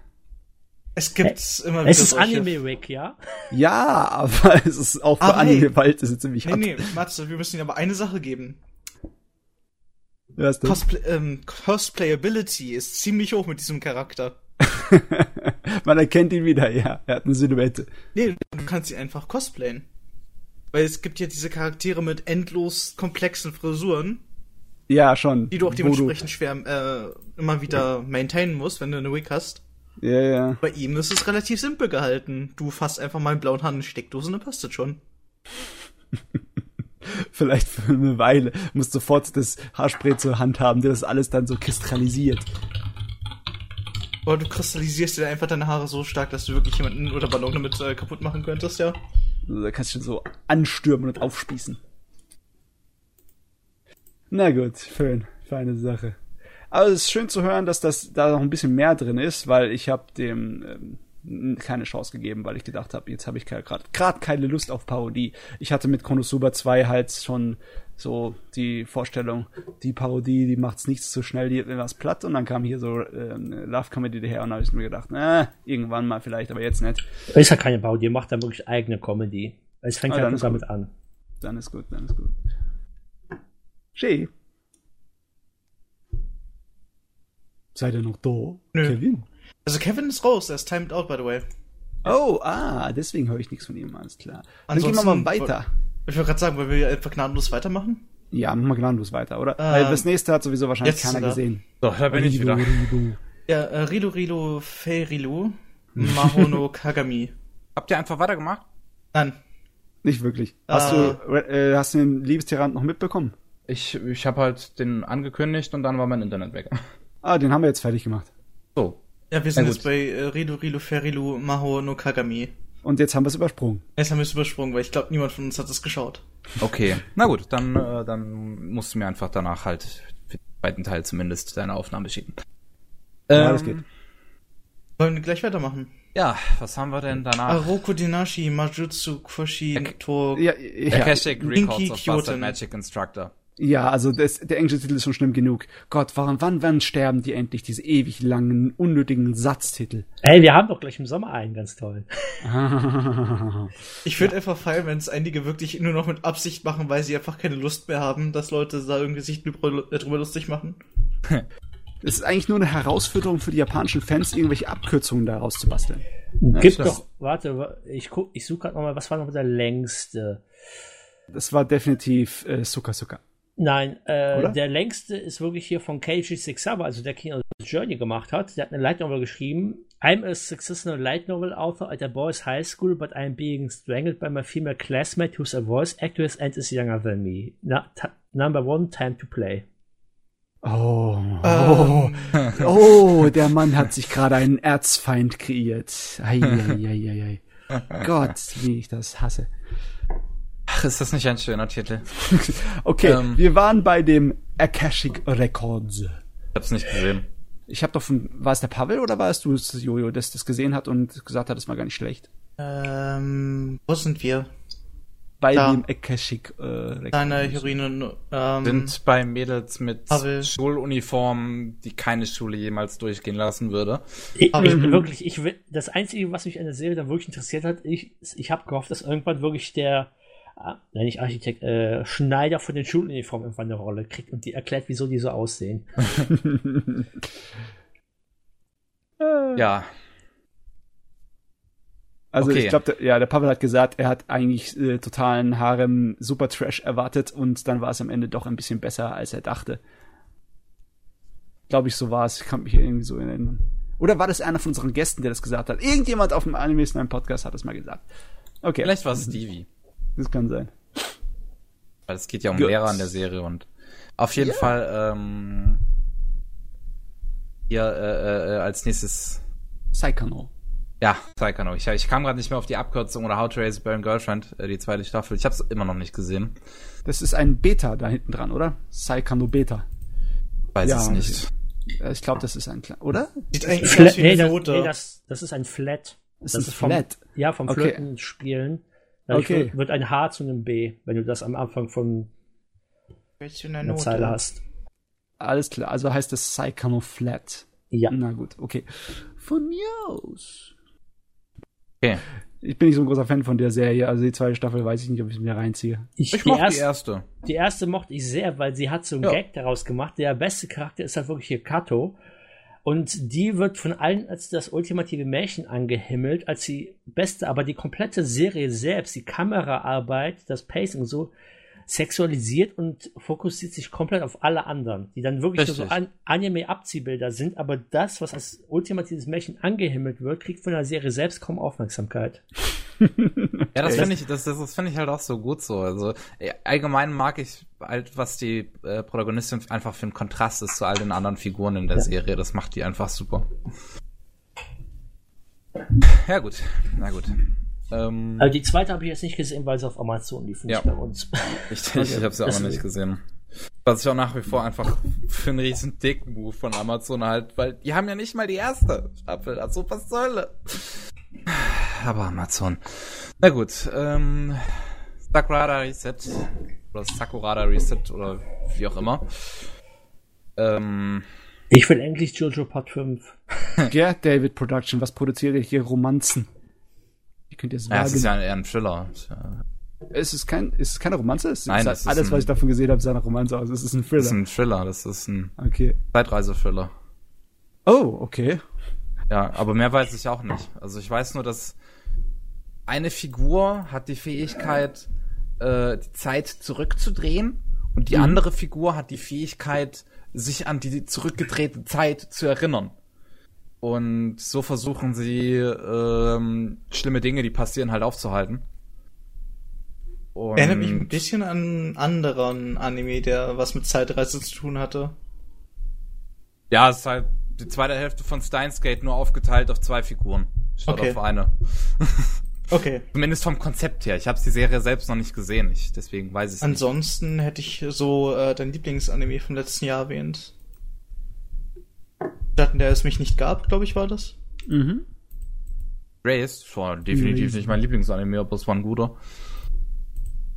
Es gibt immer wieder Es ist solche. Anime-Rick, ja? Ja, aber *laughs* es ist auch für Aber hey. Anime-Wald ist es ziemlich Nee, hart. nee, Matze, wir müssen ihm aber eine Sache geben. Ist das? Cosplay ähm, Cosplayability ist ziemlich hoch mit diesem Charakter. *laughs* Man erkennt ihn wieder, ja. Er hat eine Silhouette. Nee, du kannst ihn einfach cosplayen. Weil es gibt ja diese Charaktere mit endlos komplexen Frisuren, Ja, schon. die du auch dementsprechend schwer äh, immer wieder maintainen musst, wenn du eine Wig hast. Ja, ja. Bei ihm ist es relativ simpel gehalten. Du fasst einfach mal einen blauen Hand in die Steckdose und dann passt das schon. *laughs* Vielleicht für eine Weile. Musst sofort das Haarspray zur Hand haben, der das alles dann so kristallisiert. Oder du kristallisierst dir einfach deine Haare so stark, dass du wirklich jemanden oder Ballon damit äh, kaputt machen könntest, ja. Also, da kannst du so anstürmen und aufspießen. Na gut, schön. Feine Sache. Aber es ist schön zu hören, dass das da noch ein bisschen mehr drin ist, weil ich habe dem ähm, keine Chance gegeben, weil ich gedacht habe, jetzt habe ich gerade gerade keine Lust auf Parodie. Ich hatte mit Konosuba 2 halt schon so die Vorstellung, die Parodie, die macht's nicht so schnell, die was platt und dann kam hier so ähm, Love Comedy daher und habe ich mir gedacht, na, irgendwann mal vielleicht, aber jetzt nicht. Ist ja keine Parodie, macht dann wirklich eigene Comedy. Es fängt Ah, halt nur damit an. Dann ist gut, dann ist gut. Schee. Seid ihr noch da? Nö. Kevin? Also Kevin ist raus, er ist timed out, by the way. Oh, ah, deswegen höre ich nichts von ihm, alles klar. Dann gehen wir mal weiter. Ich wollte gerade sagen, wollen wir einfach gnadenlos weitermachen? Ja, machen wir gnadenlos weiter, oder? Ähm, Weil das nächste hat sowieso wahrscheinlich jetzt keiner gesehen. So, da bin ich Rido, wieder. Rido. Ja, äh, Rilu Rilu Feirilu Mahono *laughs* Kagami. Habt ihr einfach weitergemacht? Nein. Nicht wirklich. Hast Ah. du, äh, hast du den Liebestyrant noch mitbekommen? Ich, ich habe halt den angekündigt und dann war mein Internet weg. Ah, den haben wir jetzt fertig gemacht. So. Ja, wir sind Na jetzt bei äh, Rilu Rilu Feirilu Mahono Kagami. Und jetzt haben wir es übersprungen. Jetzt haben wir es übersprungen, weil ich glaube, niemand von uns hat es geschaut. Okay. Na gut, dann, äh, dann musst du mir einfach danach halt für den zweiten Teil zumindest deine Aufnahme schicken. Ja, das geht. Wollen wir gleich weitermachen? Ja, was haben wir denn danach? Aroko Dinashi Majutsu Koshi to Ja, ja, Akashic Records of Bastard Kyoten. Magic Instructor. Ja, also das, der englische Titel ist schon schlimm genug. Gott, wann, wann, wann sterben die endlich, diese ewig langen, unnötigen Satztitel? Ey, wir haben doch gleich im Sommer einen, ganz toll. Ich würde einfach feiern, wenn es einige wirklich nur noch mit Absicht machen, weil sie einfach keine Lust mehr haben, dass Leute da irgendwie sich drüber, äh, lustig machen. *laughs* Es ist eigentlich nur eine Herausforderung für die japanischen Fans, irgendwelche Abkürzungen daraus zu basteln. Gibt doch, warte, wa- ich guck, ich suche gerade nochmal, was war noch der längste? Das war definitiv äh, Suka Suka. Nein, äh, der längste ist wirklich hier von Keiji Sexawa, also der King of the Journey gemacht hat. Der hat eine Light Novel geschrieben. I'm a successful light novel author at a boys' high school, but I'm being strangled by my female classmate who's a voice actress and is younger than me. Na, number one, time to play. Oh, oh, *laughs* oh, der Mann hat sich gerade einen Erzfeind kreiert. Ei, ei, ei, ei, ei. *laughs* Gott, wie ich das hasse. Ach, ist das nicht ein schöner Titel? *laughs* Okay, Ähm. wir waren bei dem Akashic Records. Ich hab's nicht gesehen. Ich habe doch von, war es der Pavel oder war es du, es, Jojo, das das gesehen hat und gesagt hat, es war gar nicht schlecht? Ähm, wo sind wir? Bei Da. dem Akashic äh, Records. Deine Heroine, ähm, Sind bei Mädels mit Pavel. Schuluniformen, die keine Schule jemals durchgehen lassen würde. Ich, Aber- ich, wirklich, ich will, das Einzige, was mich an der Serie dann wirklich interessiert hat, ich, ich habe gehofft, dass irgendwann wirklich der, nein, nicht Architekt, äh, Schneider von den Schuluniformen irgendwann eine Rolle kriegt und die erklärt, wieso die so aussehen. *laughs* Ja. Also Okay. ich glaube, ja, der Pavel hat gesagt, er hat eigentlich äh, totalen Harem Super Trash erwartet und dann war es am Ende doch ein bisschen besser, als er dachte. Glaube ich, so war es. Ich kann mich irgendwie so erinnern. Oder war das einer von unseren Gästen, der das gesagt hat? Irgendjemand auf dem Anime ist ein Podcast hat das mal gesagt. Okay, Vielleicht war es Stevie. Das kann sein. Weil es geht ja um Gut. Lehrer in der Serie und auf jeden Fall ähm, hier äh, äh, als nächstes Saikano. ja, Saikano. Ich, ich kam gerade nicht mehr auf die Abkürzung oder How to Raise a Boring Girlfriend, äh, die zweite Staffel. Ich habe es immer noch nicht gesehen. Das ist ein Beta da hinten dran, oder? Saikano Beta. Weiß Ja, es nicht. Äh, Ich glaube, das ist ein kleiner, oder? Sieht eigentlich Flat, nee, eine das, nee das, das ist ein Flat. Das Das ist ist vom- Flat. Ja, vom Okay. Flötenspielen. Dadurch Okay. wird- ein H zu einem B, wenn du das am Anfang von eine einer Note? Zeile hast. Alles klar, also heißt es Saikano Flat. Ja. Na gut, okay. Von mir aus. Okay. Ich bin nicht so ein großer Fan von der Serie, also die zweite Staffel weiß ich nicht, ob ich mir reinziehe. Ich, Ich die, mochte die erste, erste. die erste mochte ich sehr, weil sie hat so einen Ja. Gag daraus gemacht. Der beste Charakter ist halt wirklich hier Kato. Und die wird von allen als das ultimative Märchen angehimmelt, als die beste, aber die komplette Serie selbst, die Kameraarbeit, das Pacing so, sexualisiert und fokussiert sich komplett auf alle anderen, die dann wirklich nur so an Anime-Abziehbilder sind, aber das, was als ultimatives Märchen angehimmelt wird, kriegt von der Serie selbst kaum Aufmerksamkeit. *laughs* Ja, das finde ich, das, das, das finde ich halt auch so gut so. Also allgemein mag ich halt, was die äh, Protagonistin einfach für ein Kontrast ist zu all den anderen Figuren in der Ja. Serie. Das macht die einfach super. Ja gut, na gut. Ähm, Also die zweite habe ich jetzt nicht gesehen, weil sie auf Amazon lief, nicht Ja. bei uns. *laughs* ich ich habe sie auch noch nicht gesehen. Was ich auch nach wie vor einfach für einen riesen Dick-Move von Amazon halt, weil die haben ja nicht mal die erste Staffel. Also was soll Aber Amazon. Na gut, ähm, Sakurada Reset oder Sakurada Reset oder wie auch immer. Ähm, Ich will endlich Jojo Part 5. *laughs* Ja, David Production, was produziert ihr hier Romanzen? Wie könnt ihr sagen? ja, es ist ja eher ein Thriller. Es ist kein, es ist keine Romanze? Es Nein, ist das ist alles, ein- was ich davon gesehen habe, sah nach Romanze aus. Es ist ein Thriller. ist ein Thriller, das ist ein okay. Zeitreise-Thriller. Oh, okay. Ja, aber mehr weiß ich auch nicht. Also ich weiß nur, dass eine Figur hat die Fähigkeit, äh, die Zeit zurückzudrehen und die Mhm. andere Figur hat die Fähigkeit, sich an die zurückgedrehte Zeit zu erinnern. Und so versuchen sie, ähm, schlimme Dinge, die passieren, halt aufzuhalten. Und Erinnert mich ein bisschen an einen anderen Anime, der was mit Zeitreise zu tun hatte. Ja, es ist halt die zweite Hälfte von Steins Gate nur aufgeteilt auf zwei Figuren. Statt Okay. auf eine. *laughs* Okay. Zumindest vom Konzept her. Ich habe die Serie selbst noch nicht gesehen. Ich, deswegen weiß ich es nicht. Ansonsten hätte ich so äh, dein Lieblingsanime vom letzten Jahr erwähnt. Statt in der es mich nicht gab, glaube ich, war das. Mhm. Raised war definitiv nicht mein Lieblingsanime, aber es war ein guter.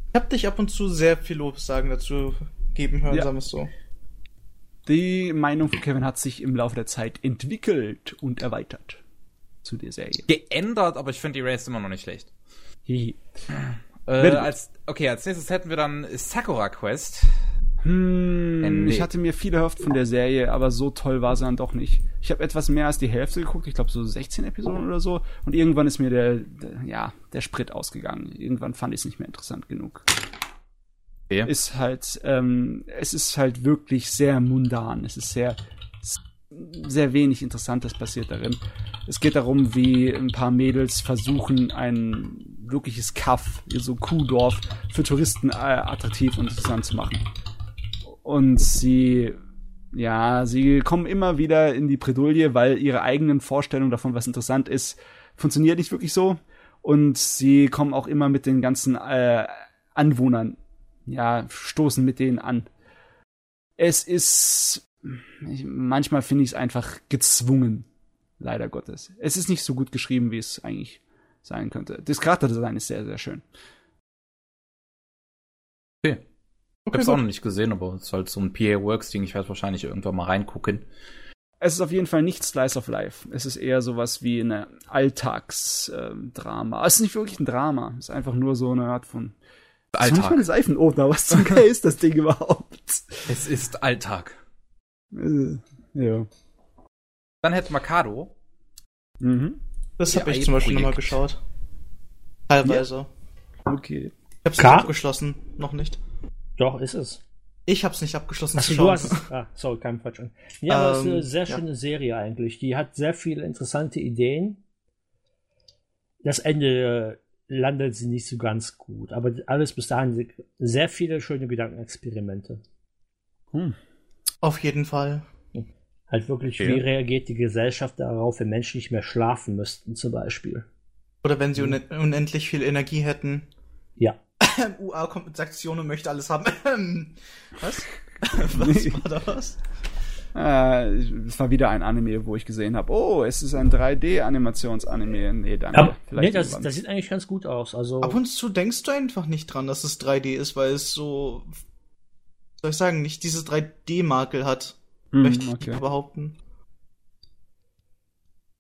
Ich habe dich ab und zu sehr viel Lob sagen dazu geben hören, Ja. sagen wir es so. Die Meinung von Kevin hat sich im Laufe der Zeit entwickelt und erweitert zu der Serie. Geändert, aber ich finde die Raised immer noch nicht schlecht. Hihi. Äh, als, okay, als nächstes hätten wir dann Sakura Quest. Hm, Äh, nee. Ich hatte mir viel erhofft von der Serie, aber so toll war sie dann doch nicht. Ich habe etwas mehr als die Hälfte geguckt, ich glaube so 16 Episoden oder so. Und irgendwann ist mir der, der ja, der Sprit ausgegangen. Irgendwann fand ich es nicht mehr interessant genug. Okay. Ist halt, ähm, es ist halt wirklich sehr mundan. Es ist sehr, sehr wenig Interessantes passiert darin. Es geht darum, wie ein paar Mädels versuchen, ein wirkliches Kaff, so Kuhdorf, für Touristen äh, attraktiv und interessant zu machen. Und sie, ja, sie kommen immer wieder in die Bredouille, weil ihre eigenen Vorstellungen davon, was interessant ist, funktioniert nicht wirklich so. Und sie kommen auch immer mit den ganzen äh, Anwohnern, ja, stoßen mit denen an. Es ist, ich, manchmal finde ich es einfach gezwungen, leider Gottes. Es ist nicht so gut geschrieben, wie es eigentlich sein könnte. Das Charakterdesign ist sehr, sehr schön. Okay. Ich Okay, hab's auch gut. noch nicht gesehen, aber es ist halt so ein PA Works Ding. Ich werde wahrscheinlich irgendwann mal reingucken. Es ist auf jeden Fall nicht Slice of Life. Es ist eher sowas wie eine Alltagsdrama. es ist nicht wirklich ein Drama. Es ist einfach nur so eine Art von. Das ist manchmal eine Alltag. Seifenopener. Was zum Geil ist das Ding überhaupt? Es ist Alltag. Äh, ja. Dann hätten wir Kado. Mhm. Das habe ich zum Beispiel nochmal geschaut. Teilweise. Okay. Ich hab's abgeschlossen. Noch nicht. Doch, ist es. Ich hab's nicht abgeschlossen zu du hast es. *laughs* Ah, sorry, kein Quatsch. Ja, aber es ist eine Ähm, sehr ja. schöne Serie eigentlich. Die hat sehr viele interessante Ideen. Das Ende äh, landet sie nicht so ganz gut, aber alles bis dahin sehr viele schöne Gedankenexperimente. Hm. Auf jeden Fall. Halt wirklich, Okay. wie reagiert die Gesellschaft darauf, wenn Menschen nicht mehr schlafen müssten, zum Beispiel. Oder wenn sie une unendlich viel Energie hätten. Ja. *laughs* UA kommt mit Sanktionen und möchte alles haben. *laughs* was? *laughs* was war da was? Äh, es war wieder ein Anime, wo ich gesehen habe, oh, es ist ein 3D-Animations-Anime. Nee, danke. Aber nee, das, das sieht eigentlich ganz gut aus. Also, Ab und zu denkst du einfach nicht dran, dass es 3D ist, weil es so, soll ich sagen, nicht diese 3D-Makel hat, Hm, möchte ich okay. behaupten.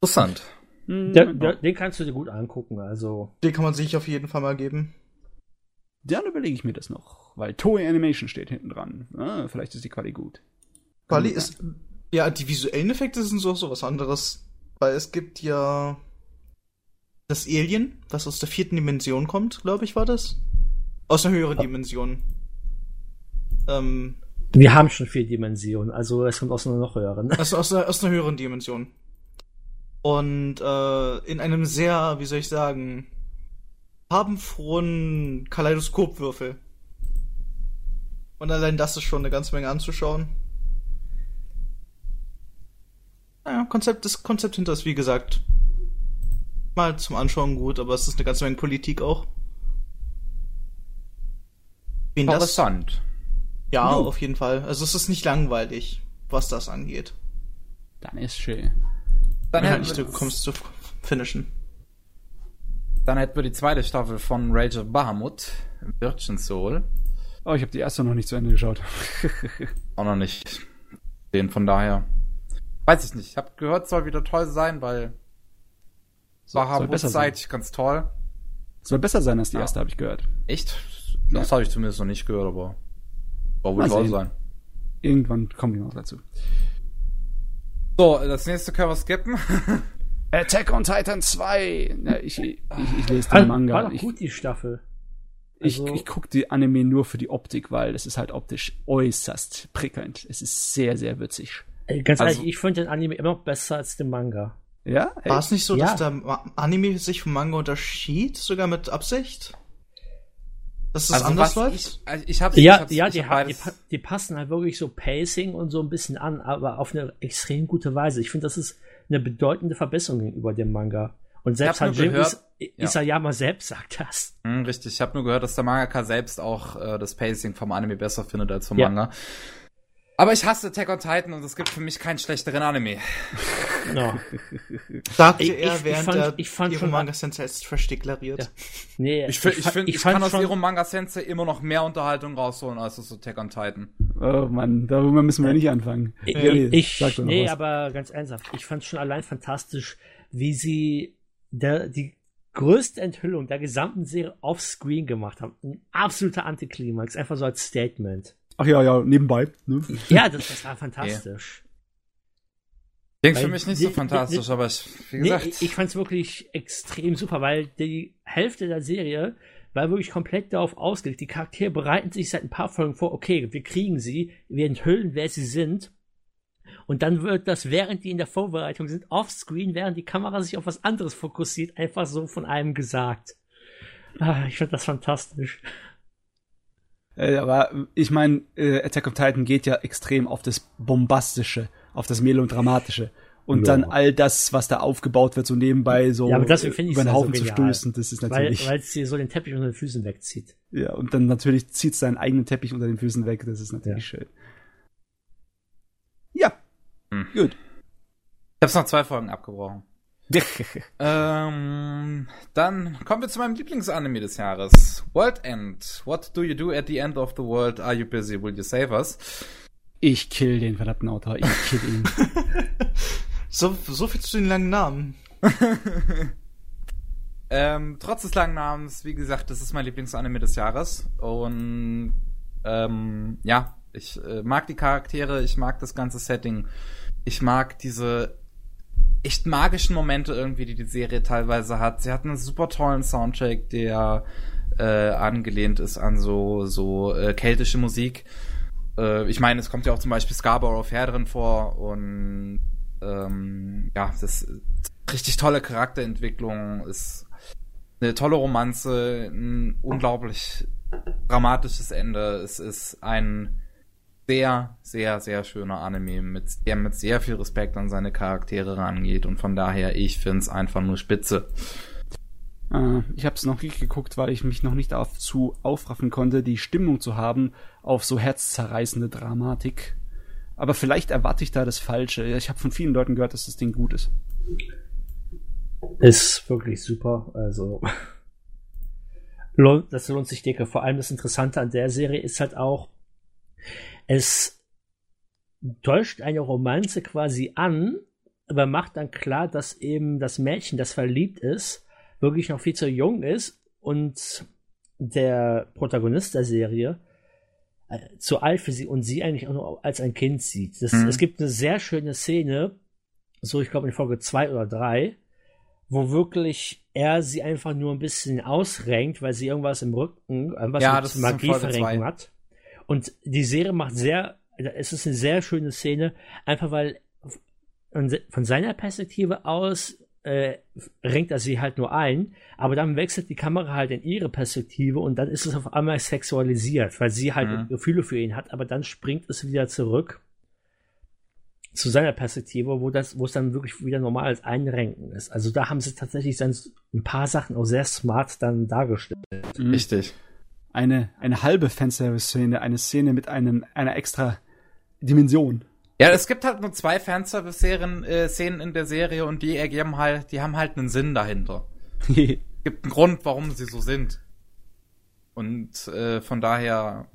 Interessant. Hm, der, der, den kannst du dir gut angucken. Also, Den kann man sich auf jeden Fall mal geben. Dann überlege ich mir das noch, weil Toei Animation steht hinten dran. Ah, vielleicht ist die Quali gut. Quali ist, ja, die visuellen Effekte sind so, so was anderes. Weil es gibt ja das Alien, was aus der vierten Dimension kommt, glaube ich, war das. Aus einer höheren Dimension. Ähm, wir haben schon vier Dimensionen. Also, es kommt aus einer noch höheren. *laughs* Also aus, einer- aus einer höheren Dimension. Und äh, in einem sehr, wie soll ich sagen, farbenfrohen Kaleidoskopwürfel. Und allein das ist schon eine ganze Menge anzuschauen. Naja, Konzept, das Konzept hinter ist, wie gesagt, mal zum Anschauen gut, aber es ist eine ganze Menge Politik auch. Wen das? Interessant. Ja, Jo. auf jeden Fall. Also es ist nicht langweilig, was das angeht. Dann ist schön. Dann Ja, wir, du kommst zu finishen. Dann hätten wir die zweite Staffel von Rage of Bahamut, Virgin Soul. Oh, ich habe die erste noch nicht zu Ende geschaut. *laughs* Auch noch nicht. Den von daher. Weiß ich nicht. Ich habe gehört, soll wieder toll sein, weil soll Bahamut besser sein. seit ganz toll. Soll besser sein als die Ja. erste, habe ich gehört. Echt? Das habe ich zumindest noch nicht gehört, aber soll wohl toll sein. Irgendwann komme ich noch dazu. So, das nächste können wir skippen. *laughs* Attack on Titan 2. Na, ich, ich, ich lese den Manga. war doch ich, gut, die Staffel. ich, Also- ich gucke die Anime nur für die Optik, weil es ist halt optisch äußerst prickelnd. Es ist sehr, sehr witzig. Ey, Ganz Also- ehrlich, ich finde den Anime immer noch besser als den Manga. Ja? War es nicht so, Ja. dass der Anime sich vom Manga unterschied, sogar mit Absicht? Dass das anders was läuft? ich, also ich hab's, Ja, ich hab's, ja, ich die, hab ha- die, die passen halt wirklich so Pacing und so ein bisschen an, aber auf eine extrem gute Weise. Ich finde, das ist eine bedeutende Verbesserung gegenüber dem Manga. Und selbst nur Hajime gehört- Is- ja. Isayama selbst sagt das. Hm, richtig, ich habe nur gehört, dass der Mangaka selbst auch äh, das Pacing vom Anime besser findet als vom Ja. Manga. Aber ich hasse Attack on Titan und es gibt für mich keinen schlechteren Anime. No. *laughs* Sagte Ich- er, ich- während ich fand- er ich fand schon- Manga Sensei als Trash deklariert. Ja. Nee, Ich, find, ich, fa- find, ich, fand kann aus ihrem Manga Sensei immer noch mehr Unterhaltung rausholen als aus Attack on Titan. Oh Mann, darüber müssen wir nicht anfangen. Ich, ich sag doch noch nee, was. aber ganz ernsthaft, ich fand schon allein fantastisch, wie sie der, die größte Enthüllung der gesamten Serie offscreen gemacht haben. Ein absoluter Antiklimax, einfach so als Statement. Ach ja, ja, nebenbei. Ne? Ja, das, das war fantastisch. Klingt Weil für mich nicht die- so fantastisch, die- aber ich, wie Nee, gesagt, ich, ich fand es wirklich extrem super, weil die Hälfte der Serie war wirklich komplett darauf ausgelegt. Die Charaktere bereiten sich seit ein paar Folgen vor, okay, wir kriegen sie, wir enthüllen, wer sie sind. Und dann wird das, während die in der Vorbereitung sind, offscreen, während die Kamera sich auf was anderes fokussiert, einfach so von einem gesagt. Ah, ich finde das fantastisch. Äh, aber ich meine, äh, Attack on Titan geht ja extrem auf das Bombastische, auf das Melodramatische. Und Ja. dann all das, was da aufgebaut wird, so nebenbei so Ja, aber ich über es den ja so Haufen zu stößen, das ist natürlich. weil es dir so den Teppich unter den Füßen wegzieht. ja, und dann natürlich zieht seinen eigenen Teppich unter den Füßen weg, das ist natürlich schön. Ja, Hm. gut. ich hab's noch zwei Folgen abgebrochen. *laughs* Ähm, dann kommen wir zu meinem Lieblingsanime des Jahres. World End. What do you do at the end of the world? Are you busy? Will you save us? ich kill den verdammten Autor, ich kill ihn. *laughs* So, so viel zu den langen Namen. *laughs* Ähm, trotz des langen Namens, wie gesagt, das ist mein Lieblingsanime des Jahres. Und ähm, ja, ich äh, mag die Charaktere, ich mag das ganze Setting, ich mag diese echt magischen Momente irgendwie, die die Serie teilweise hat. Sie hat einen super tollen Soundtrack, der äh, angelehnt ist an so so äh, keltische Musik. Äh, ich meine, es kommt ja auch zum Beispiel Scarborough Fair drin vor und ähm, ja, das ist richtig tolle Charakterentwicklung, ist eine tolle Romanze, ein unglaublich dramatisches Ende. Es ist ein sehr, sehr, sehr schöner Anime, mit, der mit sehr viel Respekt an seine Charaktere rangeht und von daher, ich finde es einfach nur spitze. Äh, ich habe es noch nicht geguckt, weil ich mich noch nicht dazu aufraffen konnte, die Stimmung zu haben auf so herzzerreißende Dramatik. Aber vielleicht erwarte ich da das Falsche. Ich habe von vielen Leuten gehört, dass das Ding gut ist. Ist wirklich super. Also *laughs* das lohnt sich dicke. Vor allem das Interessante an der Serie ist halt auch, es täuscht eine Romanze quasi an, aber macht dann klar, dass eben das Mädchen, das verliebt ist, wirklich noch viel zu jung ist und der Protagonist der Serie äh, zu alt für sie und sie eigentlich auch nur als ein Kind sieht. Das, mhm. Es gibt eine sehr schöne Szene, so ich glaube in Folge zwei oder drei, wo wirklich er sie einfach nur ein bisschen ausrenkt, weil sie irgendwas im Rücken, irgendwas ja, mit Magieverrenkung hat. Und die Serie macht sehr, es ist eine sehr schöne Szene, einfach weil von seiner Perspektive aus äh, renkt er sie halt nur ein, aber dann wechselt die Kamera halt in ihre Perspektive und dann ist es auf einmal sexualisiert, weil sie halt mhm. Gefühle für ihn hat, aber dann springt es wieder zurück zu seiner Perspektive, wo das, wo es dann wirklich wieder normal als Einrenken ist. Also da haben sie tatsächlich dann ein paar Sachen auch sehr smart dann dargestellt. Mhm. Richtig. Eine, eine halbe Fanservice-Szene, eine Szene mit einem, einer extra Dimension. Ja, es gibt halt nur zwei Fanservice-Szenen äh, in der Serie und die ergeben halt, die haben halt einen Sinn dahinter. *laughs* gibt einen Grund, warum sie so sind. Und äh, von daher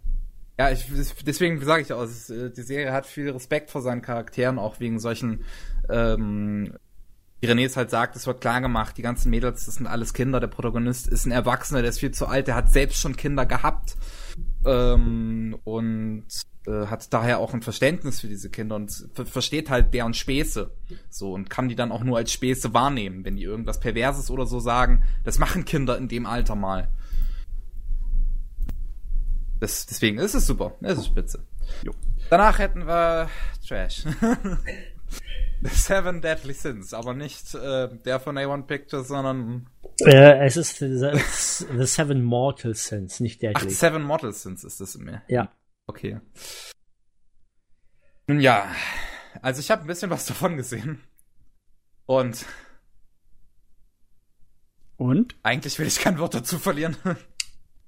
ja, ich, deswegen sage ich auch, es, äh, die Serie hat viel Respekt vor seinen Charakteren, auch wegen solchen, ähm, wie René es halt sagt, es wird klar gemacht, die ganzen Mädels, das sind alles Kinder, der Protagonist ist ein Erwachsener, der ist viel zu alt, der hat selbst schon Kinder gehabt ähm, und äh, hat daher auch ein Verständnis für diese Kinder und versteht halt deren Späße so und kann die dann auch nur als Späße wahrnehmen, wenn die irgendwas Perverses oder so sagen, das machen Kinder in dem Alter mal. Das, deswegen ist es super. Es ist spitze. Jo. Danach hätten wir Trash. *laughs* The Seven Deadly Sins, aber nicht äh, der von A1 Pictures, sondern. Äh, es ist the, the, Seven Mortal Sins, nicht Deadly. Ach, Seven Mortal Sins ist das in mir. Ja. Okay. Nun ja, also ich habe ein bisschen was davon gesehen. Und. Und? Eigentlich will ich kein Wort dazu verlieren. *laughs*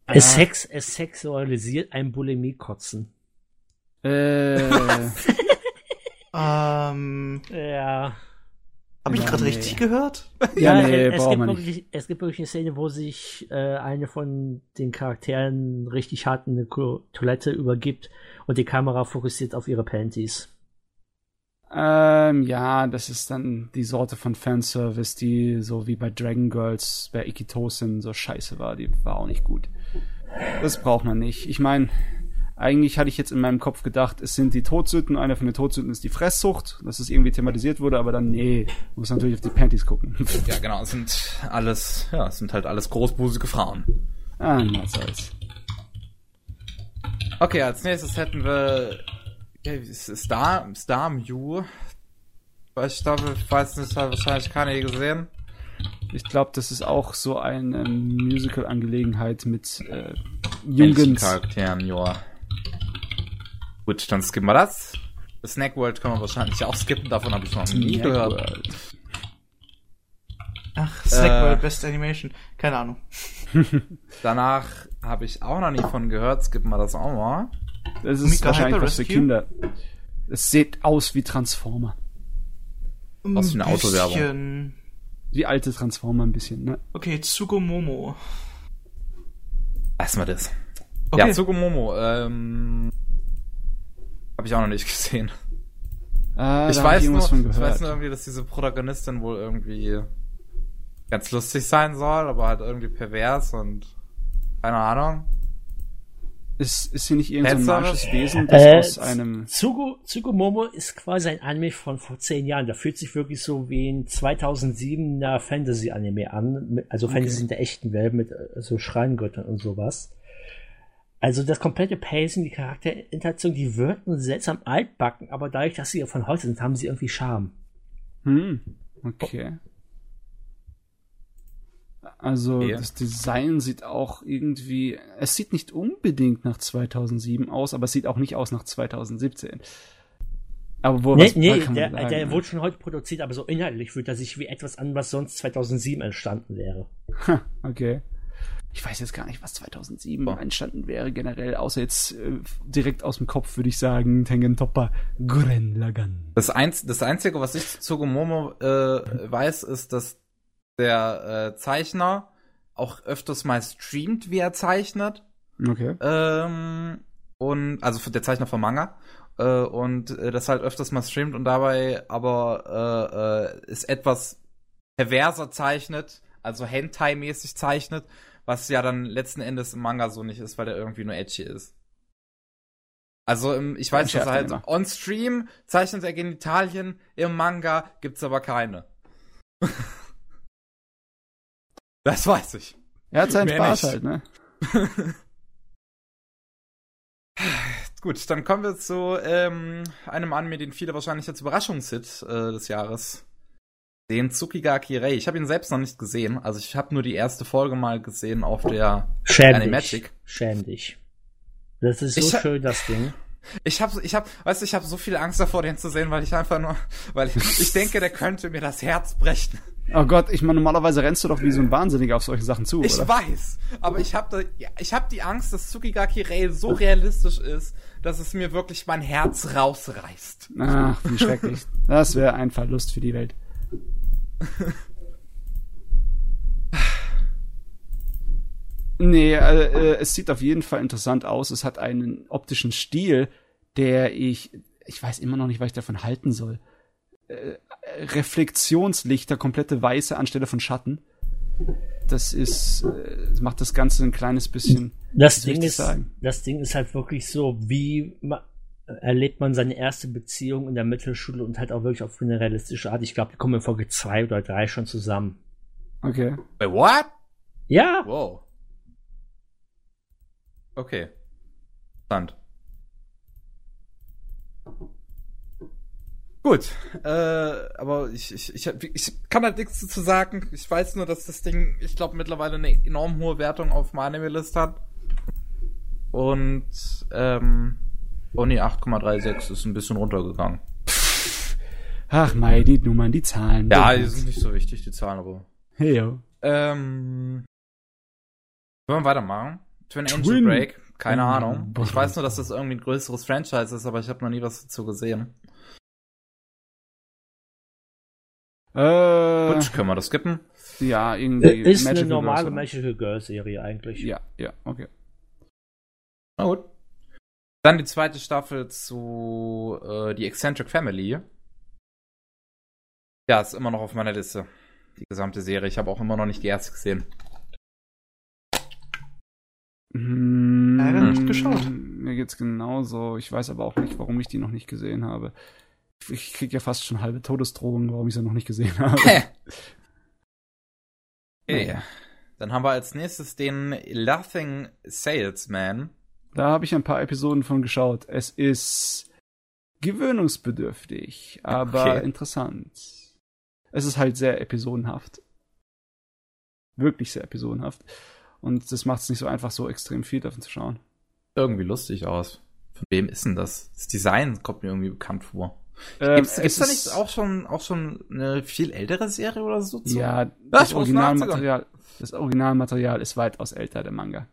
Es, sex, es sexualisiert ein Bulimie-Kotzen. Äh. *laughs* ähm. Ja. Habe ich ja, gerade nee. richtig gehört? Ja, ja nee, es, gibt wirklich, es gibt wirklich eine Szene, wo sich äh, eine von den Charakteren richtig hart in eine Toilette übergibt und die Kamera fokussiert auf ihre Panties. Ähm, ja, das ist dann die Sorte von Fanservice, die so wie bei Dragon Girls bei Ikitosen so scheiße war. Die war auch nicht gut. Das braucht man nicht. Ich meine, eigentlich hatte ich jetzt in meinem Kopf gedacht, es sind die Todsünden, einer von den Todsünden ist die Fresssucht, dass es irgendwie thematisiert wurde, aber dann, nee, muss natürlich auf die Panties gucken. *laughs* Ja, genau, es sind alles, ja, es sind halt alles großbusige Frauen. Ah, was soll's. Okay, als nächstes hätten wir Star, Star Mew. Ich glaube, ich weiß nicht, hat wahrscheinlich keiner je gesehen. Ich glaube, das ist auch so eine Musical-Angelegenheit mit äh, Jugend. Charakteren, ja. Gut, dann skippen wir das. The Snack World können wir wahrscheinlich auch skippen, davon habe ich noch nie gehört. World. Ach, Snack äh, World, Best Animation. Keine Ahnung. *laughs* danach habe ich auch noch nie von gehört, skippen wir das auch mal. Das ist Mika wahrscheinlich was für Kinder. Es sieht aus wie Transformer. Was für eine Autowerbung. Wie alte Transformer ein bisschen, ne? Okay, Tsugomomo. Erstmal das. Okay. Ja, Tsugomomo, ähm. Hab ich auch noch nicht gesehen. Ah, ich, weiß nur, ich weiß nur irgendwie, dass diese Protagonistin wohl irgendwie ganz lustig sein soll, aber halt irgendwie pervers und keine Ahnung. Ist, ist hier nicht irgendein so magisches Wesen, das Äh, aus einem. Tsugu, Tsugumomo ist quasi ein Anime von vor zehn Jahren. Da fühlt sich wirklich so wie ein 2007er Fantasy-Anime an. Also Fantasy in der echten Welt mit äh, so Schreingöttern und sowas. Also das komplette Pacing, die Charakterinteraktion, die wirken seltsam altbacken, aber dadurch, dass sie von heute sind, haben sie irgendwie Charme. Hm, okay. Also Okay. das Design sieht auch irgendwie, es sieht nicht unbedingt nach 2007 aus, aber es sieht auch nicht aus nach 2017. Aber wo Nee, was, nee, kann man der, sagen, der ne? wurde schon heute produziert, aber so inhaltlich fühlt er sich wie etwas an, was sonst 2007 entstanden wäre. Ha, okay. Ich weiß jetzt gar nicht, was 2007 Boah. entstanden wäre generell, außer jetzt äh, direkt aus dem Kopf würde ich sagen Tengen Toppa Gurren Lagann. Das, Einz das Einzige, was ich zu Tsugumomo äh, weiß, ist, dass der äh, Zeichner auch öfters mal streamt, wie er zeichnet. Okay. Ähm, und also der Zeichner von Manga. Äh, und äh, das halt öfters mal streamt und dabei aber äh, äh, ist etwas perverser zeichnet, also Hentai-mäßig zeichnet, was ja dann letzten Endes im Manga so nicht ist, weil der irgendwie nur edgy ist. Also im, ich weiß, dass er halt Entschärft on Stream zeichnet er Genitalien, im Manga gibt's aber keine. *laughs* das weiß ich. Er hat seinen Mehr Spaß nicht. halt, ne? *laughs* Gut, dann kommen wir zu ähm, einem Anime, den viele wahrscheinlich als Überraschungshit äh, des Jahres sehen, Tsukigaki Rei. Ich habe ihn selbst noch nicht gesehen, also ich habe nur die erste Folge mal gesehen auf der Schäm dich. Animagic. Schäm dich. Das ist so Ich schön, das Ding. Ich habe, ich habe, weißt du, ich habe so viel Angst davor, den zu sehen, weil ich einfach nur, weil ich, ich denke, der könnte mir das Herz brechen. Oh Gott, ich meine, normalerweise rennst du doch wie so ein Wahnsinniger auf solche Sachen zu, Ich oder? weiß, aber ich habe ja, ich habe die Angst, dass Tsukigaki Rei so realistisch ist, dass es mir wirklich mein Herz rausreißt. Ach, wie schrecklich. Das wäre ein Verlust für die Welt. *laughs* Nee, äh, äh, es sieht auf jeden Fall interessant aus. Es hat einen optischen Stil, der ich, ich weiß immer noch nicht, was ich davon halten soll. Äh, Reflexionslichter, komplette Weiße anstelle von Schatten. Das ist, äh, das macht das Ganze ein kleines bisschen. Das Ding, ist, sagen? das Ding ist halt wirklich so, wie erlebt man seine erste Beziehung in der Mittelschule und halt auch wirklich auf eine realistische Art. Ich glaube, die kommen in Folge zwei oder drei schon zusammen. Okay. Wait, what? Ja, Wow. Okay. Spannend. Gut, äh, aber ich, ich, ich, ich kann halt nichts dazu sagen. Ich weiß nur, dass das Ding, ich glaube, mittlerweile eine enorm hohe Wertung auf meiner Anime-List hat. Und, ähm, Oni 8,36 ist ein bisschen runtergegangen. Ach, mei, die Nummern, die Zahlen. Ja, die sind nicht so wichtig, die Zahlen, aber. Hey, yo. Ähm. Wollen wir weitermachen? Twin Angel Twin- Break? Keine Mm, Ahnung. Ich weiß nur, dass das irgendwie ein größeres Franchise ist, aber ich habe noch nie was dazu gesehen. Äh, Gut, können wir das skippen? ja, irgendwie. ist eine Magical normale Girls? Magical Girl Serie eigentlich. Ja, ja, okay. Na gut. Dann die zweite Staffel zu äh, die Eccentric Family. Ja, ist immer noch auf meiner Liste. Die gesamte Serie. Ich habe auch immer noch nicht die erste gesehen. Hm, Leider nicht geschaut. Mir geht's genauso. Ich weiß aber auch nicht, warum ich die noch nicht gesehen habe. Ich krieg ja fast schon halbe Todesdrohungen, warum ich sie noch nicht gesehen *laughs* habe. Okay. Dann haben wir als nächstes den Laughing Salesman. Da habe ich ein paar Episoden von geschaut. Es ist gewöhnungsbedürftig, aber Okay. interessant. Es ist halt sehr episodenhaft. Wirklich sehr episodenhaft. Und das macht es nicht so einfach, so extrem viel davon zu schauen. Irgendwie lustig aus. Von wem ist denn das? Das Design kommt mir irgendwie bekannt vor. Ähm, Gibt's, es gibt's da nicht auch schon, auch schon eine viel ältere Serie oder so? zu? Ja, Das das man Originalmaterial, das Originalmaterial ist weitaus älter, der Manga.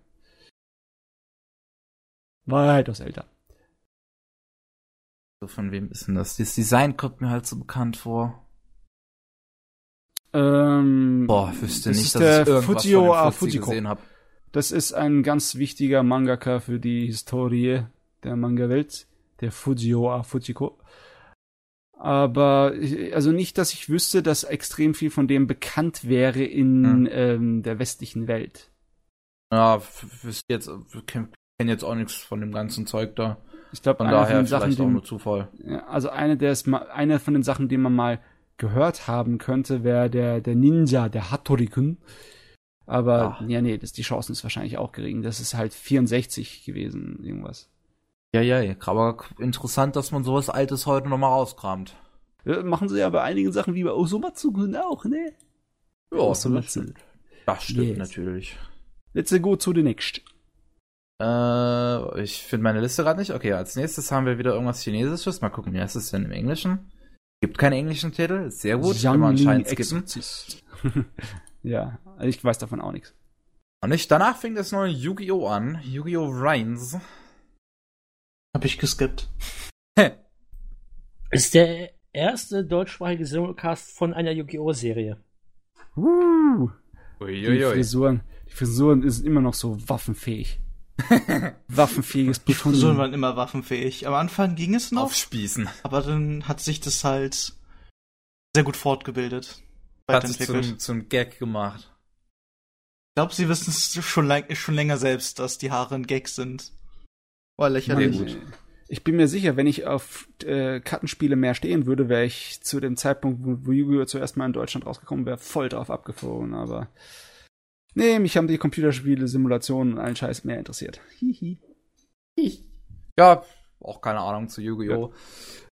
Weitaus älter. So, von wem ist denn das? Das Design kommt mir halt so bekannt vor. Ähm, Boah, wüsste das nicht, dass der ich irgendwas von dem Fujiko. gesehen habe. Das ist ein ganz wichtiger Mangaka für die Historie der Manga-Welt, der Fujio A. Fujiko. Aber also nicht, dass ich wüsste, dass extrem viel von dem bekannt wäre in Hm. ähm, der westlichen Welt. Ja, wüsste jetzt, kenne jetzt auch nichts von dem ganzen Zeug da. Ich glaube, Von von daher den Sachen, vielleicht auch nur Zufall. ja, also eine der ist mal, eine von den Sachen, die man mal gehört haben könnte, wäre der, der Ninja, der Hattori-kun. Aber, Ach. ja, nee, das, die Chancen ist wahrscheinlich auch gering. Das ist halt 64 gewesen, irgendwas. Ja, ja, aber interessant, dass man sowas Altes heute nochmal rauskramt. Ja, machen sie ja bei einigen Sachen wie bei Osomatsu-kun auch, ne? Ja, Osomatsu. Das stimmt Yes. natürlich. Let's go to the next. Äh, ich finde meine Liste gerade nicht. Okay, als nächstes haben wir wieder irgendwas Chinesisches. Mal gucken, wie heißt es denn im Englischen? Gibt keinen englischen Titel. Ist sehr gut. Kann man anscheinend skippen. *laughs* Ja, also ich weiß davon auch nichts. Und nicht, danach fing das neue Yu-Gi-Oh! an. Yu-Gi-Oh! Reigns. Hab ich geskippt. Ist der erste deutschsprachige Simulcast von einer Yu-Gi-Oh! Serie. Uh, die Uiuiui. Frisuren, die Frisuren sind immer noch so waffenfähig. *laughs* Waffenfähiges Plutonium. waren immer waffenfähig. Am Anfang ging es noch, Aufspießen. aber dann hat sich das halt sehr gut fortgebildet. Hat sich Weiterentwickelt. zum, zum Gag gemacht. Ich glaube, sie wissen es schon, schon länger selbst, dass die Haare ein Gag sind. Oh, lächerlich. Sehr gut. Ich bin mir sicher, wenn ich auf äh, Kartenspiele mehr stehen würde, wäre ich zu dem Zeitpunkt, wo, wo Yu-Gi-Oh! zuerst mal in Deutschland rausgekommen wäre, voll drauf abgeflogen, aber nee, mich haben die Computerspiele, Simulationen und allen Scheiß mehr interessiert. Hihi. Ja, auch keine Ahnung zu Yu-Gi-Oh!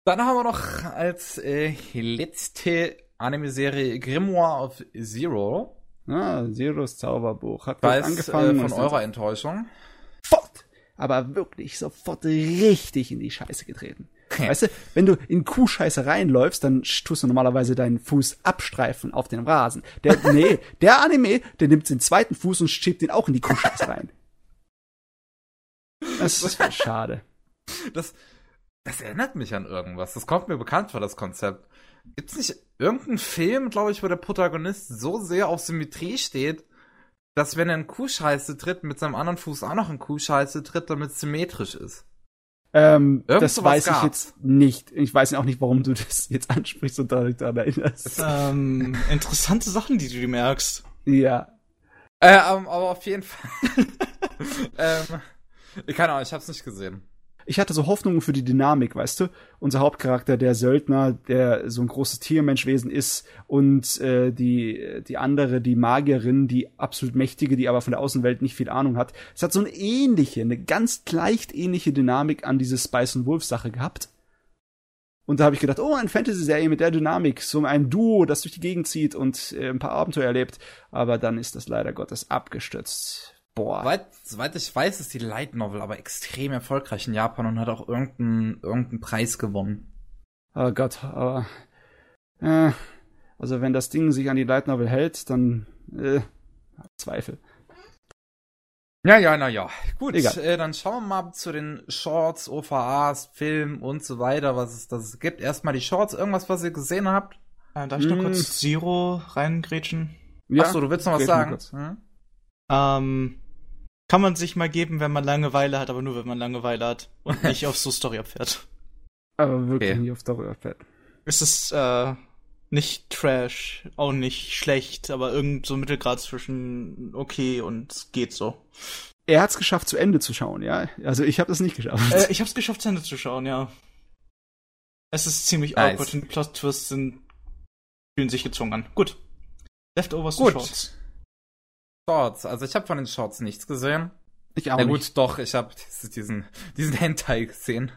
Dann haben wir noch als äh, letzte Anime-Serie Grimoire of Zero. Ah, Zeros Zauberbuch. Hat Weiß was äh, angefangen von und ist eurer Enttäuschung. sofort, aber wirklich sofort richtig in die Scheiße getreten. Weißt du, wenn du in Kuhscheiße reinläufst, dann tust du normalerweise deinen Fuß abstreifen auf den Rasen. Der, *laughs* nee, der Anime, der nimmt den zweiten Fuß und schiebt ihn auch in die Kuhscheiße rein. Das ist schade. Das, das erinnert mich an irgendwas. Das kommt mir bekannt vor, das Konzept. Gibt's nicht irgendeinen Film, glaube ich, wo der Protagonist so sehr auf Symmetrie steht, dass wenn er in Kuhscheiße tritt, mit seinem anderen Fuß auch noch in Kuhscheiße tritt, damit es symmetrisch ist? Ähm, Irgend das weiß ich gab's. jetzt nicht. Ich weiß auch nicht, warum du *laughs* das jetzt ansprichst und daran daran erinnerst. Ähm, interessante Sachen, die du dir merkst. Ja. Äh, ähm, aber auf jeden Fall. *laughs* ähm, keine Ahnung, ich hab's nicht gesehen. Ich hatte so Hoffnungen für die Dynamik, weißt du? Unser Hauptcharakter, der Söldner, der so ein großes Tiermenschwesen ist und äh, die, die andere, die Magierin, die absolut mächtige, die aber von der Außenwelt nicht viel Ahnung hat. Es hat so eine ähnliche, eine ganz leicht ähnliche Dynamik an diese Spice und Wolf Sache gehabt. Und da habe ich gedacht, oh, eine Fantasy-Serie mit der Dynamik, so ein Duo, das durch die Gegend zieht und äh, ein paar Abenteuer erlebt. Aber dann ist das leider Gottes abgestürzt. Boah. Soweit, soweit ich weiß, ist die Light Novel aber extrem erfolgreich in Japan und hat auch irgendeinen irgendeinen Preis gewonnen. Oh Gott, aber äh, also wenn das Ding sich an die Light Novel hält, dann äh, Zweifel. Ja, ja, na ja. Gut, Egal. äh, dann schauen wir mal zu den Shorts, OVAs, Film und so weiter, was es das gibt. Erstmal die Shorts, irgendwas, was ihr gesehen habt. Äh, darf ich noch Mm. kurz Zero reingrätschen? Ja, Achso, du willst noch was sagen? Hm? Ähm, kann man sich mal geben, wenn man Langeweile hat, aber nur wenn man Langeweile hat und *laughs* nicht auf so Story abfährt. aber wirklich Okay. nicht auf darüber fährt. Es ist äh, nicht Trash, auch nicht schlecht, aber irgend so Mittelgrad zwischen okay und geht so. Er hat es geschafft, zu Ende zu schauen, ja. Also ich habe das nicht geschafft. Äh, ich *laughs* hab's geschafft, zu Ende zu schauen, ja. Es ist ziemlich Nice. awkward und die Plot-Twists sind fühlen sich gezwungen an. Gut. Leftovers Gut. to Shorts. Shorts, also ich habe von den Shorts nichts gesehen. ich auch Na gut, nicht. doch, ich habe diesen, *laughs* diesen Hentai gesehen.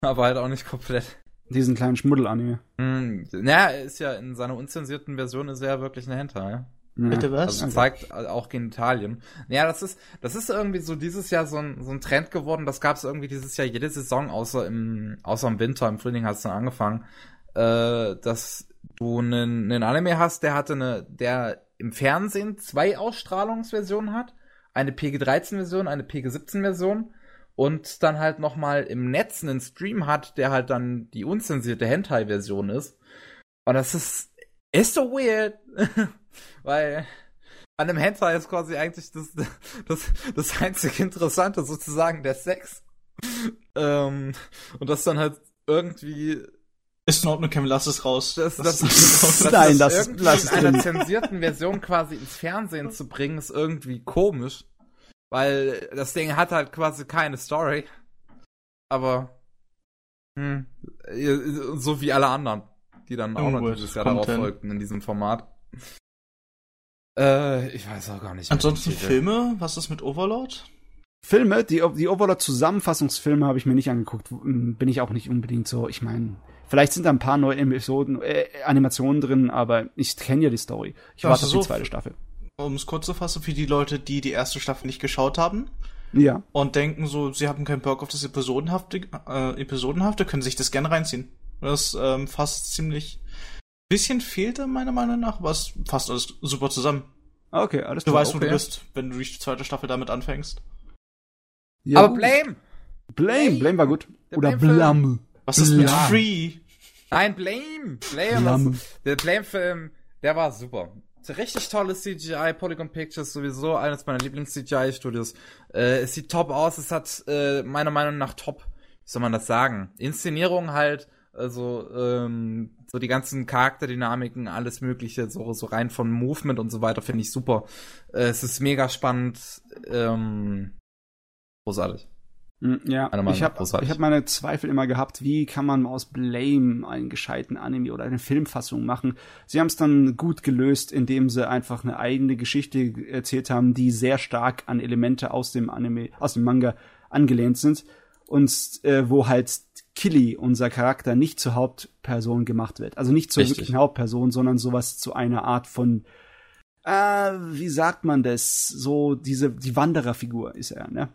Aber halt auch nicht komplett. Diesen kleinen Schmuddel-Anime. Hm, naja, ist ja in seiner unzensierten Version ist er ja wirklich ein Hentai. Ja. Bitte was? Also zeigt auch Genitalien. Ja, das ist, das ist irgendwie so dieses Jahr so ein, so ein Trend geworden. Das gab es irgendwie dieses Jahr jede Saison, außer im, außer im Winter, im Frühling hat es dann angefangen, äh, dass du einen, einen Anime hast, der hatte eine, der im Fernsehen zwei Ausstrahlungsversionen hat. Eine PG-13-Version, eine PG-17-Version. Und dann halt nochmal im Netz einen Stream hat, der halt dann die unzensierte Hentai-Version ist. Und das ist, ist so weird. *laughs* Weil an einem Hentai ist quasi eigentlich das, das, das einzige Interessante sozusagen der Sex. Ähm, und das dann halt irgendwie Ist in Ordnung, Kevin, lass es raus. das, das, das, das, *laughs* Nein, das lass es- irgendwie lass es in einer zensierten Version quasi ins Fernsehen zu bringen, ist irgendwie komisch. Weil das Ding hat halt quasi keine Story. Aber hm, so wie alle anderen, die dann auch noch dieses Jahr darauf folgten in diesem Format. Äh, ich weiß auch gar nicht. Ansonsten Filme? Was ist mit Overlord? Filme, die, die Overlord-Zusammenfassungsfilme habe ich mir nicht angeguckt. Bin ich auch nicht unbedingt so. Ich meine, vielleicht sind da ein paar neue Episoden, äh, Animationen drin, aber ich kenne ja die Story. Ich warte auf die zweite Staffel. Um es kurz zu fassen, für die Leute, die die erste Staffel nicht geschaut haben, ja. Und denken so, sie haben keinen Bock auf das Episodenhafte, äh, Episodenhafte, können sich das gerne reinziehen. Das ähm, fasst ziemlich. Bisschen fehlte meiner Meinung nach, aber es fasst alles super zusammen. Okay, alles klar. Du weißt, okay. wo du bist, wenn du die zweite Staffel damit anfängst. Ja, aber Blame! Blame, Blame war gut. Der Oder Blame. Was ist mit Free? Nein, Blame! Blame. Blame. Der Blame-Film, der war super. Richtig tolles CGI, Polygon Pictures sowieso eines meiner Lieblings-CGI-Studios. Äh, es sieht top aus, es hat äh, meiner Meinung nach top, wie soll man das sagen? Inszenierung halt, also ähm, so die ganzen Charakterdynamiken, alles mögliche, so, so rein von Movement und so weiter, finde ich super. Äh, es ist mega spannend, ähm, großartig. Hm, ja, ich habe hab meine Zweifel immer gehabt, wie kann man aus Blame einen gescheiten Anime oder eine Filmfassung machen. Sie haben es dann gut gelöst, indem sie einfach eine eigene Geschichte erzählt haben, die sehr stark an Elemente aus dem Anime, aus dem Manga angelehnt sind und äh, wo halt Killy, unser Charakter, nicht zur Hauptperson gemacht wird. Also nicht zur Richtig. wirklichen Hauptperson, sondern sowas zu einer Art von äh, wie sagt man das? So diese die Wandererfigur ist er, ne?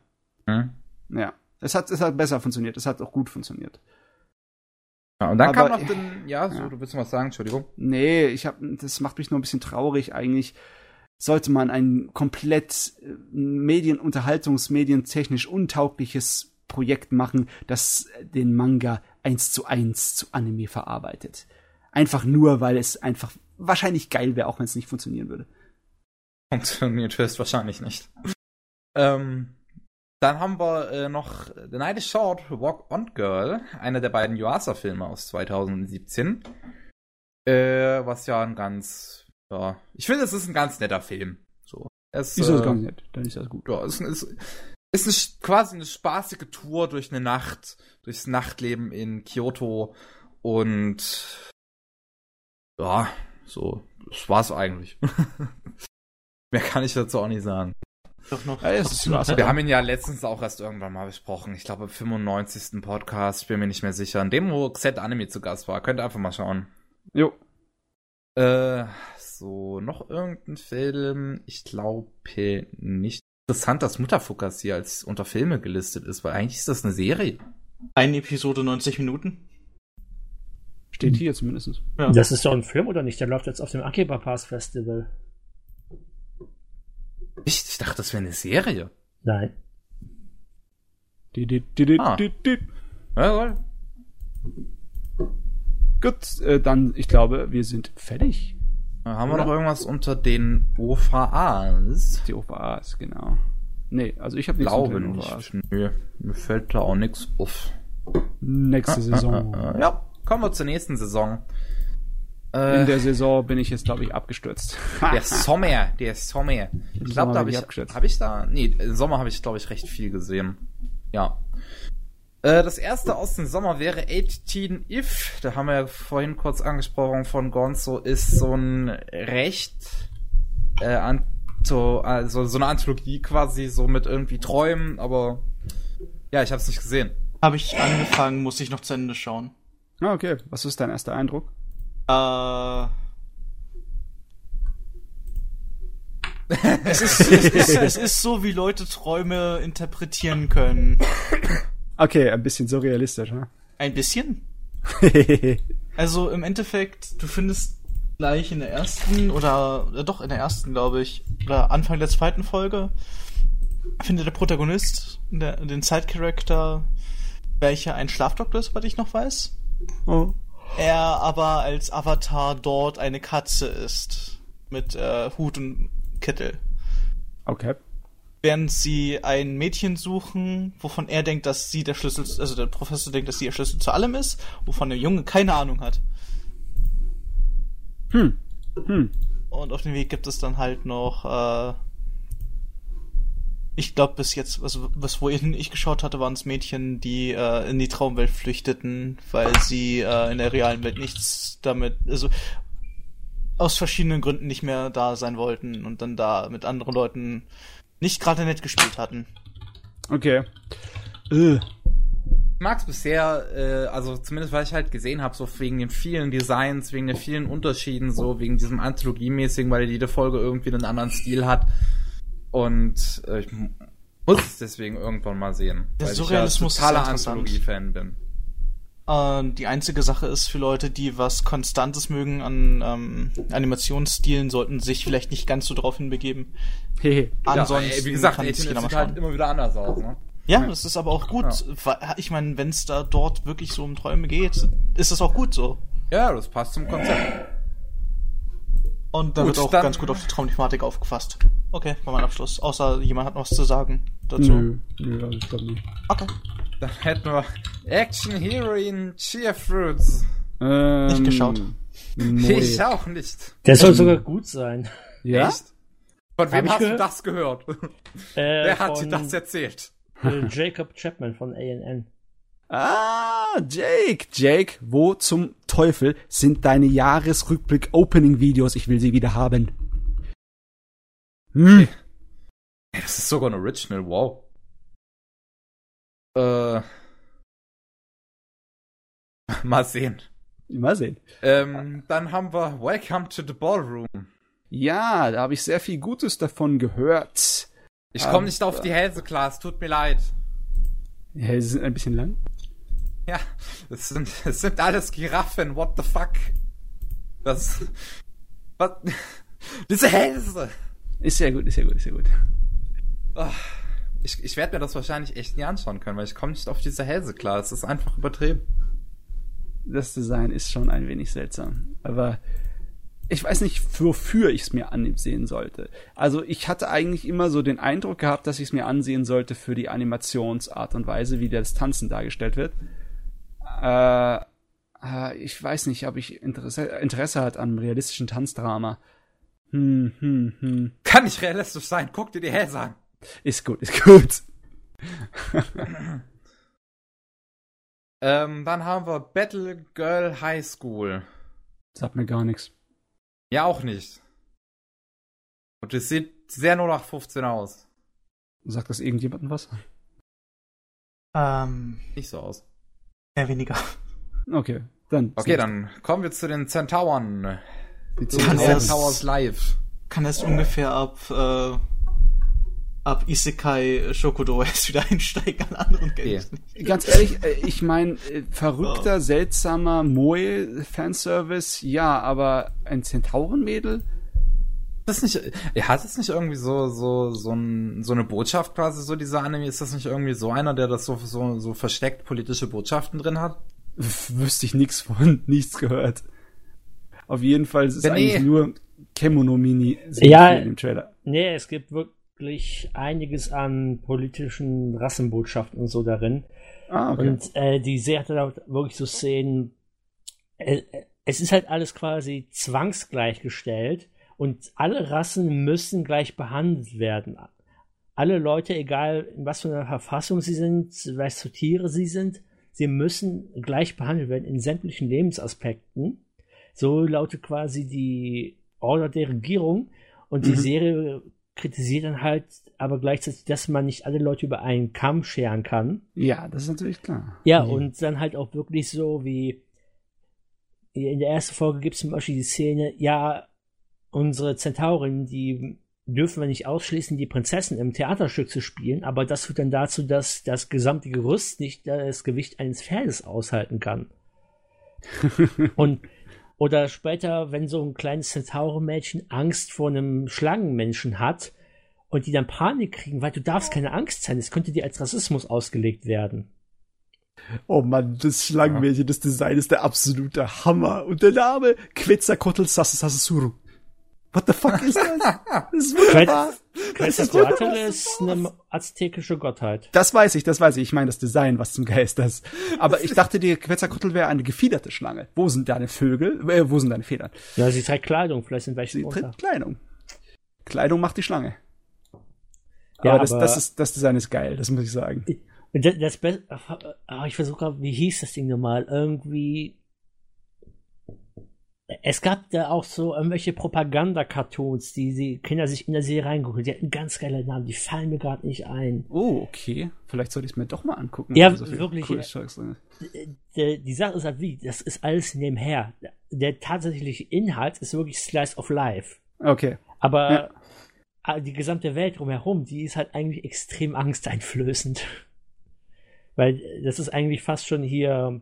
Mhm. Ja. Es hat, es hat besser funktioniert. Es hat auch gut funktioniert. Ja, und dann Aber, kam *laughs* noch den, ja, so, ja. du willst noch was sagen, Entschuldigung. Nee, ich hab, das macht mich nur ein bisschen traurig eigentlich. Sollte man ein komplett äh, Medien, Unterhaltungsmedientechnisch untaugliches Projekt machen, das den Manga eins zu eins zu Anime verarbeitet. Einfach nur, weil es einfach wahrscheinlich geil wäre, auch wenn es nicht funktionieren würde. Funktioniert höchstwahrscheinlich nicht. ähm, dann haben wir äh, noch The Night is Short, Walk On Girl, einer der beiden Yuasa-Filme aus 2017. Äh, was ja ein ganz, ja, ich finde, es ist ein ganz netter Film. So. Es, ist das äh, ganz nett, dann ist das gut. Ja, es ist, ist, ist eine, quasi eine spaßige Tour durch eine Nacht, durchs Nachtleben in Kyoto und ja, so, das war's eigentlich. *laughs* Mehr kann ich dazu auch nicht sagen. Doch noch. Ja, wir haben ihn ja letztens auch erst irgendwann mal besprochen. Ich glaube, im 95. Podcast, bin mir nicht mehr sicher. In dem, wo Xet Anime zu Gast war. Könnt ihr einfach mal schauen. Jo. Äh, so, noch irgendein Film? Ich glaube nicht. Interessant, dass Mutterfuckers hier als unter Filme gelistet ist, weil eigentlich ist das eine Serie. Eine Episode 90 Minuten. Steht hier zumindest. Ja. Das ist doch ein Film oder nicht? Der läuft jetzt auf dem Akiba Pass Festival. Ich, ich dachte, das wäre eine Serie. Nein. ah. Ja, Gut, äh, dann, ich glaube, wir sind fertig. Dann haben wir noch irgendwas unter den OVAs? Die OVAs, genau. Nee, also ich habe nichts Glaube unter den OVAs. Nicht. Nö, mir fällt da auch nichts auf. Nächste ah, Saison. Ah, ah, ja, kommen wir zur nächsten Saison. Äh, In der Saison bin ich jetzt, glaube ich, abgestürzt. der *laughs* Sommer, der Sommer. Ich glaube, da habe ich, hab ich da, nee, im Sommer habe ich, glaube ich, recht viel gesehen. Ja. Äh, das erste aus dem Sommer wäre 18 If. Da haben wir ja vorhin kurz angesprochen von Gonzo, ist so ein recht, äh, Anto, also so eine Anthologie quasi, so mit irgendwie Träumen, aber ja, ich habe es nicht gesehen. Habe ich angefangen, muss ich noch zu Ende schauen. Ah, okay. Was ist dein erster Eindruck? Äh. es, ist, es, ist, es ist so, wie Leute Träume interpretieren können. Okay, ein bisschen surrealistisch, ne? Ein bisschen? *laughs* also im Endeffekt, du findest gleich in der ersten oder ja, doch in der ersten, glaube ich, oder Anfang der zweiten Folge, findet der Protagonist, der, den Side-Character, welcher ein Schlafdoktor ist, was ich noch weiß. Oh er aber als Avatar dort eine Katze ist. Mit äh, Hut und Kittel. Okay. Während sie ein Mädchen suchen, wovon er denkt, dass sie der Schlüssel, also der Professor denkt, dass sie der Schlüssel zu allem ist, wovon der Junge keine Ahnung hat. Hm. Hm. Und auf dem Weg gibt es dann halt noch äh, Ich glaube, bis jetzt, also was wohin ich geschaut hatte, waren es Mädchen, die äh, in die Traumwelt flüchteten, weil sie äh, in der realen Welt nichts damit, also aus verschiedenen Gründen nicht mehr da sein wollten und dann da mit anderen Leuten nicht gerade nett gespielt hatten. Okay. Äh, Ich mag's bisher, äh, also zumindest weil ich halt gesehen habe, so wegen den vielen Designs, wegen den vielen Unterschieden, so wegen diesem Anthologiemäßigen, weil jede Folge irgendwie einen anderen Stil hat. Und äh, ich mu- muss es deswegen irgendwann mal sehen. Der weil Surrealismus ich ist ja totaler. Anthologie-Fan bin. Äh, die einzige Sache ist für Leute, die was Konstantes mögen an ähm, Animationsstilen, sollten sich vielleicht nicht ganz so drauf hinbegeben. hehe. Ansonsten ja, ey, wie gesagt, kann 18 sich jeder sieht halt immer wieder anders aus, ne? Ja, das ist aber auch gut. weil- Ich meine, wenn es da dort wirklich so um Träume geht, ist es auch gut so. Ja, das passt zum Konzept. Und da Gut, wird auch ganz gut auf die Traumthematik aufgefasst. Okay, war mein Abschluss. Außer jemand hat noch was zu sagen dazu. Nö, nö, ich glaube nicht. Okay. Dann hätten wir Action Heroine Cheer Fruits. Ähm, Nicht geschaut. Moe. *laughs* Ich auch nicht. Der soll sogar gut sein. Ja? Echt? Von wem hast du gehört? das gehört? *laughs* Äh, Wer hat dir das erzählt? äh, Jacob Chapman von ANN. Ah, Jake. Jake, wo zum Teufel sind deine Jahresrückblick-Opening-Videos? Ich will sie wieder haben. Hm. Das ist sogar ein Original, wow. Äh. *laughs* Mal sehen. Mal sehen. Ähm, dann haben wir Welcome to the Ballroom. Ja, da habe ich sehr viel Gutes davon gehört. Ich Ähm, komme nicht auf die Hälse klar, es tut mir leid. Ja, sie sind ein bisschen lang. Ja, es sind, *laughs* es sind alles Giraffen, what the fuck? Das. Was? *laughs* Diese Hälse! Ist sehr gut, ist sehr gut, ist sehr gut. Ah, Ich, ich werde mir das wahrscheinlich echt nie anschauen können, weil ich komme nicht auf diese Hälse klar. Es ist einfach übertrieben. Das Design ist schon ein wenig seltsam. Aber ich weiß nicht, wofür ich es mir ansehen sollte. Also ich hatte eigentlich immer so den Eindruck gehabt, dass ich es mir ansehen sollte für die Animationsart und Weise, wie das Tanzen dargestellt wird. Äh, äh, ich weiß nicht, ob ich Interesse, Interesse hat an realistischen Tanzdrama. Hm, hm, hm. Kann nicht realistisch sein, guck dir die Hälse an. Ist gut, ist gut. *laughs* Ähm, dann haben wir Battle Girl High School. Sagt mir gar nichts. Ja, auch nicht. Und es sieht sehr nur nach 15 aus. Sagt das irgendjemandem was? Ähm, Nicht so aus. eher weniger. Okay, dann. Okay, dann kommen wir zu den Centauren. Die Zu Kann den erst- Centaurs live. Kann es ungefähr ab, äh, ab Isekai Shokudo *laughs* erst wieder einsteigen an anderen. Games. Ganz ehrlich, äh, ich meine, verrückter, seltsamer Moe-Fanservice, ja, aber ein Zentaurenmädel? Das nicht, er hat es nicht irgendwie so, so, so, ein, so eine Botschaft quasi, so dieser Anime? Ist das nicht irgendwie so einer, der das so, so, so versteckt politische Botschaften drin hat? Wüsste ich nichts von, *laughs* nichts gehört. Auf jeden Fall ist es Ja, nee. eigentlich nur Kemono-Mini Ja. im Trailer. Nee, es gibt wirklich einiges an politischen Rassenbotschaften und so darin. Ah, okay. Und äh, die Serie hat dann auch wirklich so Szenen. Äh, äh, es ist halt alles quasi zwangsgleichgestellt und alle Rassen müssen gleich behandelt werden. Alle Leute, egal in was für einer Verfassung sie sind, was für Tiere sie sind, sie müssen gleich behandelt werden in sämtlichen Lebensaspekten. So lautet quasi die Order der Regierung und die Mhm. Serie kritisiert dann halt aber gleichzeitig, dass man nicht alle Leute über einen Kamm scheren kann. ja, das ist natürlich klar. Ja, Mhm. und dann halt auch wirklich so wie in der ersten Folge gibt es zum Beispiel die Szene, ja, unsere Zentaurin, die dürfen wir nicht ausschließen, die Prinzessin im Theaterstück zu spielen, aber das führt dann dazu, dass das gesamte Gerüst nicht das Gewicht eines Pferdes aushalten kann. *laughs* und oder später, wenn so ein kleines Zentaurenmädchen Angst vor einem Schlangenmenschen hat und die dann Panik kriegen, weil du darfst keine Angst sein, es könnte dir als Rassismus ausgelegt werden. Oh Mann, das Schlangenmädchen, das Design ist der absolute Hammer. Und der Name Quetzalcoatl Sasasuru. What the fuck ist das? *laughs* Das ist wunderbar. Quetzalcoatl ist eine aztekische Gottheit. Das weiß ich, das weiß ich. Ich meine das Design, was zum Geist das. Aber ich dachte, die Quetzalcoatl wäre eine gefiederte Schlange. Wo sind deine Vögel? Äh, wo sind deine Federn? Ja, sie trägt Kleidung, vielleicht sind welche Sie drunter. trägt Kleidung. Kleidung macht die Schlange. Aber, Ja, das, aber- das, ist, das Design ist geil, das muss ich sagen. Das, das Be ah, ich versuche gerade, wie hieß das Ding nochmal? Irgendwie. Es gab da auch so irgendwelche Propaganda-Cartoons, die die Kinder sich in der Serie reingucken. Die hatten ganz geile Namen, die fallen mir gerade nicht ein. Oh, okay. Vielleicht sollte ich es mir doch mal angucken. Ja, so wirklich, drin ist. Der, die Sache ist halt wie, das ist alles nebenher. Der tatsächliche Inhalt ist wirklich Slice of Life. Okay. Aber Ja. die gesamte Welt drumherum, die ist halt eigentlich extrem angsteinflößend. *laughs* Weil äh, das ist eigentlich fast schon hier,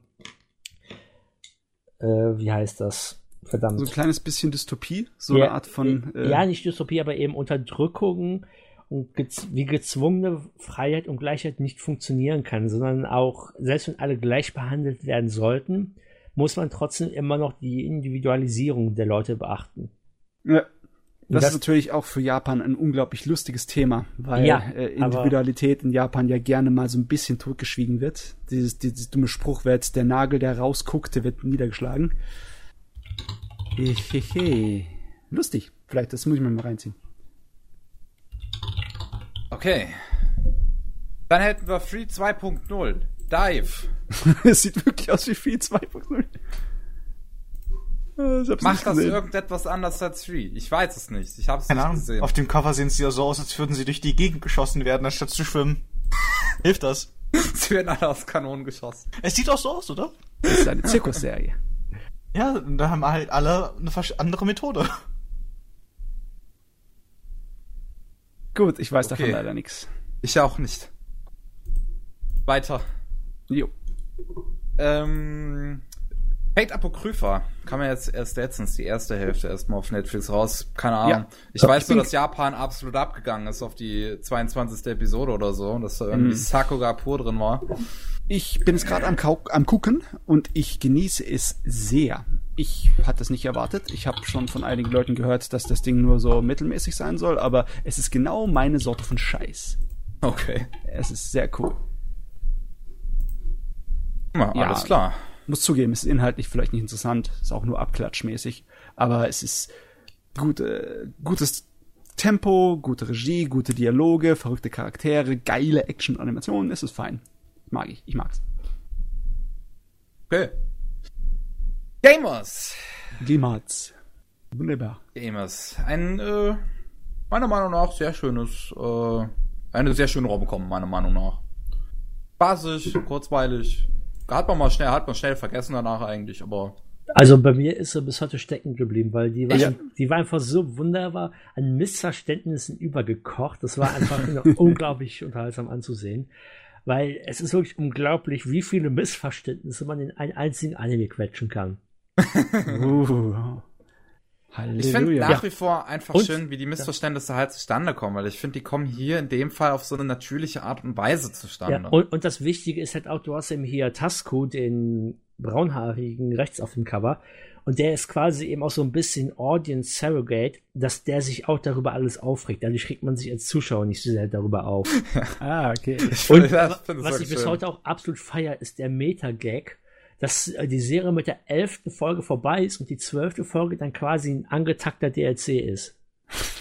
äh, wie heißt das? Verdammt. So ein kleines bisschen Dystopie, so Ja, eine Art von. Äh, ja, nicht Dystopie, aber eben Unterdrückung und gez wie gezwungene Freiheit und Gleichheit nicht funktionieren kann, sondern auch, selbst wenn alle gleich behandelt werden sollten, muss man trotzdem immer noch die Individualisierung der Leute beachten. ja. Das, Das- ist natürlich auch für Japan ein unglaublich lustiges Thema, weil Ja, äh, Individualität in Japan ja gerne mal so ein bisschen totgeschwiegen wird. Dieses, dieses dumme Spruch, wer jetzt der Nagel, der rausguckt, der wird niedergeschlagen. Hehehe. Lustig. Vielleicht, das muss ich mir mal reinziehen. Okay. Dann hätten wir Free 2.0. Dive. Es sieht wirklich aus wie viel 2.0. Äh, ich hab's Macht das irgendetwas anders als Free? Ich weiß es nicht. Ich habe es Keine nicht Ahnung. gesehen. Auf dem Cover sehen sie ja so aus, als würden sie durch die Gegend geschossen werden, anstatt zu schwimmen. Hilft das? *laughs* Sie werden alle aus Kanonen geschossen. Es sieht auch so aus, oder? Das ist eine Zirkusserie. Ja, da haben halt alle eine andere Methode. Gut, ich weiß Okay. davon leider nichts. Ich auch nicht. Weiter. Jo. Ähm, Fate Apocrypha kam ja jetzt erst letztens die erste Hälfte erstmal auf Netflix raus. Keine Ahnung. Ja. Ich Ja, weiß nur, dass Japan absolut abgegangen ist auf die 22. Episode oder so. Dass da irgendwie Mhm. Sakuga pur drin war. Ich bin jetzt gerade am, am gucken und ich genieße es sehr. Ich hatte es nicht erwartet. Ich habe schon von einigen Leuten gehört, dass das Ding nur so mittelmäßig sein soll, aber es ist genau meine Sorte von Scheiß. Okay. Es ist sehr cool. Na, Ja. alles klar. Muss zugeben, es ist inhaltlich vielleicht nicht interessant, ist auch nur abklatschmäßig, aber es ist gute, gutes Tempo, gute Regie, gute Dialoge, verrückte Charaktere, geile Action-Animationen, es ist fein. Mag ich, ich mag's. Okay. Gamers. Glimats. Wunderbar. Gamers. Ein, äh, meiner Meinung nach sehr schönes, äh, eine sehr schöne Rom-Com, meiner Meinung nach. Basisch, kurzweilig. Hat man mal schnell, hat man schnell vergessen danach eigentlich, aber Also bei mir ist er bis heute stecken geblieben, weil die war, Ja. die war einfach so wunderbar an Missverständnissen übergekocht. Das war einfach *laughs* unglaublich unterhaltsam anzusehen. Weil es ist wirklich unglaublich, wie viele Missverständnisse man in einen einzigen Anime quetschen kann. *laughs* Uh. Halleluja. ich finde nach Ja. wie vor einfach Und- schön, wie die Missverständnisse halt zustande kommen, weil ich finde, die kommen hier in dem Fall auf so eine natürliche Art und Weise zustande. Ja, und, und das Wichtige ist halt auch, du hast eben hier Tasco, den braunhaarigen rechts auf dem Cover. Und der ist quasi eben auch so ein bisschen Audience Surrogate, dass der sich auch darüber alles aufregt. Dadurch regt man sich als Zuschauer nicht so sehr darüber auf. *laughs* ah, okay. Ich Und das was ich wirklich bis schön. heute auch absolut feier, ist der Meta-Gag, dass äh, die Serie mit der elften Folge vorbei ist und die zwölfte Folge dann quasi ein angetakter DLC ist.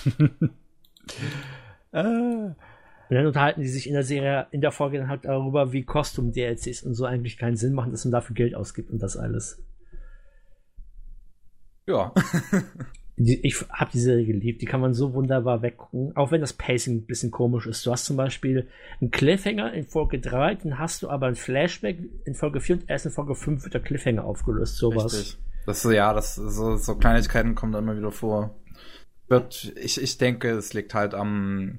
*laughs* Ah, Und dann unterhalten die sich in der Serie, in der Folge dann halt darüber, wie Kostüm-DLCs und so eigentlich keinen Sinn machen, dass man dafür Geld ausgibt und das alles. Ja. *laughs* Die, ich habe die Serie geliebt, die kann man so wunderbar weggucken, auch wenn das Pacing ein bisschen komisch ist. Du hast zum Beispiel einen Cliffhanger in Folge 3, dann hast du aber ein Flashback in Folge 4 und erst in Folge 5 wird der Cliffhanger aufgelöst, sowas. Richtig. Das ist, ja, das so, so Kleinigkeiten kommen da immer wieder vor. Wird, ich, ich denke, es liegt halt am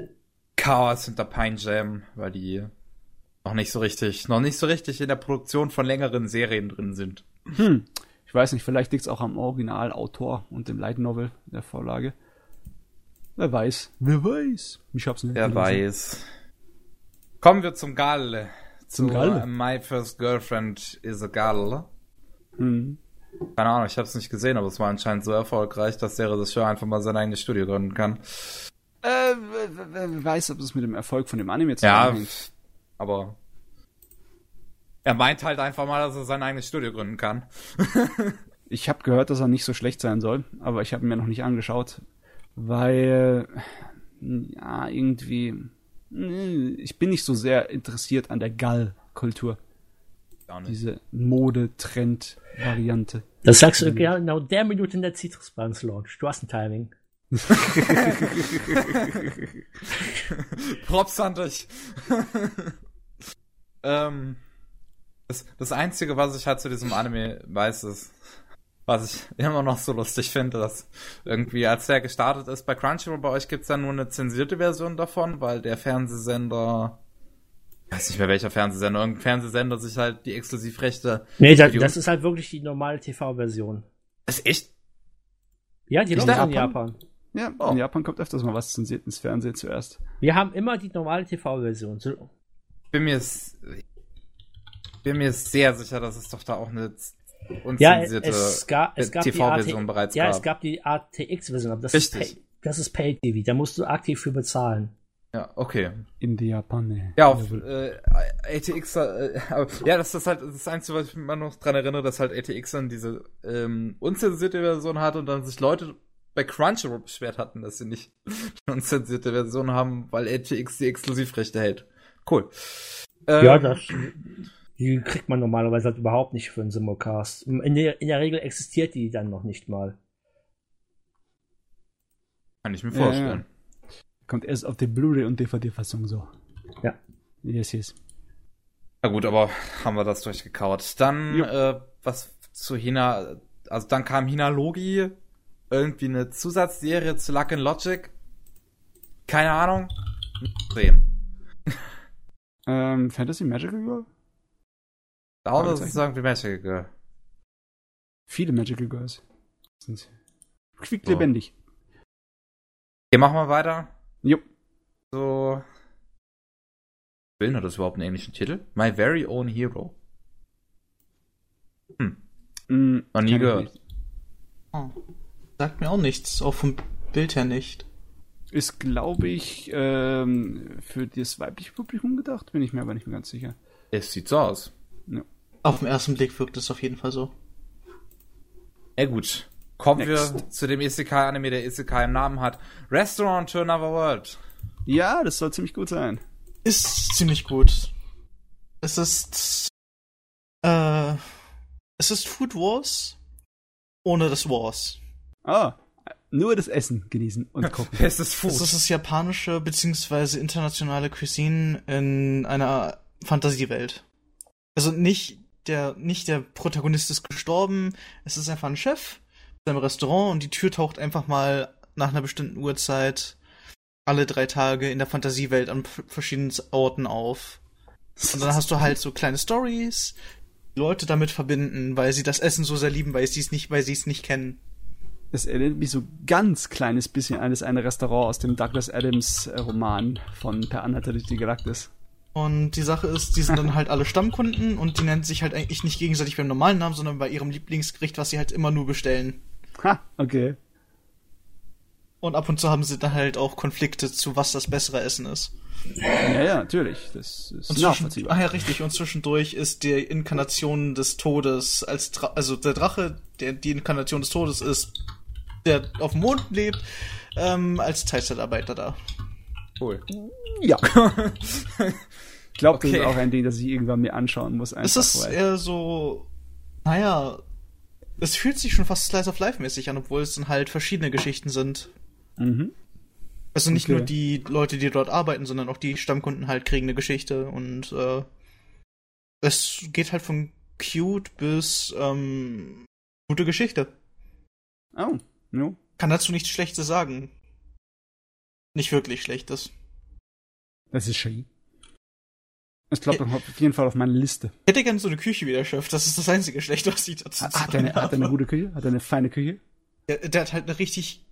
Chaos hinter Pine Jam, weil die noch nicht so richtig, noch nicht so richtig in der Produktion von längeren Serien drin sind. hm. Ich weiß nicht, vielleicht liegt es auch am Originalautor und dem Light Novel der Vorlage. Wer weiß. Wer weiß. Ich hab's nicht Wer gelesen. weiß. Kommen wir zum Galle. Zum Zu Galle? My First Girlfriend is a Galle. Hm. Keine Ahnung, ich habe es nicht gesehen, aber es war anscheinend so erfolgreich, dass der Regisseur einfach mal sein eigenes Studio gründen kann. Äh, wer, weiß, ob das mit dem Erfolg von dem Anime Ja, zusammenhängt. aber er meint halt einfach mal, dass er sein eigenes Studio gründen kann. *laughs* Ich habe gehört, dass er nicht so schlecht sein soll, aber ich habe ihn mir noch nicht angeschaut, weil ja irgendwie Ich bin nicht so sehr interessiert an der Gall-Kultur. Gar nicht. Diese Mode-Trend-Variante. Das sagst du genau der Minute in der Citrus Buns Launch. Du hast ein Timing. *laughs* Props an dich. *laughs* ähm, das, das Einzige, was ich halt zu diesem Anime weiß, ist, was ich *laughs* immer noch so lustig finde, dass irgendwie, als der gestartet ist, bei Crunchyroll bei euch gibt's ja nur eine zensierte Version davon, weil der Fernsehsender, ich weiß nicht mehr welcher Fernsehsender, irgendein Fernsehsender sich halt die Exklusivrechte. Nee, das, das ist halt wirklich die normale TV-Version. ist echt? Ja, die läuft in Japan. Ja, Oh. in Japan kommt öfters mal was zensiert ins Fernsehen zuerst. Wir haben immer die normale TV-Version. So, Bin mir, bin mir sehr sicher, dass es doch da auch eine ja, unzensierte es gab, es gab die TV-Version bereits Ja, gab. es gab die ATX-Version, aber das ist, Richtig. Pay, das ist Pay-TV. Da musst du aktiv für bezahlen. Ja, okay. In die Japan, ne. Ja, auf äh, ATX, äh, ja, das ist halt das Einzige, was ich mich immer noch dran erinnere, dass halt ATX dann diese ähm, unzensierte Version hat und dann sich Leute bei Crunchyroll beschwert hatten, dass sie nicht *laughs* die unzensierte Version haben, weil ATX die Exklusivrechte hält. Cool. Ähm, Ja, das, *clears throat* die kriegt man normalerweise halt überhaupt nicht für einen Simulcast. In der, in der Regel existiert die dann noch nicht mal. Kann ich mir Ja, vorstellen. Kommt erst auf die Blu-ray und DVD-Fassung so. Ja. Yes, yes. Na gut, aber haben wir das durchgekaut. Dann, äh, was zu Hina, also dann kam Hina Logi, irgendwie eine Zusatzserie zu Luck and Logic. Keine Ahnung. Sehen. Ähm, Fantasy Magical Girl? Da das Fragezeichen. ist irgendwie Magical Girl. Viele Magical Girls. Sind Oh. quicklebendig. Okay, machen wir weiter. Jo. So. Will hat das überhaupt einen englischen Titel? My Very Own Hero. Hm. Mm, Noch nie gehört. Oh. Sagt mir auch nichts, auch vom Bild her nicht. Ist, glaube ich, ähm, für das weibliche Publikum gedacht, bin ich mir aber nicht mehr ganz sicher. Es sieht so aus. Auf den ersten Blick wirkt es auf jeden Fall so. Ja gut. Kommen wir Next. zu dem Isekai-Anime, der Isekai im Namen hat. Restaurant to Another World. Ja, das soll ziemlich gut sein. Ist ziemlich gut. Es ist. Äh. Es ist Food Wars ohne das Wars. Ah, nur das Essen genießen und *laughs* gucken. Bestes Food. Es ist das japanische bzw. internationale Cuisine in einer Fantasiewelt. Also nicht der, nicht der Protagonist ist gestorben, es ist einfach ein Chef in seinem Restaurant und die Tür taucht einfach mal nach einer bestimmten Uhrzeit alle drei Tage in der Fantasiewelt an verschiedenen Orten auf. Und dann hast du halt so kleine Stories, die Leute damit verbinden, weil sie das Essen so sehr lieben, weil sie es nicht, weil sie es nicht kennen. Das erinnert mich so ganz kleines bisschen an das eine Restaurant aus dem Douglas Adams äh, Roman von Per Anhalter durch die Galaktis. Und die Sache ist, die sind dann halt alle Stammkunden und die nennen sich halt eigentlich nicht gegenseitig beim normalen Namen, sondern bei ihrem Lieblingsgericht, was sie halt immer nur bestellen. Ha, okay. Und ab und zu haben sie dann halt auch Konflikte zu was das bessere Essen ist. Ja, ja, natürlich. Das ist Und zwischen, nachvollziehbar. ach ja, richtig. Und zwischendurch ist die Inkarnation des Todes als Dra also der Drache, der die Inkarnation des Todes ist, der auf dem Mond lebt, ähm, als Teilzeitarbeiter da. Cool. Ja. *laughs* ich glaube, das Okay. ist auch ein Ding, das ich irgendwann mir anschauen muss. Einfach, Es ist weil- eher so, naja, es fühlt sich schon fast Slice of Life mäßig an, obwohl es dann halt verschiedene Geschichten sind. mhm. Also nicht Okay. nur die Leute, die dort arbeiten, sondern auch die Stammkunden halt kriegen eine Geschichte und äh, es geht halt von cute bis ähm, gute Geschichte. Oh, no. Kann dazu nichts Schlechtes sagen. Nicht wirklich Schlechtes. Das ist schön. Ich glaube, auf jeden Fall auf meine Liste. Ich hätte gerne so eine Küche wie der Chef. Das ist das einzige Schlechte, was ich dazu zu Hat er eine, hat er eine gute Küche? Hat er eine feine Küche? Der, der hat halt eine richtig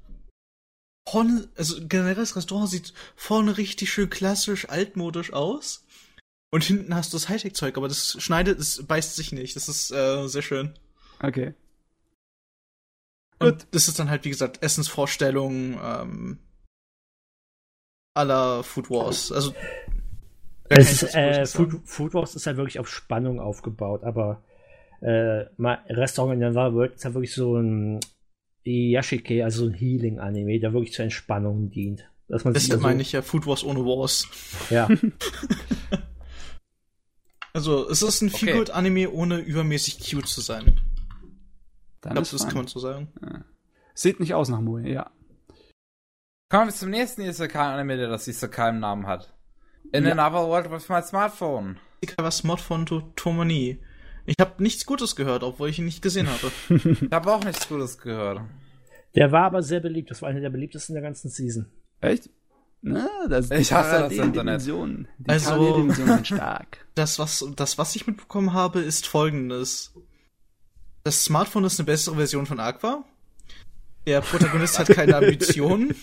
vorne, also generell das Restaurant sieht vorne richtig schön klassisch altmodisch aus. Und hinten hast du das Hightech-Zeug, aber das schneidet, es beißt sich nicht. Das ist äh, sehr schön. Okay. Und das ist dann halt, wie gesagt, Essensvorstellungen ähm, aller Food Wars. Also ich Es ist, äh. Food, Food Wars ist halt wirklich auf Spannung aufgebaut, aber äh, Restaurant in der World ist halt wirklich so ein Yashike, also ein Healing-Anime, der wirklich zur Entspannung dient. Dass man sich Beste da so, meine ich ja Food Wars ohne Wars. Ja. *laughs* Also, es ist ein Okay. Feel-Good-Anime, ohne übermäßig cute zu sein. Ich Dann glaube, ist das kann man so sagen. Sieht nicht aus nach Moe, ja. Kommen wir zum nächsten Isekai-Anime, der das Isekai im Namen hat. In Ja. another world with my smartphone. Ich habe Mod von To- Tomoni. Ich habe nichts Gutes gehört, obwohl ich ihn nicht gesehen habe. *laughs* Ich habe auch nichts Gutes gehört. Der war aber sehr beliebt. Das war einer der beliebtesten der ganzen Season. Echt? Na, das ist Ich hasse das Paralleldimensionen. Die Also- Paralleldimensionen sind stark. *laughs* Das was, das, was ich mitbekommen habe, ist folgendes. Das Smartphone ist eine bessere Version von Aqua. Der Protagonist hat keine *laughs* Ambitionen.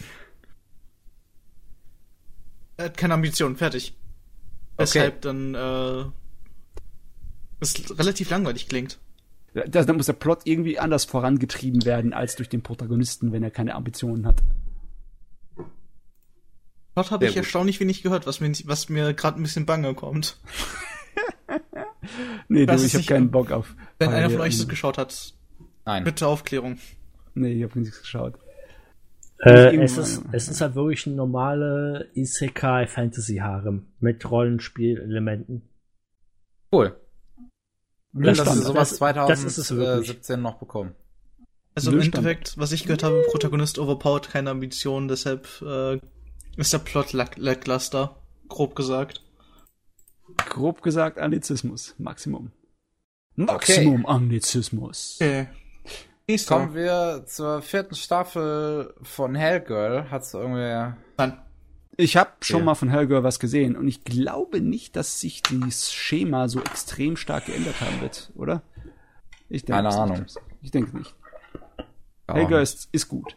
Er hat keine Ambitionen, fertig. Weshalb dann äh, es relativ langweilig klingt. Da, muss der Plot irgendwie anders vorangetrieben werden als durch den Protagonisten, wenn er keine Ambitionen hat. Dort habe ich gut. erstaunlich wenig gehört, was mir, was mir gerade ein bisschen bange kommt. *laughs* Nee, du, Das ist ich habe keinen Bock auf. Wenn einer von euch das geschaut hat, Nein. bitte Aufklärung. Nee, ich habe nichts geschaut. Äh, es, ist, es ist halt wirklich ein normale Isekai Fantasy Harem mit Rollenspielelementen. Cool. Dass sowas Das- das ist es wirklich. 2017 noch bekommen. Also im Nullstand. Endeffekt, was ich gehört habe, Protagonist overpowered, keine Ambitionen, deshalb äh, ist der Plot lack lackluster, grob gesagt. Grob gesagt Anglizismus. Maximum. Maximum Anglizismus. Okay. Nächster. Kommen wir zur vierten Staffel von Hellgirl. Hat's irgendwer. Nein. Ich habe schon Ja. mal von Hellgirl was gesehen und ich glaube nicht, dass sich das Schema so extrem stark geändert haben wird, oder? Ich denke Keine Ahnung. Nicht. Ich denke nicht. Hellgirl ist, ist gut.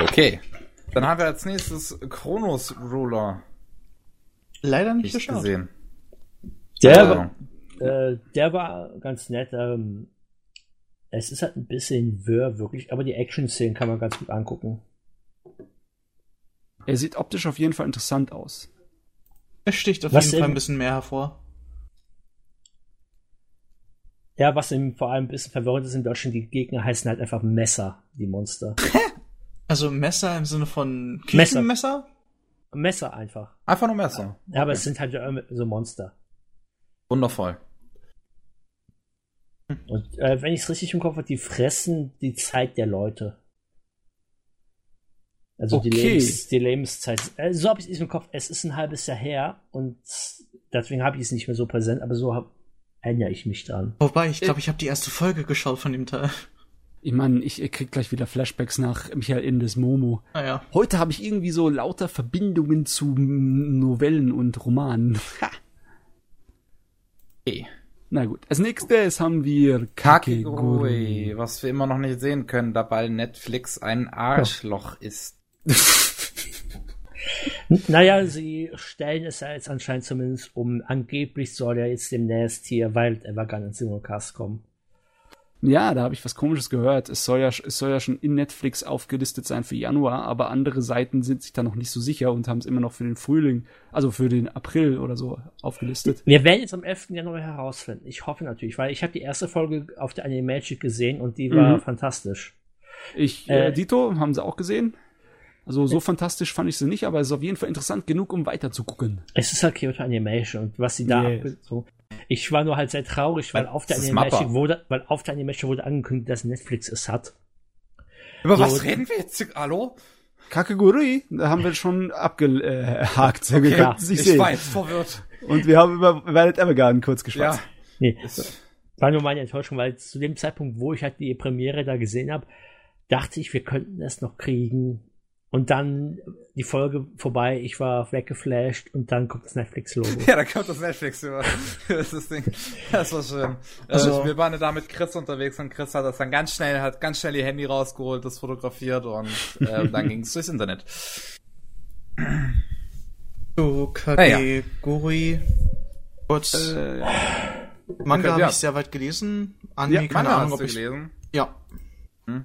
Okay. Dann haben wir als nächstes Chronos Ruler Leider nicht geschaut. gesehen. Der, Keine war, Ahnung. äh, der war ganz nett. Ähm, es ist halt ein bisschen wirr, wirklich, aber die Action-Szenen kann man ganz gut angucken. Er sieht optisch auf jeden Fall interessant aus. Es sticht auf Was jeden Fall ein bisschen mehr hervor. Ja, was ihm vor allem ein bisschen verwirrend ist in Deutschland, die Gegner heißen halt einfach Messer, die Monster. *laughs* Also Messer im Sinne von Messer. Küchenmesser? Messer einfach. Einfach nur Messer. Ja, aber es sind halt ja so Monster. Wundervoll. Und äh, wenn ich es richtig im Kopf habe, die fressen die Zeit der Leute. Also die, Okay. Lebens, die Lebenszeit. Äh, so habe ich es im Kopf. Es ist ein halbes Jahr her und deswegen habe ich es nicht mehr so präsent, aber so hab, erinnere ich mich dran. Wobei, ich glaube, ich habe die erste Folge geschaut von dem Teil. Ich meine, ich krieg gleich wieder Flashbacks nach Michael Indes Momo. Naja. Heute habe ich irgendwie so lauter Verbindungen zu Novellen und Romanen. Ha. Okay. Na gut. Als nächstes haben wir Kakegurui. Was wir immer noch nicht sehen können, da bei Netflix ein Arschloch ist. N- *laughs* Naja, sie stellen es ja jetzt anscheinend zumindest um. Angeblich soll ja jetzt demnächst hier Wild Evergun ins Simulcast kommen. Ja, da habe ich was Komisches gehört. Es soll ja, es soll ja schon in Netflix aufgelistet sein für Januar, aber andere Seiten sind sich da noch nicht so sicher und haben es immer noch für den Frühling, also für den April oder so aufgelistet. Wir werden jetzt am 11. Januar herausfinden. Ich hoffe natürlich, weil ich habe die erste Folge auf der Animagic gesehen und die war Mhm. fantastisch. Ich, äh, Äh, Dito, haben sie auch gesehen. Also so fantastisch fand ich sie nicht, aber es ist auf jeden Fall interessant genug, um weiter zu gucken. Es ist halt Kyoto Animation und was sie da Yes. abgezogen. Ich war nur halt sehr traurig, weil Das auf der Animation wurde, weil auf der Animation wurde angekündigt, dass Netflix es hat. Über So- was reden wir jetzt? Hallo? Kakegurui, da haben wir schon abgehakt. So Okay, sich ich sehen. war jetzt verwirrt. Und wir haben über Violet Evergarden kurz geschwatzt. Ja. Nee, war nur meine Enttäuschung, weil zu dem Zeitpunkt, wo ich halt die Premiere da gesehen habe, dachte ich, wir könnten es noch kriegen. Und dann die Folge vorbei, ich war weggeflasht und dann kommt das Netflix-Logo. *laughs* ja, da kommt das Netflix über. *laughs* Das ist das Ding. Das war schön. Also- Also, wir waren ja da mit Chris unterwegs und Chris hat das dann ganz schnell, hat ganz schnell ihr Handy rausgeholt, das fotografiert und äh, dann *laughs* ging es durchs Internet. So, Kakegurui. Kurz. Äh, Manga okay, habe ja. ich sehr weit gelesen. Anime, Ja, keine Manga Ahnung, hast ob du ich. gelesen. Ja. Hm.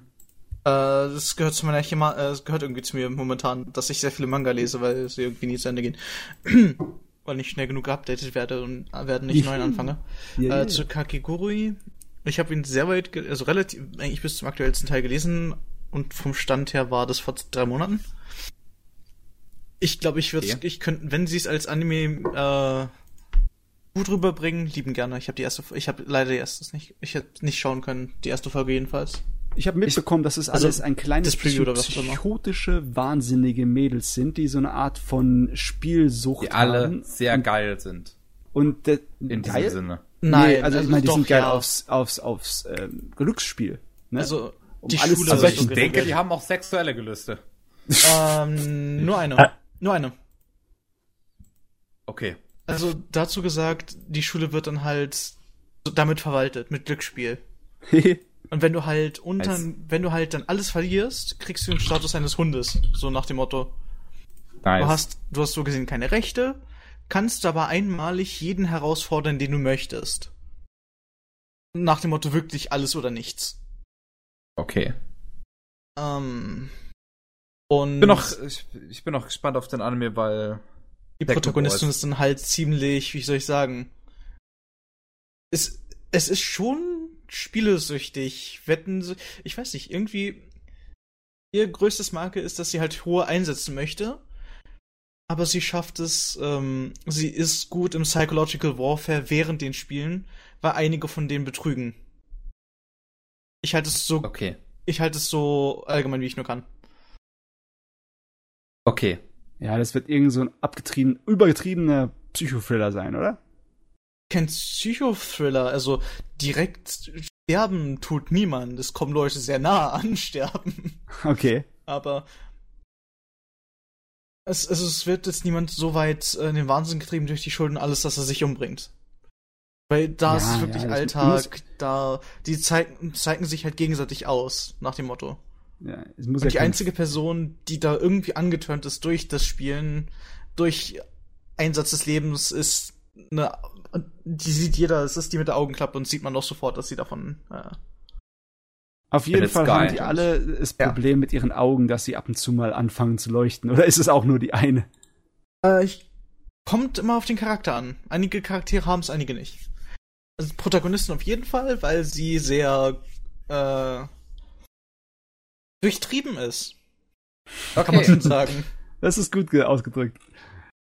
Äh, das gehört zu meiner Chema, äh, das gehört irgendwie zu mir momentan, dass ich sehr viele Manga lese, weil sie irgendwie nie zu Ende gehen. *clears throat* weil ich schnell genug geupdatet werde und äh, werden nicht neuen anfange. Ja, äh, ja. zu Kakigurui. Ich habe ihn sehr weit, also relativ, eigentlich bis zum aktuellsten Teil gelesen und vom Stand her war das vor drei Monaten. Ich glaube, ich würde, Okay. ich könnte, wenn sie es als Anime äh, gut rüberbringen, lieben gerne. Ich habe die erste, ich habe leider die erste nicht, ich hätte nicht schauen können, die erste Folge jedenfalls. Ich habe mitbekommen, dass es also alles ein kleines das Preview oder was auch immer. psychotische, wahnsinnige Mädels sind, die so eine Art von Spielsucht Die alle haben. sehr geil sind. Und der, In diesem geil? Sinne. nee, also, ich meine, die doch, sind geil ja. aufs, aufs, aufs ähm, Glücksspiel. Ne? Also Um die alles Schule. zu Also ich denke, geregelt. die haben auch sexuelle Gelüste. ähm, nur eine, Ah. nur eine. Okay. Also dazu gesagt, die Schule wird dann halt damit verwaltet mit Glücksspiel. *laughs* Und wenn du halt unter, wenn du halt dann alles verlierst, kriegst du den Status eines Hundes. So nach dem Motto. Nice. Du hast, du hast so gesehen keine Rechte, kannst aber einmalig jeden herausfordern, den du möchtest. Nach dem Motto wirklich alles oder nichts. okay. Ähm, und Ich bin noch, ich, ich bin noch gespannt auf den Anime, weil die Techno Protagonistin ist dann halt ziemlich, wie soll ich sagen, es, es ist schon spielesüchtig. Wetten, sie- ich weiß nicht, irgendwie ihr größtes Marke ist, dass sie halt hohe einsetzen möchte. Aber sie schafft es, ähm, sie ist gut im Psychological Warfare während den Spielen, weil einige von denen betrügen. Ich halte es so, okay. ich halte es so allgemein, wie ich nur kann. Okay. ja, das wird irgend so ein abgetrieben, übergetriebener Psychothriller sein, oder? Kein Psychothriller, also direkt sterben tut niemand. Es kommen Leute sehr nah an *laughs* sterben. Okay. Aber es, also es wird jetzt niemand so weit äh, in den Wahnsinn getrieben durch die Schulden alles, dass er sich umbringt. Weil da Ja, ist ja, wirklich das Alltag, da die zeigen, zeigen sich halt gegenseitig aus, nach dem Motto. Ja, es muss Und ja die einzige Person, die da irgendwie angeturnt ist durch das Spielen, durch Einsatz des Lebens, ist eine, die sieht jeder, es ist die mit der Augenklappe und sieht man doch sofort, dass sie davon, äh, Auf jeden Fall haben die alle das Ja. Problem mit ihren Augen, dass sie ab und zu mal anfangen zu leuchten. Oder ist es auch nur die eine? äh, ich, kommt immer auf den Charakter an. Einige Charaktere haben es, einige nicht. Also Protagonisten auf jeden Fall, weil sie sehr, äh, durchtrieben ist, kann man schon Okay. sagen. *laughs* Das ist gut ge- ausgedrückt.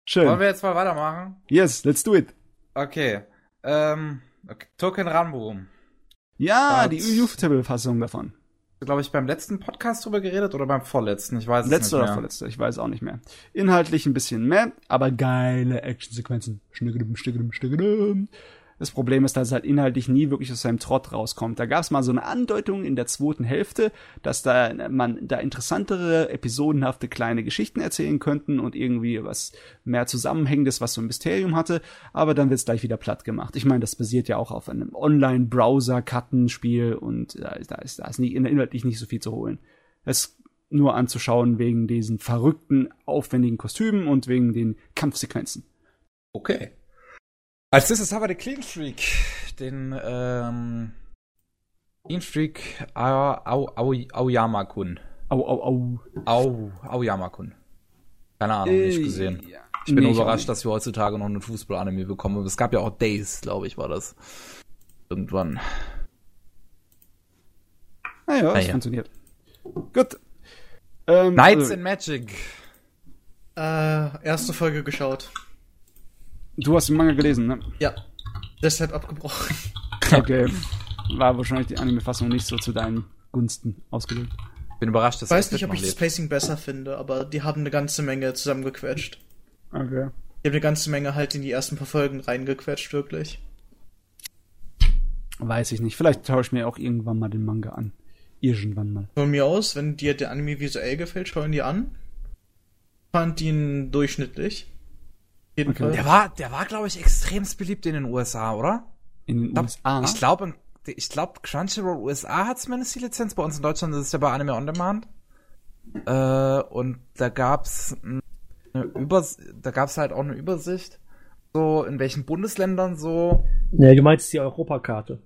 Schön. Wollen wir jetzt mal weitermachen? Yes, let's do it. Okay. Ähm, okay. Token Ranbo. Ja, Was? die Youth-Table-Fassung davon. Glaube ich beim letzten Podcast drüber geredet oder beim vorletzten? Ich weiß es Letzte nicht oder mehr. vorletzte, ich weiß auch nicht mehr. Inhaltlich ein bisschen mehr, aber geile Actionsequenzen. Schnickedum, schnickedum, schnickedum. Das Problem ist, dass es halt inhaltlich nie wirklich aus seinem Trott rauskommt. Da gab es mal so eine Andeutung in der zweiten Hälfte, dass da man da interessantere, episodenhafte kleine Geschichten erzählen könnten und irgendwie was mehr Zusammenhängendes, was so ein Mysterium hatte, aber dann wird es gleich wieder platt gemacht. Ich meine, das basiert ja auch auf einem Online-Browser-Kartenspiel und da ist, da ist, da ist nicht, inhaltlich nicht so viel zu holen. Es nur anzuschauen wegen diesen verrückten, aufwendigen Kostümen und wegen den Kampfsequenzen. Okay. Als nächstes haben wir den Clean Streak. Den, ähm, Clean Streak Ao, Ao, Ao, Aoyama-kun. Au, au, au. Au, Aoyama-kun. Keine Ahnung, nicht gesehen. Äh, ja. Ich bin Nee, überrascht, nicht. dass wir heutzutage noch einen Fußball-Anime bekommen. Es gab ja auch Days, glaube ich, war das. Irgendwann. Naja, das Naja. funktioniert. Gut. Ähm, Knights also, in Magic. Äh, erste Folge geschaut. Du hast den Manga gelesen, ne? Ja. Deshalb abgebrochen. *laughs* Okay. War wahrscheinlich die Anime-Fassung nicht so zu deinen Gunsten ausgelegt. Bin überrascht, dass Ich weiß der nicht, ob ich das lebt. Pacing besser finde, aber die haben eine ganze Menge zusammengequetscht. Okay. Die haben eine ganze Menge halt in die ersten paar Folgen reingequetscht, wirklich. Weiß ich nicht. Vielleicht tausche ich mir auch irgendwann mal den Manga an. Irgendwann mal. Von mir aus, wenn dir der Anime visuell gefällt, schau ihn dir an. Fand ihn durchschnittlich. Auf jeden Okay. Fall. Der war, der war, glaube ich, extremst beliebt in den USA, oder? In den glaub- USA. Ich glaube, ich glaube, Crunchyroll USA hat zumindest die Lizenz. Bei uns in Deutschland ist es ja bei Anime On Demand. Äh, und da gab's eine Übers da gab's halt auch eine Übersicht, so in welchen Bundesländern so. Ne, du meinst die Europakarte.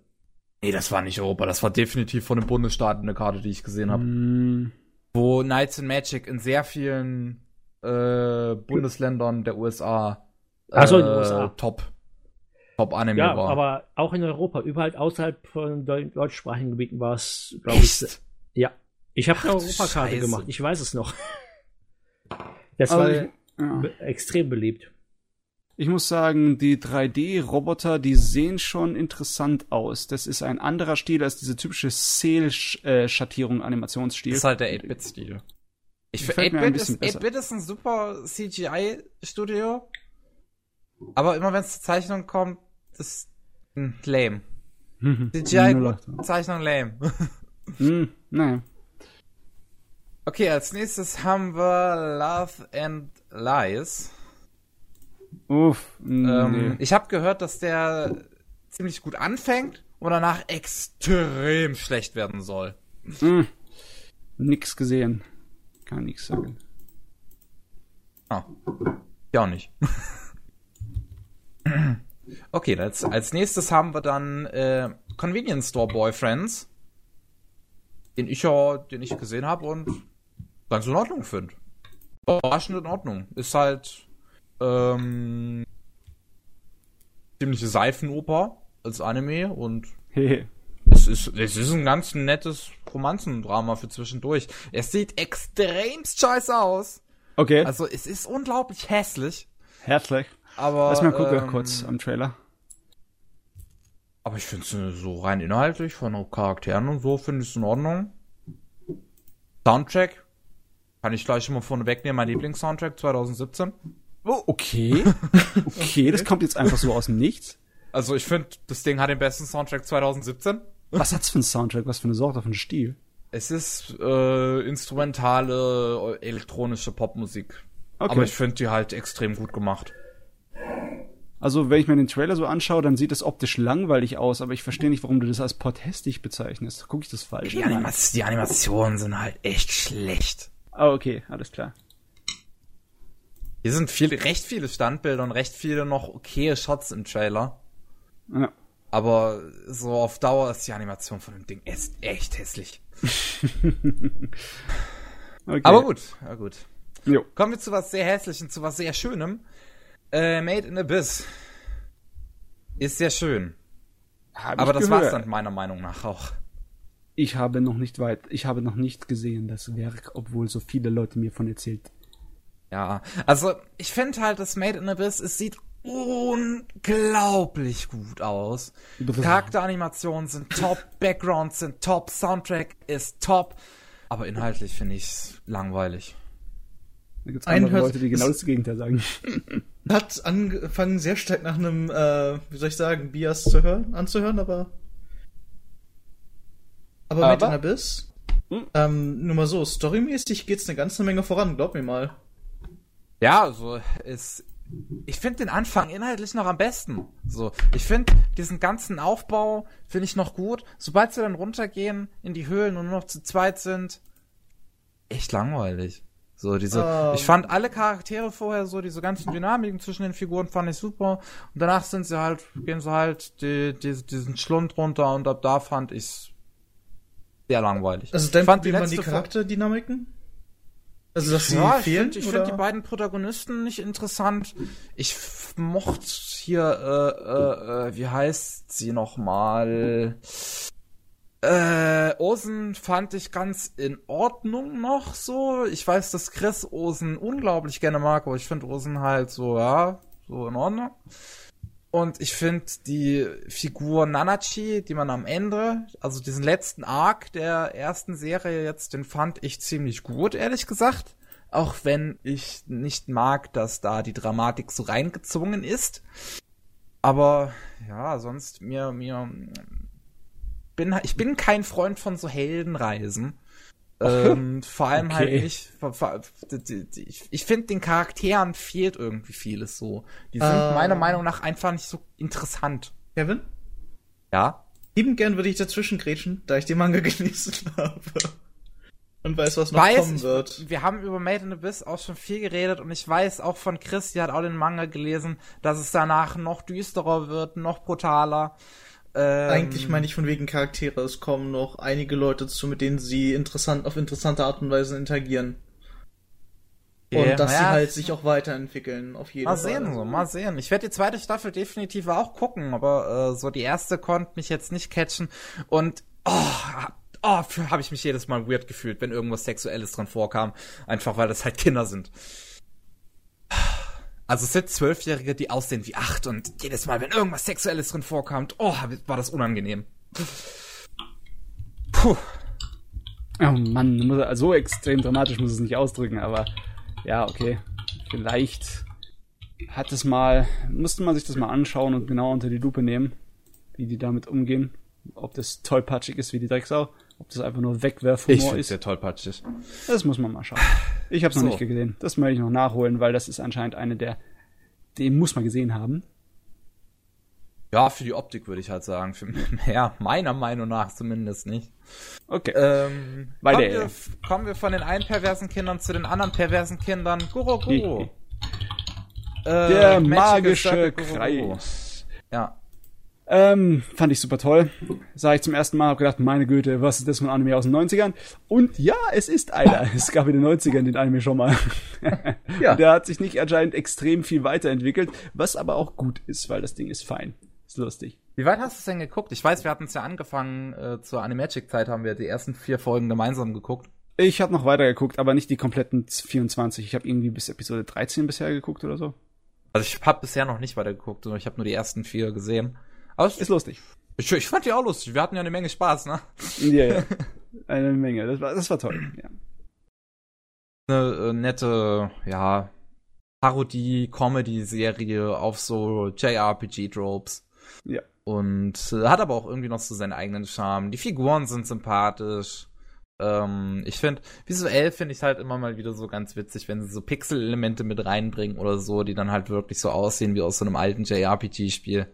Nee, das war nicht Europa, das war definitiv von den Bundesstaaten eine Karte, die ich gesehen habe. Hm, Wo Knights in Magic in sehr vielen äh, Bundesländern der USA, so, äh, den USA. Top, Top Anime Ja, war. aber auch in Europa, überall außerhalb von deu deutschsprachigen Gebieten war es, glaube ich. Ja. Ich habe eine Europakarte Scheiße. gemacht, ich weiß es noch. *laughs* Das Aber war ja. be- extrem beliebt. ich muss sagen, die 3D-Roboter, die sehen schon interessant aus. Das ist ein anderer Stil als diese typische Cell-Schattierung, Animationsstil. Das ist halt der 8-Bit-Stil. Ich finde, mir ein 8-Bit ist, bisschen besser. 8-Bit ist ein super CGI-Studio. Aber immer wenn es zur Zeichnung kommt, ist *laughs* *laughs* hm, lame. CGI-Zeichnung lame. Hm, naja. Okay, als nächstes haben wir Love and Lies. Uff, Ähm. Ich habe gehört, dass der ziemlich gut anfängt und danach extrem schlecht werden soll. Hm. Nix gesehen. Kann nix sagen. Ah, ja auch nicht. *laughs* okay, als, als nächstes haben wir dann äh, Convenience Store Boyfriends, den ich ja, den ich gesehen habe und ganz in Ordnung finde. Überraschend in Ordnung. Ist halt ähm, ziemliche Seifenoper als Anime und *laughs* es ist, es ist ein ganz nettes Romanzendrama für zwischendurch. Es sieht extremst scheiße aus. Okay, Also es ist unglaublich hässlich. herzlich. Aber, Lass mal gucken ähm, kurz am Trailer. Aber ich finde es so rein inhaltlich von Charakteren und so finde ich es in Ordnung. Soundtrack kann ich gleich schon mal vorne wegnehmen. Mein Lieblingssoundtrack 2017. Oh, okay. *laughs* okay, das kommt jetzt einfach so aus dem Nichts. Also ich finde, das Ding hat den besten Soundtrack 2017. Was hat's für einen Soundtrack? Was für eine Sorte von Stil? Es ist äh, instrumentale elektronische Popmusik. Okay. Aber ich finde die halt extrem gut gemacht. Also, wenn ich mir den Trailer so anschaue, dann sieht es optisch langweilig aus, aber ich verstehe nicht, warum du das als potthästig bezeichnest. Guck ich das falsch? Die, an? Anima die Animationen sind halt echt schlecht. Ah, okay, alles klar. Hier sind viel, recht viele Standbilder und recht viele noch okaye Shots im Trailer. Ja. Aber so auf Dauer ist die Animation von dem Ding echt, echt hässlich. *laughs* Okay. Aber gut, ja gut. Jo. Kommen wir zu was sehr hässlichem, zu was sehr schönem. Äh, Made in Abyss. Ist sehr schön. Hab Aber das gehört. war's dann meiner Meinung nach auch. Ich habe noch nicht weit, ich habe noch nicht gesehen das Werk, obwohl so viele Leute mir von erzählt. Ja, also ich finde halt, das Made in Abyss, es sieht unglaublich gut aus. Charakteranimationen sind top, Backgrounds sind top, Soundtrack ist top. Aber inhaltlich finde ich's langweilig. Da gibt's Einen andere Leute, die genau das Gegenteil sagen. *laughs* Hat angefangen sehr stark nach einem, äh, wie soll ich sagen, Bias zu hören, anzuhören, aber. Aber, Aber? mit Abyss. Hm. Ähm, nur mal so, storymäßig geht's eine ganze Menge voran, glaub mir mal. Ja, also ist ich finde den Anfang inhaltlich noch am besten. So, ich finde diesen ganzen Aufbau finde ich noch gut. Sobald sie dann runtergehen in die Höhlen und nur noch zu zweit sind, echt langweilig. So diese, Ähm. ich fand alle Charaktere vorher so diese ganzen Dynamiken zwischen den Figuren fand ich super und danach sind sie halt gehen sie halt die, die, diesen Schlund runter und ab da fand ich's sehr langweilig. Also dein ich fand Problem waren die letzte Fo- Charakterdynamiken? Also, sie ja, ich finde find die beiden Protagonisten nicht interessant. Ich mochte hier, äh, äh, äh, wie heißt sie nochmal? Äh, Osen fand ich ganz in Ordnung noch so. Ich weiß, dass Chris Osen unglaublich gerne mag, aber ich finde Osen halt so, ja, so in Ordnung. Und ich finde die Figur Nanachi, die man am Ende, also diesen letzten Arc der ersten Serie jetzt, den fand ich ziemlich gut, ehrlich gesagt. Auch wenn ich nicht mag, dass da die Dramatik so reingezwungen ist. Aber ja, sonst mir, mir bin ich bin kein Freund von so Heldenreisen. Ähm, *laughs* vor allem halt Okay. nicht. vor- vor- Ich, ich finde, den Charakteren fehlt irgendwie vieles so. Die sind Ah. meiner Meinung nach einfach nicht so interessant. Kevin? Ja. Lieben gern würde ich dazwischen grätschen, da ich den Manga *laughs* gelesen habe. Und weiß, was noch weiß, kommen ich, wird. wir haben über Made in Abyss auch schon viel geredet und ich weiß auch von Chris, die hat auch den Manga gelesen, dass es danach noch düsterer wird, noch brutaler. Ähm, Eigentlich meine ich von wegen Charaktere. Es kommen noch einige Leute zu, mit denen sie interessant, auf interessante Art und Weise interagieren. und dass sie naja, halt sich auch weiterentwickeln, auf jeden Mal Fall. sehen, so, mal sehen. Ich werde die zweite Staffel definitiv auch gucken, aber äh, so die erste konnte mich jetzt nicht catchen. Und oh, oh, habe ich mich jedes Mal weird gefühlt, wenn irgendwas Sexuelles dran vorkam. Einfach weil das halt Kinder sind. Also es sind Zwölfjährige, die aussehen wie acht und jedes Mal, wenn irgendwas Sexuelles drin vorkam, oh, war das unangenehm. Puh. Oh Mann, so extrem dramatisch muss es nicht ausdrücken, aber ja, okay. Vielleicht hat es mal, müsste man sich das mal anschauen und genau unter die Lupe nehmen, wie die damit umgehen. Ob das tollpatschig ist wie die Drecksau, ob das einfach nur Wegwerfhumor ich ist. sehr tollpatschig. Das muss man mal schauen. Ich habe es noch So. nicht gesehen. Das möchte ich noch nachholen, weil das ist anscheinend eine der, den muss man gesehen haben. Ja, für die Optik würde ich halt sagen. Für, *laughs* ja, meiner Meinung nach zumindest nicht. Okay. Ähm, kommen, wir, kommen wir von den einen perversen Kindern zu den anderen perversen Kindern. Guro Guro. *laughs* Äh, der magische. Kreis. Ja. Ähm, fand ich super toll. Sah ich zum ersten Mal, hab gedacht, meine Güte, was ist das für ein Anime aus den 90ern? Und ja, es ist einer. *laughs* Es gab in den 90ern den Anime schon mal. *laughs* Ja. Und der hat sich nicht anscheinend extrem viel weiterentwickelt, was aber auch gut ist, weil das Ding ist fein. Ist lustig. Wie weit hast du es denn geguckt? Ich weiß, wir hatten es ja angefangen, äh, zur Animagic-Zeit haben wir die ersten vier Folgen gemeinsam geguckt. Ich habe noch weiter geguckt, aber nicht die kompletten 24. Ich habe irgendwie bis Episode 13 bisher geguckt oder so. Also ich habe bisher noch nicht weiter geguckt, sondern ich habe nur die ersten vier gesehen. Aber Ist lustig. ich, ich fand die auch lustig. Wir hatten ja eine Menge Spaß, ne? Ja, ja. *laughs* Eine Menge. Das war, das war toll. Ja. Eine äh, nette, ja, Parodie-Comedy-Serie auf so JRPG-Tropes. Ja. Und äh, hat aber auch irgendwie noch so seinen eigenen Charme. Die Figuren sind sympathisch. Ähm, ich finde, visuell finde ich halt immer mal wieder so ganz witzig, wenn sie so Pixel-Elemente mit reinbringen oder so, die dann halt wirklich so aussehen wie aus so einem alten JRPG-Spiel.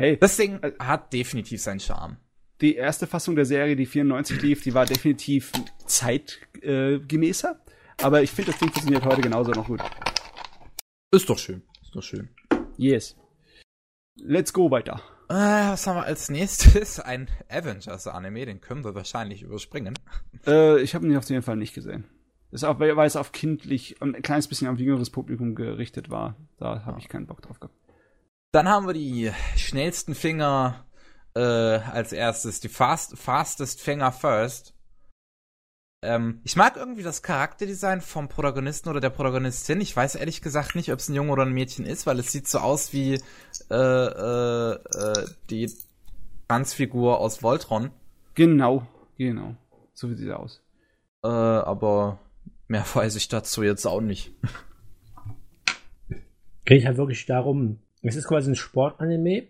Hey, Das Ding hat definitiv seinen Charme. die erste Fassung der Serie, die 94 lief, die war definitiv zeitgemäßer. Äh, aber ich finde, das Ding funktioniert heute genauso noch gut. Ist doch schön. Ist doch schön. Yes. Let's go weiter. Äh, was haben wir als nächstes? *laughs* Ein Avengers-Anime, den können wir wahrscheinlich überspringen. Äh, ich habe ihn auf jeden Fall nicht gesehen. Das ist auch, weil es auf kindlich ein kleines bisschen auf jüngeres Publikum gerichtet war. Da habe ich keinen Bock drauf gehabt. Dann haben wir die schnellsten Finger äh, als erstes, die fast, Fastest Finger First. Ähm, ich mag irgendwie das Charakterdesign vom Protagonisten oder der Protagonistin. Ich weiß ehrlich gesagt nicht, ob es ein Junge oder ein Mädchen ist, weil es sieht so aus wie äh, äh, äh, die Transfigur aus Voltron. Genau, genau. So sieht sie aus. Äh, aber mehr *laughs* weiß ich dazu jetzt auch nicht. Geht halt wirklich darum, es ist quasi ein Sportanime,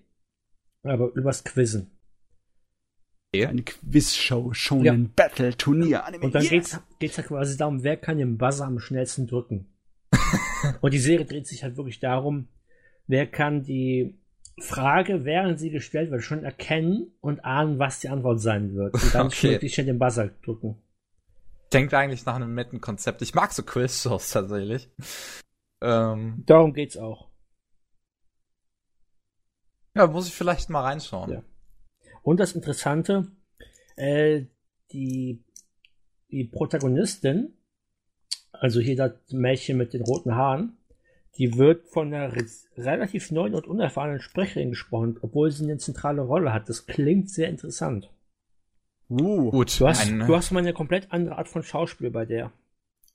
aber übers Quizzen. Eine Quizshow, Shonen Battle Turnier Anime. Und dann Yes! geht's, geht's halt quasi darum, wer kann den Buzzer am schnellsten drücken. *laughs* und die Serie dreht sich halt wirklich darum, wer kann die Frage, während sie gestellt wird, schon erkennen und ahnen, was die Antwort sein wird. Und dann *laughs* Okay. möglichst schnell den Buzzer drücken. Klingt eigentlich nach einem netten Konzept. Ich mag so Quiz-Shows tatsächlich. Ähm, Darum geht's auch. Ja, muss ich vielleicht mal reinschauen. Ja. Und das Interessante, äh, die, die Protagonistin, also hier das Mädchen mit den roten Haaren, die wird von einer re relativ neuen und unerfahrenen Sprecherin gesprochen, obwohl sie eine zentrale Rolle hat. Das klingt sehr interessant. Uh, Gut. Du hast, ein- du hast mal eine komplett andere Art von Schauspiel bei der.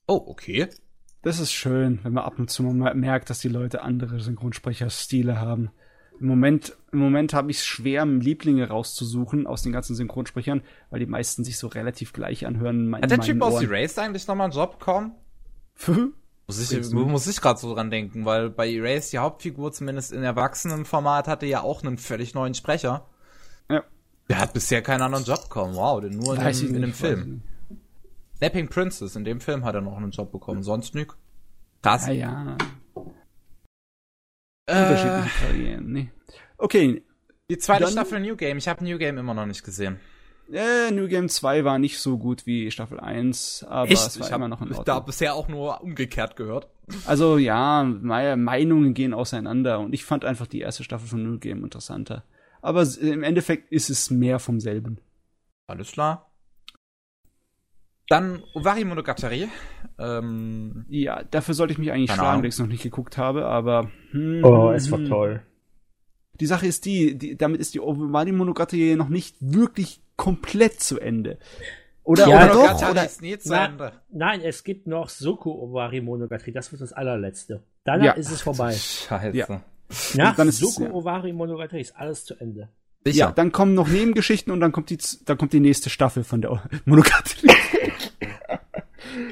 oh, okay. das ist schön, wenn man ab und zu mal merkt, dass die Leute andere Synchronsprecherstile haben. Im Moment, im Moment habe ich es schwer, Lieblinge rauszusuchen aus den ganzen Synchronsprechern, weil die meisten sich so relativ gleich anhören. Hat der Typ aus. Erased eigentlich nochmal einen Job bekommen? *laughs* Muss ich, muss ich gerade so dran denken, weil bei Erased die Hauptfigur zumindest in Erwachsenenformat hatte ja auch einen völlig neuen Sprecher. Ja. Der hat bisher keinen anderen Job bekommen. Wow, denn nur in, dem, in ich Film. nicht. Snapping Princess, in dem Film hat er noch einen Job bekommen. Sonst nix. Krass. Ah ja, Äh, unterschiedliche Karrieren. Nee. Okay, die zweite Dann- Staffel New Game. Ich habe New Game immer noch nicht gesehen. äh, New Game 2 war nicht so gut wie Staffel 1, aber es war Ich habe immer noch in da Ordnung. bisher auch nur umgekehrt gehört. Also ja, meine Meinungen gehen auseinander und ich fand einfach die erste Staffel von New Game interessanter. Aber im Endeffekt ist es mehr vom selben. Alles klar. Dann Ovari Monogatari. Ähm, Ja, dafür sollte ich mich eigentlich schlagen, dass ich es noch nicht geguckt habe, aber hm, Oh, es war toll. Die Sache ist die, die damit ist die Owari Monogatari noch nicht wirklich komplett zu Ende. Oder, Ja, oder doch? Monogatari Oder, ist nie zu Na, Ende. nein, es gibt noch Soku Owari Monogatari, das wird das allerletzte. Danach Ja. ist es vorbei. Scheiße. Ja. Nach dann ist es- Soku ja. Owari Monogatari ist alles zu Ende. Sicher. ja, dann kommen noch Nebengeschichten und dann kommt die, dann kommt die nächste Staffel von der Monogatari.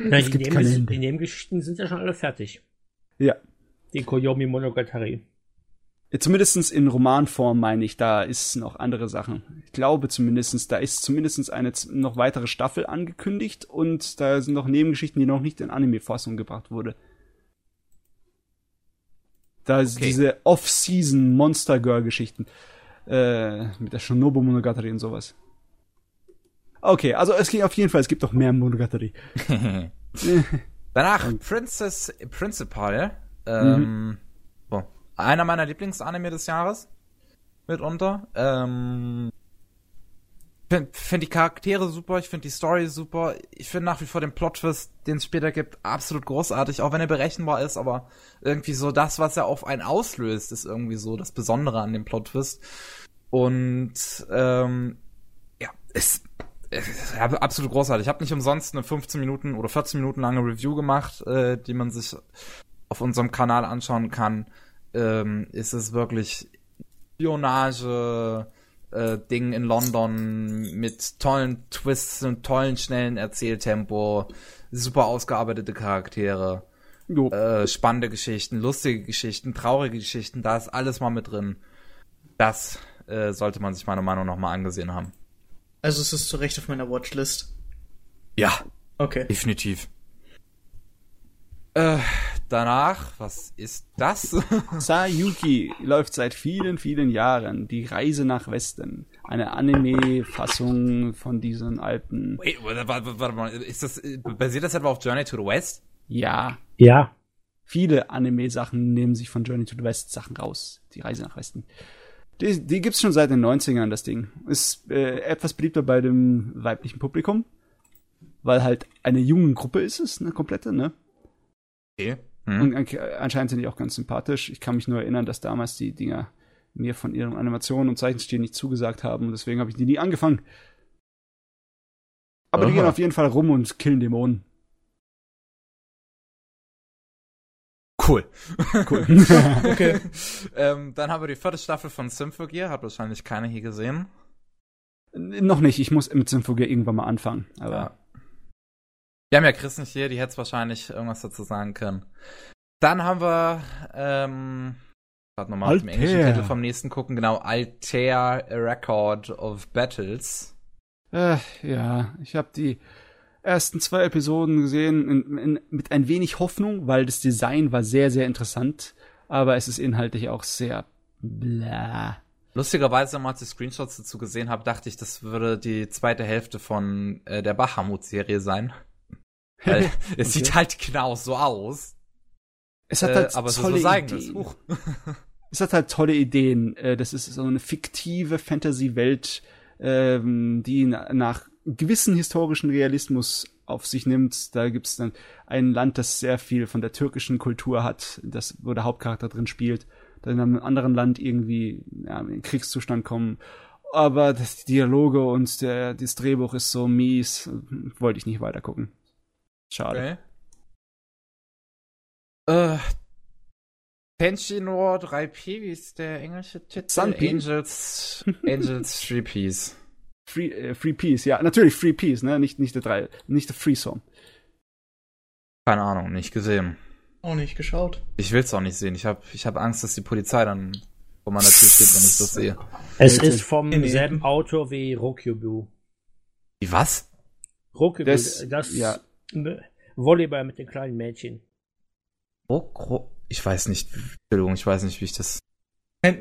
Nein, die, gibt Neben kein Ende. die Nebengeschichten sind ja schon alle fertig. ja. Die Koyomi Monogatari. Zumindestens in Romanform meine ich, da ist noch andere Sachen. Ich glaube zumindestens, da ist zumindestens eine noch weitere Staffel angekündigt und da sind noch Nebengeschichten, die noch nicht in Anime-Fassung gebracht wurde. Da ist Okay. diese Off-Season Monster Girl-Geschichten äh, mit der Shonobu Monogatari und sowas. Okay, also es geht auf jeden Fall, es gibt noch mehr Monogatari. *laughs* Danach Princess Principal. Ähm, so. Einer meiner Lieblingsanime des Jahres. Mitunter. Ähm, finde find die Charaktere super, ich finde die Story super. Ich finde nach wie vor den Plot-Twist, den es später gibt, absolut großartig, auch wenn er berechenbar ist, aber irgendwie so das, was er auf einen auslöst, ist irgendwie so das Besondere an dem Plot-Twist. Und ähm, ja, ist ja, absolut großartig. Ich habe nicht umsonst eine 15 Minuten oder 14 Minuten lange Review gemacht, äh, die man sich auf unserem Kanal anschauen kann. Ähm, ist es wirklich Spionage äh, Ding in London mit tollen Twists und tollen schnellen Erzähltempo, super ausgearbeitete Charaktere, äh, spannende Geschichten, lustige Geschichten, traurige Geschichten, da ist alles mal mit drin. Das äh, sollte man sich meiner Meinung nach mal angesehen haben. Also es ist zu Recht auf meiner Watchlist. Ja, Okay. definitiv. Äh, danach, was ist das? *laughs* Sayuki läuft seit vielen, vielen Jahren. Die Reise nach Westen. Eine Anime-Fassung von diesen alten. Wait, warte, warte, warte mal, ist das, basiert das etwa auf Journey to the West? Ja, Ja. viele Anime-Sachen nehmen sich von Journey to the West Sachen raus. Die Reise nach Westen. Die, die gibt's schon seit den 90ern, das Ding. Ist äh, etwas beliebter bei dem weiblichen Publikum. Weil halt eine junge Gruppe ist es, eine komplette, ne? Okay. Hm. Und an- anscheinend sind die auch ganz sympathisch. Ich kann mich nur erinnern, dass damals die Dinger mir von ihren Animationen und Zeichenstil nicht zugesagt haben und deswegen habe ich die nie angefangen. Aber die Aha. gehen auf jeden Fall rum und killen Dämonen. Cool. *laughs* Cool. *laughs* Okay. *laughs* ähm, dann haben wir die vierte Staffel von Symphogear, hat wahrscheinlich keiner hier gesehen. Noch nicht, ich muss mit Symphogear irgendwann mal anfangen. Aber Ja. Wir haben ja Chris nicht hier, die hätte wahrscheinlich irgendwas dazu sagen können. Dann haben wir, ähm, gerade nochmal auf dem Altair. englischen Titel vom nächsten gucken, genau, Altair A Record of Battles. äh, ja, ich habe die ersten zwei Episoden gesehen in, in, mit ein wenig Hoffnung, weil das Design war sehr, sehr interessant, aber es ist inhaltlich auch sehr blah. Lustigerweise, als ich Screenshots dazu gesehen habe, dachte ich, das würde die zweite Hälfte von äh, der Bahamut-Serie sein. *laughs* Weil es Okay. sieht halt genau so aus. Es hat Äh, halt aber es ist tolle Eigenes. Ideen. Huch. *laughs* Es hat halt tolle Ideen. Äh, Das ist so eine fiktive Fantasy-Welt, ähm, die na- nach gewissen historischen Realismus auf sich nimmt. Da gibt's dann ein Land, das sehr viel von der türkischen Kultur hat, das, wo der Hauptcharakter drin spielt. Dann in einem anderen Land irgendwie ja, in Kriegszustand kommen. Aber das, die Dialoge und der, das Drehbuch ist so mies, wollte ich nicht weitergucken. Schade. Okay. Äh, Tenshino 3P, wie ist der englische Titel? Sunpeak? Angels, Angels 3Ps. Free, äh, Free Peace, ja, natürlich Free Peace, ne? Nicht, nicht der drei, nicht der Free Song. Keine Ahnung, nicht gesehen. Auch nicht geschaut. Ich will's auch nicht sehen. Ich hab, ich hab Angst, dass die Polizei dann vor meiner Tür steht, wenn ich das sehe. Es ist vom Nee, selben Autor wie Rokyubu. Wie was? Rokyubu, Das- das, ja. Volleyball mit den kleinen Mädchen. Gro- ich weiß nicht. Entschuldigung, ich weiß nicht, wie ich das.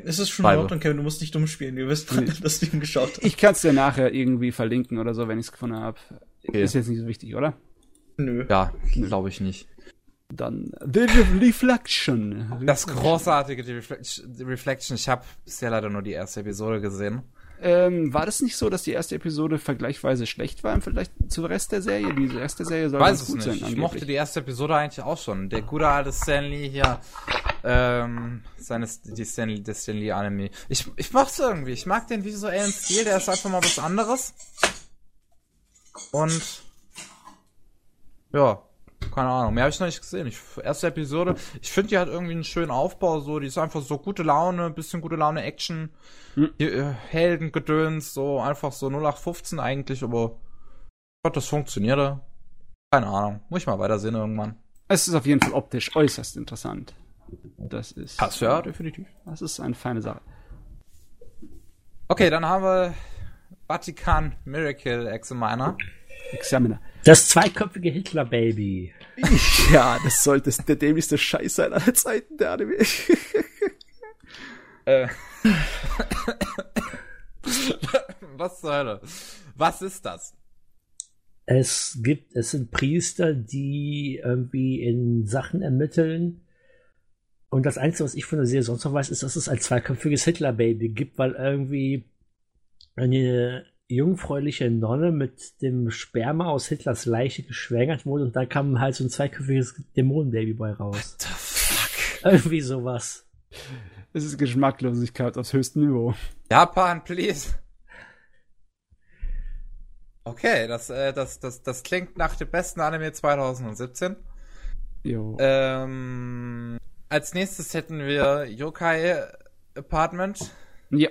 Es ist schon in Ordnung, Kevin, du musst nicht dumm spielen. Wir wissen, Nee. dass du ihn geschaut hast. Ich kann's dir nachher irgendwie verlinken oder so, wenn ich's gefunden habe. Okay. Ist jetzt nicht so wichtig, oder? Nö. Ja, glaube ich nicht. Dann The Re- Reflection. Das großartige The Reflection. Ich habe bisher leider nur die erste Episode gesehen. Ähm, war das nicht so, dass die erste Episode vergleichsweise schlecht war im Vergleich zum Rest der Serie? Die der Serie soll weiß ganz es gut nicht. sein. ich angeblich. mochte die erste Episode eigentlich auch schon. Der gute alte Stanley hier Ähm, seines, die Stanley, des Stanley Anime. Ich, ich mach's irgendwie. Ich mag den visuellen Stil, der ist einfach mal was anderes. Und, ja, keine Ahnung. Mehr habe ich noch nicht gesehen. Ich, erste Episode. Ich finde, die hat irgendwie einen schönen Aufbau, so. Die ist einfach so gute Laune, bisschen gute Laune Action. Hm. Die, äh, Heldengedöns, so einfach so 0815 eigentlich, aber ich Gott, das funktionierte. Keine Ahnung. Muss ich mal weitersehen irgendwann. Es ist auf jeden Fall optisch äußerst interessant. Das ist. Du ja, definitiv. Das ist eine feine Sache. Okay, dann haben wir Vatikan Miracle Examiner. Examiner. Das zweiköpfige Hitler-Baby. Ja, das sollte der dämlichste Scheiß sein aller Zeiten, der Anime. Äh. Was zur Hölle? Was ist das? Es gibt, es sind Priester, die irgendwie in Sachen ermitteln. Und das Einzige, was ich von der Serie sonst noch weiß, ist, dass es ein zweiköpfiges Hitler-Baby gibt, weil irgendwie eine jungfräuliche Nonne mit dem Sperma aus Hitlers Leiche geschwängert wurde und da kam halt so ein zweiköpfiges Dämonenbaby bei raus. The fuck? Irgendwie sowas. Es ist Geschmacklosigkeit aufs höchsten Niveau. Japan, please. Okay, das, äh, das, das, das klingt nach dem besten Anime 2017. Jo. Ähm, als nächstes hätten wir Yokai Apartment. ja.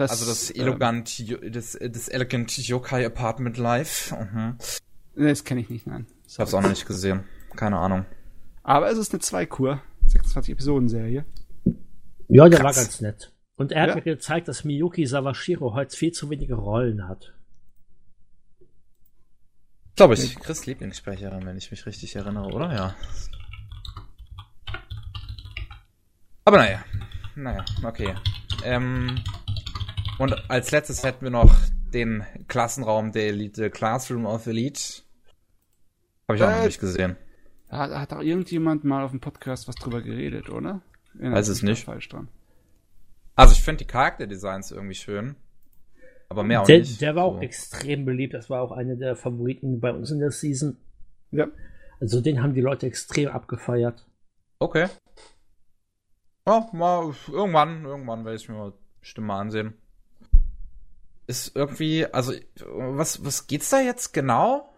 Das, Also das ähm, elegant, das, das elegant Yokai Apartment Live. Mhm. das kenne ich nicht, nein. Ich hab's auch noch nicht gesehen. Keine Ahnung. Aber es ist eine Zweikur. 26 Episoden-Serie. Ja, der Krass. war ganz nett. Und er hat Ja. mir gezeigt, dass Miyuki Sawashiro heute viel zu wenige Rollen hat. Glaube ich, Chris Lieblingssprecherin, wenn ich mich richtig erinnere, oder? Ja. Aber naja. Naja, okay. Ähm, und als letztes hätten wir noch den Klassenraum der Elite, Classroom of Elite. Habe ich auch noch Äh, nicht gesehen. Da hat, hat auch irgendjemand mal auf dem Podcast was drüber geredet, oder? Ja, Weiß es nicht. Falsch dran. Also ich finde die Charakterdesigns irgendwie schön. Aber mehr auch Der, nicht. der war auch So. extrem beliebt. Das war auch einer der Favoriten bei uns in der Season. Ja. Also den haben die Leute extrem abgefeiert. Okay. Ja, mal irgendwann, irgendwann werde ich mir mal bestimmt mal ansehen. Ist irgendwie, also was was geht's da jetzt genau?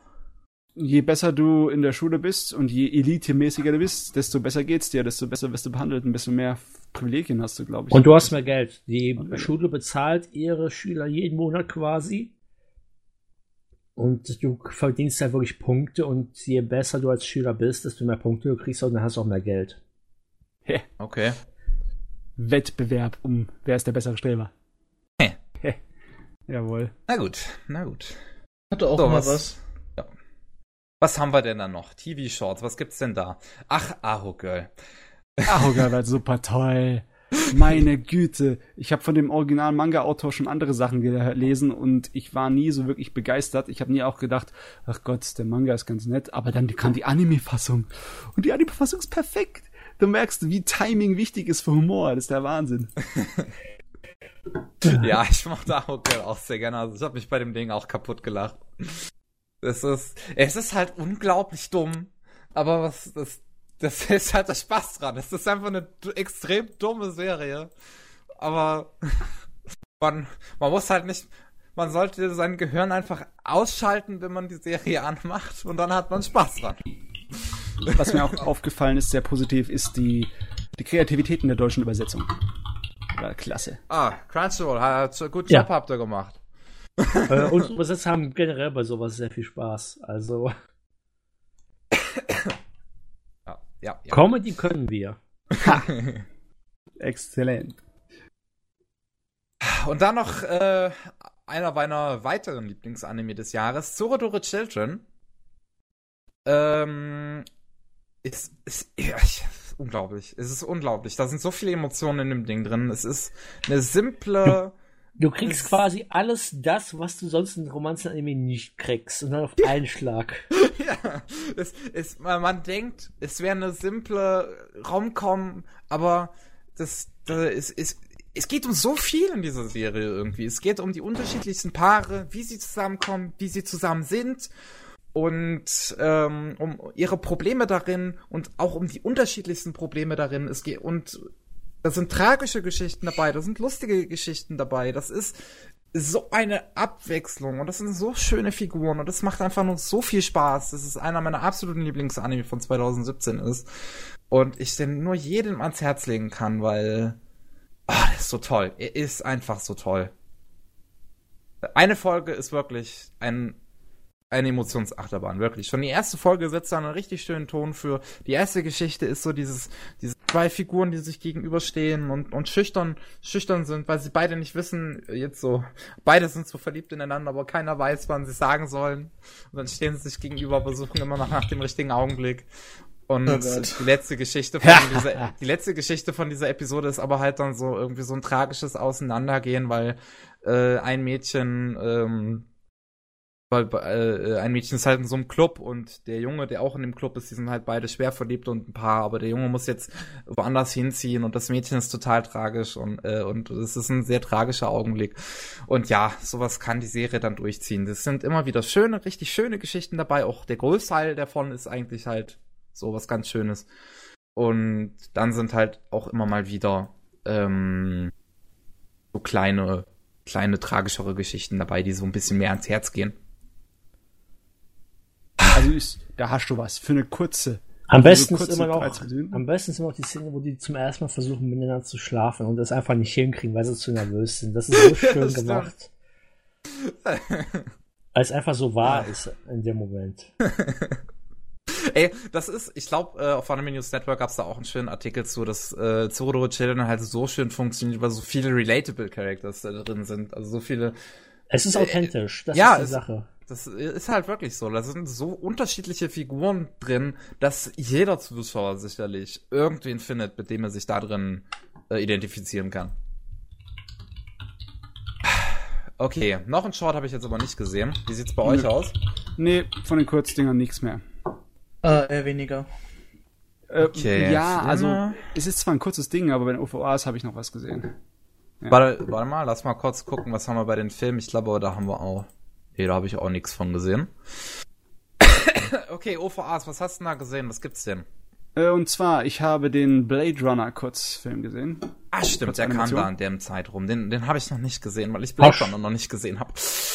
Je besser du in der Schule bist und je elitemäßiger du bist, desto besser geht's dir, desto besser wirst du behandelt und desto mehr Privilegien hast du, glaube ich. Und du hast mehr Geld. Die Okay. Schule bezahlt ihre Schüler jeden Monat quasi. Und du verdienst halt wirklich Punkte und je besser du als Schüler bist, desto mehr Punkte du kriegst und dann hast du auch mehr Geld. Okay. Wettbewerb um wer ist der bessere Streber. Jawohl. Na gut, na gut. Hatte auch So, mal was- was. Ja. Was haben wir denn da noch? TV-Shorts, was gibt's denn da? Ach, Aho Girl. Ahuga war super toll. Meine Güte. Ich habe von dem originalen Manga-Autor schon andere Sachen gelesen und ich war nie so wirklich begeistert. Ich habe nie auch gedacht, ach Gott, der Manga ist ganz nett. Aber dann kam die Anime-Fassung. Und die Anime-Fassung ist perfekt. Du merkst, wie Timing wichtig ist für Humor. Das ist der Wahnsinn. *laughs* *laughs* Ja, ich mochte Girl auch sehr gerne. Also ich habe mich bei dem Ding auch kaputt gelacht. Es ist, es ist halt unglaublich dumm. Aber was, das, das *laughs* ist halt der Spaß dran. Es ist einfach eine extrem dumme Serie. Aber *laughs* man, man muss halt nicht, man sollte sein Gehirn einfach ausschalten, wenn man die Serie anmacht und dann hat man Spaß dran. Was mir auch aufgefallen ist, sehr positiv, ist die, die Kreativität in der deutschen Übersetzung. War klasse. Ah, Crunchyroll, hat gut Ja. Job habt ihr gemacht. äh, *laughs* unsere Übersetzer haben generell bei sowas sehr viel Spaß. Also Ja, ja, ja. Comedy können wir. *laughs* Exzellent. Und dann noch äh, einer meiner weiteren Lieblingsanime des Jahres, Zorodore Children. Ähm, ist, ist, ja, ich, ist unglaublich. Es ist unglaublich. Da sind so viele Emotionen in dem Ding drin. Es ist eine simple. Du kriegst Es- quasi alles das, was du sonst in Romanzen-Anime nicht kriegst. Und dann auf einen Schlag. *laughs* ja, es, es, man, man denkt, es wäre eine simple Romcom, aber das, das ist, ist, es geht um so viel in dieser Serie irgendwie. Es geht um die unterschiedlichsten Paare, wie sie zusammenkommen, wie sie zusammen sind. Und ähm, um ihre Probleme darin und auch um die unterschiedlichsten Probleme darin. Es geht und da sind tragische Geschichten dabei, da sind lustige Geschichten dabei. Das ist so eine Abwechslung und das sind so schöne Figuren und das macht einfach nur so viel Spaß. Das ist einer meiner absoluten Lieblingsanime von 2017 ist und ich den nur jedem ans Herz legen kann, weil oh, der ist so toll. Er ist einfach so toll. Eine Folge ist wirklich ein eine Emotionsachterbahn, wirklich. Schon die erste Folge setzt da einen richtig schönen Ton für. Die erste Geschichte ist so dieses, diese zwei Figuren, die sich gegenüberstehen und, und schüchtern, schüchtern sind, weil sie beide nicht wissen, jetzt so, beide sind so verliebt ineinander, aber keiner weiß, wann sie sagen sollen. Und dann stehen sie sich gegenüber, aber suchen immer noch nach dem richtigen Augenblick. Und oh die letzte Geschichte von *laughs* dieser, die letzte Geschichte von dieser Episode ist aber halt dann so irgendwie so ein tragisches Auseinandergehen, weil äh, ein Mädchen ähm, weil äh, ein Mädchen ist halt in so einem Club und der Junge, der auch in dem Club ist, die sind halt beide schwer verliebt und ein Paar, aber der Junge muss jetzt woanders hinziehen und das Mädchen ist total tragisch und äh, und es ist ein sehr tragischer Augenblick. Und ja, sowas kann die Serie dann durchziehen. Es sind immer wieder schöne, richtig schöne Geschichten dabei. Auch der Großteil davon ist eigentlich halt so was ganz Schönes. Und dann sind halt auch immer mal wieder ähm, so kleine, kleine tragischere Geschichten dabei, die so ein bisschen mehr ans Herz gehen. Ist, da hast du was für eine kurze. Am besten ist immer noch, am besten ist immer noch die Szene, wo die zum ersten Mal versuchen, miteinander zu schlafen und das einfach nicht hinkriegen, weil sie zu nervös sind. Das ist so *laughs* schön gemacht. Weil es einfach so wahr ist in dem Moment. *laughs* Ey, das ist, ich glaube, äh, auf Anime News Network gab es da auch einen schönen Artikel zu, dass äh, Zoro Children halt so schön funktioniert, weil so viele relatable Characters da drin sind. Also so viele. Es ist authentisch, das ja, ist die Sache. Das ist halt wirklich so. Da sind so unterschiedliche Figuren drin, dass jeder Zuschauer sicherlich irgendwen findet, mit dem er sich da drin äh, identifizieren kann. Okay, noch ein Short habe ich jetzt aber nicht gesehen. Wie sieht's bei Nö. euch aus? Nee, von den Kurzdingern nichts mehr. Äh, eher weniger. Äh, okay, ja, also es ist zwar ein kurzes Ding, aber bei den OVAs habe ich noch was gesehen. Ja. Warte, warte mal, lass mal kurz gucken, was haben wir bei den Filmen. Ich glaube, da haben wir auch Nee, da habe ich auch nichts von gesehen. *coughs* okay, OVAs, was hast du da gesehen? Was gibt's denn? Äh, und zwar, ich habe den Blade Runner Kurzfilm gesehen. Ah, stimmt, der kam da in dem Zeitraum. Den, den habe ich noch nicht gesehen, weil ich Blade Runner noch nicht gesehen habe.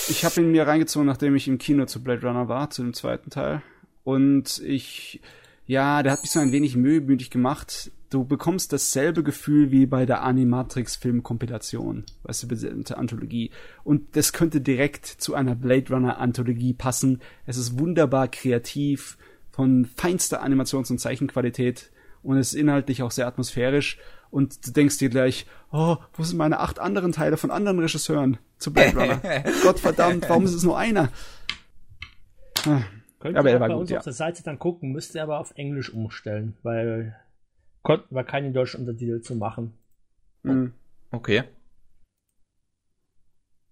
Ich habe ihn mir reingezogen, nachdem ich im Kino zu Blade Runner war, zu dem zweiten Teil. Und ich, ja, der hat mich so ein wenig mühemütig gemacht du bekommst dasselbe Gefühl wie bei der Animatrix-Film-Kompilation, weißt du, der Anthologie. Und das könnte direkt zu einer Blade Runner-Anthologie passen. Es ist wunderbar kreativ, von feinster Animations- und Zeichenqualität und es ist inhaltlich auch sehr atmosphärisch. Und du denkst dir gleich, oh, wo sind meine acht anderen Teile von anderen Regisseuren zu Blade Runner? *laughs* Gottverdammt, warum ist es nur einer? Könnt aber ihr bei gut, uns ja. auf der Seite dann gucken, müsst ihr aber auf Englisch umstellen, weil konnten wir keinen deutschen Untertitel zu machen. Mhm. Okay.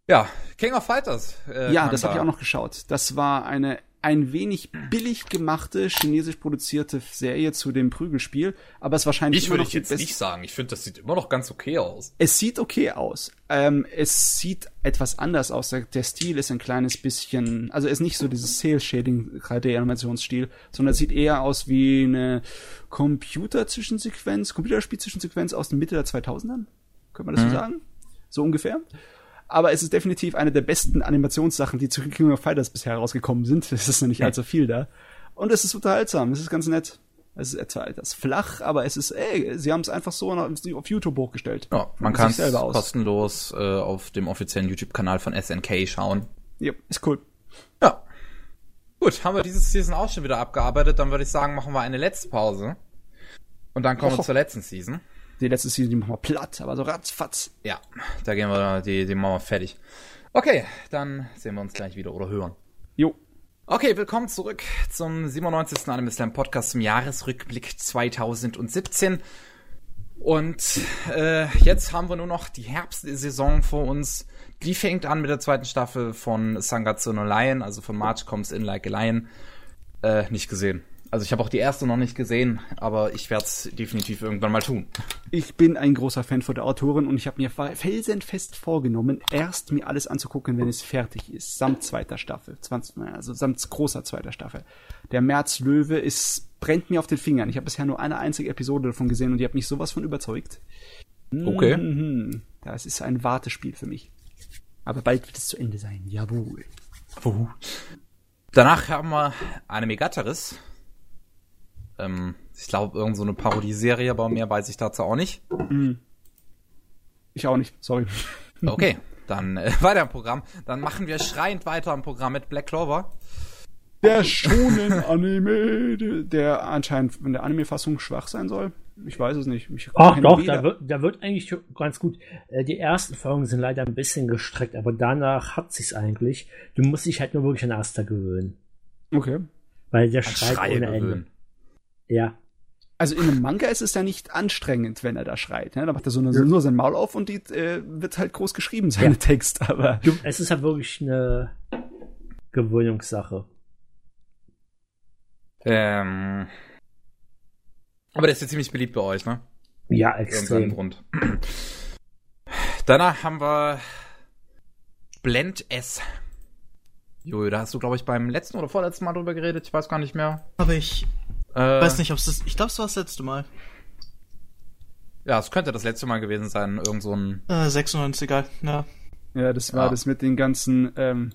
Ja, King of Fighters. Äh, ja, das habe ich auch noch geschaut. Das war eine ein wenig billig gemachte, chinesisch produzierte Serie zu dem Prügelspiel, aber es wahrscheinlich ich würde ich jetzt nicht sagen. Ich finde, das sieht immer noch ganz okay aus. Es sieht okay aus. Ähm, es sieht etwas anders aus. Der, Stil ist ein kleines bisschen, also ist nicht so dieses Cell Shading 3D-Animationsstil, sondern es sieht eher aus wie eine Computer-Zwischensequenz, Computerspiel-Zwischensequenz aus der Mitte der 2000ern. Können wir das mhm. so sagen? So ungefähr aber es ist definitiv eine der besten Animationssachen, die zu King of Fighters bisher herausgekommen sind. *laughs* Es ist noch nicht allzu viel da. Und es ist unterhaltsam, es ist ganz nett. Es ist etwa etwas flach, aber es ist, ey, sie haben es einfach so auf YouTube hochgestellt. Ja, man kann es kostenlos äh, auf dem offiziellen YouTube-Kanal von SNK schauen. Ja, ist cool. Ja. Gut, haben wir dieses Season auch schon wieder abgearbeitet, dann würde ich sagen, machen wir eine letzte Pause. Und dann kommen oh. wir zur letzten Season. Die letzte Season, die machen wir platt, aber so ratzfatz. Ja, da gehen wir, die, die machen wir fertig. Okay, dann sehen wir uns gleich wieder oder hören. Jo. Okay, willkommen zurück zum 97. Anime Slam Podcast zum Jahresrückblick 2017. Und äh, jetzt haben wir nur noch die Herbstsaison vor uns. Die fängt an mit der zweiten Staffel von Sangatsu no Lion, also von March Comes In Like a Lion. Äh, nicht gesehen. Also ich habe auch die erste noch nicht gesehen, aber ich werde es definitiv irgendwann mal tun. Ich bin ein großer Fan von der Autorin und ich habe mir felsenfest vorgenommen, erst mir alles anzugucken, wenn es fertig ist, samt zweiter Staffel, 20, also samt großer zweiter Staffel. Der März Löwe ist brennt mir auf den Fingern. Ich habe bisher nur eine einzige Episode davon gesehen und die hat mich sowas von überzeugt. Okay. Mhm. Das ist ein Wartespiel für mich. Aber bald wird es zu Ende sein. Jawohl. Danach haben wir eine Megateris. Ähm, ich glaube, irgend so eine Parodieserie, aber mehr weiß ich dazu auch nicht. Ich auch nicht, sorry. Okay, *laughs* dann äh, *laughs* weiter im Programm. Dann machen wir schreiend weiter im Programm mit Black Clover. Der schonen Anime, der anscheinend in der Anime-Fassung schwach sein soll. Ich weiß es nicht. Ich Ach doch, da wird, da wird eigentlich ganz gut. Äh, Die ersten Folgen sind leider ein bisschen gestreckt, aber danach hat sich's eigentlich. Du musst dich halt nur wirklich an Asta gewöhnen. Okay. Weil der schreit Schreie ohne Ende. Ja. Also in einem Manga ist es ja nicht anstrengend, wenn er da schreit. Ne? Da macht er so eine, nur sein Maul auf und die äh, wird halt groß geschrieben, seine Ja. Text. Aber Du, es ist halt wirklich eine Gewöhnungssache. Ähm, aber der ist ja ziemlich beliebt bei euch, ne? Ja, extrem. Grund. Danach haben wir Blend S. Jojo, da hast du, glaube ich, beim letzten oder vorletzten Mal drüber geredet. Ich weiß gar nicht mehr. Aber ich Äh, weiß nicht, ob es das. Ich glaube, es war das letzte Mal. Ja, es könnte das letzte Mal gewesen sein. Irgend so ein. Äh, 96, egal. Ja. ja, das war Ja. das mit den ganzen, ähm,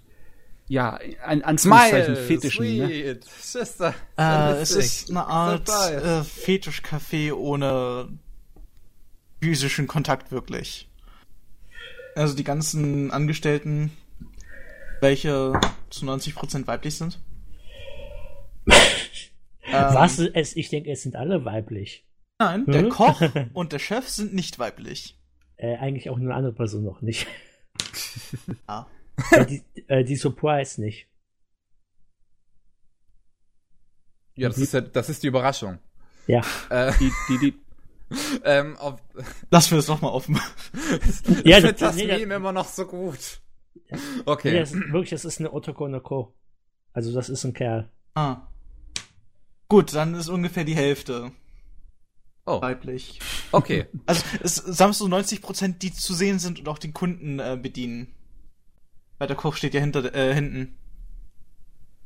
ja, ein Anführungszeichen Smile, Fetischen. Ne? sweet, sister. Äh, so es ist eine Art äh, Fetischcafé ohne physischen Kontakt wirklich. Also die ganzen Angestellten, welche zu 90% weiblich sind. *laughs* Ähm, Was es, ich denke, es sind alle weiblich. Nein, der Hm? Koch *laughs* und der Chef sind nicht weiblich. Äh, eigentlich auch eine andere Person noch nicht. *laughs* Ah. *laughs* äh, die, äh, die Surprise nicht. Ja, das ist, ja, das ist die Überraschung. Ja. Äh, Die, die, die, ähm, auf, Lassen wir das nochmal offen. Ja, ich finde das- das nee, Meme immer noch so gut. Nee, Okay. das ist, wirklich, das ist eine Otoko no Ko. Also das ist ein Kerl. Ah. Gut, dann ist ungefähr die Hälfte Oh, weiblich. okay. *laughs* Also es sagen wir so 90%, die zu sehen sind und auch den Kunden äh, bedienen. Weil der Koch steht ja hinter äh, hinten.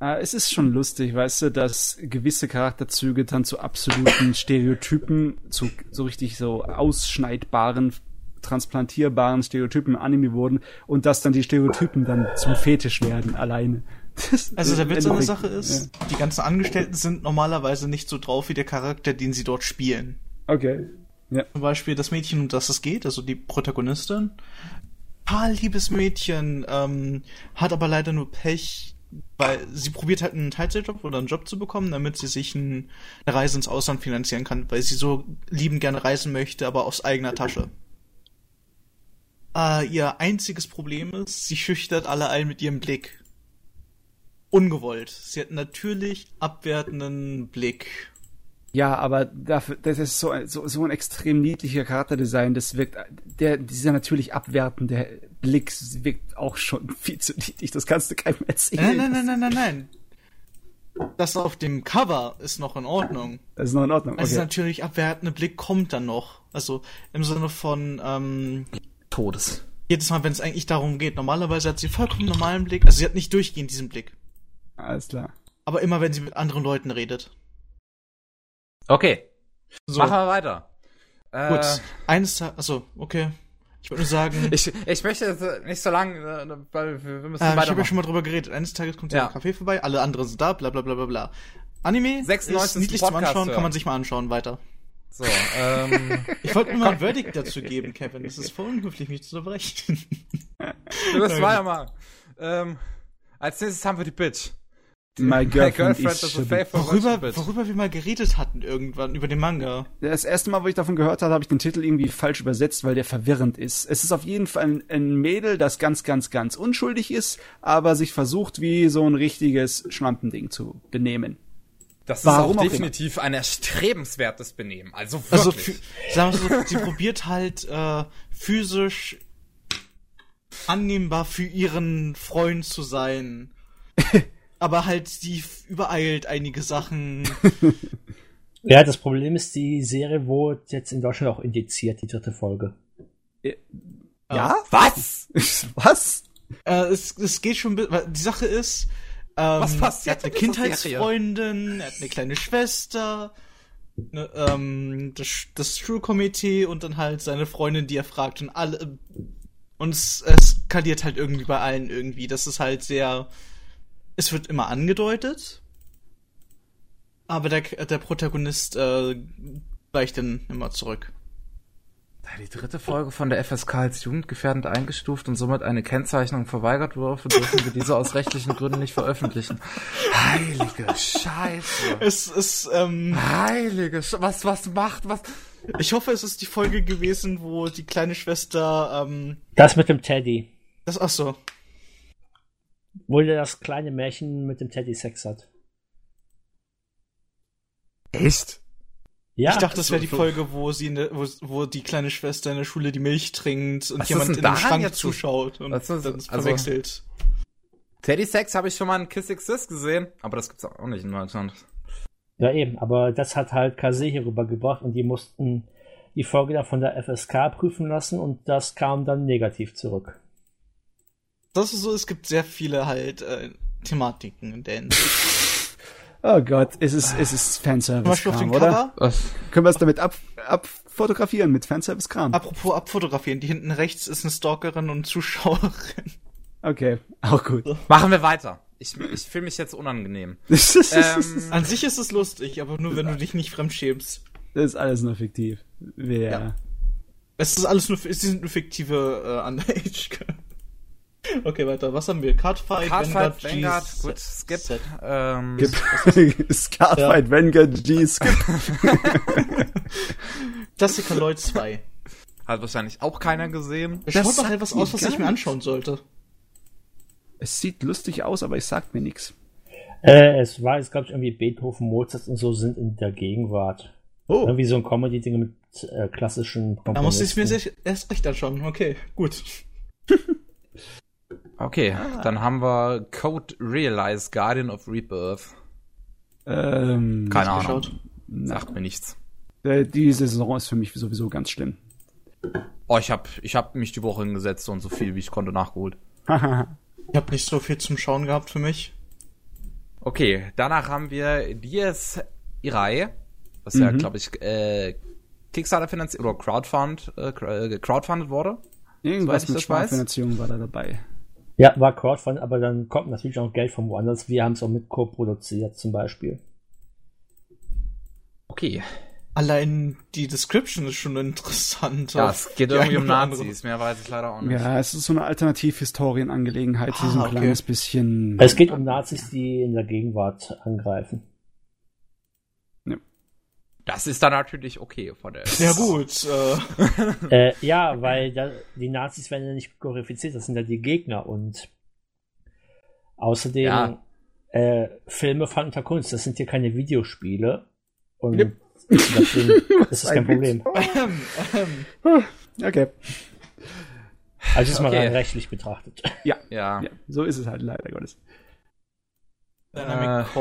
äh, es ist schon lustig, weißt du, dass gewisse Charakterzüge dann zu absoluten Stereotypen, zu so richtig so ausschneidbaren, transplantierbaren Stereotypen im Anime wurden und dass dann die Stereotypen dann zum Fetisch werden alleine. *laughs* Also der Witz an der Sache ist, die ganzen Angestellten sind normalerweise nicht so drauf wie der Charakter, den sie dort spielen. Ja. Okay. Ja. Zum Beispiel das Mädchen, um das es geht, also die Protagonistin. Paar liebes Mädchen, ähm, hat aber leider nur Pech, weil sie probiert halt einen Teilzeitjob oder einen Job zu bekommen, damit sie sich ein, eine Reise ins Ausland finanzieren kann, weil sie so liebend gerne reisen möchte, aber aus eigener Tasche. Äh, ihr einziges Problem ist, sie schüchtert alle ein mit ihrem Blick. Ungewollt. Sie hat einen natürlich abwertenden Blick. Ja, aber dafür, das ist so, ein- so, so ein extrem niedlicher Charakterdesign. Das wirkt, der, dieser natürlich abwertende Blick wirkt auch schon *laughs* viel zu niedlich. Das kannst du keinem erzählen. Nein, nein, nein, nein, nein, nein. Das auf dem Cover ist noch in Ordnung. Das ist noch in Ordnung. Also Okay. natürlich abwertende Blick kommt dann noch. Also im Sinne von ähm, Todes. jedes Mal, wenn es eigentlich darum geht. Normalerweise hat sie vollkommen normalen Blick. Also sie hat nicht durchgehend diesen Blick. Alles klar. Aber immer, wenn sie mit anderen Leuten redet. Okay, So, machen wir weiter. Äh, gut. Eines Tages, also okay. Ich würde nur sagen, *laughs* Ich, ich möchte jetzt äh, nicht so lang, äh, weil wir wir müssen äh, ich habe ja schon mal drüber geredet. Eines Tages kommt Ja. ein Café vorbei, alle anderen sind da, bla bla bla bla bla. Anime 96. ist niedlich zum Podcast Anschauen, hören. kann man sich mal anschauen, weiter. So, ähm, *laughs* Ich wollte nur mal ein Verdict dazu geben, Kevin. Es ist voll unhöflich, mich zu unterbrechen. wir müssen weitermachen. Ähm, als nächstes haben wir die Bitch. My girlfriend, girlfriend is Worüber, worüber wir mal geredet hatten irgendwann, über den Manga. Das erste Mal, wo ich davon gehört habe, habe ich den Titel irgendwie falsch übersetzt, weil der verwirrend ist. Es ist auf jeden Fall ein, ein Mädel, das ganz, ganz, ganz unschuldig ist, aber sich versucht, wie so ein richtiges Schlampending zu benehmen. Das ist Warum auch auch definitiv ein erstrebenswertes Benehmen. Also Also, wirklich. fü- sagen wir so, sie probiert halt äh, physisch annehmbar für ihren Freund zu sein. *laughs* aber halt sie f- übereilt einige Sachen. *laughs* Ja, das Problem ist, die Serie wurde jetzt in Deutschland auch indiziert, die dritte Folge. Ja? Was? *laughs* Was? Äh, es, es geht schon, die Sache ist, ähm, Was passiert er hat eine? Kindheitsfreundin, er hat eine kleine Schwester, ne, ähm, das, das Schulkomitee und dann halt seine Freundin, die er fragt und alle, und es eskaliert halt irgendwie bei allen irgendwie. Das ist halt sehr, es wird immer angedeutet, aber der, der Protagonist äh, weicht dann immer zurück. Da die dritte Folge von der FSK als jugendgefährdend eingestuft und somit eine Kennzeichnung verweigert wurde, dürfen wir diese aus rechtlichen Gründen nicht veröffentlichen. Heilige Scheiße. Es ist, ähm, Heilige Sch was, was macht, was? ich hoffe, es ist die Folge gewesen, wo die kleine Schwester, ähm, Das mit dem Teddy. das, ach so, Wo das kleine Märchen mit dem Teddy Sex hat. Echt? Ja, ich dachte, das wäre die so- Folge, wo sie der, wo, wo die kleine Schwester in der Schule die Milch trinkt und Was ist jemand in den Schrank zuschaut und Was ist- dann also- verwechselt. Teddy Sex habe ich schon mal in Kiss Exist gesehen, aber das gibt's auch nicht in Deutschland. ja eben, aber das hat halt Kase hier rübergebracht und die mussten die Folge dann von der FSK prüfen lassen und das kam dann negativ zurück. Das ist so, es gibt sehr viele halt äh, Thematiken in der Hinsicht. *laughs* Oh Gott, es ist, es ist Fanservice-Kram, oder? Was? Können wir es damit ab, abfotografieren mit Fanservice-Kram? apropos abfotografieren, die hinten rechts ist eine Stalkerin und Zuschauerin. Okay, auch gut. Machen wir weiter. Ich, ich fühle mich jetzt unangenehm. *laughs* Ähm, An sich ist es lustig, aber nur wenn du dich nicht fremdschämst. das ist alles nur fiktiv. Wer? Ja. Es ist alles nur, es sind nur fiktive äh, *laughs* Underage. *laughs* okay, weiter. Was haben wir? Cardfight, Cardfight, Vanguard, Vanguard, Gs- gut, skip. Set. Ähm, Skip. Scarfight, *laughs* Vanguard, G, Skip. *laughs* Klassiker Lloyd 2. hat wahrscheinlich auch keiner gesehen. Das Das schaut doch etwas aus, was ich mir anschauen sollte. Es sieht lustig aus, aber es sagt mir nichts. Äh, es war jetzt, glaube ich, irgendwie Beethoven, Mozart und so sind in der Gegenwart. Oh, Irgendwie so ein Comedy-Ding mit äh, klassischen Da muss ich es mir Komponisten. erst recht anschauen. Okay, gut. Okay, dann haben wir Code Realize Guardian of Rebirth. ähm, Keine Ahnung. geschaut. Sagt mir nichts. äh, die Saison ist für mich sowieso ganz schlimm. Oh, ich hab, ich hab mich die Woche hingesetzt und so viel wie ich konnte nachgeholt. *laughs* Ich habe nicht so viel zum Schauen gehabt für mich. Okay, danach haben wir Dies Irai, was ja, Mhm. glaube ich, äh, Kickstarter finanziert oder Crowdfund, äh, äh, crowdfunded wurde. Irgendwas ich mit. Sparfinanzierung war da dabei. Ja, war Crowdfund, aber dann kommt natürlich auch Geld von woanders. Wir haben es auch mit co-produziert zum Beispiel. Okay. Allein die Description ist schon interessant. Ja, es geht irgendwie um Nazis, mehr weiß ich leider auch nicht. Ja, es ist so eine Alternativhistorienangelegenheit, die so Ah, ein okay. kleines bisschen. Es geht um Nazis, die in der Gegenwart angreifen. Das ist dann natürlich okay von der. Ja gut, äh, äh, ja, weil da, die Nazis werden ja nicht glorifiziert, das sind ja die Gegner und außerdem Ja. äh, Filme von unter Kunst, das sind hier keine Videospiele und Yep. deswegen *laughs* ist das kein. Problem. ähm, ähm, Okay. Also ist mal Okay. rein rechtlich betrachtet. Ja, Ja. ja, so ist es halt leider Gottes. Dynamic Äh.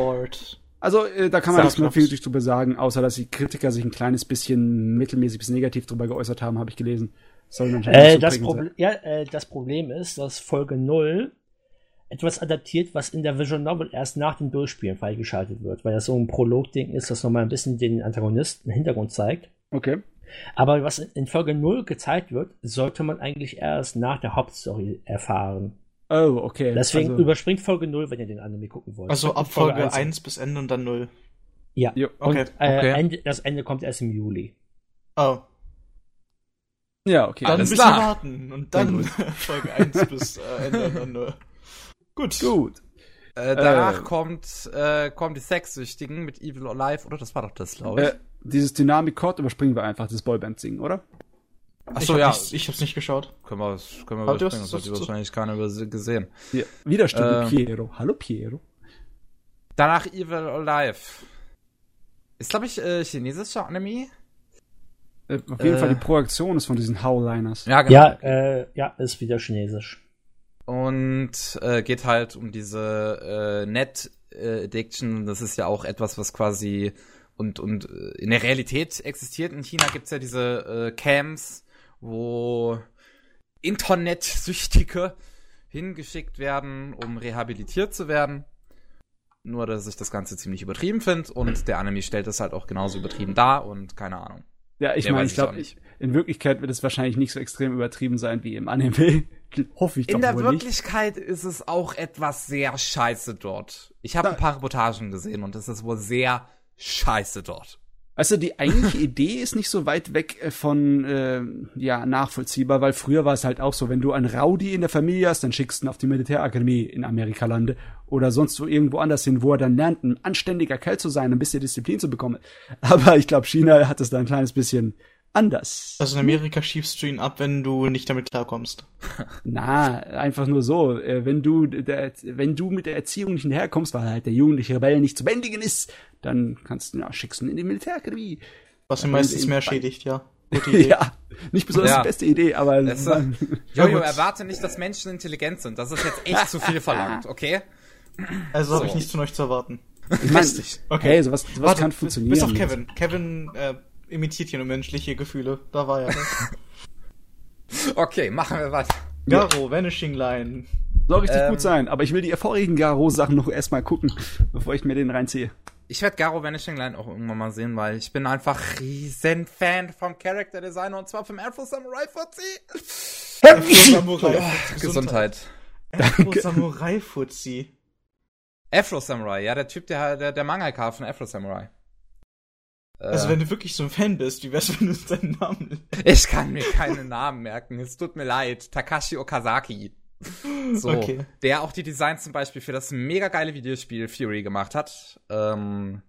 Also, äh, da kann man nicht mehr Soundtracks. viel drüber sagen, außer dass die Kritiker sich ein kleines bisschen mittelmäßig bis negativ drüber geäußert haben, habe ich gelesen. Äh, nicht so das. Proble ja, äh, das Problem ist, dass Folge 0 etwas adaptiert, was in der Visual Novel erst nach dem Durchspielen freigeschaltet wird, weil das so ein Prolog-Ding ist, das nochmal ein bisschen den Antagonisten im Hintergrund zeigt. Okay. Aber was in Folge 0 gezeigt wird, sollte man eigentlich erst nach der Hauptstory erfahren. Oh, okay. Deswegen also, überspringt Folge 0, wenn ihr den Anime gucken wollt. Also ab Folge 1 an. 1 bis Ende und dann 0. Ja. Jo, okay. Und äh, Okay. Ende, das Ende kommt erst im Juli. Oh. Ja, okay. Dann bisschen klar. warten und dann *laughs* Folge 1 bis äh, Ende und dann 0. Gut. Gut. Äh, danach Äh. kommt, äh, kommt die Sexsüchtigen mit Evil or Life, oder? Das war doch das, glaube ich. Äh, dieses Dynamic-Chord überspringen wir einfach, das Boyband-Singen, oder? Achso, ja. Nicht, ich hab's nicht geschaut. Können wir, können wir überspringen, hast- das hat wahrscheinlich keiner gesehen. Ja. Widerstimme Ähm. Piero. Hallo Piero. Danach Evil or Life. Ist, glaube ich, äh, chinesischer Anime? Äh, auf jeden Äh. Fall die Projektion ist von diesen Howliners. Ja, genau. Ja, äh, ja, ist wieder chinesisch. und äh, geht halt um diese äh, Net äh, Addiction. Das ist ja auch etwas, was quasi und und äh, in der Realität existiert. In China gibt's ja diese äh, Camps, wo Internetsüchtige hingeschickt werden, um rehabilitiert zu werden. Nur, dass ich das Ganze ziemlich übertrieben finde und der Anime stellt es halt auch genauso übertrieben dar und keine Ahnung. Ja, ich meine, ich glaube, nicht. in Wirklichkeit wird es wahrscheinlich nicht so extrem übertrieben sein wie im Anime. *laughs* Hoffe ich In doch der wohl nicht. Wirklichkeit ist es auch etwas sehr scheiße dort. Ich habe ein paar Reportagen gesehen und es ist wohl sehr scheiße dort. Also die eigentliche *laughs* Idee ist nicht so weit weg äh, von äh, ja nachvollziehbar, weil früher war es halt auch so, wenn du einen Rowdy in der Familie hast, dann schickst du ihn auf die Militärakademie in Amerika lande oder sonst wo irgendwo anders hin, wo er dann lernt, ein anständiger Kerl zu sein, ein bisschen Disziplin zu bekommen. *laughs* Aber ich glaube, China hat es da ein kleines bisschen anders. Also in Amerika schiebst du ihn ab, wenn du nicht damit klarkommst. *laughs* Na, einfach nur so, äh, wenn du der, wenn du mit der Erziehung nicht hinterherkommst, weil halt der jugendliche Rebell nicht zu bändigen ist, dann kannst du ihn ja schickst ihn in die Militärakademie. Was ihn meistens mehr schädigt, ja. *laughs* Gute Idee. Ja, nicht besonders Ja. die beste Idee, aber *laughs* Jojo, erwarte nicht, dass Menschen intelligent sind. Das ist jetzt echt zu viel verlangt, okay? Also habe So. ich nichts von euch zu erwarten. ich mein, Richtig. Okay. Hey, sowas, sowas Warte, kann bis- funktionieren. Bis auf Kevin. Kevin äh, imitiert hier nur menschliche Gefühle. Da war er. Ne? *laughs* Okay, machen wir weiter. Garo, Vanishing Line. Soll richtig Ähm, gut sein, aber ich will die vorigen Garo-Sachen noch erstmal gucken, bevor ich mir den reinziehe. Ich werde Garo Vanishing Line auch irgendwann mal sehen, weil ich bin einfach riesen Fan vom Character Designer und zwar vom Afro Samurai Fuzzy. Afro Samurai. *laughs* Gesundheit. Afro Samurai Fuzzi. Afro Samurai, ja, der Typ, der, der, der Mangaka von Afro Samurai. Äh, Also wenn du wirklich so ein Fan bist, wie wär's, *laughs* wenn du deinen Namen ich kann mir keinen Namen merken, es tut mir leid. Takashi Okazaki. So, Okay. der auch die Designs zum Beispiel für das mega geile Videospiel Fury gemacht hat. Ähm,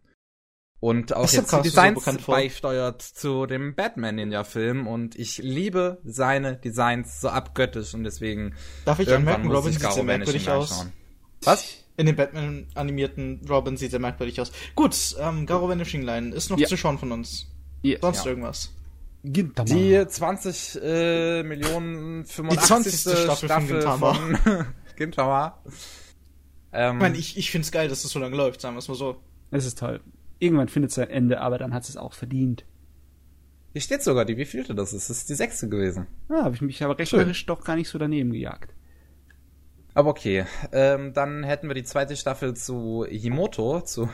und auch Deshalb jetzt die so Designs vor. beisteuert zu dem Batman Ninja Film und ich liebe seine Designs so abgöttisch und deswegen Darf ich anmerken, Robin ich sieht sehr merkwürdig aus. Was? In dem Batman animierten Robin sieht sehr merkwürdig aus. Gut, ähm, Garo Vanishing Line ist noch Ja. zu schauen von uns. Yeah. Sonst Ja. irgendwas. Gintama. Die 20 äh, Millionen 85. 20. Staffel von Gintama. von *laughs* Gintama. Ähm, Ich meine, ich, ich find's geil, dass es so lange läuft, sagen wir es mal so. Es ist toll. Irgendwann findet es ein Ende, aber dann hat es auch verdient. hier steht sogar die, wie vielte das ist. Das ist die sechste gewesen. Ah, habe ich mich aber rechnerisch doch gar nicht so daneben gejagt. Aber okay, ähm, dann hätten wir die zweite Staffel zu Himoto, zu,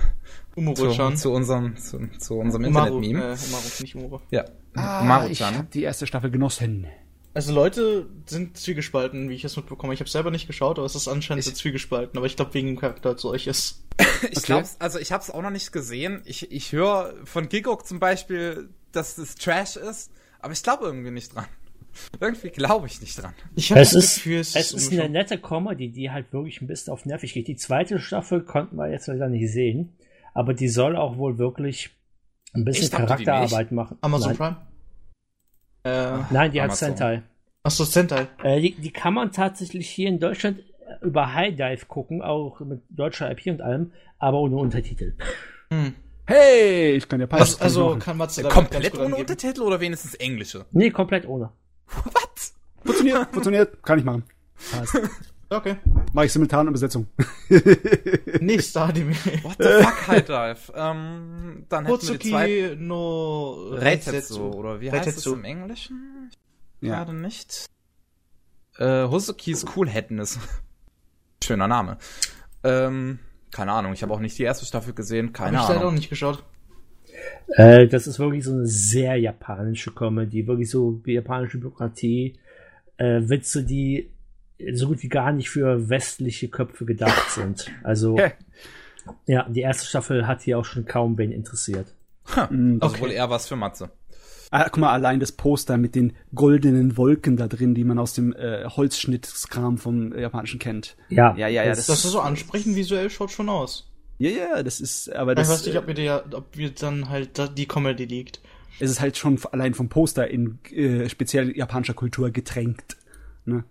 zu, zu unserem, zu, zu unserem Umaru, Internet-Meme. äh, Umaru, nicht Umuro. Ja, Ah, ich Umaru-chan. habe die erste Staffel genossen. Also Leute sind zwiegespalten, wie ich es mitbekomme. Ich habe selber nicht geschaut, aber es ist anscheinend Ich- so zwiegespalten. Aber ich glaube wegen dem Charakter als solches. Ich Okay. glaub's, also ich hab's auch noch nicht gesehen. Ich, ich höre von Gigok zum Beispiel, dass es Trash ist, aber ich glaube irgendwie nicht dran. *laughs* Irgendwie glaube ich nicht dran. Ich Es das ist, Gefühl, es ist irgendwie eine nette Comedy, die halt wirklich ein bisschen auf nervig geht. Die zweite Staffel konnten wir jetzt leider nicht sehen, aber die soll auch wohl wirklich ein bisschen Charakterarbeit machen. Amazon Nein, Prime? Äh, Nein, die hat Amazon. Sentai. achso, Sentai. Äh, die, die kann man tatsächlich hier in Deutschland äh, über High Dive gucken, auch mit deutscher IP und allem, aber ohne Untertitel. Hm. Hey, ich kann ja ich also machen. kann da Komplett ohne angeben. Untertitel oder wenigstens Englische? Nee, komplett ohne. *laughs* Was? funktioniert, *laughs* funktioniert, kann ich machen. Passt. Okay. Mach ich simultan Übersetzung. *laughs* Nächster Anime. What the fuck, High Dive? ähm, dann hätten wir die. Hotsuki no Reitetsu, oder wie heißt es Reitetsu. im Englischen? Ja. Gerade nicht. Äh, Hosukis Coolheadness. Schöner Name. Ähm, keine Ahnung, ich habe auch nicht die erste Staffel gesehen, Hab keine ich leider auch Ahnung. nicht geschaut. Äh, das ist wirklich so eine sehr japanische Comedy, wirklich so wie japanische Bürokratie. Äh, Witze, die so gut wie gar nicht für westliche Köpfe gedacht *laughs* sind. Also, ja, die erste Staffel hat hier auch schon kaum wen interessiert. Mm, Also Okay. wohl eher was für Matze. Ah, guck mal, allein das Poster mit den goldenen Wolken da drin, die man aus dem äh, Holzschnittkram vom Japanischen kennt. Ja, Ja, ja, ja, das, Das ist so ansprechend visuell schaut schon aus. Ja, ja, das ist, aber Ich das weiß nicht, ob äh, mir, der, ob mir dann halt da die Comedy liegt. es ist halt schon allein vom Poster in äh, speziell japanischer Kultur getränkt. Ne?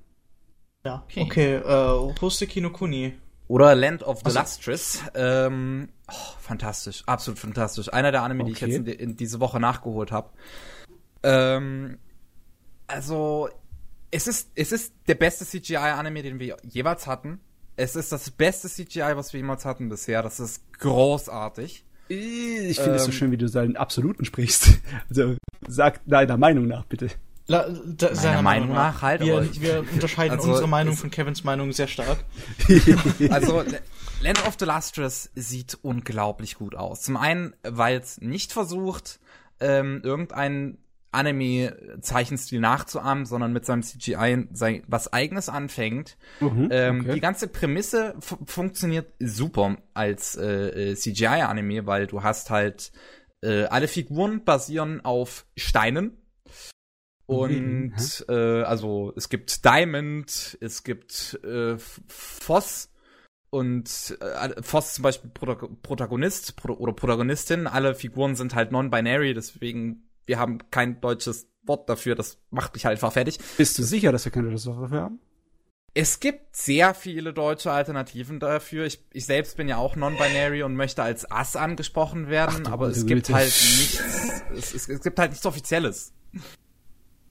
Ja. Okay. Okay, äh, Hoseki no Kuni. Oder Land of the so. Lustrous. Ähm, oh, fantastisch, absolut fantastisch. Einer der Anime, die ich Okay. jetzt in, in diese Woche nachgeholt habe. Ähm, also, es ist, es ist der beste CGI-Anime, den wir jeweils hatten. Es ist das beste CGI, was wir jemals hatten bisher. Das ist großartig. Ich finde es so Ähm. schön, wie du seinen Absoluten sprichst. *laughs* Also sag deiner Meinung nach, bitte. La, da, seiner Meinung nach halt, Wir, wir unterscheiden also, unsere Meinung von Kevins Meinung sehr stark. *laughs* *laughs* Also, Land of the Lustrous sieht unglaublich gut aus. Zum einen, weil es nicht versucht, ähm, irgendeinen Anime-Zeichenstil nachzuahmen, sondern mit seinem CGI sein, was eigenes anfängt. Mhm, Ähm, okay. Die ganze Prämisse fu- funktioniert super als äh, äh, CGI-Anime, weil du hast halt äh, alle Figuren basieren auf Steinen. Und Mhm, äh, also es gibt Diamond, es gibt äh, F- Voss und äh, Voss zum Beispiel Protag Protagonist Pro oder Protagonistin. Alle Figuren sind halt non-binary, deswegen wir haben kein deutsches Wort dafür. Das macht mich halt einfach fertig. Bist du sicher, dass wir keine deutsche Sache dafür haben? Es gibt sehr viele deutsche Alternativen dafür. Ich, ich selbst bin ja auch non-binary und möchte als Ass angesprochen werden, Ach aber es gute gibt Güte. halt nichts, es, es, es gibt halt nichts Offizielles.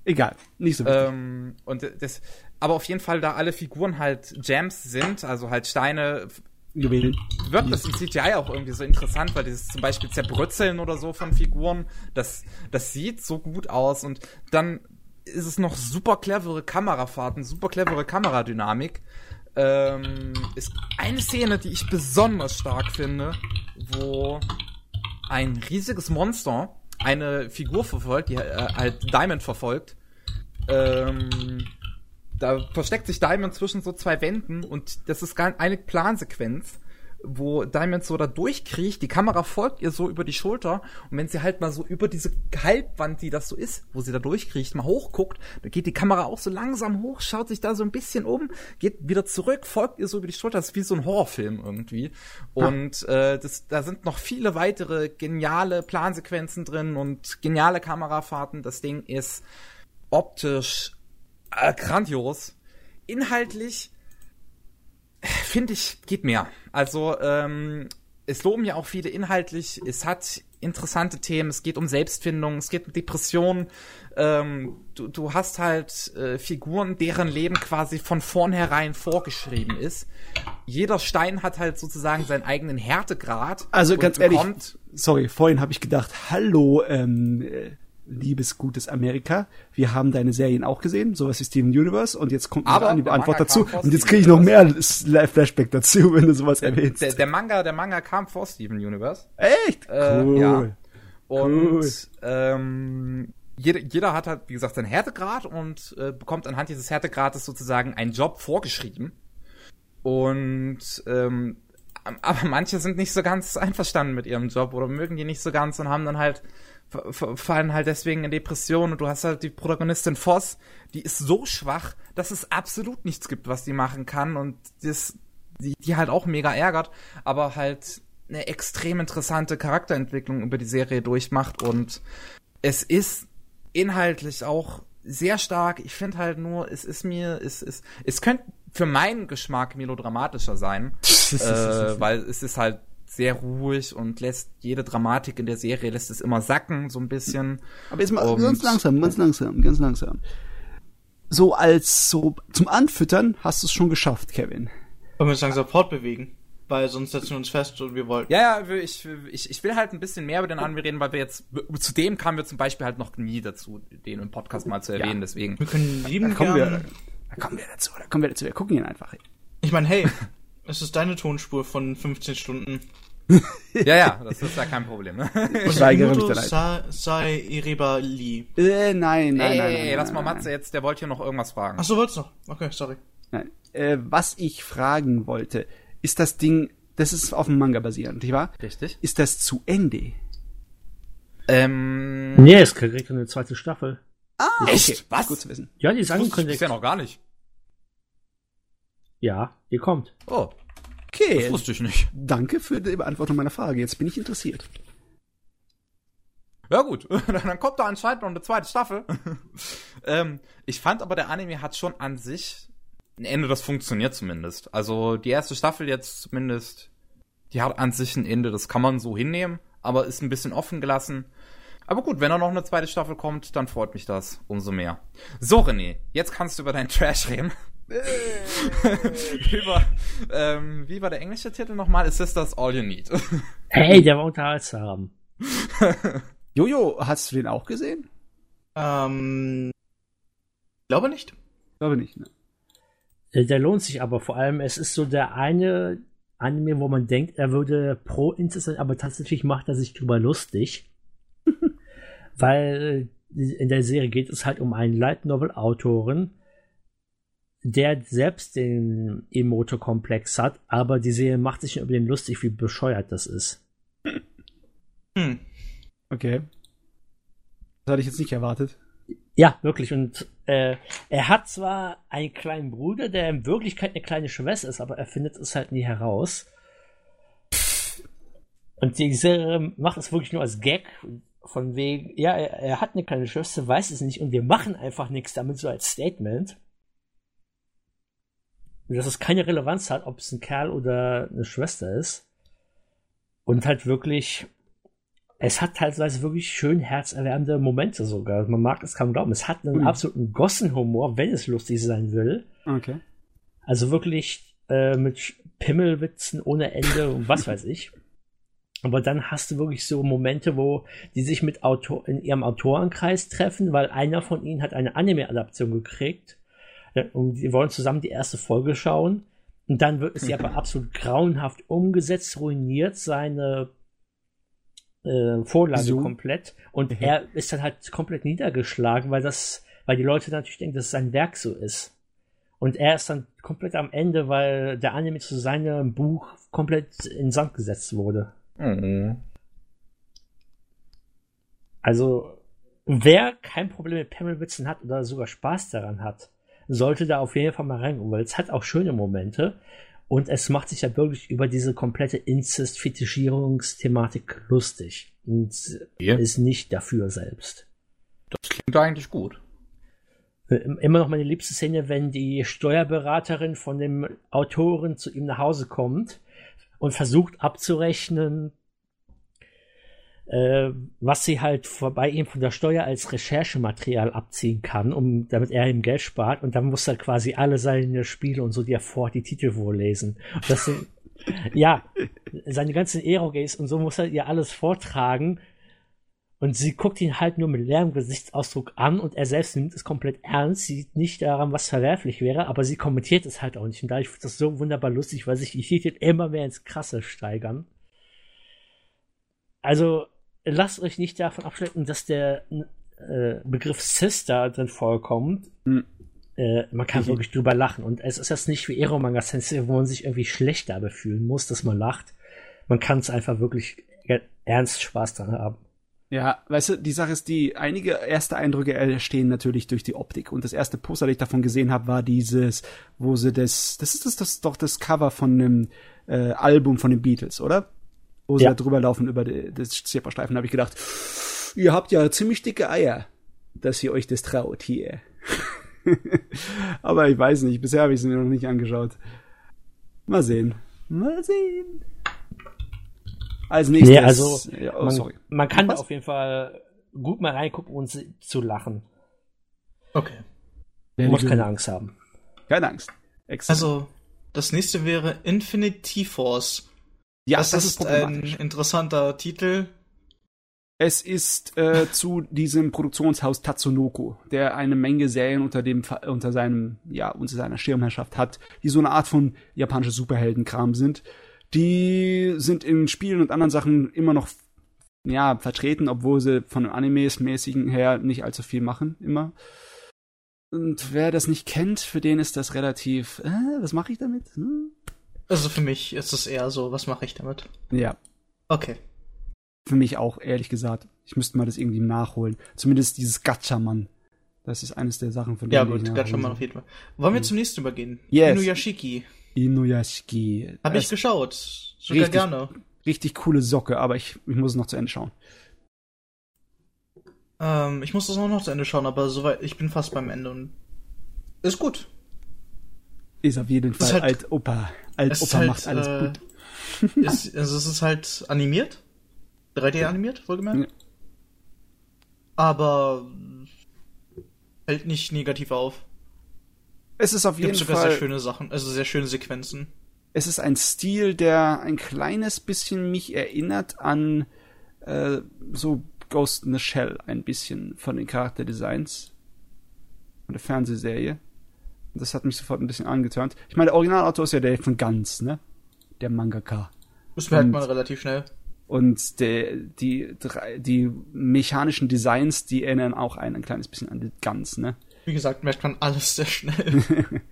Egal, nicht so wichtig. Ähm, und das, aber auf jeden Fall, da alle Figuren halt Gems sind, also halt Steine, Juwelen. wirkt das im CGI auch irgendwie so interessant, weil dieses zum Beispiel Zerbrötzeln oder so von Figuren, das, das sieht so gut aus und dann ist es noch super clevere Kamerafahrten, super clevere Kameradynamik. Ähm, ist eine Szene, die ich besonders stark finde, wo ein riesiges Monster eine Figur verfolgt, die äh, halt Diamond verfolgt. Ähm, da versteckt sich Diamond zwischen so zwei Wänden und das ist gar eine Plansequenz, wo Diamond so da durchkriecht, die Kamera folgt ihr so über die Schulter und wenn sie halt mal so über diese Halbwand, die das so ist, wo sie da durchkriecht, mal hochguckt, dann geht die Kamera auch so langsam hoch, schaut sich da so ein bisschen um, geht wieder zurück, folgt ihr so über die Schulter, das ist wie so ein Horrorfilm irgendwie. Und äh, das, da sind noch viele weitere geniale Plansequenzen drin und geniale Kamerafahrten. Das Ding ist optisch äh, grandios. Inhaltlich finde ich, geht mehr. Also, ähm, es loben ja auch viele inhaltlich. Es hat interessante Themen. Es geht um Selbstfindung. Es geht um Depressionen. Ähm, du, du hast halt äh, Figuren, deren Leben quasi von vornherein vorgeschrieben ist. Jeder Stein hat halt sozusagen seinen eigenen Härtegrad. Also ganz ehrlich, sorry, vorhin habe ich gedacht, hallo, ähm, äh, liebes gutes Amerika, wir haben deine Serien auch gesehen, sowas wie Steven Universe und jetzt kommt Aber eine der Antwort dazu und jetzt kriege ich noch mehr Flashback dazu, wenn du sowas erwähnst. der, der Manga, der Manga kam vor Steven Universe. Echt? Äh, Cool. ja. Und Cool. ähm, jeder, jeder hat halt, wie gesagt, seinen Härtegrad und äh, bekommt anhand dieses Härtegrades sozusagen einen Job vorgeschrieben. Und ähm, aber manche sind nicht so ganz einverstanden mit ihrem Job oder mögen die nicht so ganz und haben dann halt fallen halt deswegen in Depressionen und du hast halt die Protagonistin Voss, die ist so schwach, dass es absolut nichts gibt, was die machen kann und das die, die halt auch mega ärgert, aber halt eine extrem interessante Charakterentwicklung über die Serie durchmacht und es ist inhaltlich auch sehr stark. Ich finde halt nur, es ist mir, es ist, es könnte für meinen Geschmack melodramatischer sein, *laughs* äh, weil es ist halt sehr ruhig und lässt jede Dramatik in der Serie lässt es immer sacken so ein bisschen. Aber jetzt mal Und- ganz langsam, ganz langsam, ganz langsam. So als so zum Anfüttern hast du es schon geschafft, Kevin. Wollen wir uns langsam fortbewegen? Weil sonst setzen wir uns fest und wir wollten. Ja, ja, ich, ich, ich will halt ein bisschen mehr über den Anime reden, weil wir jetzt, zu dem kamen wir zum Beispiel halt noch nie dazu, den im Podcast mal zu erwähnen, deswegen. Wir können lieben Da kommen wir, gern. da kommen wir dazu, da kommen wir dazu, wir gucken ihn einfach. Ich meine, hey, *laughs* es ist deine Tonspur von 15 Stunden. *laughs* Ja, ja, das ist ja kein Problem, ne? *laughs* Ich weigere mich da leid. Sa Sai Iriba Lee. Äh, nein, nein, Ey, nein, nein, lass mal nein, Matze jetzt, der wollte hier noch irgendwas fragen. Ach so, wollt's noch? Okay, sorry. Nein. Äh, was ich fragen wollte, ist das Ding, das ist auf dem Manga basierend, nicht wahr? Richtig. Ist das zu Ende? Ähm, Nee, es kriegt eine zweite Staffel. Ah, Echt? Was? Gut zu wissen. Ja, die ist wusste ich angekündigt. bisher noch gar nicht. Ja, die kommt. Oh, Okay, das wusste ich nicht. danke für die Beantwortung meiner Frage. Jetzt bin ich interessiert. Ja gut, *laughs* dann kommt da anscheinend noch eine zweite Staffel. *laughs* ähm, ich fand aber, der Anime hat schon an sich ein Ende, das funktioniert zumindest. Also die erste Staffel jetzt zumindest, die hat an sich ein Ende, das kann man so hinnehmen, aber ist ein bisschen offen gelassen. Aber gut, wenn da noch eine zweite Staffel kommt, dann freut mich das umso mehr. So, René, jetzt kannst du über deinen Trash reden. Über, ähm, wie war der englische Titel nochmal? Ist das das All You Need? *laughs* Hey, der war unterhaltsam. *laughs* Jojo, hast du den auch gesehen? Ähm, glaube nicht. Glaube nicht, ne? Der, der lohnt sich aber vor allem, es ist so der eine Anime, wo man denkt, er würde pro sein, aber tatsächlich macht er sich drüber lustig. *laughs* Weil in der Serie geht es halt um einen Light Novel Autoren, der selbst den Emoto-Komplex hat, aber die Serie macht sich über den lustig, wie bescheuert das ist. Hm. Okay. Das hatte ich jetzt nicht erwartet. Ja, wirklich. Und äh, er hat zwar einen kleinen Bruder, der in Wirklichkeit eine kleine Schwester ist, aber er findet es halt nie heraus. Und die Serie macht es wirklich nur als Gag. Von wegen, ja, er, er hat eine kleine Schwester, weiß es nicht und wir machen einfach nichts damit, so als Statement. Dass es keine Relevanz hat, ob es ein Kerl oder eine Schwester ist. Und halt wirklich, es hat teilweise wirklich schön herzerwärmende Momente sogar. Man mag es kaum glauben. Es hat einen Ui. absoluten Gossenhumor, wenn es lustig sein will. Okay. Also wirklich äh, mit Pimmelwitzen ohne Ende und was weiß ich. Aber dann hast du wirklich so Momente, wo die sich mit Autor in ihrem Autorenkreis treffen, weil einer von ihnen hat eine Anime-Adaption gekriegt. Und die wollen zusammen die erste Folge schauen. Und dann wird es sie aber absolut grauenhaft umgesetzt, ruiniert seine äh, Vorlage So. komplett. Und Mhm. er ist dann halt komplett niedergeschlagen, weil das, weil die Leute natürlich denken, dass sein Werk so ist. Und er ist dann komplett am Ende, weil der Anime zu seinem Buch komplett in Sand gesetzt wurde. Oh. Also, wer kein Problem mit Pimmelwitzen hat oder sogar Spaß daran hat, sollte da auf jeden Fall mal reingucken, weil es hat auch schöne Momente und es macht sich ja wirklich über diese komplette Incest-Fetischierungsthematik lustig und Ja. ist nicht dafür selbst. Das klingt eigentlich gut. Äh, Immer noch meine liebste Szene, wenn die Steuerberaterin von dem Autoren zu ihm nach Hause kommt und versucht abzurechnen, äh, was sie halt vor- bei ihm von der Steuer als Recherchematerial abziehen kann, um damit er ihm Geld spart. Und dann muss er quasi alle seine Spiele und so, die er vorhat, die Titel vorlesen. Und das sind, *laughs* ja, seine ganzen Erogays und so muss er ihr alles vortragen. Und sie guckt ihn halt nur mit leerem Gesichtsausdruck an und er selbst nimmt es komplett ernst, sieht nicht daran, was verwerflich wäre, aber sie kommentiert es halt auch nicht. Und dadurch wird das so wunderbar lustig, weil sich die Titel immer mehr ins Krasse steigern. Also, lasst euch nicht davon abschrecken, dass der äh, Begriff Sister drin vorkommt. Hm. Äh, man kann Mhm. wirklich drüber lachen. Und es ist jetzt nicht wie Ero Manga Sensei, wo man sich irgendwie schlecht dabei fühlen muss, dass man lacht. Man kann es einfach wirklich ernst Spaß dran haben. Ja, weißt du, die Sache ist, die einige erste Eindrücke entstehen natürlich durch die Optik. Und das erste Poster, das ich davon gesehen habe, war dieses, wo sie das, das ist das, das doch das Cover von einem äh, Album von den Beatles, oder? Wo sie Ja. da drüber laufen über die, das Zebrastreifen, habe ich gedacht, ihr habt ja ziemlich dicke Eier, dass ihr euch das traut hier. *laughs* Aber ich weiß nicht, bisher habe ich es mir noch nicht angeschaut. Mal sehen. Mal sehen. Als nächstes. Nee, also ja, oh, man, sorry. man kann Was? auf jeden Fall gut mal reingucken und si- zu lachen. Okay. Man muss keine Angst haben. Keine Angst. Exzellent. Also, das nächste wäre Infinity Force. Ja, das, ist, ein interessanter Titel. Es ist äh, zu diesem Produktionshaus Tatsunoko, der eine Menge Serien unter dem unter seinem ja unter seiner Schirmherrschaft hat, die so eine Art von japanische Superheldenkram sind. Die sind in Spielen und anderen Sachen immer noch ja vertreten, obwohl sie von dem Animes-mäßigen her nicht allzu viel machen immer. Und wer das nicht kennt, für den ist das relativ. Äh, was mache ich damit? Hm? Also für mich ist es eher so, was mache ich damit? Ja, Okay. für mich auch, ehrlich gesagt. Ich müsste mal das irgendwie nachholen. Zumindest dieses Gatchaman. Das ist eines der Sachen, von Ja denen gut, ich Gatchaman nachholen auf jeden Fall. Wollen wir zum nächsten übergehen? Yes. Inuyashiki. Inuyashiki. Habe ich Das- geschaut. Sogar Richtig. gerne. Richtig coole Socke, aber ich, ich muss es noch zu Ende schauen. Ähm, ich muss das auch noch zu Ende schauen, aber soweit, ich bin fast beim Ende und ist gut. Ist auf jeden Fall halt- Alt-Opa. Es ist Alt-Opa halt, macht alles äh, gut. *laughs* Ist, also es ist halt animiert. 3D animiert, wohlgemerkt. aber fällt nicht negativ auf. Es ist auf jeden Gibt sogar Fall. sehr schöne Sachen, also sehr schöne Sequenzen. es ist ein Stil, der ein kleines bisschen mich erinnert an äh, so Ghost in the Shell ein bisschen von den Charakterdesigns von der Fernsehserie. Das hat mich sofort ein bisschen angeturnt. Ich meine, der Originalautor ist ja der von Ganz, ne? Der Mangaka. Das merkt man relativ schnell. Und der, die, drei- die mechanischen Designs, die erinnern auch ein, ein kleines bisschen an die Ganz, ne? Wie gesagt, merkt man alles sehr schnell. *laughs*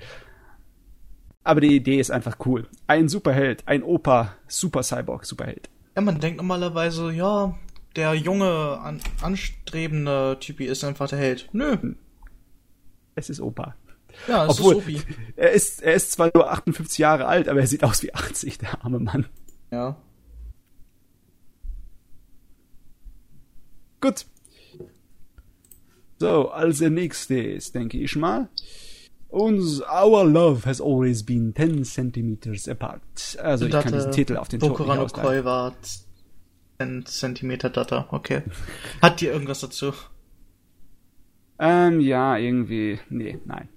Aber die Idee ist einfach cool. Ein Superheld, ein Opa, Super Cyborg, Superheld. ja, man denkt normalerweise, ja, der junge, an, anstrebende Typi ist einfach der Held. Nö. Es ist Opa. Ja, es Obwohl, ist er ist, er ist zwar nur 58 Jahre alt, aber er sieht aus wie 80, der arme Mann. Ja. Gut. So, als der nächste ist, denke ich mal. Uns, our love has always been 10 centimeters apart. Also ich kann diesen Titel auf den Tod Bokurano ausleihen. Koi war 10 Zentimeter Data, okay. Hat dir irgendwas dazu? Ähm, ja, irgendwie, nee, nein.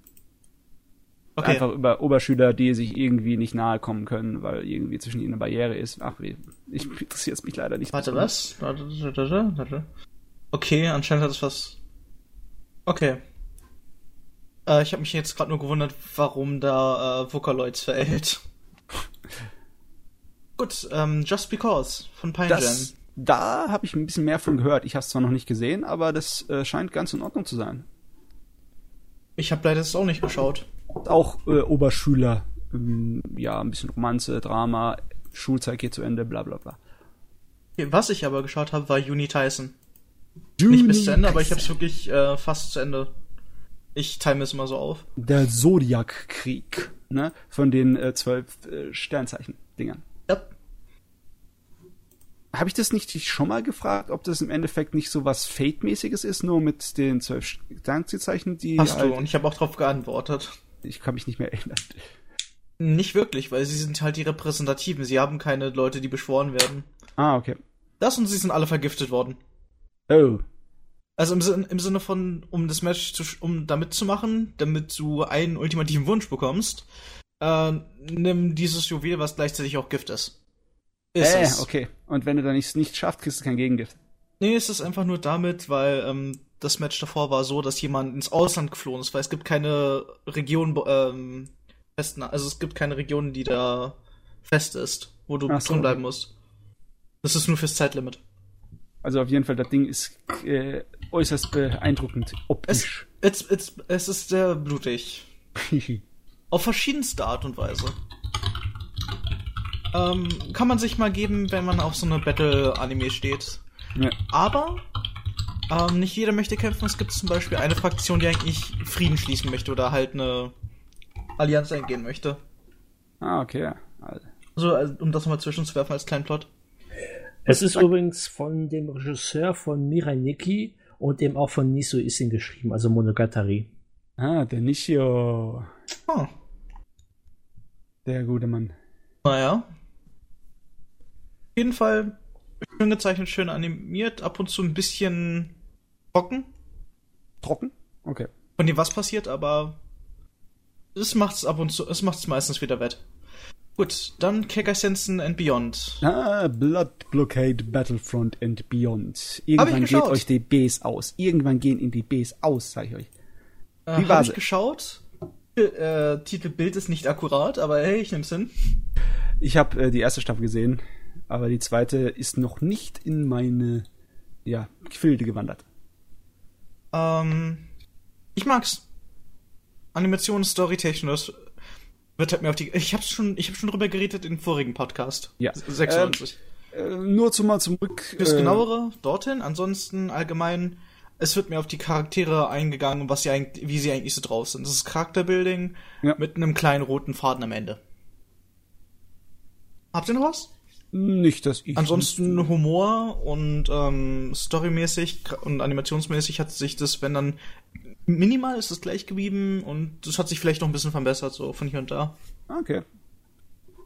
Okay. Einfach über Oberschüler, die sich irgendwie nicht nahe kommen können, weil irgendwie zwischen ihnen eine Barriere ist. Ach, wie, ich interessiert mich leider nicht. Warte, was? Okay, anscheinend hat es was. Okay. Äh, ich habe mich jetzt gerade nur gewundert, warum da äh, Vocaloids verhält. *laughs* Gut, ähm, Just Because von Pine Das, da habe ich ein bisschen mehr von gehört. Ich habe es zwar noch nicht gesehen, aber das äh, scheint ganz in Ordnung zu sein. Ich habe leider das auch nicht geschaut. Auch äh, Oberschüler, ähm, ja, ein bisschen Romanze, Drama, Schulzeit geht zu Ende, bla bla bla. Was ich aber geschaut habe, war Uni Tyson. Nicht bis zu Ende, aber ich habe es wirklich äh, fast zu Ende. Ich time es immer so auf. Der Zodiac-Krieg, ne? Von den äh, zwölf äh, Sternzeichen-Dingern. Habe ich das nicht schon mal gefragt, ob das im Endeffekt nicht so was Fate-mäßiges ist, nur mit den zwölf Sternzeichen, die Hast halt, du, und ich habe auch darauf geantwortet. ich kann mich nicht mehr erinnern. Nicht wirklich, weil sie sind halt die Repräsentativen. Sie haben keine Leute, die beschworen werden. Ah, okay. Das und sie sind alle vergiftet worden. Oh, Also im, im Sinne von, um das Match zu, um da mitzumachen, damit du einen ultimativen Wunsch bekommst, äh, nimm dieses Juwel, was gleichzeitig auch Gift ist. Ist äh, es. okay. Und wenn du dann nicht, nicht schaffst, kriegst du kein Gegengift. Nee, es ist einfach nur damit, weil ähm, das Match davor war so, dass jemand ins Ausland geflohen ist, weil es gibt keine Region, ähm, festen, also es gibt keine Region, die da fest ist, wo du Ach so. drin bleiben musst. Das ist nur fürs Zeitlimit. Also auf jeden Fall, das Ding ist äh, äußerst beeindruckend optisch. es, es, es ist sehr blutig. *laughs* Auf verschiedenste Art und Weise. Ähm, kann man sich mal geben, wenn man auf so eine Battle-Anime steht. ja. Aber ähm, nicht jeder möchte kämpfen. Es gibt zum Beispiel eine Fraktion, die eigentlich Frieden schließen möchte oder halt eine Allianz eingehen möchte. Ah, okay. Also, Also, um das nochmal zwischenzuwerfen als kleinen Plot. Es ist übrigens von dem Regisseur von Mirai Nikki und eben auch von Niso Isin geschrieben, also Monogatari. ah, der Nishio. Hm. Der gute Mann. Naja. Auf jeden Fall schön gezeichnet, schön animiert, ab und zu ein bisschen trocken. Trocken? Okay. Von dem was passiert, aber es macht's ab und zu, es macht's meistens wieder wett. Gut, dann Kegger Sensen and Beyond. Ah, Blood Blockade Battlefront and Beyond. Irgendwann geht euch die Bs aus. Irgendwann gehen in die Bs aus, sag ich euch. Äh, Wie Hab war ich geschaut. Äh, Titelbild ist nicht akkurat, aber hey, ich nehm's hin. Ich habe äh, die erste Staffel gesehen, aber die zweite ist noch nicht in meine ja, Gefilde gewandert. Ähm, ich mag's. Animation, Story, technisch. Wird halt mir auf die. Ich hab's schon, ich hab schon drüber geredet im vorigen Podcast. Ja. 96. Äh, nur zu mal zurück. Fürs äh, genauere dorthin. Ansonsten allgemein, es wird mir auf die Charaktere eingegangen, was sie eigentlich, wie sie eigentlich so drauf sind. Das ist Charakterbuilding Ja. mit einem kleinen roten Faden am Ende. Habt ihr noch was? Nicht, dass ich. Ansonsten Humor und ähm, storymäßig und animationsmäßig hat sich das, wenn dann minimal ist es gleich geblieben und das hat sich vielleicht noch ein bisschen verbessert, so von hier und da. Okay.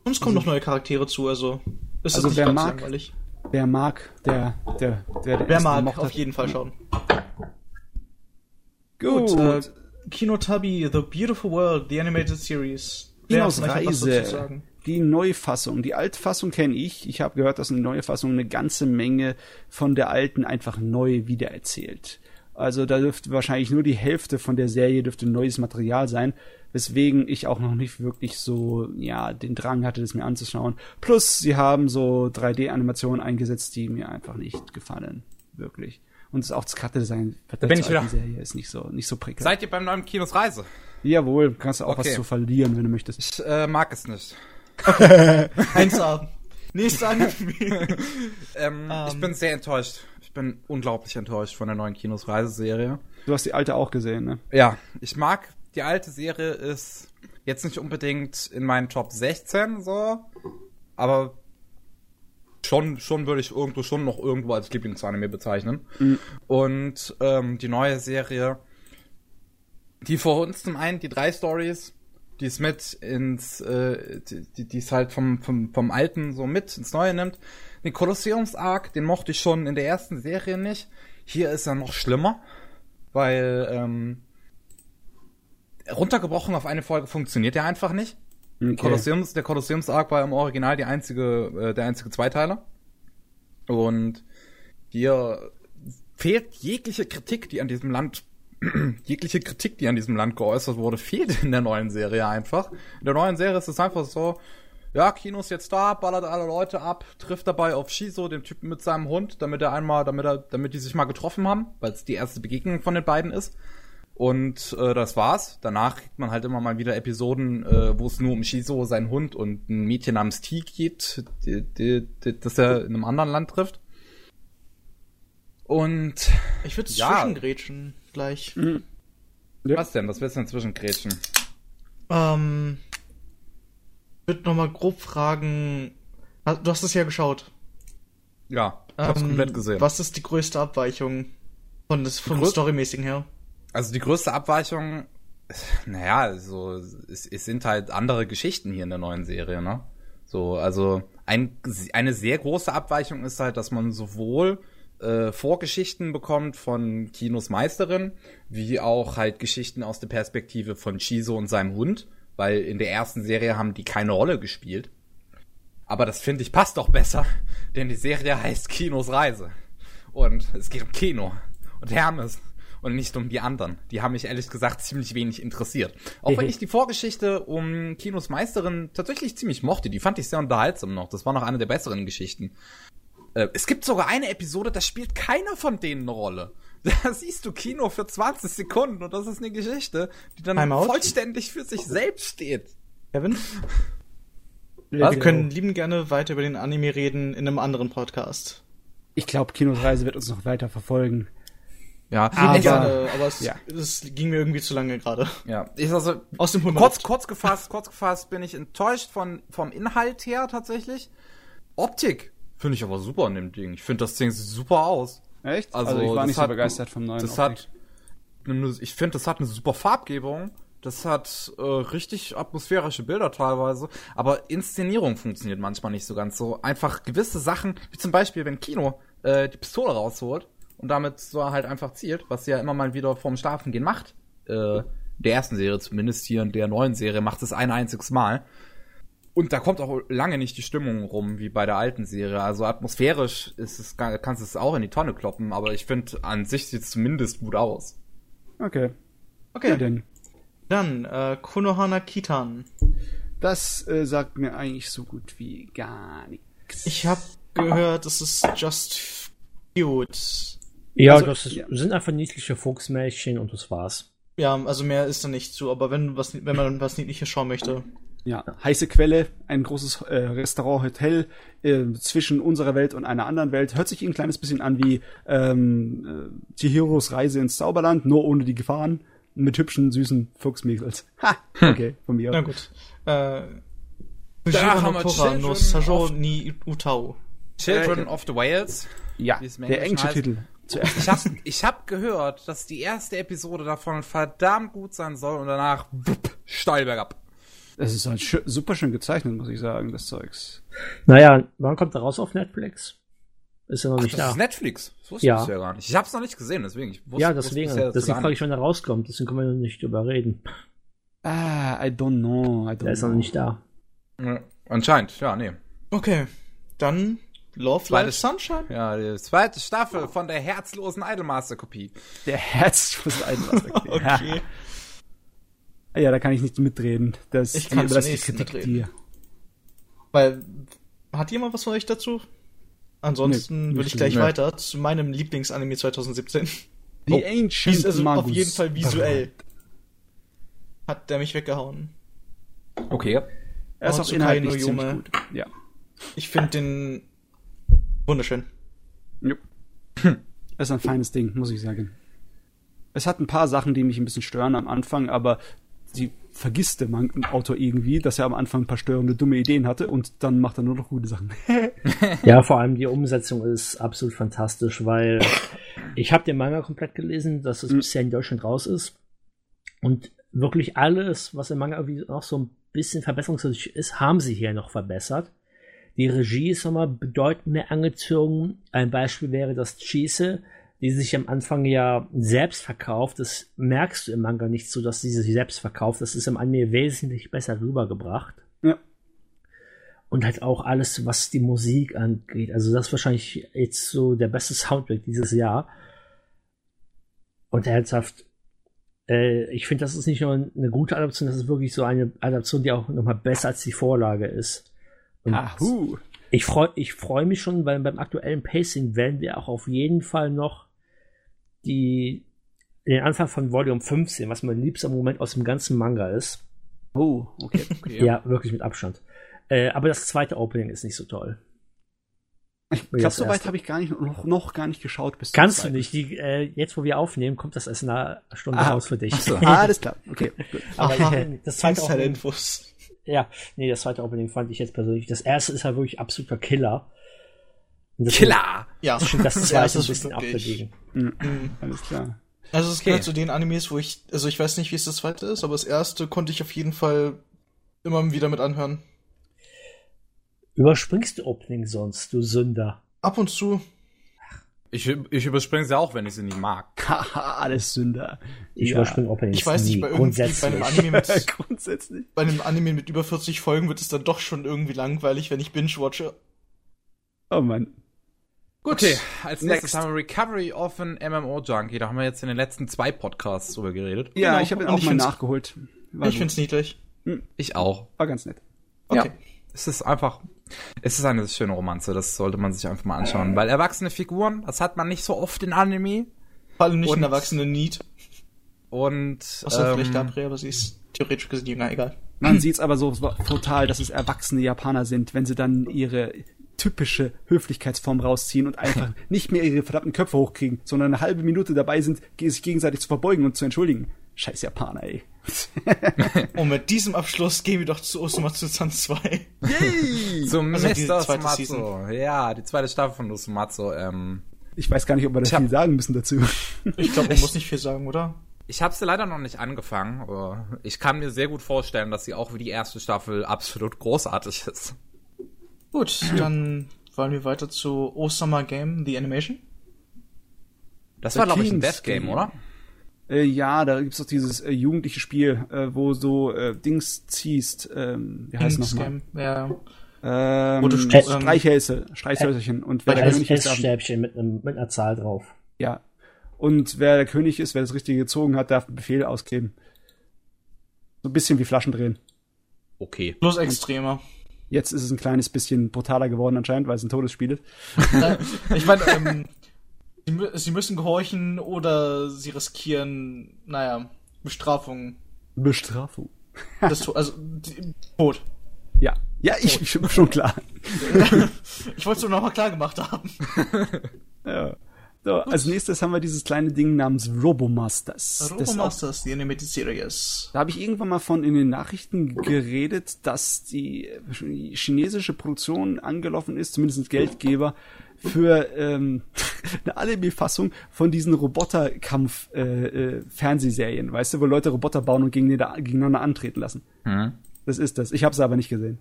Und es kommen noch neue Charaktere zu, also ist das Also nicht wer ganz mag- langweilig. Wer mag, der, der, der, der Wer mag, auf jeden Fall schauen. Gut, Gut, äh, Kino Tubby, The Beautiful World, The Animated Series. Wer euch hat was dazu Reise. zu sagen? Die Neufassung. Die Altfassung kenne ich. Ich habe gehört, dass eine neue Fassung eine ganze Menge von der alten einfach neu wiedererzählt. Also da dürfte wahrscheinlich nur die Hälfte von der Serie dürfte neues Material sein, weswegen ich auch noch nicht wirklich so, ja, den Drang hatte, das mir anzuschauen. Plus, sie haben so 3D-Animationen eingesetzt, die mir einfach nicht gefallen. Wirklich. Und auch das Charakterdesign Da bin ich wieder. Serie ist nicht so, nicht so prickelnd. Seid ihr beim neuen Kinos Reise? Jawohl, kannst du auch Okay. was zu verlieren, wenn du möchtest. Ich äh, mag es nicht. Eins haben. Nächster Anime. Ähm, ich Ähm. bin sehr enttäuscht. Ich bin unglaublich enttäuscht von der neuen Kinos Reise-Serie. Du hast die alte auch gesehen, ne? Ja, ich mag die alte Serie ist jetzt nicht unbedingt in meinen Top 16 so, aber schon schon würde ich irgendwo schon noch irgendwo als Lieblingsanime bezeichnen. Und ähm, die neue Serie, die vor uns zum einen die drei Stories, die es mit ins, äh, die, die es halt vom, vom, vom Alten so mit ins Neue nimmt. Den Kolosseums-Arc, den mochte ich schon in der ersten Serie nicht. Hier ist er noch schlimmer, weil ähm, runtergebrochen auf eine Folge funktioniert er einfach nicht. Okay. Kolosseums, der Kolosseums-Arc war im Original die einzige, äh, der einzige Zweiteiler. Und hier fehlt jegliche Kritik, die an diesem Land, *clears throat* jegliche Kritik, die an diesem Land geäußert wurde, fehlt in der neuen Serie einfach. In der neuen Serie ist es einfach so, ja, Kino ist jetzt da, ballert alle Leute ab, trifft dabei auf Shizo, den Typen mit seinem Hund, damit er einmal, damit er, damit die sich mal getroffen haben, weil es die erste Begegnung von den beiden ist. Und äh, das war's. Danach kriegt man halt immer mal wieder Episoden, äh, wo es nur um Shizo, sein Hund und ein Mädchen namens T geht, die, die, die, das er in einem anderen Land trifft. Und Ich würde Ja. zwischengrätschen gleich. Ja. was denn? Was willst du inzwischen Gretchen? Ähm, ich würde nochmal grob fragen. Du hast es ja geschaut. Ja, ich hab's Ähm, komplett gesehen. Was ist die größte Abweichung von des, vom Storymäßigen her? Also die größte Abweichung, naja, also es, es sind halt andere Geschichten hier in der neuen Serie, ne? So, also ein, eine sehr große Abweichung ist halt, dass man sowohl äh, Vorgeschichten bekommt von Kinos Meisterin, wie auch halt Geschichten aus der Perspektive von Shizo und seinem Hund, weil in der ersten Serie haben die keine Rolle gespielt. Aber das finde ich passt doch besser, *laughs* denn die Serie heißt Kinos Reise. Und es geht um Kino und Hermes und nicht um die anderen. Die haben mich ehrlich gesagt ziemlich wenig interessiert. Auch wenn *laughs* ich die Vorgeschichte um Kinos Meisterin tatsächlich ziemlich mochte. Die fand ich sehr unterhaltsam noch. Das war noch eine der besseren Geschichten. Äh, es gibt sogar eine Episode, da spielt keiner von denen eine Rolle. *laughs* Da siehst du Kino für 20 Sekunden und das ist eine Geschichte, die dann Timeout? vollständig für sich selbst steht. Kevin? Ja, Wir können lieben gerne weiter über den Anime reden in einem anderen Podcast. Ich glaube, Kinos Reise wird uns noch weiter verfolgen. Ja, Aber- ich, gerne, aber es, ja. es ging mir irgendwie zu lange gerade. ja, ich also Aus dem Hund. kurz, kurz gefasst, kurz gefasst bin ich enttäuscht von, vom Inhalt her tatsächlich. Optik finde ich aber super in dem Ding. Ich finde das Ding sieht super aus. Echt? Also, Also, ich war nicht so hat- begeistert vom neuen. Das hat, ich finde, das hat eine super Farbgebung. Das hat äh, richtig atmosphärische Bilder teilweise, aber Inszenierung funktioniert manchmal nicht so ganz so. Einfach gewisse Sachen, wie zum Beispiel, wenn Kino äh, die Pistole rausholt und damit so halt einfach zielt, was sie ja immer mal wieder vorm Schlafengehen macht. Äh, der ersten Serie zumindest hier in der neuen Serie macht es ein einziges Mal. Und da kommt auch lange nicht die Stimmung rum, wie bei der alten Serie. Also atmosphärisch ist es, kannst du es auch in die Tonne kloppen, aber ich finde, an sich sieht es zumindest gut aus. Okay. Okay, Ja, denn. dann äh, Konohana Kitan. Das äh, sagt mir eigentlich so gut wie gar nichts. Ich habe gehört, es ist just cute. Ja, Also, das ist, ja. sind einfach niedliche Fuchsmärchen und das war's. Ja, also mehr ist da nicht zu, aber wenn was wenn man was Niedliches schauen möchte. Ja, heiße Quelle, ein großes äh, Restaurant, Hotel äh, zwischen unserer Welt und einer anderen Welt. Hört sich ein kleines bisschen an wie ähm, äh, Chihiros Reise ins Zauberland, nur ohne die Gefahren, mit hübschen, süßen Fuchsmädels. Ha, okay, von mir. Na gut. Äh, Da haben no wir no Children Sajo ni Utao. Children of the Whales. Ja, der englische heißt. Titel. Zuerst. Ich hab, ich hab gehört, dass die erste Episode davon verdammt gut sein soll und danach wupp, steil bergab. Das ist halt schö super schön gezeichnet, muss ich sagen, das Zeugs. Naja, wann kommt er raus auf Netflix? Ist ja noch Ach, nicht das da. ist Netflix. Das wusste Ja. ich ja gar nicht. Ich hab's noch nicht gesehen, deswegen. Ich wusste, ja, wusste deswegen. dazu Deswegen frage ich, wann er rauskommt. Deswegen können wir noch nicht drüber reden. Ah, I don't know. I don't Der ist noch know. nicht da. Ja, Anscheinend, ja, nee. Okay, dann Love Life Zweites- Sunshine. Ja, die zweite Staffel von der herzlosen Idolmaster-Kopie. Der Herz muss einlassen. Okay. Ja. ja, da kann ich nicht mitreden. Das, Ich kann das Kritik mitreden. dir. Weil, hat jemand was von euch dazu? Ansonsten Nee, würde ich nicht gleich nee. weiter zu meinem Lieblingsanime 2017. The Oh. Ancient also auf Magus. jeden Fall visuell. Hat der mich weggehauen. Okay. Er ist auch Otsukai inhaltlich ziemlich gut. Ja. Ich finde den wunderschön. Jupp. Das ist ein feines Ding, muss ich sagen. Es hat ein paar Sachen, die mich ein bisschen stören am Anfang, aber sie vergisst der Man Autor irgendwie, dass er am Anfang ein paar störende, dumme Ideen hatte und dann macht er nur noch gute Sachen. *laughs* Ja, vor allem die Umsetzung ist absolut fantastisch, weil ich habe den Manga komplett gelesen, dass es Mhm. bisher in Deutschland raus ist. Und wirklich alles, was im Manga irgendwie noch so ein bisschen verbesserungswürdig ist, haben sie hier noch verbessert. Die Regie ist nochmal bedeutend mehr angezogen. Ein Beispiel wäre das Chise, die sich am Anfang ja selbst verkauft. Das merkst du im Manga nicht so, dass sie sich selbst verkauft. Das ist im Anime wesentlich besser rübergebracht. Ja. Und halt auch alles, was die Musik angeht. Also das ist wahrscheinlich jetzt so der beste Soundtrack dieses Jahr. Und ernsthaft, äh, ich finde, das ist nicht nur eine gute Adaption, das ist wirklich so eine Adaption, die auch nochmal besser als die Vorlage ist. Und Ahu. ich freue ich freu mich schon, weil beim aktuellen Pacing werden wir auch auf jeden Fall noch die, den Anfang von Volume 15, was mein liebster Moment aus dem ganzen Manga ist. Oh, okay. okay. Ja, wirklich mit Abstand. Äh, aber das zweite Opening ist nicht so toll. Ich glaube, das so weit erste. habe ich gar nicht, noch, noch gar nicht geschaut. Bis zum Kannst du nicht. Die, äh, jetzt, wo wir aufnehmen, kommt das erst in einer Stunde Aha. raus für dich. so. Ah, *laughs* alles klar. Okay, aber Aha. ich, das zweite Opening, Inside-Infos. ja, nee, das zweite Opening fand ich jetzt persönlich. Das erste ist halt wirklich absoluter Killer. Killer! Ja, Ich finde das *laughs* Das zweite erste ein ist bisschen wirklich- abgedegen. Mhm. Alles klar. Also es Okay. gehört zu den Animes, wo ich, also ich weiß nicht, wie es das zweite ist, aber das erste konnte ich auf jeden Fall immer wieder mit anhören. Überspringst du Opening sonst, du Sünder? Ab und zu. Ich, ich überspringe sie auch, wenn ich sie nicht mag. Haha, *laughs* alles Sünder. Ich Ja. überspringe Openings Ich weiß nicht, bei irgendwie, bei grundsätzlich. einem Anime mit, *laughs* Grundsätzlich. bei einem Anime mit über 40 Folgen wird es dann doch schon irgendwie langweilig, wenn ich binge-watche. Oh Mann. Gut, okay. als nächstes Next. haben wir Recovery of an MMO-Junkie. Da haben wir jetzt in den letzten zwei Podcasts drüber geredet. Ja, Genau. ich habe ihn auch ich mal nachgeholt. War, ich gut. find's niedlich. Ich auch. war ganz nett. Okay. Ja. Es ist einfach, es ist eine schöne Romanze. Das sollte man sich einfach mal anschauen. Weil erwachsene Figuren, das hat man nicht so oft in Anime. Vor allem nicht Und- ein Erwachsene Need. Und, Außer ähm, vielleicht Gabriel, aber sie ist theoretisch gesehen jünger, egal. Man sieht's aber so total, dass es erwachsene Japaner sind, wenn sie dann ihre typische Höflichkeitsform rausziehen und einfach *laughs* nicht mehr ihre verdammten Köpfe hochkriegen, sondern eine halbe Minute dabei sind, sich gegenseitig zu verbeugen und zu entschuldigen. Scheiß Japaner, ey. *laughs* Und mit diesem Abschluss gehen wir doch zu Osumatsu-san 2. Zum Also Mr. zweite Sumatsu. Ja, die zweite Staffel von Sumatsu. Ähm, Ich weiß gar nicht, ob wir da Ich hab- viel sagen müssen dazu. *laughs* Ich glaube, man muss nicht viel sagen, oder? ich habe sie leider noch nicht angefangen. aber Ich kann mir sehr gut vorstellen, dass sie auch wie die erste Staffel absolut großartig ist. Gut, dann wollen wir weiter zu Osama Game, The Animation. Das The war, glaube ich, ein Death Game, oder? Äh, ja, da gibt's doch dieses äh, jugendliche Spiel, äh, wo so äh, Dings ziehst, ähm, wie heißt nochmal? Game, ja. Ähm, Wo du st- Streichhölzer, Streichhölzerchen. Und wer der Ein König ist, Essstäbchen mit, einem, mit einer Zahl drauf. ja. Und wer der König ist, wer das Richtige gezogen hat, darf einen Befehl ausgeben. So ein bisschen wie Flaschen drehen. Okay. Bloß extremer. Jetzt ist es ein kleines bisschen brutaler geworden anscheinend, weil es ein Todesspiel ist. *laughs* Ich meine, ähm, sie, sie müssen gehorchen oder sie riskieren, naja, Bestrafung. Bestrafung. Das, also, die, Tod. Ja. Ja, ich, ich *laughs* schon klar. *laughs* Ich wollte es nur noch mal klar gemacht haben. Ja. So, als nächstes haben wir dieses kleine Ding namens Robomasters. Robomasters, die Animated Series. Da habe ich irgendwann mal von in den Nachrichten geredet, dass die chinesische Produktion angelaufen ist, zumindest Geldgeber, für ähm, *laughs* eine Anime-Fassung von diesen Roboterkampf-Fernsehserien, weißt du, wo Leute Roboter bauen und gegeneinander, gegeneinander antreten lassen. Hm. Das ist das. Ich habe es aber nicht gesehen.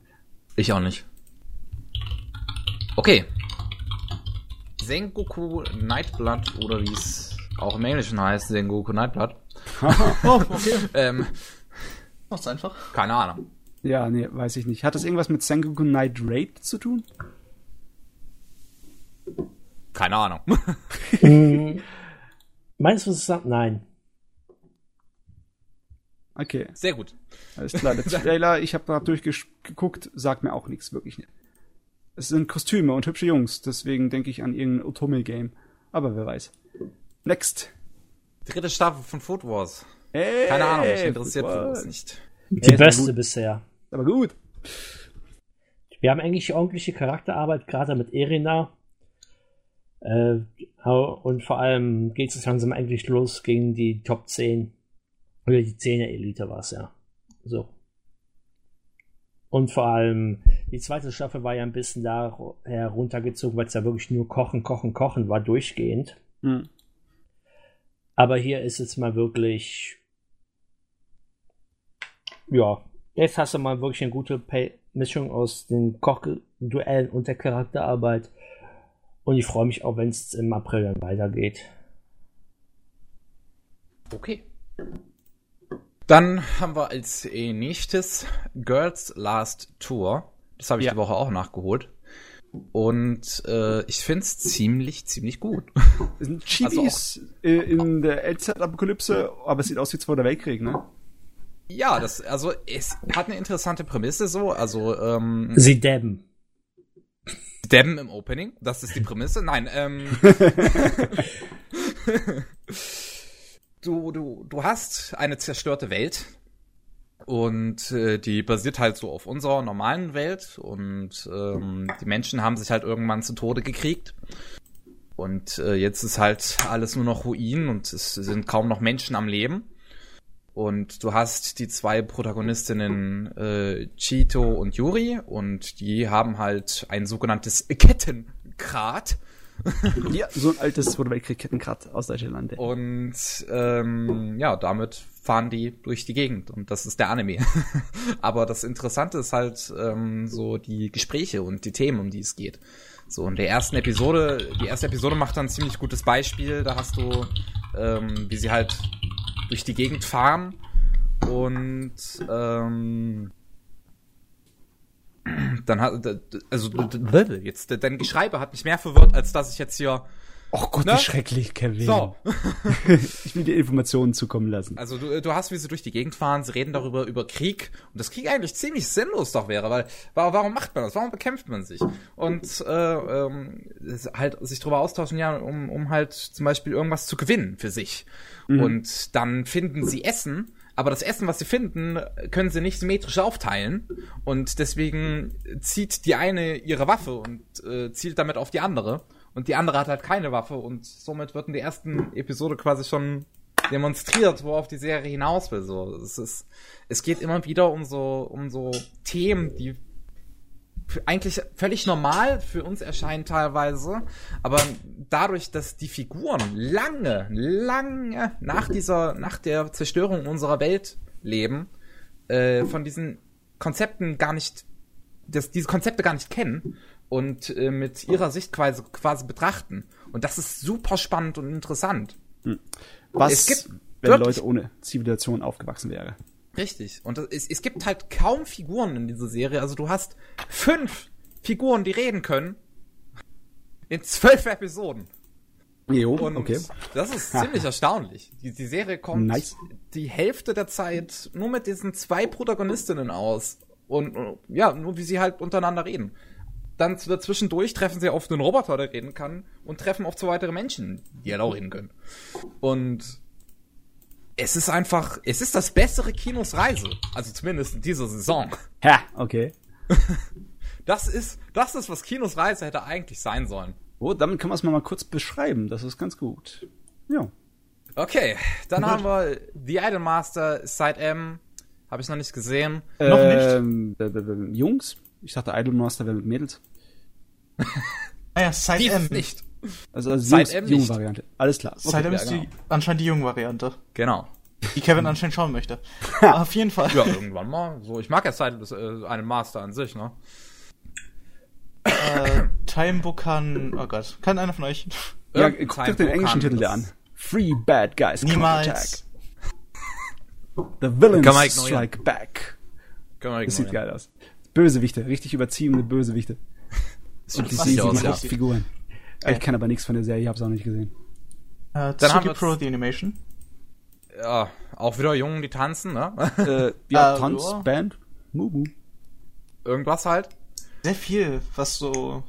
Ich auch nicht. Okay. Sengoku Nightblood oder wie es auch im Englischen heißt, Sengoku Nightblood. *laughs* Oh, okay. Ähm, Macht's einfach. keine Ahnung. Ja, nee, weiß ich nicht. Hat das irgendwas mit Sengoku Night Raid zu tun? Keine Ahnung. *laughs* Mm, Meinst du, es ist nein? Okay, Sehr gut. alles klar. Der *laughs* Trailer, ich habe da durchgeguckt, sagt mir auch nichts, wirklich nicht. Es sind Kostüme und hübsche Jungs, deswegen denke ich an irgendein Otome-Game. Aber wer weiß. Next. Dritte Staffel von Food Wars. Hey, Keine Ahnung, mich interessiert Food Wars. Nicht. Die aber beste bisher. Aber gut. Wir haben eigentlich ordentliche Charakterarbeit, gerade mit Erina. Äh, und vor allem geht es langsam eigentlich los gegen die Top 10. Oder die 10er Elite war es ja. So. Und vor allem, die zweite Staffel war ja ein bisschen da heruntergezogen, weil es ja wirklich nur Kochen, Kochen, Kochen war durchgehend. Hm. Aber hier ist es mal wirklich. Ja, jetzt hast du mal wirklich eine gute Pay Mischung aus den Kochduellen und der Charakterarbeit. Und ich freue mich auch, wenn es im April dann weitergeht. Okay. Dann haben wir als nächstes Girls Last Tour. Das habe ich Ja. die Woche auch nachgeholt. Und äh, ich find's ziemlich, ziemlich gut. *laughs* Das sind Chilis äh, in der Eldzeit-Apokalypse, aber es sieht aus wie Zweiter Weltkrieg, ne? ja, das, also es hat eine interessante Prämisse so. Also ähm, Sie dabben. Dem im Opening, das ist die Prämisse. Nein, ähm. *laughs* *laughs* du, du, du hast eine zerstörte Welt. Und äh, die basiert halt so auf unserer normalen Welt. Und ähm, die Menschen haben sich halt irgendwann zu Tode gekriegt. Und äh, jetzt ist halt alles nur noch Ruinen und es sind kaum noch Menschen am Leben. Und du hast die zwei Protagonistinnen äh, Chito und Yuri und die haben halt ein sogenanntes Kettengrad. *laughs* Ja, so ein altes Zweiter Weltkrieg-Kettengrad aus Deutschland. Und ähm, ja, damit fahren die durch die Gegend und das ist der Anime. *laughs* Aber das Interessante ist halt ähm, so die Gespräche und die Themen, um die es geht. So in der ersten Episode, die erste Episode macht dann ein ziemlich gutes Beispiel. Da hast du, ähm, wie sie halt durch die Gegend fahren und ähm, dann hat also jetzt dein Geschreibe hat mich mehr verwirrt, als dass ich jetzt hier Oh Gott, Ne? wie schrecklich, Kevin. so *laughs* Ich will dir Informationen zukommen lassen. Also du, du hast, wie sie durch die Gegend fahren, sie reden darüber, über Krieg und das Krieg eigentlich ziemlich sinnlos doch wäre, weil wa- warum macht man das? Warum bekämpft man sich? Und äh, ähm, halt sich darüber austauschen, ja, um, um halt zum Beispiel irgendwas zu gewinnen für sich. Und dann finden sie Essen, aber das Essen, was sie finden, können sie nicht symmetrisch aufteilen. Und deswegen zieht die eine ihre Waffe und äh, zielt damit auf die andere. Und die andere hat halt keine Waffe und somit wird in der ersten Episode quasi schon demonstriert, worauf die Serie hinaus will. So, es ist, es geht immer wieder um so, um so Themen, die eigentlich völlig normal für uns erscheinen teilweise, aber dadurch, dass die Figuren lange, lange nach dieser, nach der Zerstörung unserer Welt leben, äh, von diesen Konzepten gar nicht, dass diese Konzepte gar nicht kennen und äh, mit ihrer Sicht quasi, betrachten. Und das ist super spannend und interessant. Was, es gibt wenn Leute ohne Zivilisation aufgewachsen wären? Richtig. Und es, es gibt halt kaum Figuren in dieser Serie. Also du hast fünf Figuren, die reden können. In zwölf Episoden. Jo, Und okay. das ist ziemlich erstaunlich. Die, die Serie kommt Nice. die Hälfte der Zeit nur mit diesen zwei Protagonistinnen aus. Und äh, ja, nur wie sie halt untereinander reden. Dann zwischendurch treffen sie auf einen Roboter, der reden kann, und treffen auf zwei weitere Menschen, die halt auch reden können. Und es ist einfach, es ist das bessere Kinos Reise. Also zumindest in dieser Saison. Ha, okay. *laughs* Das ist, das ist, was Kinos Reise hätte eigentlich sein sollen. Oh, damit kann man es mal kurz beschreiben. Das ist ganz gut. Ja. Okay, dann haben wir The Idolmaster Side M. Habe ich noch nicht gesehen. Noch ähm, äh, äh, Jungs? Ich dachte Idolmaster wäre mit Mädels. *laughs* Ah ja, Side Dies M. nicht. Also, also Side M junge nicht. Variante. Alles klar. Side M ja, ist die, genau. anscheinend die junge Variante, Genau. die Kevin anscheinend schauen möchte. *laughs* Auf jeden Fall. Ja, irgendwann mal. So, ich mag ja Side äh, einen Master an sich, ne? Äh, Time Bukan. Oh Gott. Kann einer von euch? Ja, Irgendein guck dir den englischen Titel an. Free Bad Guys. Niemals. The Villains Kann man. Strike Back. Können wir Das sieht geil aus. Bösewichte, richtig überziehende Bösewichte. *laughs* Und die riesigen aus, ja. Hauptfiguren. Ich kenne aber nichts von der Serie, ich hab's auch nicht gesehen. Äh, Dann haben wir Pro The Animation. Ja, auch wieder Jungen, die tanzen, ne? Äh, *laughs* ja, Äh, Tanz, ja. Band, Mumu. Irgendwas halt. Sehr viel, was so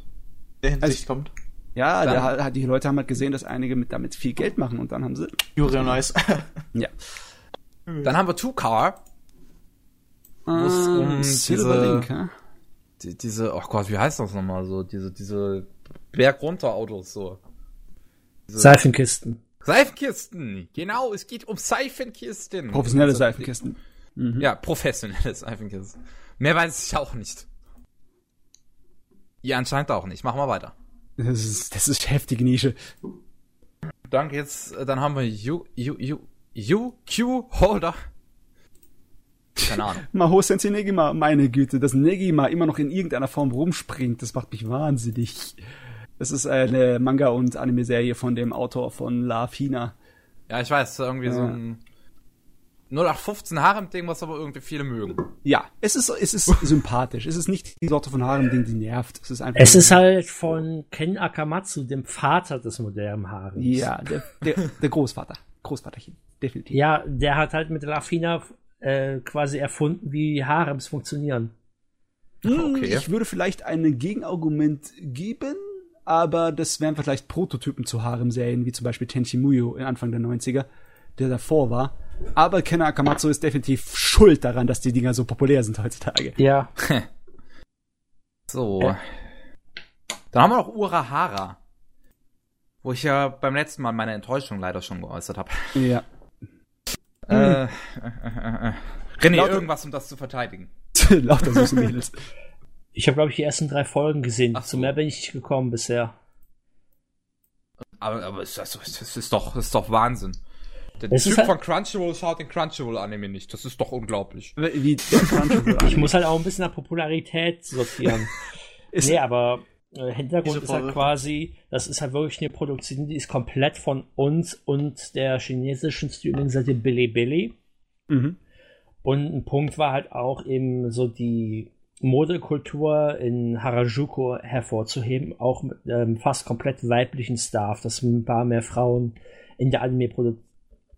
in der Hinsicht kommt. Ja, Dann- der, die Leute haben halt gesehen, dass einige mit damit viel Geld machen und dann haben sie. Yuri on Ice. Ja. Dann haben wir Two Car, Ah, um Silver diese- Link, die, diese, oh Gott, wie heißt das nochmal so? Diese, diese Bergunter-Autos so. Seifenkisten. Seifenkisten, genau, es geht um Seifenkisten. Professionelle Also, Seifenkisten. Ja, professionelle *laughs* Seifenkisten. Mehr weiß ich auch nicht. Ihr anscheinend auch nicht. Machen wir weiter. Das ist, das ist heftige Nische. Dann geht's, äh, dann haben wir U, U, U, UQ Holder. Keine Ahnung. *laughs* Maho Sensei Negima, meine Güte, dass Negima immer noch in irgendeiner Form rumspringt, das macht mich wahnsinnig. Das ist eine Manga- und Anime-Serie von dem Autor von La Fina. Ja, ich weiß, irgendwie so Ja. ein 0815 Harem-Ding, was aber irgendwie viele mögen. Ja, es ist, es ist *laughs* sympathisch. Es ist nicht die Sorte von Harem-Ding, die nervt. Es ist einfach. Es ist halt von Ken Akamatsu, dem Vater des modernen Harems. Ja, der, der, der Großvater. Großvaterchen. Definitiv. Ja, der hat halt mit Lafina äh, quasi erfunden, wie Harems funktionieren. Hm, Okay. Ich würde vielleicht ein Gegenargument geben, aber das wären vielleicht Prototypen zu Harem-Serien, wie zum Beispiel Tenchi Muyo in Anfang der 90er, der davor war. Aber Kenna Akamatsu ist definitiv schuld daran, dass die Dinger so populär sind heutzutage. Ja, *laughs* So. Ja. Dann haben wir noch Urahara. Wo ich ja beim letzten Mal meine Enttäuschung leider schon geäußert habe. Ja. *laughs* Äh, äh, äh, äh. René, Lauter- irgendwas, um das zu verteidigen. *laughs* Lauter süße Mädels. Ich habe glaube ich die ersten drei Folgen gesehen. Ach so. Zu mehr bin ich nicht gekommen bisher. Aber, aber es, also, es ist doch, es ist doch Wahnsinn. Der ist Typ halt- von Crunchyroll schaut den Crunchyroll-Anime nicht. Das ist doch unglaublich. Wie der Crunchyroll. Ich muss halt auch ein bisschen nach Popularität sortieren. *laughs* Ist- nee, aber äh, Hintergrund ist halt quasi, das ist halt wirklich eine Produktion, die ist komplett von uns und der chinesischen Streaming-Seite Bilibili. Mhm. Und ein Punkt war halt auch eben so die Modekultur in Harajuku hervorzuheben, auch mit ähm, fast komplett weiblichen Staff, dass ein paar mehr Frauen in der Anime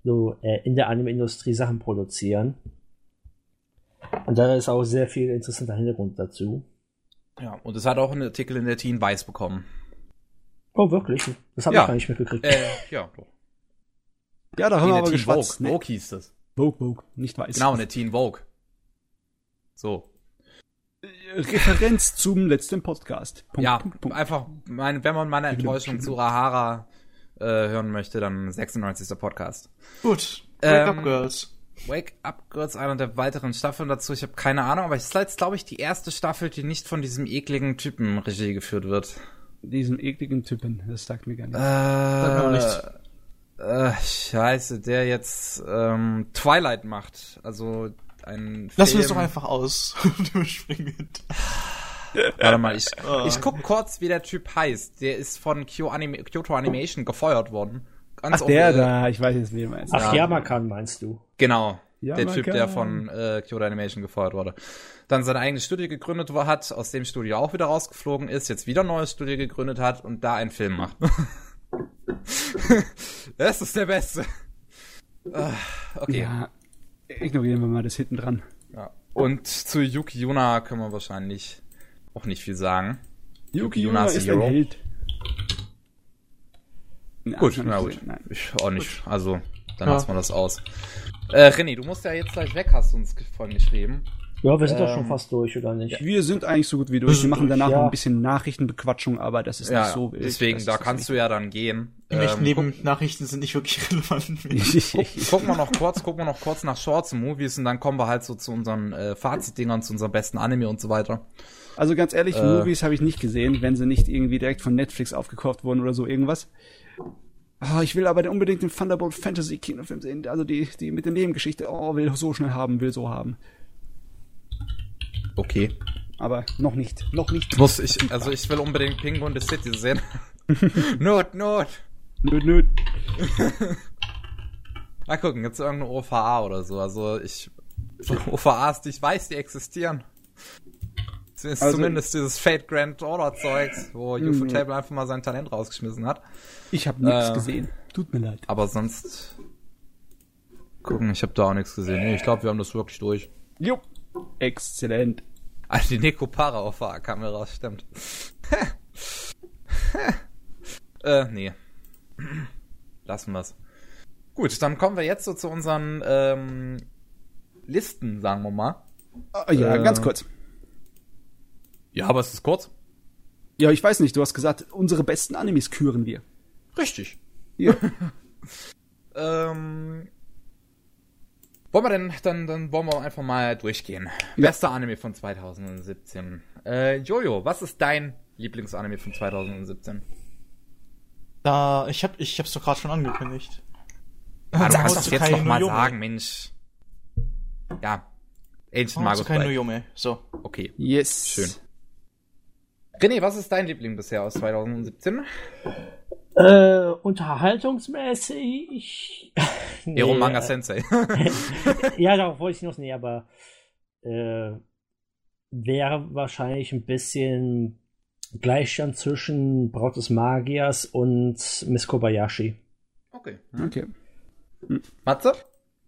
so, äh, in der Anime-Industrie Sachen produzieren. Und da ist auch sehr viel interessanter Hintergrund dazu. Ja, und es hat auch einen Artikel in der Teen Weiß bekommen. Oh, wirklich? Das habe Ja. ich gar nicht mitgekriegt. Äh, ja, doch. Ja, da haben In wir aber Teen Vogue. geschwatzt. Ne? Vogue hieß das. Vogue, Vogue, nicht weiß. Genau, in der Teen Vogue. So. Referenz *laughs* zum letzten Podcast. Punkt, ja, Punkt, Punkt. einfach, mein, wenn man meine Enttäuschung zu Rahara äh, hören möchte, dann 96. Podcast. Gut. Wake Ähm, Up Girls. Wake Up Girls, einer der weiteren Staffeln dazu. Ich habe keine Ahnung, aber es ist jetzt, glaube ich, die erste Staffel, die nicht von diesem ekligen Typen Regie geführt wird. Diesen ekligen Typen, das sagt mir gar Äh, nichts. mir auch nichts. Äh, scheiße, der jetzt ähm, Twilight macht. Also ein wir Film. es doch einfach aus. *laughs* und überspringen. Warte mal, ich, Oh. ich guck kurz, wie der Typ heißt. Der ist von Kyo Anima Kyoto Animation gefeuert worden. Ganz Ach, der da, ich weiß jetzt, wie du meinst. Ach, ja. Yamakan meinst du? Genau. Ja, der Typ, der von äh, Kyoto Animation gefeuert wurde. Dann sein eigenes Studio gegründet hat, aus dem Studio auch wieder rausgeflogen ist, jetzt wieder ein neues Studio gegründet hat und da einen Film macht. *laughs* das ist der Beste. Ah, okay. Ja, ignorieren wir mal das hinten dran. Ja. Und zu Yuki Yuna können wir wahrscheinlich auch nicht viel sagen. Yuki Yuna Yuna ist ist ein Hero. Held. Ja, Gut, na gut. Nein. Ich auch nicht. Also, dann Ja. lassen wir das aus. Äh, René, du musst ja jetzt gleich weg, hast du uns vorhin geschrieben. Ja, wir sind doch Ähm, schon fast durch, oder nicht? Wir sind eigentlich so gut wie durch. Wir machen danach Ja. noch ein bisschen Nachrichtenbequatschung, aber das ist Ja, nicht so wild. deswegen, da kannst du ja dann gehen. Im echten Ähm, Leben Nachrichten sind nicht wirklich *laughs* relevant. nicht. gucken wir noch kurz, gucken wir noch kurz nach Shorts und Movies und dann kommen wir halt so zu unseren äh, Fazitdingern, zu unserem besten Anime und so weiter. Also ganz ehrlich, Äh. Movies habe ich nicht gesehen, wenn sie nicht irgendwie direkt von Netflix aufgekauft wurden oder so irgendwas. Ah, ich will aber unbedingt den Thunderbolt Fantasy Kinofilm sehen. Also die, die mit der Nebengeschichte. Oh, will so schnell haben, will so haben. Okay. aber noch nicht. Noch nicht. Muss ich, also ich will unbedingt Pinguin the City sehen. *laughs* Not, not. Nö, nö. *laughs* Mal gucken, gibt's irgendeine OVA oder so? Also ich, OVAs, *laughs* die ich weiß, die existieren. Ist Also- zumindest dieses Fate Grand Order Zeugs, wo Mhm. Ufotable einfach mal sein Talent rausgeschmissen hat. Ich habe nichts Äh. gesehen. Tut mir leid. Aber sonst gucken, ich habe da auch nichts gesehen. Nee, ich glaube, wir haben das wirklich durch. Jo. Exzellent. Also die Nekopara OVA kam mir raus, stimmt. *laughs* äh, nee. Lassen wir's. Gut, dann kommen wir jetzt so zu unseren ähm, Listen, sagen wir mal. Ah, ja, Äh. ganz kurz. Ja, aber es ist kurz. Ja, ich weiß nicht, du hast gesagt, unsere besten Animes küren wir. Richtig. Ja. *laughs* Ähm, wollen wir denn, dann, dann wollen wir einfach mal durchgehen. Ja. Bester Anime von 2017. Äh, Jojo, was ist dein Lieblingsanime von 2017? Da, ich hab, ich hab's doch gerade schon angekündigt. Ah, du kannst doch das jetzt noch mal sagen, Mensch. Ja. Ancient Oh, Magus kein. Noyome. So. Okay. Yes. Schön. René, was ist dein Liebling bisher aus 2017? Äh, unterhaltungsmäßig. *laughs* nee, Ero Manga Sensei. *laughs* ja, *laughs* darauf wollte ich noch nicht, aber äh, wäre wahrscheinlich ein bisschen Gleichstand zwischen Braut des Magiers und Miss Kobayashi. okay. Okay. Matze?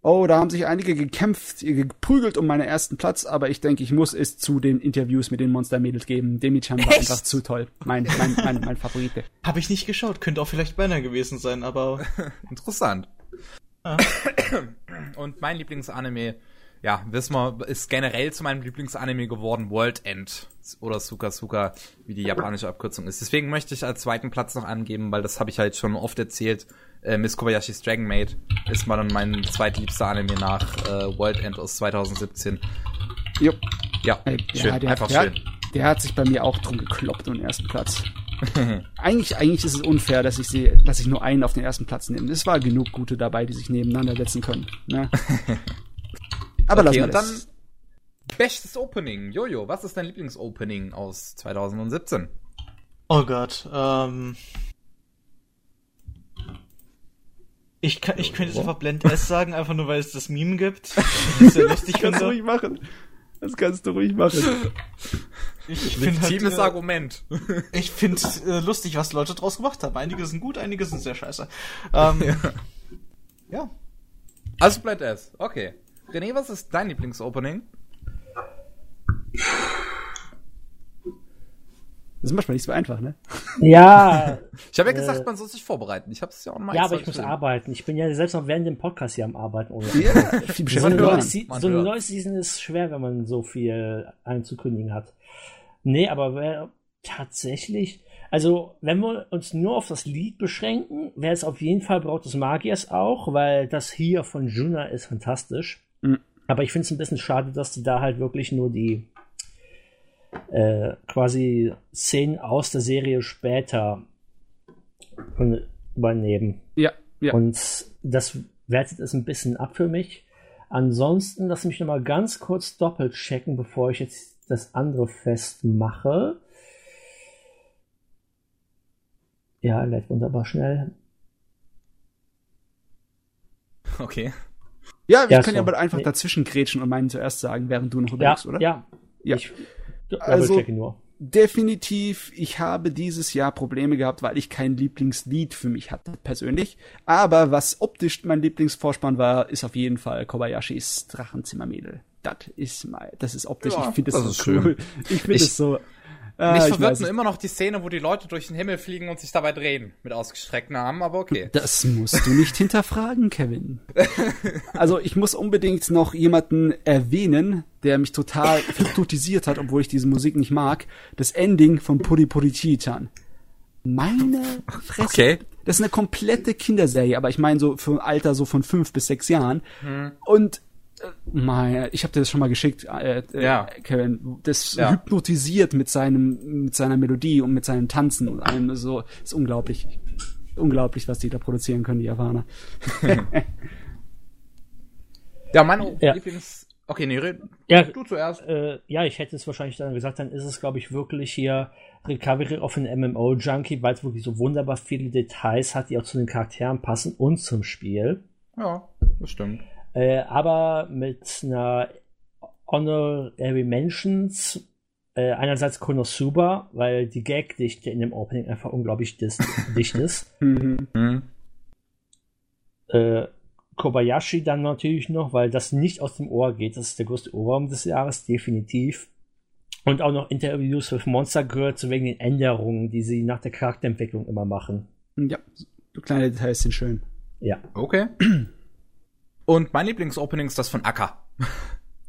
Oh, da haben sich einige gekämpft, geprügelt um meinen ersten Platz, aber ich denke, ich muss es zu den Interviews mit den Monster-Mädels geben. Demi-chan war Echt? einfach zu toll. Mein, mein, mein, mein *laughs* Favorite. Hab ich nicht geschaut. Könnte auch vielleicht Banner gewesen sein, aber. *laughs* Interessant. Ah. Und mein Lieblingsanime, ja, wissen wir, ist generell zu meinem Lieblingsanime geworden, World End. Oder Suka Suka, wie die japanische Abkürzung ist. Deswegen möchte ich als zweiten Platz noch angeben, weil das habe ich halt schon oft erzählt. Äh, Miss Kobayashis Dragon Maid ist mal dann mein zweitliebster Anime nach äh, World End aus 2017. Jo. Ja, Äh, schön, ja, der, einfach der, schön. Der hat sich bei mir auch drum gekloppt um den ersten Platz. *laughs* eigentlich, eigentlich ist es unfair, dass ich sie, dass ich nur einen auf den ersten Platz nehme. Es war genug gute dabei, die sich nebeneinander setzen können. Ne? *laughs* Aber okay, lassen wir und dann das. bestes Opening. Jojo, was ist dein Lieblingsopening aus 2017? Oh Gott. Ähm. Ich, kann, ich könnte jetzt einfach Blend S sagen, einfach nur weil es das Meme gibt. *laughs* Es sehr lustig kannst du ruhig machen. Das kannst du ruhig machen. Ich finde halt, Legitimes äh, Argument. ich finde äh, lustig, was Leute draus gemacht haben. Einige sind gut, einige sind sehr scheiße. *laughs* Ähm, ja. Also bleibt es. Okay. René, was ist dein Lieblingsopening? Das ist manchmal nicht so einfach, ne? Ja, *laughs* Ich habe ja gesagt, man soll sich vorbereiten. Ich habe es ja auch mal ja, aber ich muss arbeiten. Ich bin ja selbst noch während dem Podcast hier am Arbeiten. Ohne Ja, *laughs* viel so, eine neue, so eine neue Season ist schwer, wenn man so viel einzukündigen hat. Nee, aber wer tatsächlich, also wenn wir uns nur auf das Lied beschränken, wäre es auf jeden Fall Braut des Magiers auch, weil das hier von Juna ist fantastisch. Mhm. Aber ich finde es ein bisschen schade, dass die da halt wirklich nur die äh, quasi Szenen aus der Serie später übernehmen. Ja, ja. Und das wertet es ein bisschen ab für mich. Ansonsten lass mich noch mal ganz kurz doppelt checken, bevor ich jetzt das andere festmache. Ja, lädt wunderbar schnell. Okay. Ja, wir Ja, können so. ja aber einfach Nee. dazwischen grätschen und meinen zuerst sagen, während du noch Ja, überlegst, oder? ja. Ja. Ich Also-. Definitiv, ich habe dieses Jahr Probleme gehabt, weil ich kein Lieblingslied für mich hatte, persönlich. Aber was optisch mein Lieblingsvorspann war, ist auf jeden Fall Kobayashis Drachenzimmermädel. Das ist mal, das ist optisch, Ja, ich finde das das, ist so schön. cool. Ich finde es so. Ah, Mich ich verwirrt nur immer noch die Szene, wo die Leute durch den Himmel fliegen und sich dabei drehen. Mit ausgestreckten Armen, aber okay. Das musst du nicht hinterfragen, Kevin. *laughs* Also ich muss unbedingt noch jemanden erwähnen, der mich total *laughs* hypnotisiert hat, obwohl ich diese Musik nicht mag. Das Ending von Puri Puri Chitan. Meine Fresse. Okay. Das ist eine komplette Kinderserie, aber ich meine so für ein Alter so von fünf bis sechs Jahren. Und äh, mein, ich habe dir das schon mal geschickt, äh, äh, Ja. Kevin. Das Ja. hypnotisiert mit seinem, mit seiner Melodie und mit seinem Tanzen und allem so. Ist unglaublich. Unglaublich, was die da produzieren können, die Japaner. *laughs* Ja, mein Ja. Lieblings Okay, nee, red Ja, du zuerst. äh, ja, ich hätte es wahrscheinlich dann gesagt, dann ist es, glaube ich, wirklich hier Recovery of an MMO-Junkie, weil es wirklich so wunderbar viele Details hat, die auch zu den Charakteren passen und zum Spiel. Ja, das stimmt. Äh, aber mit einer Honorary Mentions. Äh, einerseits Konosuba, weil die Gagdichte in dem Opening einfach unglaublich *laughs* dicht ist. Mhm. Hm. Äh, Kobayashi dann natürlich noch, weil das nicht aus dem Ohr geht. Das ist der größte Ohrwurm des Jahres, definitiv. Und auch noch Interviews with Monster Girl zu wegen den Änderungen, die sie nach der Charakterentwicklung immer machen. Ja, so kleine Details sind schön. Ja. Okay. *clears throat* Und mein Lieblingsopening ist das von Akka. *laughs*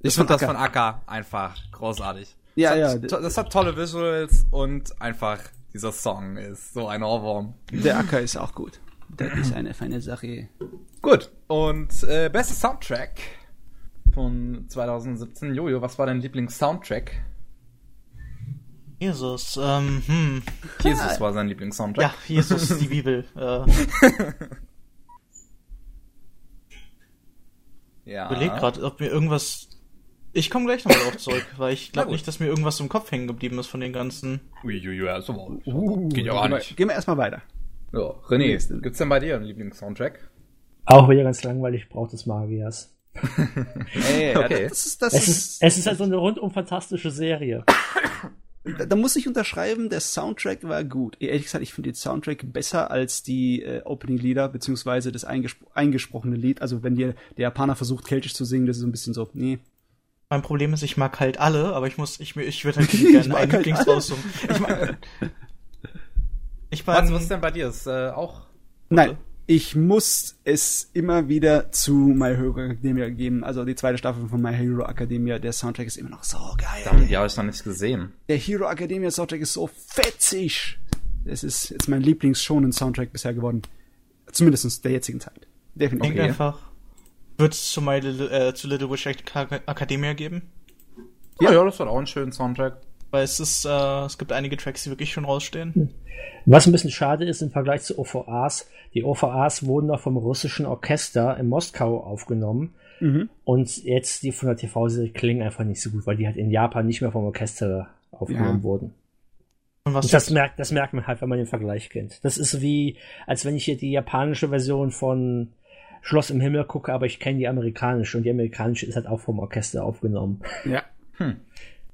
Ich von finde das von Akka einfach großartig. Ja, das ja, Hat, to- das hat tolle Visuals und einfach dieser Song ist so ein Ohrwurm. Der Acker ist auch gut. Das ist eine feine Sache. Gut. Und äh, bester Soundtrack von 2017. Jojo, was war dein Lieblings-Soundtrack? Jesus, ähm, hm. Jesus war sein Lieblings-Soundtrack. Ja, Jesus, die Bibel. *laughs* Äh, *laughs* ja. überleg gerade, ob mir irgendwas. Ich komme gleich nochmal drauf zurück, *laughs* weil ich glaube nicht, dass mir irgendwas im Kopf hängen geblieben ist von den ganzen. Uiuiui, also, Uh, geht ja gar gehen wir- nicht. Gehen wir erstmal weiter. Ja, René, gibt's denn bei dir einen Lieblings-Soundtrack? Auch wieder ganz langweilig, braucht des Magiers. *laughs* Ey, Okay. Das ist, das Es ist, ist, es ist halt so eine rundum fantastische Serie. *laughs* da, da muss ich unterschreiben, der Soundtrack war gut. Ehrlich gesagt, ich finde den Soundtrack besser als die äh, Opening-Lieder, beziehungsweise das eingespro eingesprochene Lied. Also wenn dir der Japaner versucht, keltisch zu singen, das ist so ein bisschen so, nee. Mein Problem ist, ich mag halt alle, aber ich muss, ich, ich würde *laughs* halt gerne mag einen halt Lieblings raussuchen. Ich mag. *laughs* Ich Was, meine, was ist denn bei dir? Ist äh, auch. Nein, ich muss es immer wieder zu My Hero Academia geben. Also die zweite Staffel von My Hero Academia. Der Soundtrack ist immer noch so geil. Die habe ich noch nicht gesehen. Der Hero Academia Soundtrack ist so fetzig. Das ist jetzt mein Lieblings-Shonen-Soundtrack bisher geworden. Zumindest der jetzigen Zeit. Definitiv. denk einfach. Wird es zu, My Little, äh, zu Little Witch Ac- Academia geben? Ja, ja, das war auch ein schöner Soundtrack. Weil es ist, äh, es gibt einige Tracks, die wirklich schon rausstehen. Was ein bisschen schade ist im Vergleich zu OVAs, die OVAs wurden noch vom russischen Orchester in Moskau aufgenommen. Mhm. Und jetzt die von der TV-Serie klingen einfach nicht so gut, weil die halt in Japan nicht mehr vom Orchester aufgenommen Ja. wurden. Und was Und das merkt, das merkt man halt, wenn man den Vergleich kennt. Das ist wie, als wenn ich hier die japanische Version von Schloss im Himmel gucke, aber ich kenne die amerikanische und die amerikanische ist halt auch vom Orchester aufgenommen. Ja.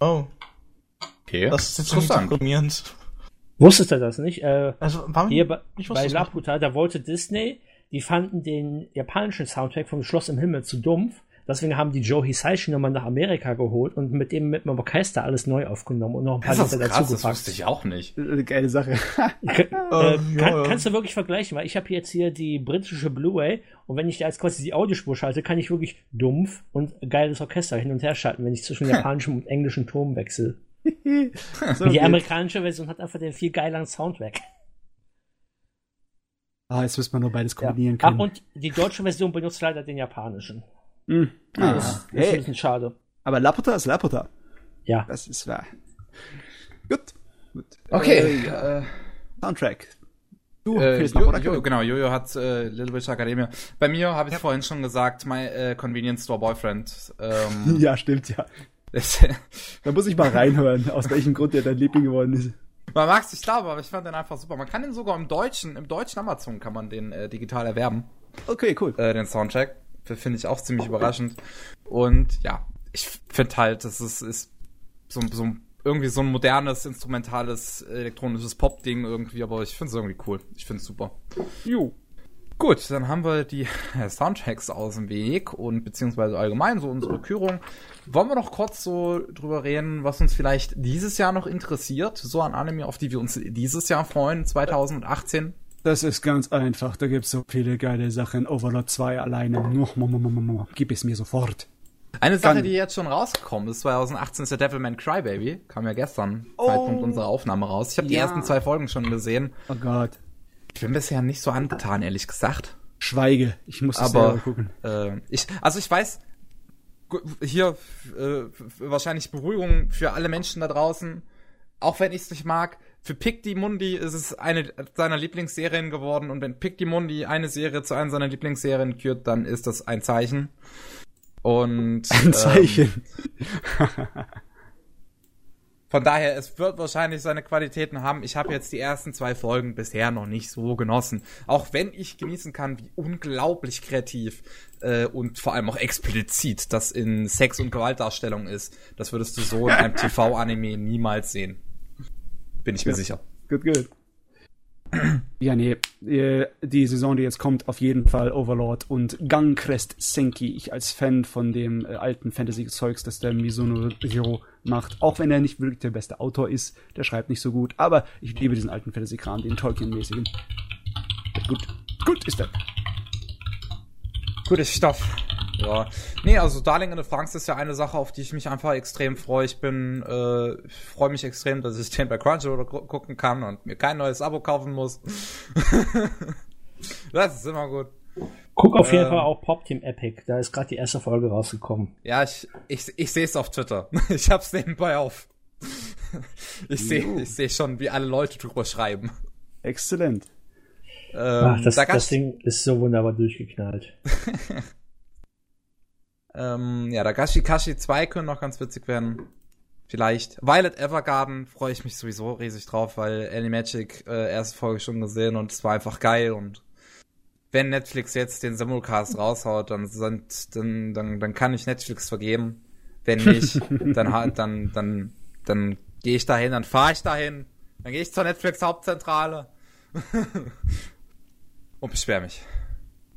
oh, Okay. das ist jetzt interessant. deprimierend. Wusstest du das nicht? Äh, Also, warum? Hier bei, Ich wusste bei es nicht. Laputa, da wollte Disney, die fanden den japanischen Soundtrack vom Schloss im Himmel zu dumpf. Deswegen haben die Joe Hisaishi nochmal nach Amerika geholt und mit dem mit dem Orchester alles neu aufgenommen und noch ein paar ist Lieder krass, das wusste ich auch nicht. Äh, Geile Sache. *laughs* Äh, ja, kann. Kannst du wirklich vergleichen, weil ich habe jetzt hier die britische Blu-ray und wenn ich da jetzt quasi die Audiospur schalte, kann ich wirklich dumpf und geiles Orchester hin und her schalten, wenn ich zwischen *laughs* japanischem und englischem Ton wechsle. So die geht's. amerikanische Version hat einfach den viel geileren Soundtrack. Ah, jetzt müssen wir nur beides Ja. kombinieren Ah, können. und die deutsche Version benutzt leider den japanischen. Hm. Das Ah, ist, das ist ein hey, bisschen schade. aber Laputa ist Laputa. Ja. Das ist wahr. Gut. Gut. Okay. Äh, Äh, Soundtrack. Du äh, fehlst noch, Jo- oder? Jo- genau, Jojo hat äh, Little Witch Academia. Bei mir habe ich vorhin schon gesagt, mein äh, Convenience Store Boyfriend. Ähm, *laughs* Ja, stimmt, ja. *laughs* Da muss ich mal reinhören, aus welchem Grund der dein Liebling geworden ist. man mag es nicht glauben, aber ich fand den einfach super. Man kann den sogar im deutschen, im deutschen Amazon kann man den äh, digital erwerben. Okay, cool. äh, den Soundtrack. Finde ich auch ziemlich überraschend. Und ja, ich finde halt, das ist, ist so, so irgendwie so ein modernes, instrumentales, elektronisches Pop-Ding irgendwie, aber ich finde es irgendwie cool. Ich finde es super. Jo. Gut, dann haben wir die *laughs* Soundtracks aus dem Weg und beziehungsweise allgemein so unsere Kürung. Wollen wir noch kurz so drüber reden, was uns vielleicht dieses Jahr noch interessiert, so an Anime, auf die wir uns dieses Jahr freuen, 2018? Das ist ganz einfach. Da gibt's so viele geile Sachen. Overlord 2 alleine. Gib es mir sofort. Eine Sache, Kann- die jetzt schon rausgekommen ist, 2018 ist der Devilman Crybaby. Kam ja gestern, Oh. Zeitpunkt unserer Aufnahme raus. Ich habe die Ja. ersten zwei Folgen schon gesehen. Oh Gott. Ich bin bisher nicht so angetan, ehrlich gesagt. Schweige. Ich muss das Aber gucken. äh, ich, also ich weiß, hier äh, wahrscheinlich Beruhigung für alle Menschen da draußen. Auch wenn ich es nicht mag, für Pick Mundi ist es eine seiner Lieblingsserien geworden. Und wenn Pick Mundi eine Serie zu einer seiner Lieblingsserien kürt, dann ist das ein Zeichen. Und Ein Zeichen. Ähm, *laughs* von daher, es wird wahrscheinlich seine Qualitäten haben. Ich habe jetzt die ersten zwei Folgen bisher noch nicht so genossen. Auch wenn ich genießen kann, wie unglaublich kreativ äh, und vor allem auch explizit das in Sex- und Gewaltdarstellung ist. Das würdest du so in einem *laughs* TV-Anime niemals sehen. Bin ich mir Ja. sicher. Gut, gut. *clears throat* Ja, nee, äh, die Saison, die jetzt kommt, auf jeden Fall Overlord und Gangcrest Senki. Ich als Fan von dem äh, alten Fantasy-Zeugs, das der Misono Hiro macht, auch wenn er nicht wirklich der beste Autor ist, der schreibt nicht so gut, aber ich liebe diesen alten Fantasy-Kram, den Tolkien-mäßigen. Gut, gut ist er. Gutes Stoff. Ja. Nee, also Darling in the Franks ist ja eine Sache, auf die ich mich einfach extrem freue. Ich bin, äh, ich freue mich extrem, dass ich den bei Crunchyroll gu gucken kann und mir kein neues Abo kaufen muss. *laughs* das ist immer gut. Guck auf jeden Ähm. Fall auch Pop Team Epic. Da ist gerade die erste Folge rausgekommen. Ja, ich, ich, ich sehe es auf Twitter. *laughs* Ich hab's nebenbei auf. Ich sehe ich seh schon, wie alle Leute drüber schreiben. Exzellent. Ähm, Ach, das, da das Ding ist so wunderbar durchgeknallt. *laughs* Ähm, ja, Dagashi Kashi 2 können noch ganz witzig werden. Vielleicht. Violet Evergarden freue ich mich sowieso riesig drauf, weil Animagic äh, erste Folge schon gesehen und es war einfach geil und wenn Netflix jetzt den Simulcast *laughs* raushaut, dann sind, dann, dann, dann kann ich Netflix vergeben. Wenn nicht, *laughs* dann halt, dann, dann, dann gehe ich dahin, dann fahre ich dahin, dann gehe ich zur Netflix Hauptzentrale *laughs* und beschwer mich.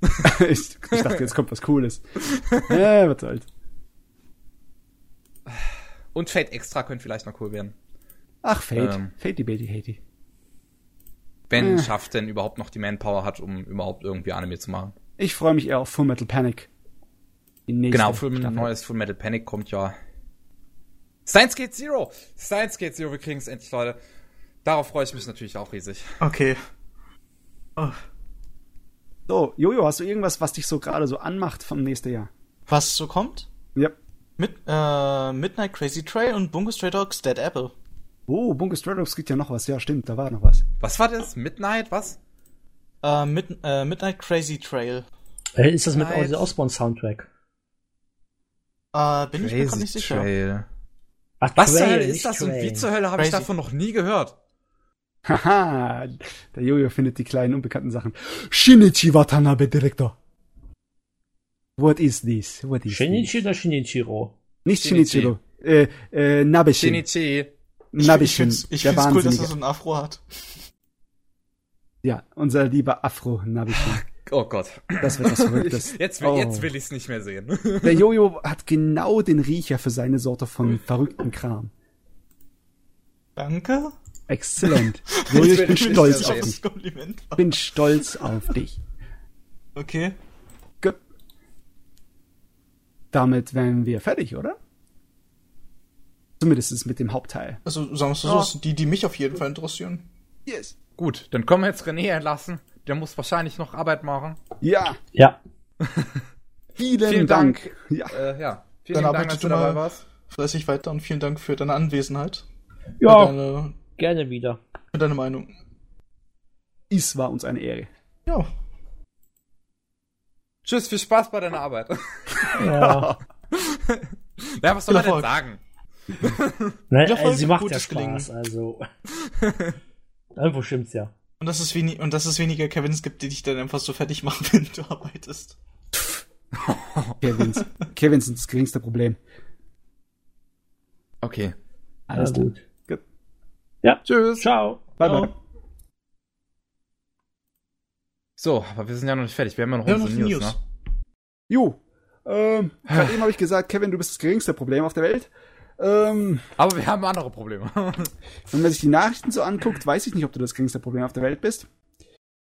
*laughs* ich, ich dachte, jetzt kommt was Cooles. Ja, was halt. Und Fate Extra könnte vielleicht noch cool werden. Ach, Fate. Ähm. Fate, die Betty Hatey. Wenn Äh. Schaft denn überhaupt noch die Manpower hat, um überhaupt irgendwie Anime zu machen. Ich freue mich eher auf Full Metal Panic. Die nächste Genau, Full, Staffel. neues Full Metal Panic kommt ja. Science Gate Zero! Science Gate Zero, wir kriegen es endlich, Leute. Darauf freue ich mich natürlich auch riesig. Okay. Oh. So, Jojo, hast du irgendwas, was dich so gerade so anmacht vom nächsten Jahr? Was so kommt? Ja. Mit, äh, Midnight Crazy Trail und Bungo Stray Dogs Dead Apple. Oh, Bunker Stray Dogs gibt ja noch was. Ja, stimmt, da war noch was. Was war das? Midnight? Was? Äh, Mid, äh, Midnight Crazy Trail. Äh, ist das mit Nice. Ozzy Osbourne Soundtrack? Äh, bin ich mir nicht sicher. Trail. Ach, Was zur Trail, Hölle nicht ist das und Trail. wie zur Hölle habe ich Crazy. davon noch nie gehört? Haha, der Jojo findet die kleinen unbekannten Sachen. Shinichi Watanabe Director. What is this? What is Shinichi this? oder Shinichiro? Nicht Shinichi. Shinichiro. Äh, äh, Nabeshin. Shinichi. Ich, ich Nabeshin. find's, ich der find's cool, dass er so ein Afro hat. Ja, unser lieber Afro Nabeshin. Oh Gott. Das wird was Verrücktes. *laughs* Jetzt, will- Oh. jetzt will ich es nicht mehr sehen. *laughs* Der Jojo hat genau den Riecher für seine Sorte von verrückten Kram. Danke. Exzellent. *laughs* Jojo, ich bin ich stolz auf dich. War. bin stolz auf dich. Okay. Gut. Damit wären wir fertig, oder? Zumindest mit dem Hauptteil. Also, sagen wir es so, sind die, die mich auf jeden Fall interessieren. Yes. Gut, dann können wir jetzt René entlassen. Der muss wahrscheinlich noch Arbeit machen. Ja, Ja. *laughs* vielen, Vielen Dank. Dank. Ja. Äh, ja. Vielen Dann Dank, dass du dabei warst. Fleißig weiter und vielen Dank für deine Anwesenheit. Ja, deine, gerne wieder. für deine Meinung. Es war uns eine Ehre. Ja. Tschüss, viel Spaß bei deiner Arbeit. *laughs* Ja. ja, was soll man denn sagen? *laughs* Nein, äh, sie macht ja gutes Spaß, Gelingen. also. Irgendwo stimmt's ja. Und dass es wenig, und dass es weniger Kevins gibt, die dich dann einfach so fertig machen, *laughs* wenn du arbeitest. Kevins. Kevins sind das geringste Problem. Okay. Alles ja, gut. Ja, Tschüss. ciao. Bye, Ciao. bye. So, aber wir sind ja noch nicht fertig. Wir haben ja noch Wir haben unsere noch News, News. ne? Jo. Ähm, gerade eben habe ich gesagt, Kevin, du bist das geringste Problem auf der Welt. Ähm, Aber wir haben andere Probleme. *laughs* wenn man sich die Nachrichten so anguckt, weiß ich nicht, ob du das geringste Problem auf der Welt bist.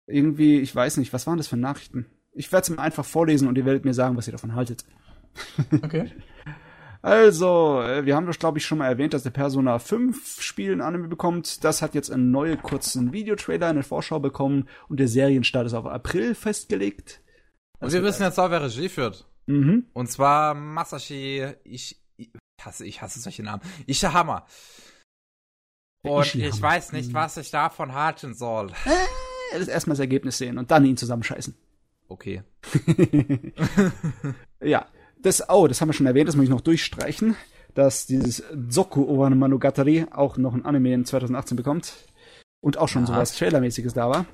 Irgendwie, ich weiß nicht, was waren das für Nachrichten? Ich werde es mir einfach vorlesen und ihr werdet mir sagen, was ihr davon haltet. Okay. *laughs* Also, äh, wir haben das, glaube ich, schon mal erwähnt, dass der Persona 5 Spiel ein Anime bekommt. Das hat jetzt einen neuen kurzen Videotrailer, eine Vorschau bekommen und der Serienstart ist auf April festgelegt. Und wir wissen jetzt auch, wer Regie führt. Mhm. Und zwar Masashi ich, ich hasse, ich hasse solche Namen. Ishihama. Und Ishihama. ich weiß nicht, Mhm. was ich davon halten soll. Das erstmal das Ergebnis sehen und dann ihn zusammenscheißen. Okay. *laughs* *laughs* ja. Das, oh, das haben wir schon erwähnt, das muss ich noch durchstreichen, dass dieses Zoku Owa Monogatari auch noch ein Anime in 2018 bekommt. Und auch schon Ja. sowas Trailermäßiges da war.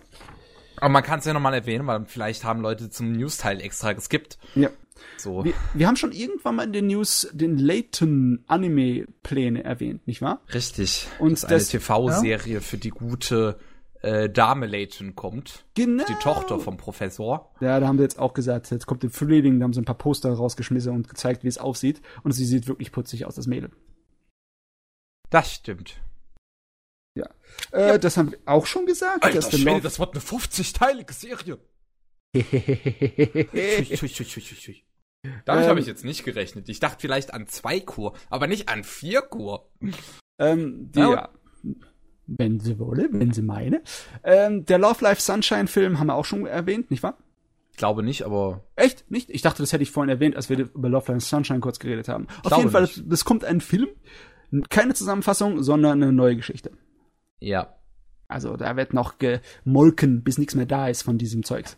Aber man kann es ja nochmal erwähnen, weil vielleicht haben Leute zum News-Teil extra geskippt. Ja. So. Wir, wir haben schon irgendwann mal in den News den Layton-Anime-Pläne erwähnt, nicht wahr? Richtig. Und dass eine das- TV-Serie für die gute äh, Dame Layton kommt. Genau. Die Tochter vom Professor. Ja, da haben sie jetzt auch gesagt, jetzt kommt im Frühling, da haben sie ein paar Poster rausgeschmissen und gezeigt, wie es aussieht. Und sie sieht wirklich putzig aus, das Mädel. Das stimmt. Äh, das haben wir auch schon gesagt. dass der Love- das wird eine 50-teilige Serie. *laughs* Damit Ähm, habe ich jetzt nicht gerechnet. Ich dachte vielleicht an zwei Kur, aber nicht an vier Kur. ähm, die, Ja. ja. Wenn sie wolle, wenn sie meine. Ähm, der Love Life Sunshine Film haben wir auch schon erwähnt, nicht wahr? Ich glaube nicht, aber Echt? Nicht? Ich dachte, das hätte ich vorhin erwähnt, als wir über Love Life Sunshine kurz geredet haben. Auf glaube jeden Fall, nicht. es es kommt ein Film. Keine Zusammenfassung, sondern eine neue Geschichte. ja. Also da wird noch gemolken, bis nichts mehr da ist von diesem Zeugs.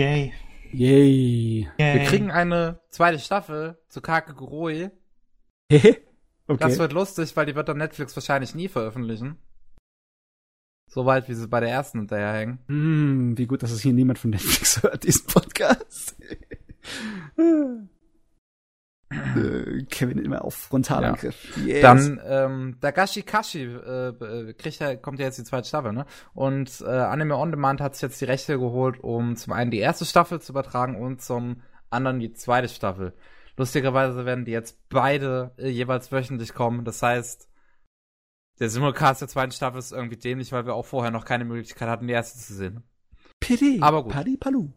Yay. Yay. Yay. Wir kriegen eine zweite Staffel zu Kakegurui. *laughs* okay. Das wird lustig, weil die wird dann Netflix wahrscheinlich nie veröffentlichen. Soweit wie sie bei der ersten hinterherhängen. Hm, wie gut, dass es hier niemand von Netflix *laughs* hört, diesen Podcast. Äh, Kevin immer auf Frontalangriff. Yes. Dann ähm, Dagashi Kashi äh, äh, kriegt ja, kommt ja jetzt die zweite Staffel, ne? Und äh, Anime On Demand hat sich jetzt die Rechte geholt, um zum einen die erste Staffel zu übertragen und zum anderen die zweite Staffel. Lustigerweise werden die jetzt beide äh, jeweils wöchentlich kommen. Das heißt, der Simulcast der zweiten Staffel ist irgendwie dämlich, weil wir auch vorher noch keine Möglichkeit hatten, die erste zu sehen. Pidi, aber gut. Padi Palu.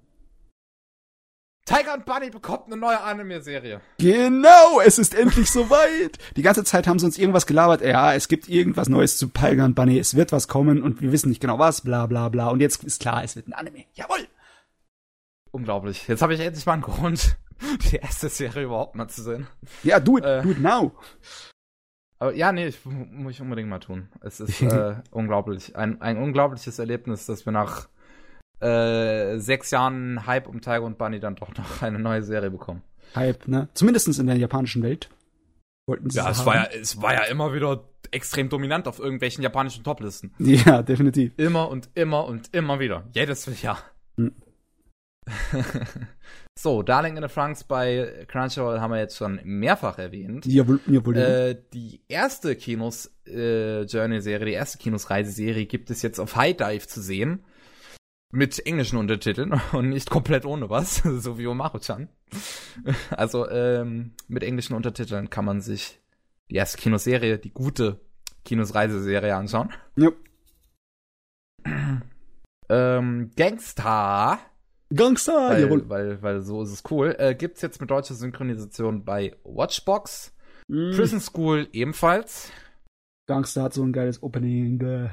Tiger und Bunny bekommt eine neue Anime-Serie. Genau, es ist endlich soweit. Die ganze Zeit haben sie uns irgendwas gelabert. Ja, es gibt irgendwas Neues zu Tiger und Bunny. Es wird was kommen und wir wissen nicht genau was, bla bla bla. Und jetzt ist klar, es wird ein Anime. Jawohl. Unglaublich. Jetzt habe ich endlich mal einen Grund, *laughs* die erste Serie überhaupt mal zu sehen. Ja, do it, Äh. do it now. Aber ja, nee, ich, muss ich unbedingt mal tun. Es ist *laughs* äh, unglaublich. Ein, ein unglaubliches Erlebnis, dass wir nach äh, sechs Jahren Hype um Tiger und Bunny dann doch noch eine neue Serie bekommen. Hype, ne? Zumindestens in der japanischen Welt. Wollten sie Ja, es war ja, es war ja immer wieder extrem dominant auf irgendwelchen japanischen Toplisten. *laughs* Ja, definitiv. Immer und immer und immer wieder. Jedes Jahr. Hm. So, Darling in the Franks bei Crunchyroll haben wir jetzt schon mehrfach erwähnt. Jawohl, jawohl. Äh, die erste Kinos äh, die erste Kinos-Reiseserie gibt es jetzt auf High Dive zu sehen. Mit englischen Untertiteln *laughs* und nicht komplett ohne was, *laughs* so wie Omaru-chan. Also ähm, mit englischen Untertiteln kann man sich die erste Kinoserie, die gute Kinos-Reiseserie anschauen. ja. Ähm, Gangsta, Gangster, weil, jawohl. weil, weil so ist es cool, äh, gibt's jetzt mit deutscher Synchronisation bei Watchbox. Mm. Prison School ebenfalls. Gangster hat so ein geiles Opening.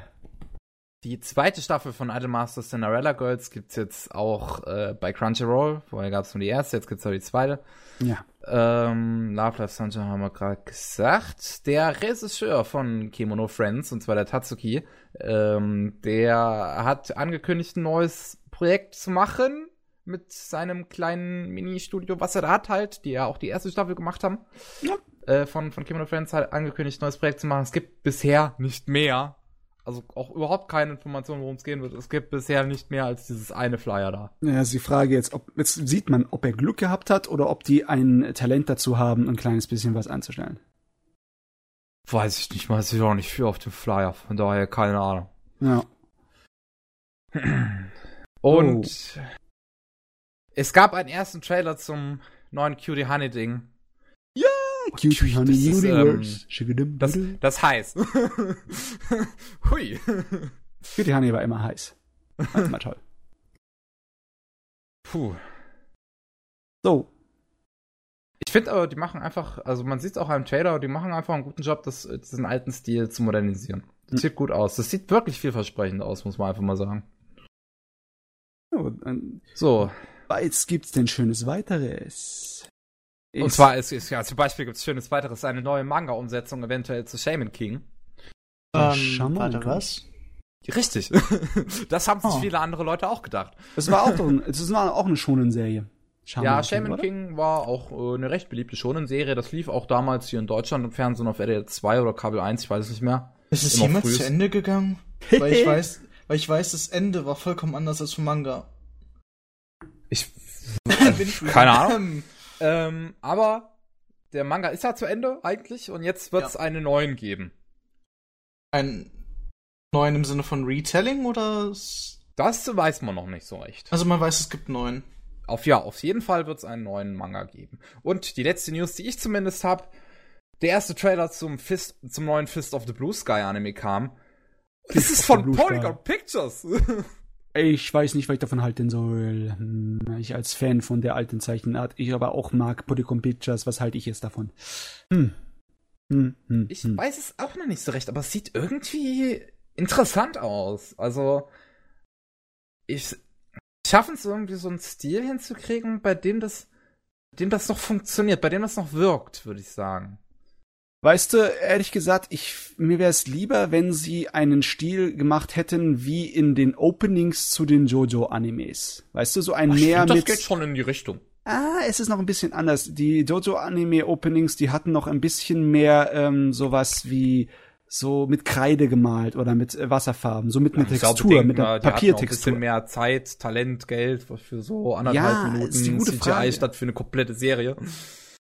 Die zweite Staffel von Idolmaster Cinderella Girls gibt's jetzt auch äh, bei Crunchyroll. Vorher gab's nur die erste, jetzt gibt's auch die zweite. Ja. Ähm, Love Life Sunshine haben wir gerade gesagt. Der Regisseur von Kimono Friends, und zwar der Tatsuki, ähm, der hat angekündigt, ein neues Projekt zu machen mit seinem kleinen Mini-Studio, was er da hat halt, die ja auch die erste Staffel gemacht haben. Ja. Äh, von, von Kimono Friends hat angekündigt, ein neues Projekt zu machen. Es gibt bisher nicht mehr. Also auch überhaupt keine Informationen, worum es gehen wird. Es gibt bisher nicht mehr als dieses eine Flyer da. Ja, ist die Frage jetzt, ob jetzt sieht man, ob er Glück gehabt hat oder ob die ein Talent dazu haben, ein kleines bisschen was anzustellen. Weiß ich nicht, weiß ich auch nicht viel auf dem Flyer. Von daher keine Ahnung. Ja. *clears throat* Und es gab einen ersten Trailer zum neuen Cutie Honey Ding. Cutie Honey das ist, Universe. Schigedim, Das, das heißt. *laughs* Hui. Cutie Honey war immer heiß. War immer toll. Puh. So. Ich finde aber, die machen einfach, also man sieht es auch im Trailer, die machen einfach einen guten Job, das, diesen alten Stil zu modernisieren. Das Hm. sieht gut aus. Das sieht wirklich vielversprechend aus, muss man einfach mal sagen. So dann, So. was gibt's denn Schönes weiteres? Und Ist- zwar ist, ist ja zum Beispiel gibt es schönes weiteres, eine neue Manga-Umsetzung eventuell zu Shaman King. Ah, Ähm, Shaman warte, King. was? Richtig. *laughs* das haben sich Oh. viele andere Leute auch gedacht. Das war auch doch, ein- das war auch eine schonen Serie. ja, Shaman King, King war auch äh, eine recht beliebte Shonen-Serie. Das lief auch damals hier in Deutschland im Fernsehen auf RTL 2 oder Kabel 1, ich weiß es nicht mehr. Ist es jemals zu Ende gegangen? *laughs* weil ich weiß, weil ich weiß, das Ende war vollkommen anders als vom Manga. Ich, *laughs* *laughs* keine Ahnung. ähm, aber der Manga ist ja zu Ende eigentlich und jetzt wird es ja. einen neuen geben. Ein neuen im Sinne von Retelling oder? Das weiß man noch nicht so recht. Also man weiß, es gibt neuen. Auf ja, auf jeden Fall wird es einen neuen Manga geben. Und die letzte News, die ich zumindest habe, der erste Trailer zum Fist, zum neuen Fist of the Blue Sky Anime kam. Das ist von Polygon Pictures. Ich weiß nicht, was ich davon halten soll. Hm, ich als Fan von der alten Zeichenart, ich aber auch mag Polygon Pictures, was halte ich jetzt davon? Hm. Hm, hm, ich hm. weiß es auch noch nicht so recht, aber es sieht irgendwie interessant aus. Also, ich schaffen es irgendwie so einen Stil hinzukriegen, bei dem das, dem das noch funktioniert, bei dem das noch wirkt, würde ich sagen. Weißt du, ehrlich gesagt, ich, mir wäre es lieber, wenn sie einen Stil gemacht hätten wie in den Openings zu den JoJo-Animes. Weißt du, so ein Ach, mehr find, mit. Das geht schon in die Richtung. Ah, es ist noch ein bisschen anders. Die JoJo-Anime-Openings, die hatten noch ein bisschen mehr ähm, sowas wie so mit Kreide gemalt oder mit äh, Wasserfarben, so mit einer Textur, glaube, mit einer Papiertextur. Ein bisschen mehr Zeit, Talent, Geld für so anderthalb ja, Minuten CGI Frage. statt für eine komplette Serie.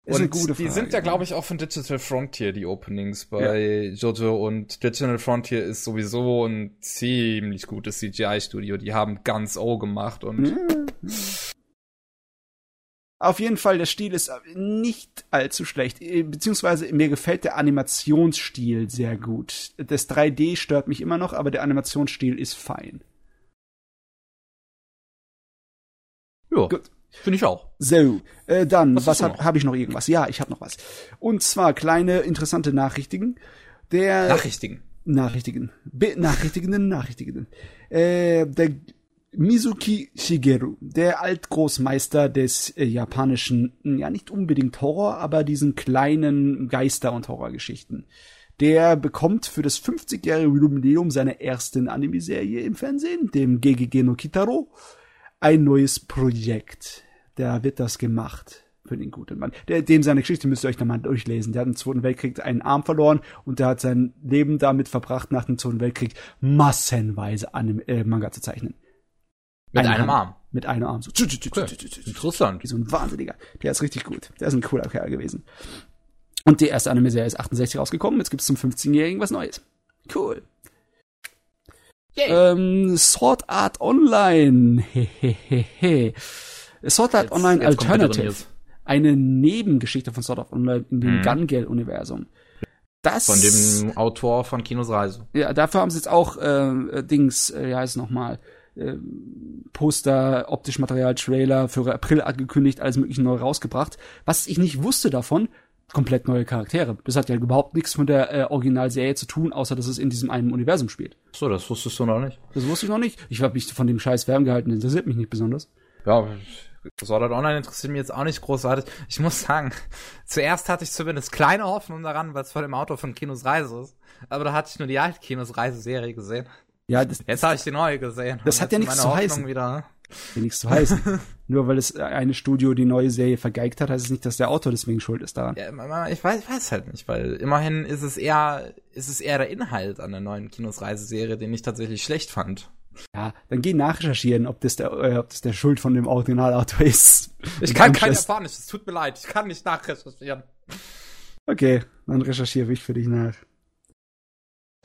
Ist und Frage. die sind ja, glaube ich, auch von Digital Frontier, die Openings bei ja. Jojo. Und Digital Frontier ist sowieso ein ziemlich gutes CGI-Studio. Die haben ganz O gemacht und. Mhm. Auf jeden Fall, der Stil ist nicht allzu schlecht. Beziehungsweise mir gefällt der Animationsstil sehr gut. Das 3D stört mich immer noch, aber der Animationsstil ist fein. Ja. Gut. Finde ich auch. So, äh, dann, was, was habe hab ich noch irgendwas? Ja, ich habe noch was. Und zwar kleine interessante Nachrichten. Der Nachrichtigen. Nachrichtigen. Benachrichtigenden Nachrichtigenden. Äh, der Mizuki Shigeru, der Altgroßmeister des äh, japanischen, ja nicht unbedingt Horror, aber diesen kleinen Geister- und Horrorgeschichten. Der bekommt für das 50-jährige Jubiläum seiner ersten Anime-Serie im Fernsehen, dem GGG no Kitaro, ein neues Projekt. Da wird das gemacht für den guten Mann. Der, dem seine Geschichte müsst ihr euch nochmal durchlesen. Der hat im Zweiten Weltkrieg einen Arm verloren und der hat sein Leben damit verbracht, nach dem Zweiten Weltkrieg massenweise Anime, äh, Manga zu zeichnen. Mit Eine einem Arm. Mit einem Arm. So. Okay. Interessant. Wie so ein Wahnsinniger. Der ist richtig gut. Der ist ein cooler Kerl gewesen. Und die erste Anime-Serie ist 68 rausgekommen. Jetzt gibt's zum 15-Jährigen was Neues. Cool. Ähm, Sword Art Online. Sword Art jetzt, Online jetzt Alternative. Eine Nebengeschichte von Sword Art Online in dem hm. Gun-Gale-Universum. Das, von dem Autor von Kinos Reise. Ja, dafür haben sie jetzt auch äh, Dings, äh, wie heißt es nochmal, äh, Poster, optisch Material, Trailer für April angekündigt, alles mögliche neu rausgebracht. Was ich nicht wusste davon, komplett neue Charaktere. Das hat ja überhaupt nichts mit der äh, Originalserie zu tun, außer dass es in diesem einen Universum spielt. So, das wusstest du noch nicht. Das wusste ich noch nicht. Ich habe mich von dem Scheiß wärm gehalten, interessiert mich nicht besonders. Ja, Sword Art Online interessiert mich jetzt auch nicht großartig. Ich muss sagen, zuerst hatte ich zumindest kleine Hoffnung daran, weil es von dem Auto von Kinos Reise ist. Aber da hatte ich nur die alte Kinos Reise-Serie gesehen. Ja, das, jetzt habe ich die neue gesehen. Das hat ja nichts zu heißen. Wieder ja nichts zu heißen. *laughs* Nur weil es eine Studio die neue Serie vergeigt hat, heißt es nicht, dass der Autor deswegen schuld ist daran. Ja, ich weiß, ich weiß halt nicht, weil immerhin ist es eher, ist es eher der Inhalt an der neuen Kinos-Reiseserie, den ich tatsächlich schlecht fand. Ja, dann geh nachrecherchieren, ob das der, äh, ob das der Schuld von dem Originalautor ist. Ich kann kein Japanisch, es tut mir leid, ich kann nicht nachrecherchieren. Okay, dann recherchiere ich für dich nach.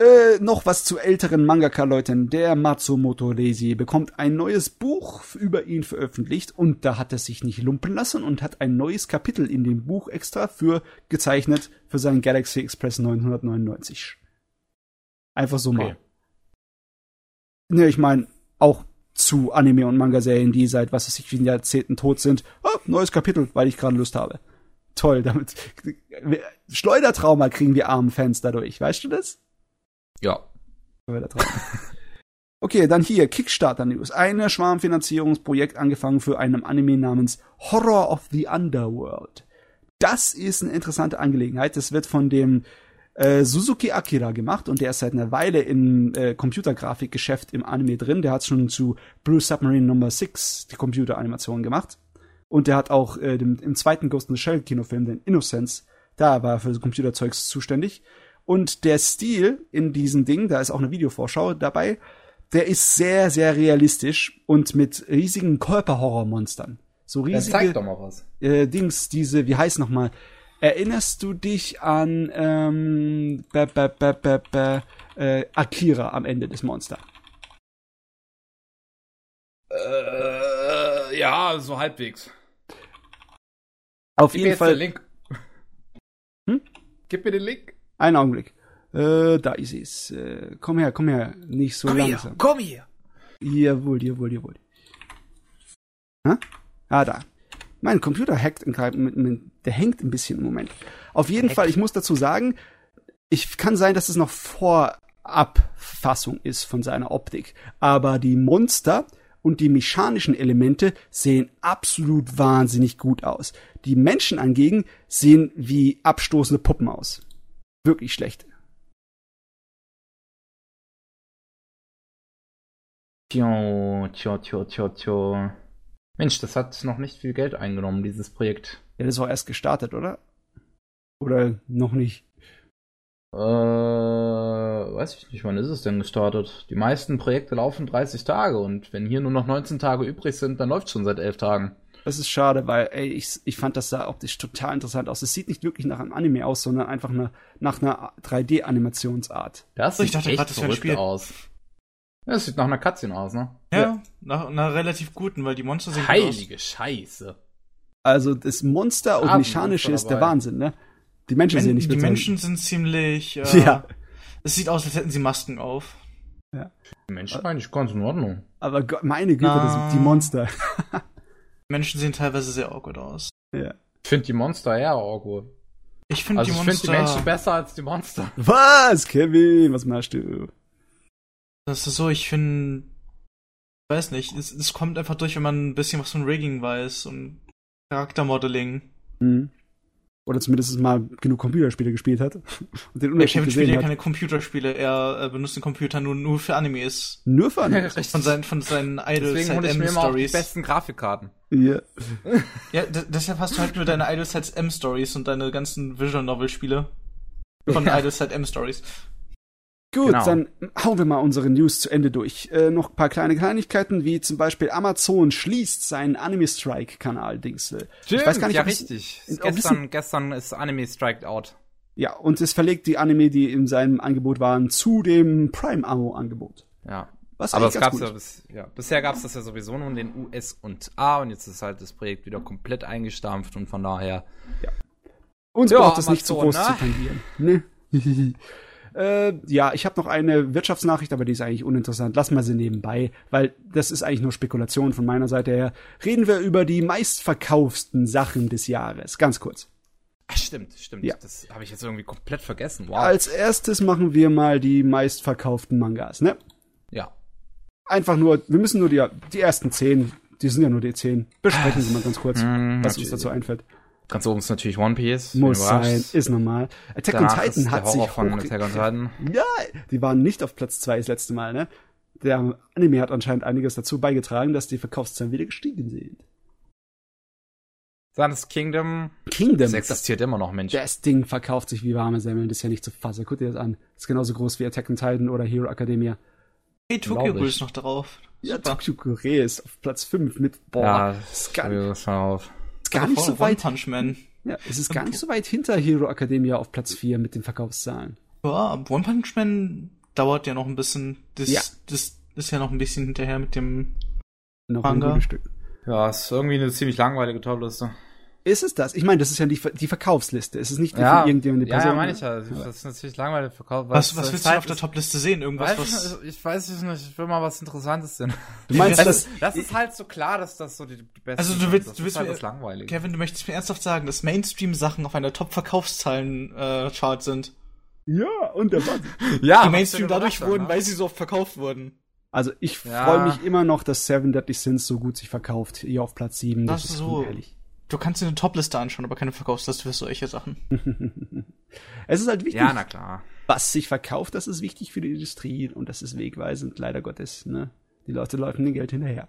Äh, noch was zu älteren Mangaka-Leuten. Der Matsumoto Reisi bekommt ein neues Buch über ihn veröffentlicht und da hat er sich nicht lumpen lassen und hat ein neues Kapitel in dem Buch extra für gezeichnet für seinen Galaxy Express 999. Einfach so okay. mal. Ne, ich meine, auch zu Anime- und Manga-Serien, die seit was weiß ich vielen Jahrzehnten tot sind. Oh, neues Kapitel, weil ich gerade Lust habe. Toll, damit Schleudertrauma kriegen wir armen Fans dadurch, weißt du das? Ja. *laughs* Okay, dann hier Kickstarter News. Eine Schwarmfinanzierungsprojekt angefangen für einen Anime namens Horror of the Underworld. Das ist eine interessante Angelegenheit. Das wird von dem äh, Suzuki Akira gemacht und der ist seit einer Weile im äh, Computergrafikgeschäft im Anime drin. Der hat schon zu Blue Submarine Number 6 die Computeranimation gemacht. Und der hat auch äh, dem, im zweiten Ghost in the Shell Kinofilm, den Innocence, da war er für Computerzeugs zuständig. Und der Stil in diesem Ding, da ist auch eine Videovorschau dabei, der ist sehr, sehr realistisch und mit riesigen Körperhorrormonstern. So Ja, zeig riesige doch mal was. äh, Dings, diese, wie heißt nochmal? Erinnerst du dich an ähm, ba, ba, ba, ba, ba, äh, Akira am Ende des Monster? Äh, ja, so halbwegs. Auf Gib mir jeden Fall. Link. Hm? Gib mir den Link. Einen Augenblick. Äh, da ist es. Äh, komm her, komm her. Nicht so langsam. komm hier. Jawohl, jawohl, jawohl. Hä? Ah, da. Mein Computer hackt mit, mit, der hängt ein bisschen im Moment. Auf jeden Fall, ich muss dazu sagen, ich kann sein, dass es noch Vorabfassung ist von seiner Optik, aber die Monster und die mechanischen Elemente sehen absolut wahnsinnig gut aus. Die Menschen angegen sehen wie abstoßende Puppen aus. Wirklich schlecht. Tjo, tjo, tjo, tjo, tjo. Mensch, das hat noch nicht viel Geld eingenommen, dieses Projekt. Ja, das war erst gestartet, oder? Oder noch nicht? Äh, weiß ich nicht, wann ist es denn gestartet? Die meisten Projekte laufen 30 Tage und wenn hier nur noch 19 Tage übrig sind, dann läuft schon seit 11 Tagen. Das ist schade, weil ey, ich, ich fand das sah optisch total interessant aus. Es sieht nicht wirklich nach einem Anime aus, sondern einfach eine, nach einer 3D-Animationsart. Das Ich sieht dachte echt grad, das verrückt Spiel. aus. Ja, das sieht nach einer Cutscene aus, ne? Ja, Ja. nach einer relativ guten, weil die Monster sehen gut aus. Heilige Scheiße. Also das Monster und mechanische ist der. Wahnsinn, ne? Die Menschen sehen Men nicht die Menschen sind ziemlich. *laughs* Äh, Ja. Es sieht aus, als hätten sie Masken auf. Die Menschen eigentlich ganz in Ordnung. Aber meine Güte, das sind die Monster. *laughs* Menschen sehen teilweise sehr awkward aus. ja. Ich finde die Monster eher awkward. Ich finde Also die ich Monster. finde die Menschen besser als die Monster. *laughs* Was, Kevin? Was machst du? Das ist so, ich finde. Weiß nicht, es, es kommt einfach durch, wenn man ein bisschen was von Rigging weiß und Charaktermodeling. Hm. Oder zumindest mal genug Computerspiele gespielt hat *laughs* und den Unterschied Kevin spielt gesehen ja hat. keine Computerspiele, er äh, benutzt den Computer nur, nur für Animes. Nur für. *laughs* Richtig. Von seinen, von seinen Idol Deswegen hole ich M mir immer auch die besten Grafikkarten. Ja. Ja, deshalb hast du halt nur deine Idol Side M Stories und deine ganzen Visual Novel Spiele. Von Ja. Idol Side M Stories. Gut, Genau. dann hauen wir mal unsere News zu Ende durch. Äh, noch ein paar kleine Kleinigkeiten, wie zum Beispiel Amazon schließt seinen Anime Strike Kanal Dings. äh. ich weiß gar nicht, ja richtig. gestern, gestern ist Anime Striked Out. Ja, und es verlegt die Anime, die in seinem Angebot waren, zu dem Prime Amo Angebot. Ja. Was Aber ganz gab's gut ja, bis, ja bisher gab's das ja sowieso nur in den US und A und jetzt ist halt das Projekt wieder komplett eingestampft und von daher Uns Ja, braucht es nicht zu groß ne? zu tangieren. Ne? *laughs* äh, ja, ich habe noch eine Wirtschaftsnachricht, aber die ist eigentlich uninteressant. Lass mal sie nebenbei, weil das ist eigentlich nur Spekulation von meiner Seite her. Reden wir über die meistverkaufsten Sachen des Jahres. Ganz kurz. Ach, stimmt, stimmt. Ja. Das habe ich jetzt irgendwie komplett vergessen. Wow. Als erstes machen wir mal die meistverkauften Mangas, ne? ja. Einfach nur, wir müssen nur die, die ersten zehn, die sind ja nur die zehn. Besprechen Sie mal ganz kurz, Hm, was uns dazu einfällt. Ganz oben ist natürlich One Piece. Muss sein, ist normal. Attack on Danach Titan ist hat sich von Attack on Titan. Ja, die waren nicht auf Platz zwei das letzte Mal, ne? Der Anime hat anscheinend einiges dazu beigetragen, dass die Verkaufszahlen wieder gestiegen sind. Sun's Kingdom. Kingdom, Das das, existiert immer noch, Mensch. das Ding verkauft sich wie warme Semmeln, das ist ja nicht zu fassen. Guck dir das an. ist genauso groß wie Attack on Titan oder Hero Academia. Hey, Tokyo ist noch drauf. Ja. Tokyo Ghoul ist auf Platz 5 mit, boah, ja, ist gar, das ist auf. ist gar nicht so weit, Punch Man. ja, es ist gar nicht so weit hinter Hero Academia auf Platz 4 mit den Verkaufszahlen. Ja, One Punch Man dauert ja noch ein bisschen. Das, Ja. das ist ja noch ein bisschen hinterher mit dem. Noch Manga. ein Stück. Ja, ist irgendwie eine ziemlich langweilige Topliste. Ist es das? Ich meine, das ist ja die, die Verkaufsliste. Es ist nicht die Ja, von irgendjemandem ja, ja, meine ich ja. Das ist natürlich langweilig verkauft. Was, was willst du Zeit auf der ist- Topliste sehen? Irgendwas, Weiß ich, was. nicht, ich weiß es nicht, ich will mal was Interessantes sehen. Du meinst, Das, dass, ist, das ist halt so klar, dass das so die, die beste Also du willst- das du willst halt mir- das Langweilige. Kevin, du möchtest mir ernsthaft sagen, dass Mainstream-Sachen auf einer Top-Verkaufszahlen-Chart sind. ja, und der *laughs* ja, Die Mainstream dadurch gesagt wurden, haben, weil ne? sie so oft verkauft wurden. Also ich Ja. freue mich immer noch, dass Seven Deadly Sins so gut sich verkauft, hier auf Platz 7. Das, Das ist so. unehrlich. Du kannst dir eine Top-Liste anschauen, aber keine Verkaufsliste für solche Sachen. *laughs* Es ist halt wichtig, Ja, na klar. was sich verkauft, das ist wichtig für die Industrie und das ist wegweisend, leider Gottes. Ne? Die Leute laufen dem Geld hinterher.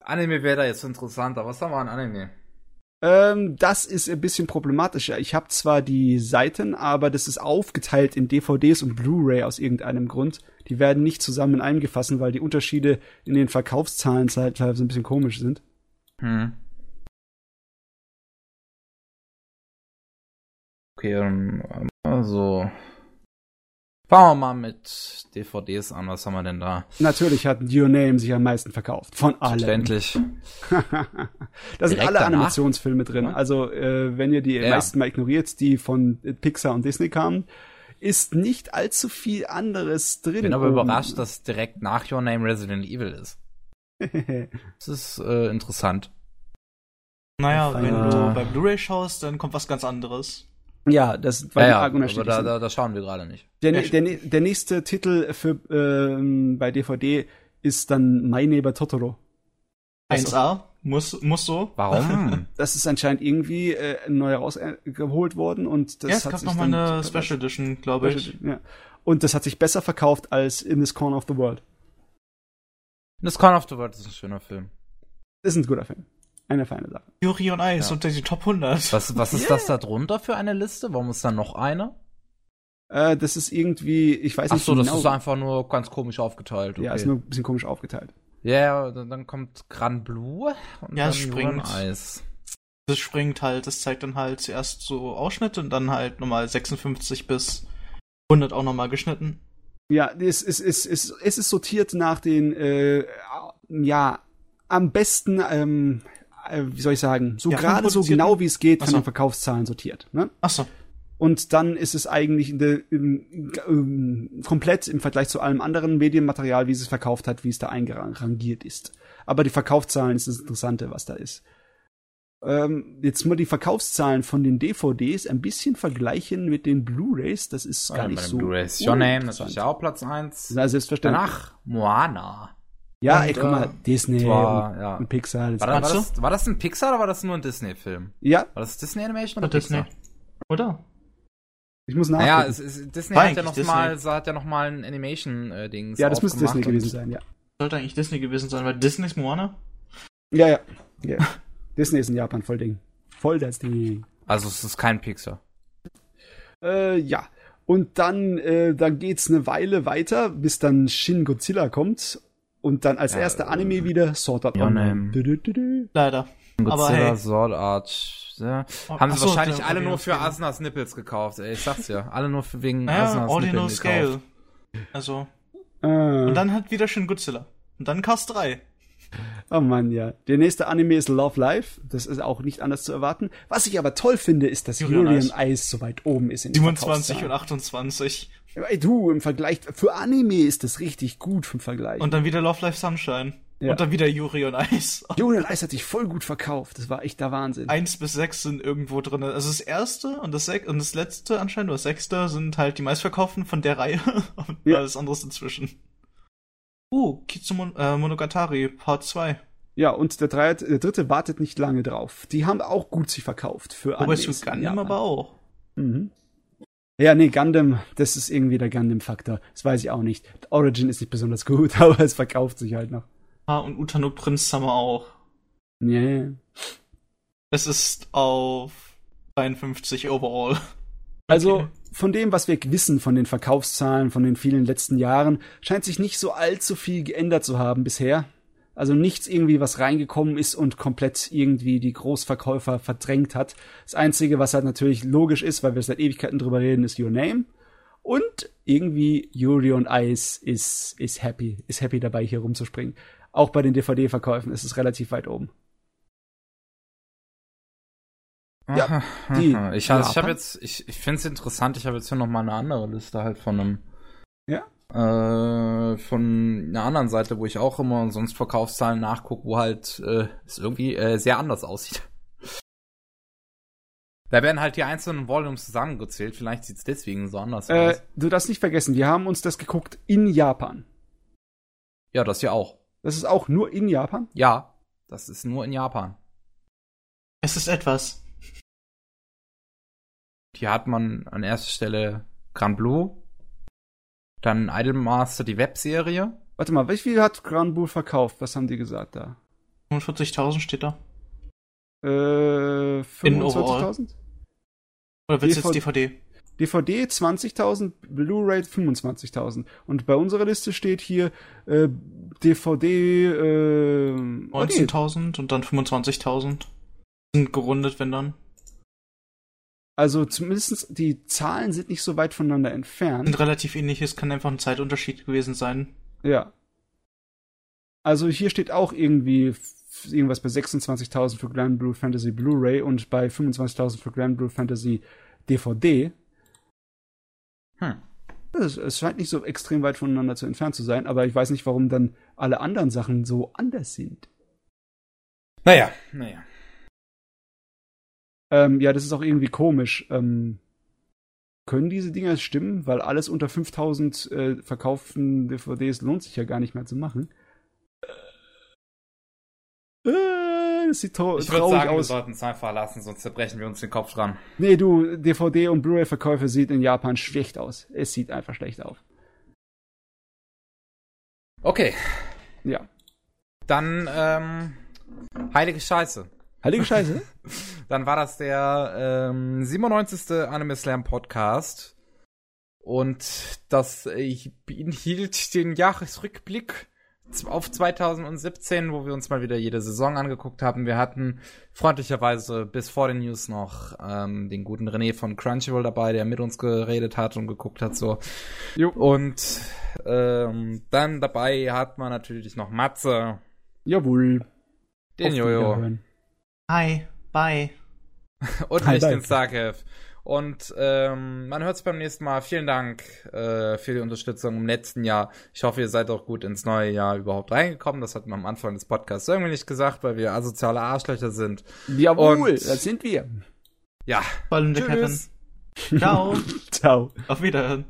Anime wäre da jetzt interessanter. Was haben wir an Anime? Ähm, das ist ein bisschen problematischer. Ich habe zwar die Seiten, aber das ist aufgeteilt in DVDs und Blu-ray aus irgendeinem Grund. Die werden nicht zusammen in einem gefasst, weil die Unterschiede in den Verkaufszahlen teilweise ein bisschen komisch sind. Hm. Okay, also. Fangen wir mal mit DVDs an. Was haben wir denn da? Natürlich hat Your Name sich am meisten verkauft. Von allen. Verständlich. *laughs* da sind Direkt alle danach? Animationsfilme drin. Also, äh, wenn ihr die Ja. meisten mal ignoriert, die von Pixar und Disney kamen, ist nicht allzu viel anderes drin. Ich bin aber oben. überrascht, dass direkt nach Your Name Resident Evil ist. *laughs* Das ist äh, interessant. Naja, wenn du bei Blu-ray schaust, dann kommt was ganz anderes. Ja, das war Ja, die ja, arg aber da, da, da schauen wir gerade nicht. Der, Ja, der, der nächste Titel für ähm, bei DVD ist dann My Neighbor Totoro. Also- 1A, muss, muss so. Warum? *laughs* Das ist anscheinend irgendwie äh, neu rausgeholt worden und das ja, es hat gab sich noch mal eine Special Edition, glaube ich. Ja. Und das hat sich besser verkauft als In This Corner of the World. Das Corner of the World ist ein schöner Film. Das ist ein guter Film. Eine feine Sache. Yuri on Ice Ja. unter die Top 100. Was, was ist das da drunter für eine Liste? Warum ist da noch eine? Äh, das ist irgendwie, ich weiß Ach nicht so, das genau. ist einfach nur ganz komisch aufgeteilt. Okay. Ja, ist nur ein bisschen komisch aufgeteilt. Ja, dann, dann kommt Gran Blue und Ja, dann es springt. Eis. Das springt halt, das zeigt dann halt zuerst so Ausschnitte und dann halt nochmal 56 bis 100 auch nochmal geschnitten. Ja, es ist, es ist, es ist sortiert nach den, äh, ja, am besten, ähm, äh, wie soll ich sagen, so Ja, gerade so genau wie es geht Ach von so. den Verkaufszahlen sortiert. Ne? Achso, Und dann ist es eigentlich in der, im, im, komplett im Vergleich zu allem anderen Medienmaterial, wie es es verkauft hat, wie es da eingerangiert ist. Aber die Verkaufszahlen ist das Interessante, was da ist. Ähm, jetzt mal die Verkaufszahlen von den DVDs ein bisschen vergleichen mit den Blu-rays. Das ist gar Ja, bei nicht den so. Blu-rays. Your Name uninteressant. natürlich auch Platz 1. Na, selbstverständlich. Danach Moana. Ja, Und, ey, guck mal, äh, Disney war, und, ja. und Pixar. Das War, war, das, war das ein Pixar oder war das nur ein Disney-Film? ja, War das Disney Animation oder Disney. Pixar? Oder? ich muss nachgucken. Naja, es, es, Disney War hat ja, eigentlich noch mal, Disney. hat ja noch mal ein Animation-Dings ja, das müsste Disney gewesen sein, ja. Sollte eigentlich Disney gewesen sein, weil Disney ist Moana. Ja, ja. ja. *laughs* Disney ist in Japan voll Ding. Voll das Ding. Also es ist kein Pixar. Äh, ja. Und dann, äh, dann geht's eine Weile weiter, bis dann Shin Godzilla kommt. Und dann als Ja, erster äh, Anime wieder Sword Art Online. Leider. Aber Godzilla, hey. Sword Art. Ja. Oh, Haben sie so, wahrscheinlich der alle nur für. Asnas Nippels gekauft. Ey, ich sag's ja. Alle nur für wegen Naja, Asnas Ordinal Nippeln gekauft. Scale. Also, Äh, und dann halt wieder schön Godzilla. Und dann Cast 3. oh Mann, ja. Der nächste Anime ist Love Life. Das ist auch nicht anders zu erwarten. Was ich aber toll finde, ist, dass on Ice. So weit oben ist in den 27 und Verkaufszahlen. 28. Du, im Vergleich, für Anime ist das richtig gut vom Vergleich. Und dann wieder Love Life Sunshine. Ja. Und dann wieder Yuri on Ice. *laughs* Yuri on Ice hat sich voll gut verkauft. Das war echt der Wahnsinn. 1 bis 6 sind irgendwo drin. Also das erste und das, und das letzte anscheinend, oder das sechste, sind halt die meistverkauften von der Reihe. *laughs* Und Ja. alles andere ist dazwischen. Uh, Kitsumon äh, Monogatari, Part 2. Ja, und der, drei, der dritte wartet nicht lange drauf. Die haben auch gut sich verkauft für Aber Animes in Gundam Japan. aber auch. Mhm. Ja, nee, Gundam, das ist irgendwie der Gundam-Faktor. Das weiß ich auch nicht. Origin ist nicht besonders gut, *laughs* aber es verkauft sich halt noch. Ah, und Utano Prince Summer auch. Yeah. Es ist auf 53 overall. *laughs* Also Okay. von dem, was wir wissen von den Verkaufszahlen von den vielen letzten Jahren, scheint sich nicht so allzu viel geändert zu haben bisher. Also nichts irgendwie, was reingekommen ist und komplett irgendwie die Großverkäufer verdrängt hat. Das Einzige, was halt natürlich logisch ist, weil wir seit Ewigkeiten drüber reden, ist Your Name. Und irgendwie Yuri on Ice ist, ist happy, ist happy dabei, hier rumzuspringen. Auch bei den DVD-Verkäufen ist es relativ weit oben. Ja, die ich, also ich habe jetzt, ich, ich finde es interessant, ich habe jetzt hier noch mal eine andere Liste halt von einem Ja. Äh, von einer anderen Seite, wo ich auch immer sonst Verkaufszahlen nachgucke, wo halt äh, es irgendwie äh, sehr anders aussieht. Da werden halt die einzelnen Volumes zusammengezählt, vielleicht sieht's deswegen so anders Äh, aus. du darfst nicht vergessen, wir haben uns das geguckt in Japan. Ja, das ja auch. Das ist auch nur in Japan. Ja, das ist nur in Japan. Es ist etwas. Hier hat man an erster Stelle Grand Blue, dann Idolmaster, die Webserie. Warte mal, wie viel hat Grand Bull verkauft? Was haben die gesagt da? 45.000 steht da. Äh, In overall. 25.000? Oder willst du jetzt DVD? DVD? DVD 20.000, Blu-ray 25.000. Und bei unserer Liste steht hier äh, DVD äh, oh, nee. 19.000 und dann 25.000. Sind gerundet, wenn dann. Also zumindest die Zahlen sind nicht so weit voneinander entfernt. Sind relativ ähnlich, es kann einfach ein Zeitunterschied gewesen sein. Ja. Also hier steht auch irgendwie irgendwas bei 26.000 für Grand Blue Fantasy Blu-ray und bei 25.000 für Grand Blue Fantasy DVD. Hm. Es, es scheint nicht so extrem weit voneinander zu entfernt zu sein, aber ich weiß nicht, warum dann alle anderen Sachen so anders sind. Naja, naja. Ähm, ja, das ist auch irgendwie komisch. Ähm, können diese Dinger stimmen? Weil alles unter 5000 äh, verkauften DVDs lohnt sich ja gar nicht mehr zu machen. Äh, das sieht trau Ich würde traurig sagen, wir aus. sollten es einfach lassen, sonst zerbrechen wir uns den Kopf dran. Nee, du, DVD- und Blu-ray-Verkäufe sieht in Japan schlecht aus. Es sieht einfach schlecht aus. Okay, Ja. dann ähm, heilige Scheiße. Heilige Scheiße. *laughs* Dann war das der ähm, 97. Anime Slam Podcast. Und das äh, beinhielt den Jahresrückblick auf 2017, wo wir uns mal wieder jede Saison angeguckt haben. Wir hatten freundlicherweise bis vor den News noch ähm, den guten René von Crunchyroll dabei, der mit uns geredet hat und geguckt hat so. Jo. Und ähm, dann dabei hat man natürlich noch Matze, Jawohl. den Auf Jojo. Hi, bye. *laughs* und Hi, nicht den Starkev. Und ähm, man hört es beim nächsten Mal. Vielen Dank äh, für die Unterstützung im letzten Jahr. Ich hoffe, ihr seid auch gut ins neue Jahr überhaupt reingekommen. Das hat man am Anfang des Podcasts irgendwie nicht gesagt, weil wir asoziale Arschlöcher sind. Jawohl, Und- das sind wir. Ja, allem der Kevin. tschüss. Ciao. *laughs* Ciao. Auf Wiederhören.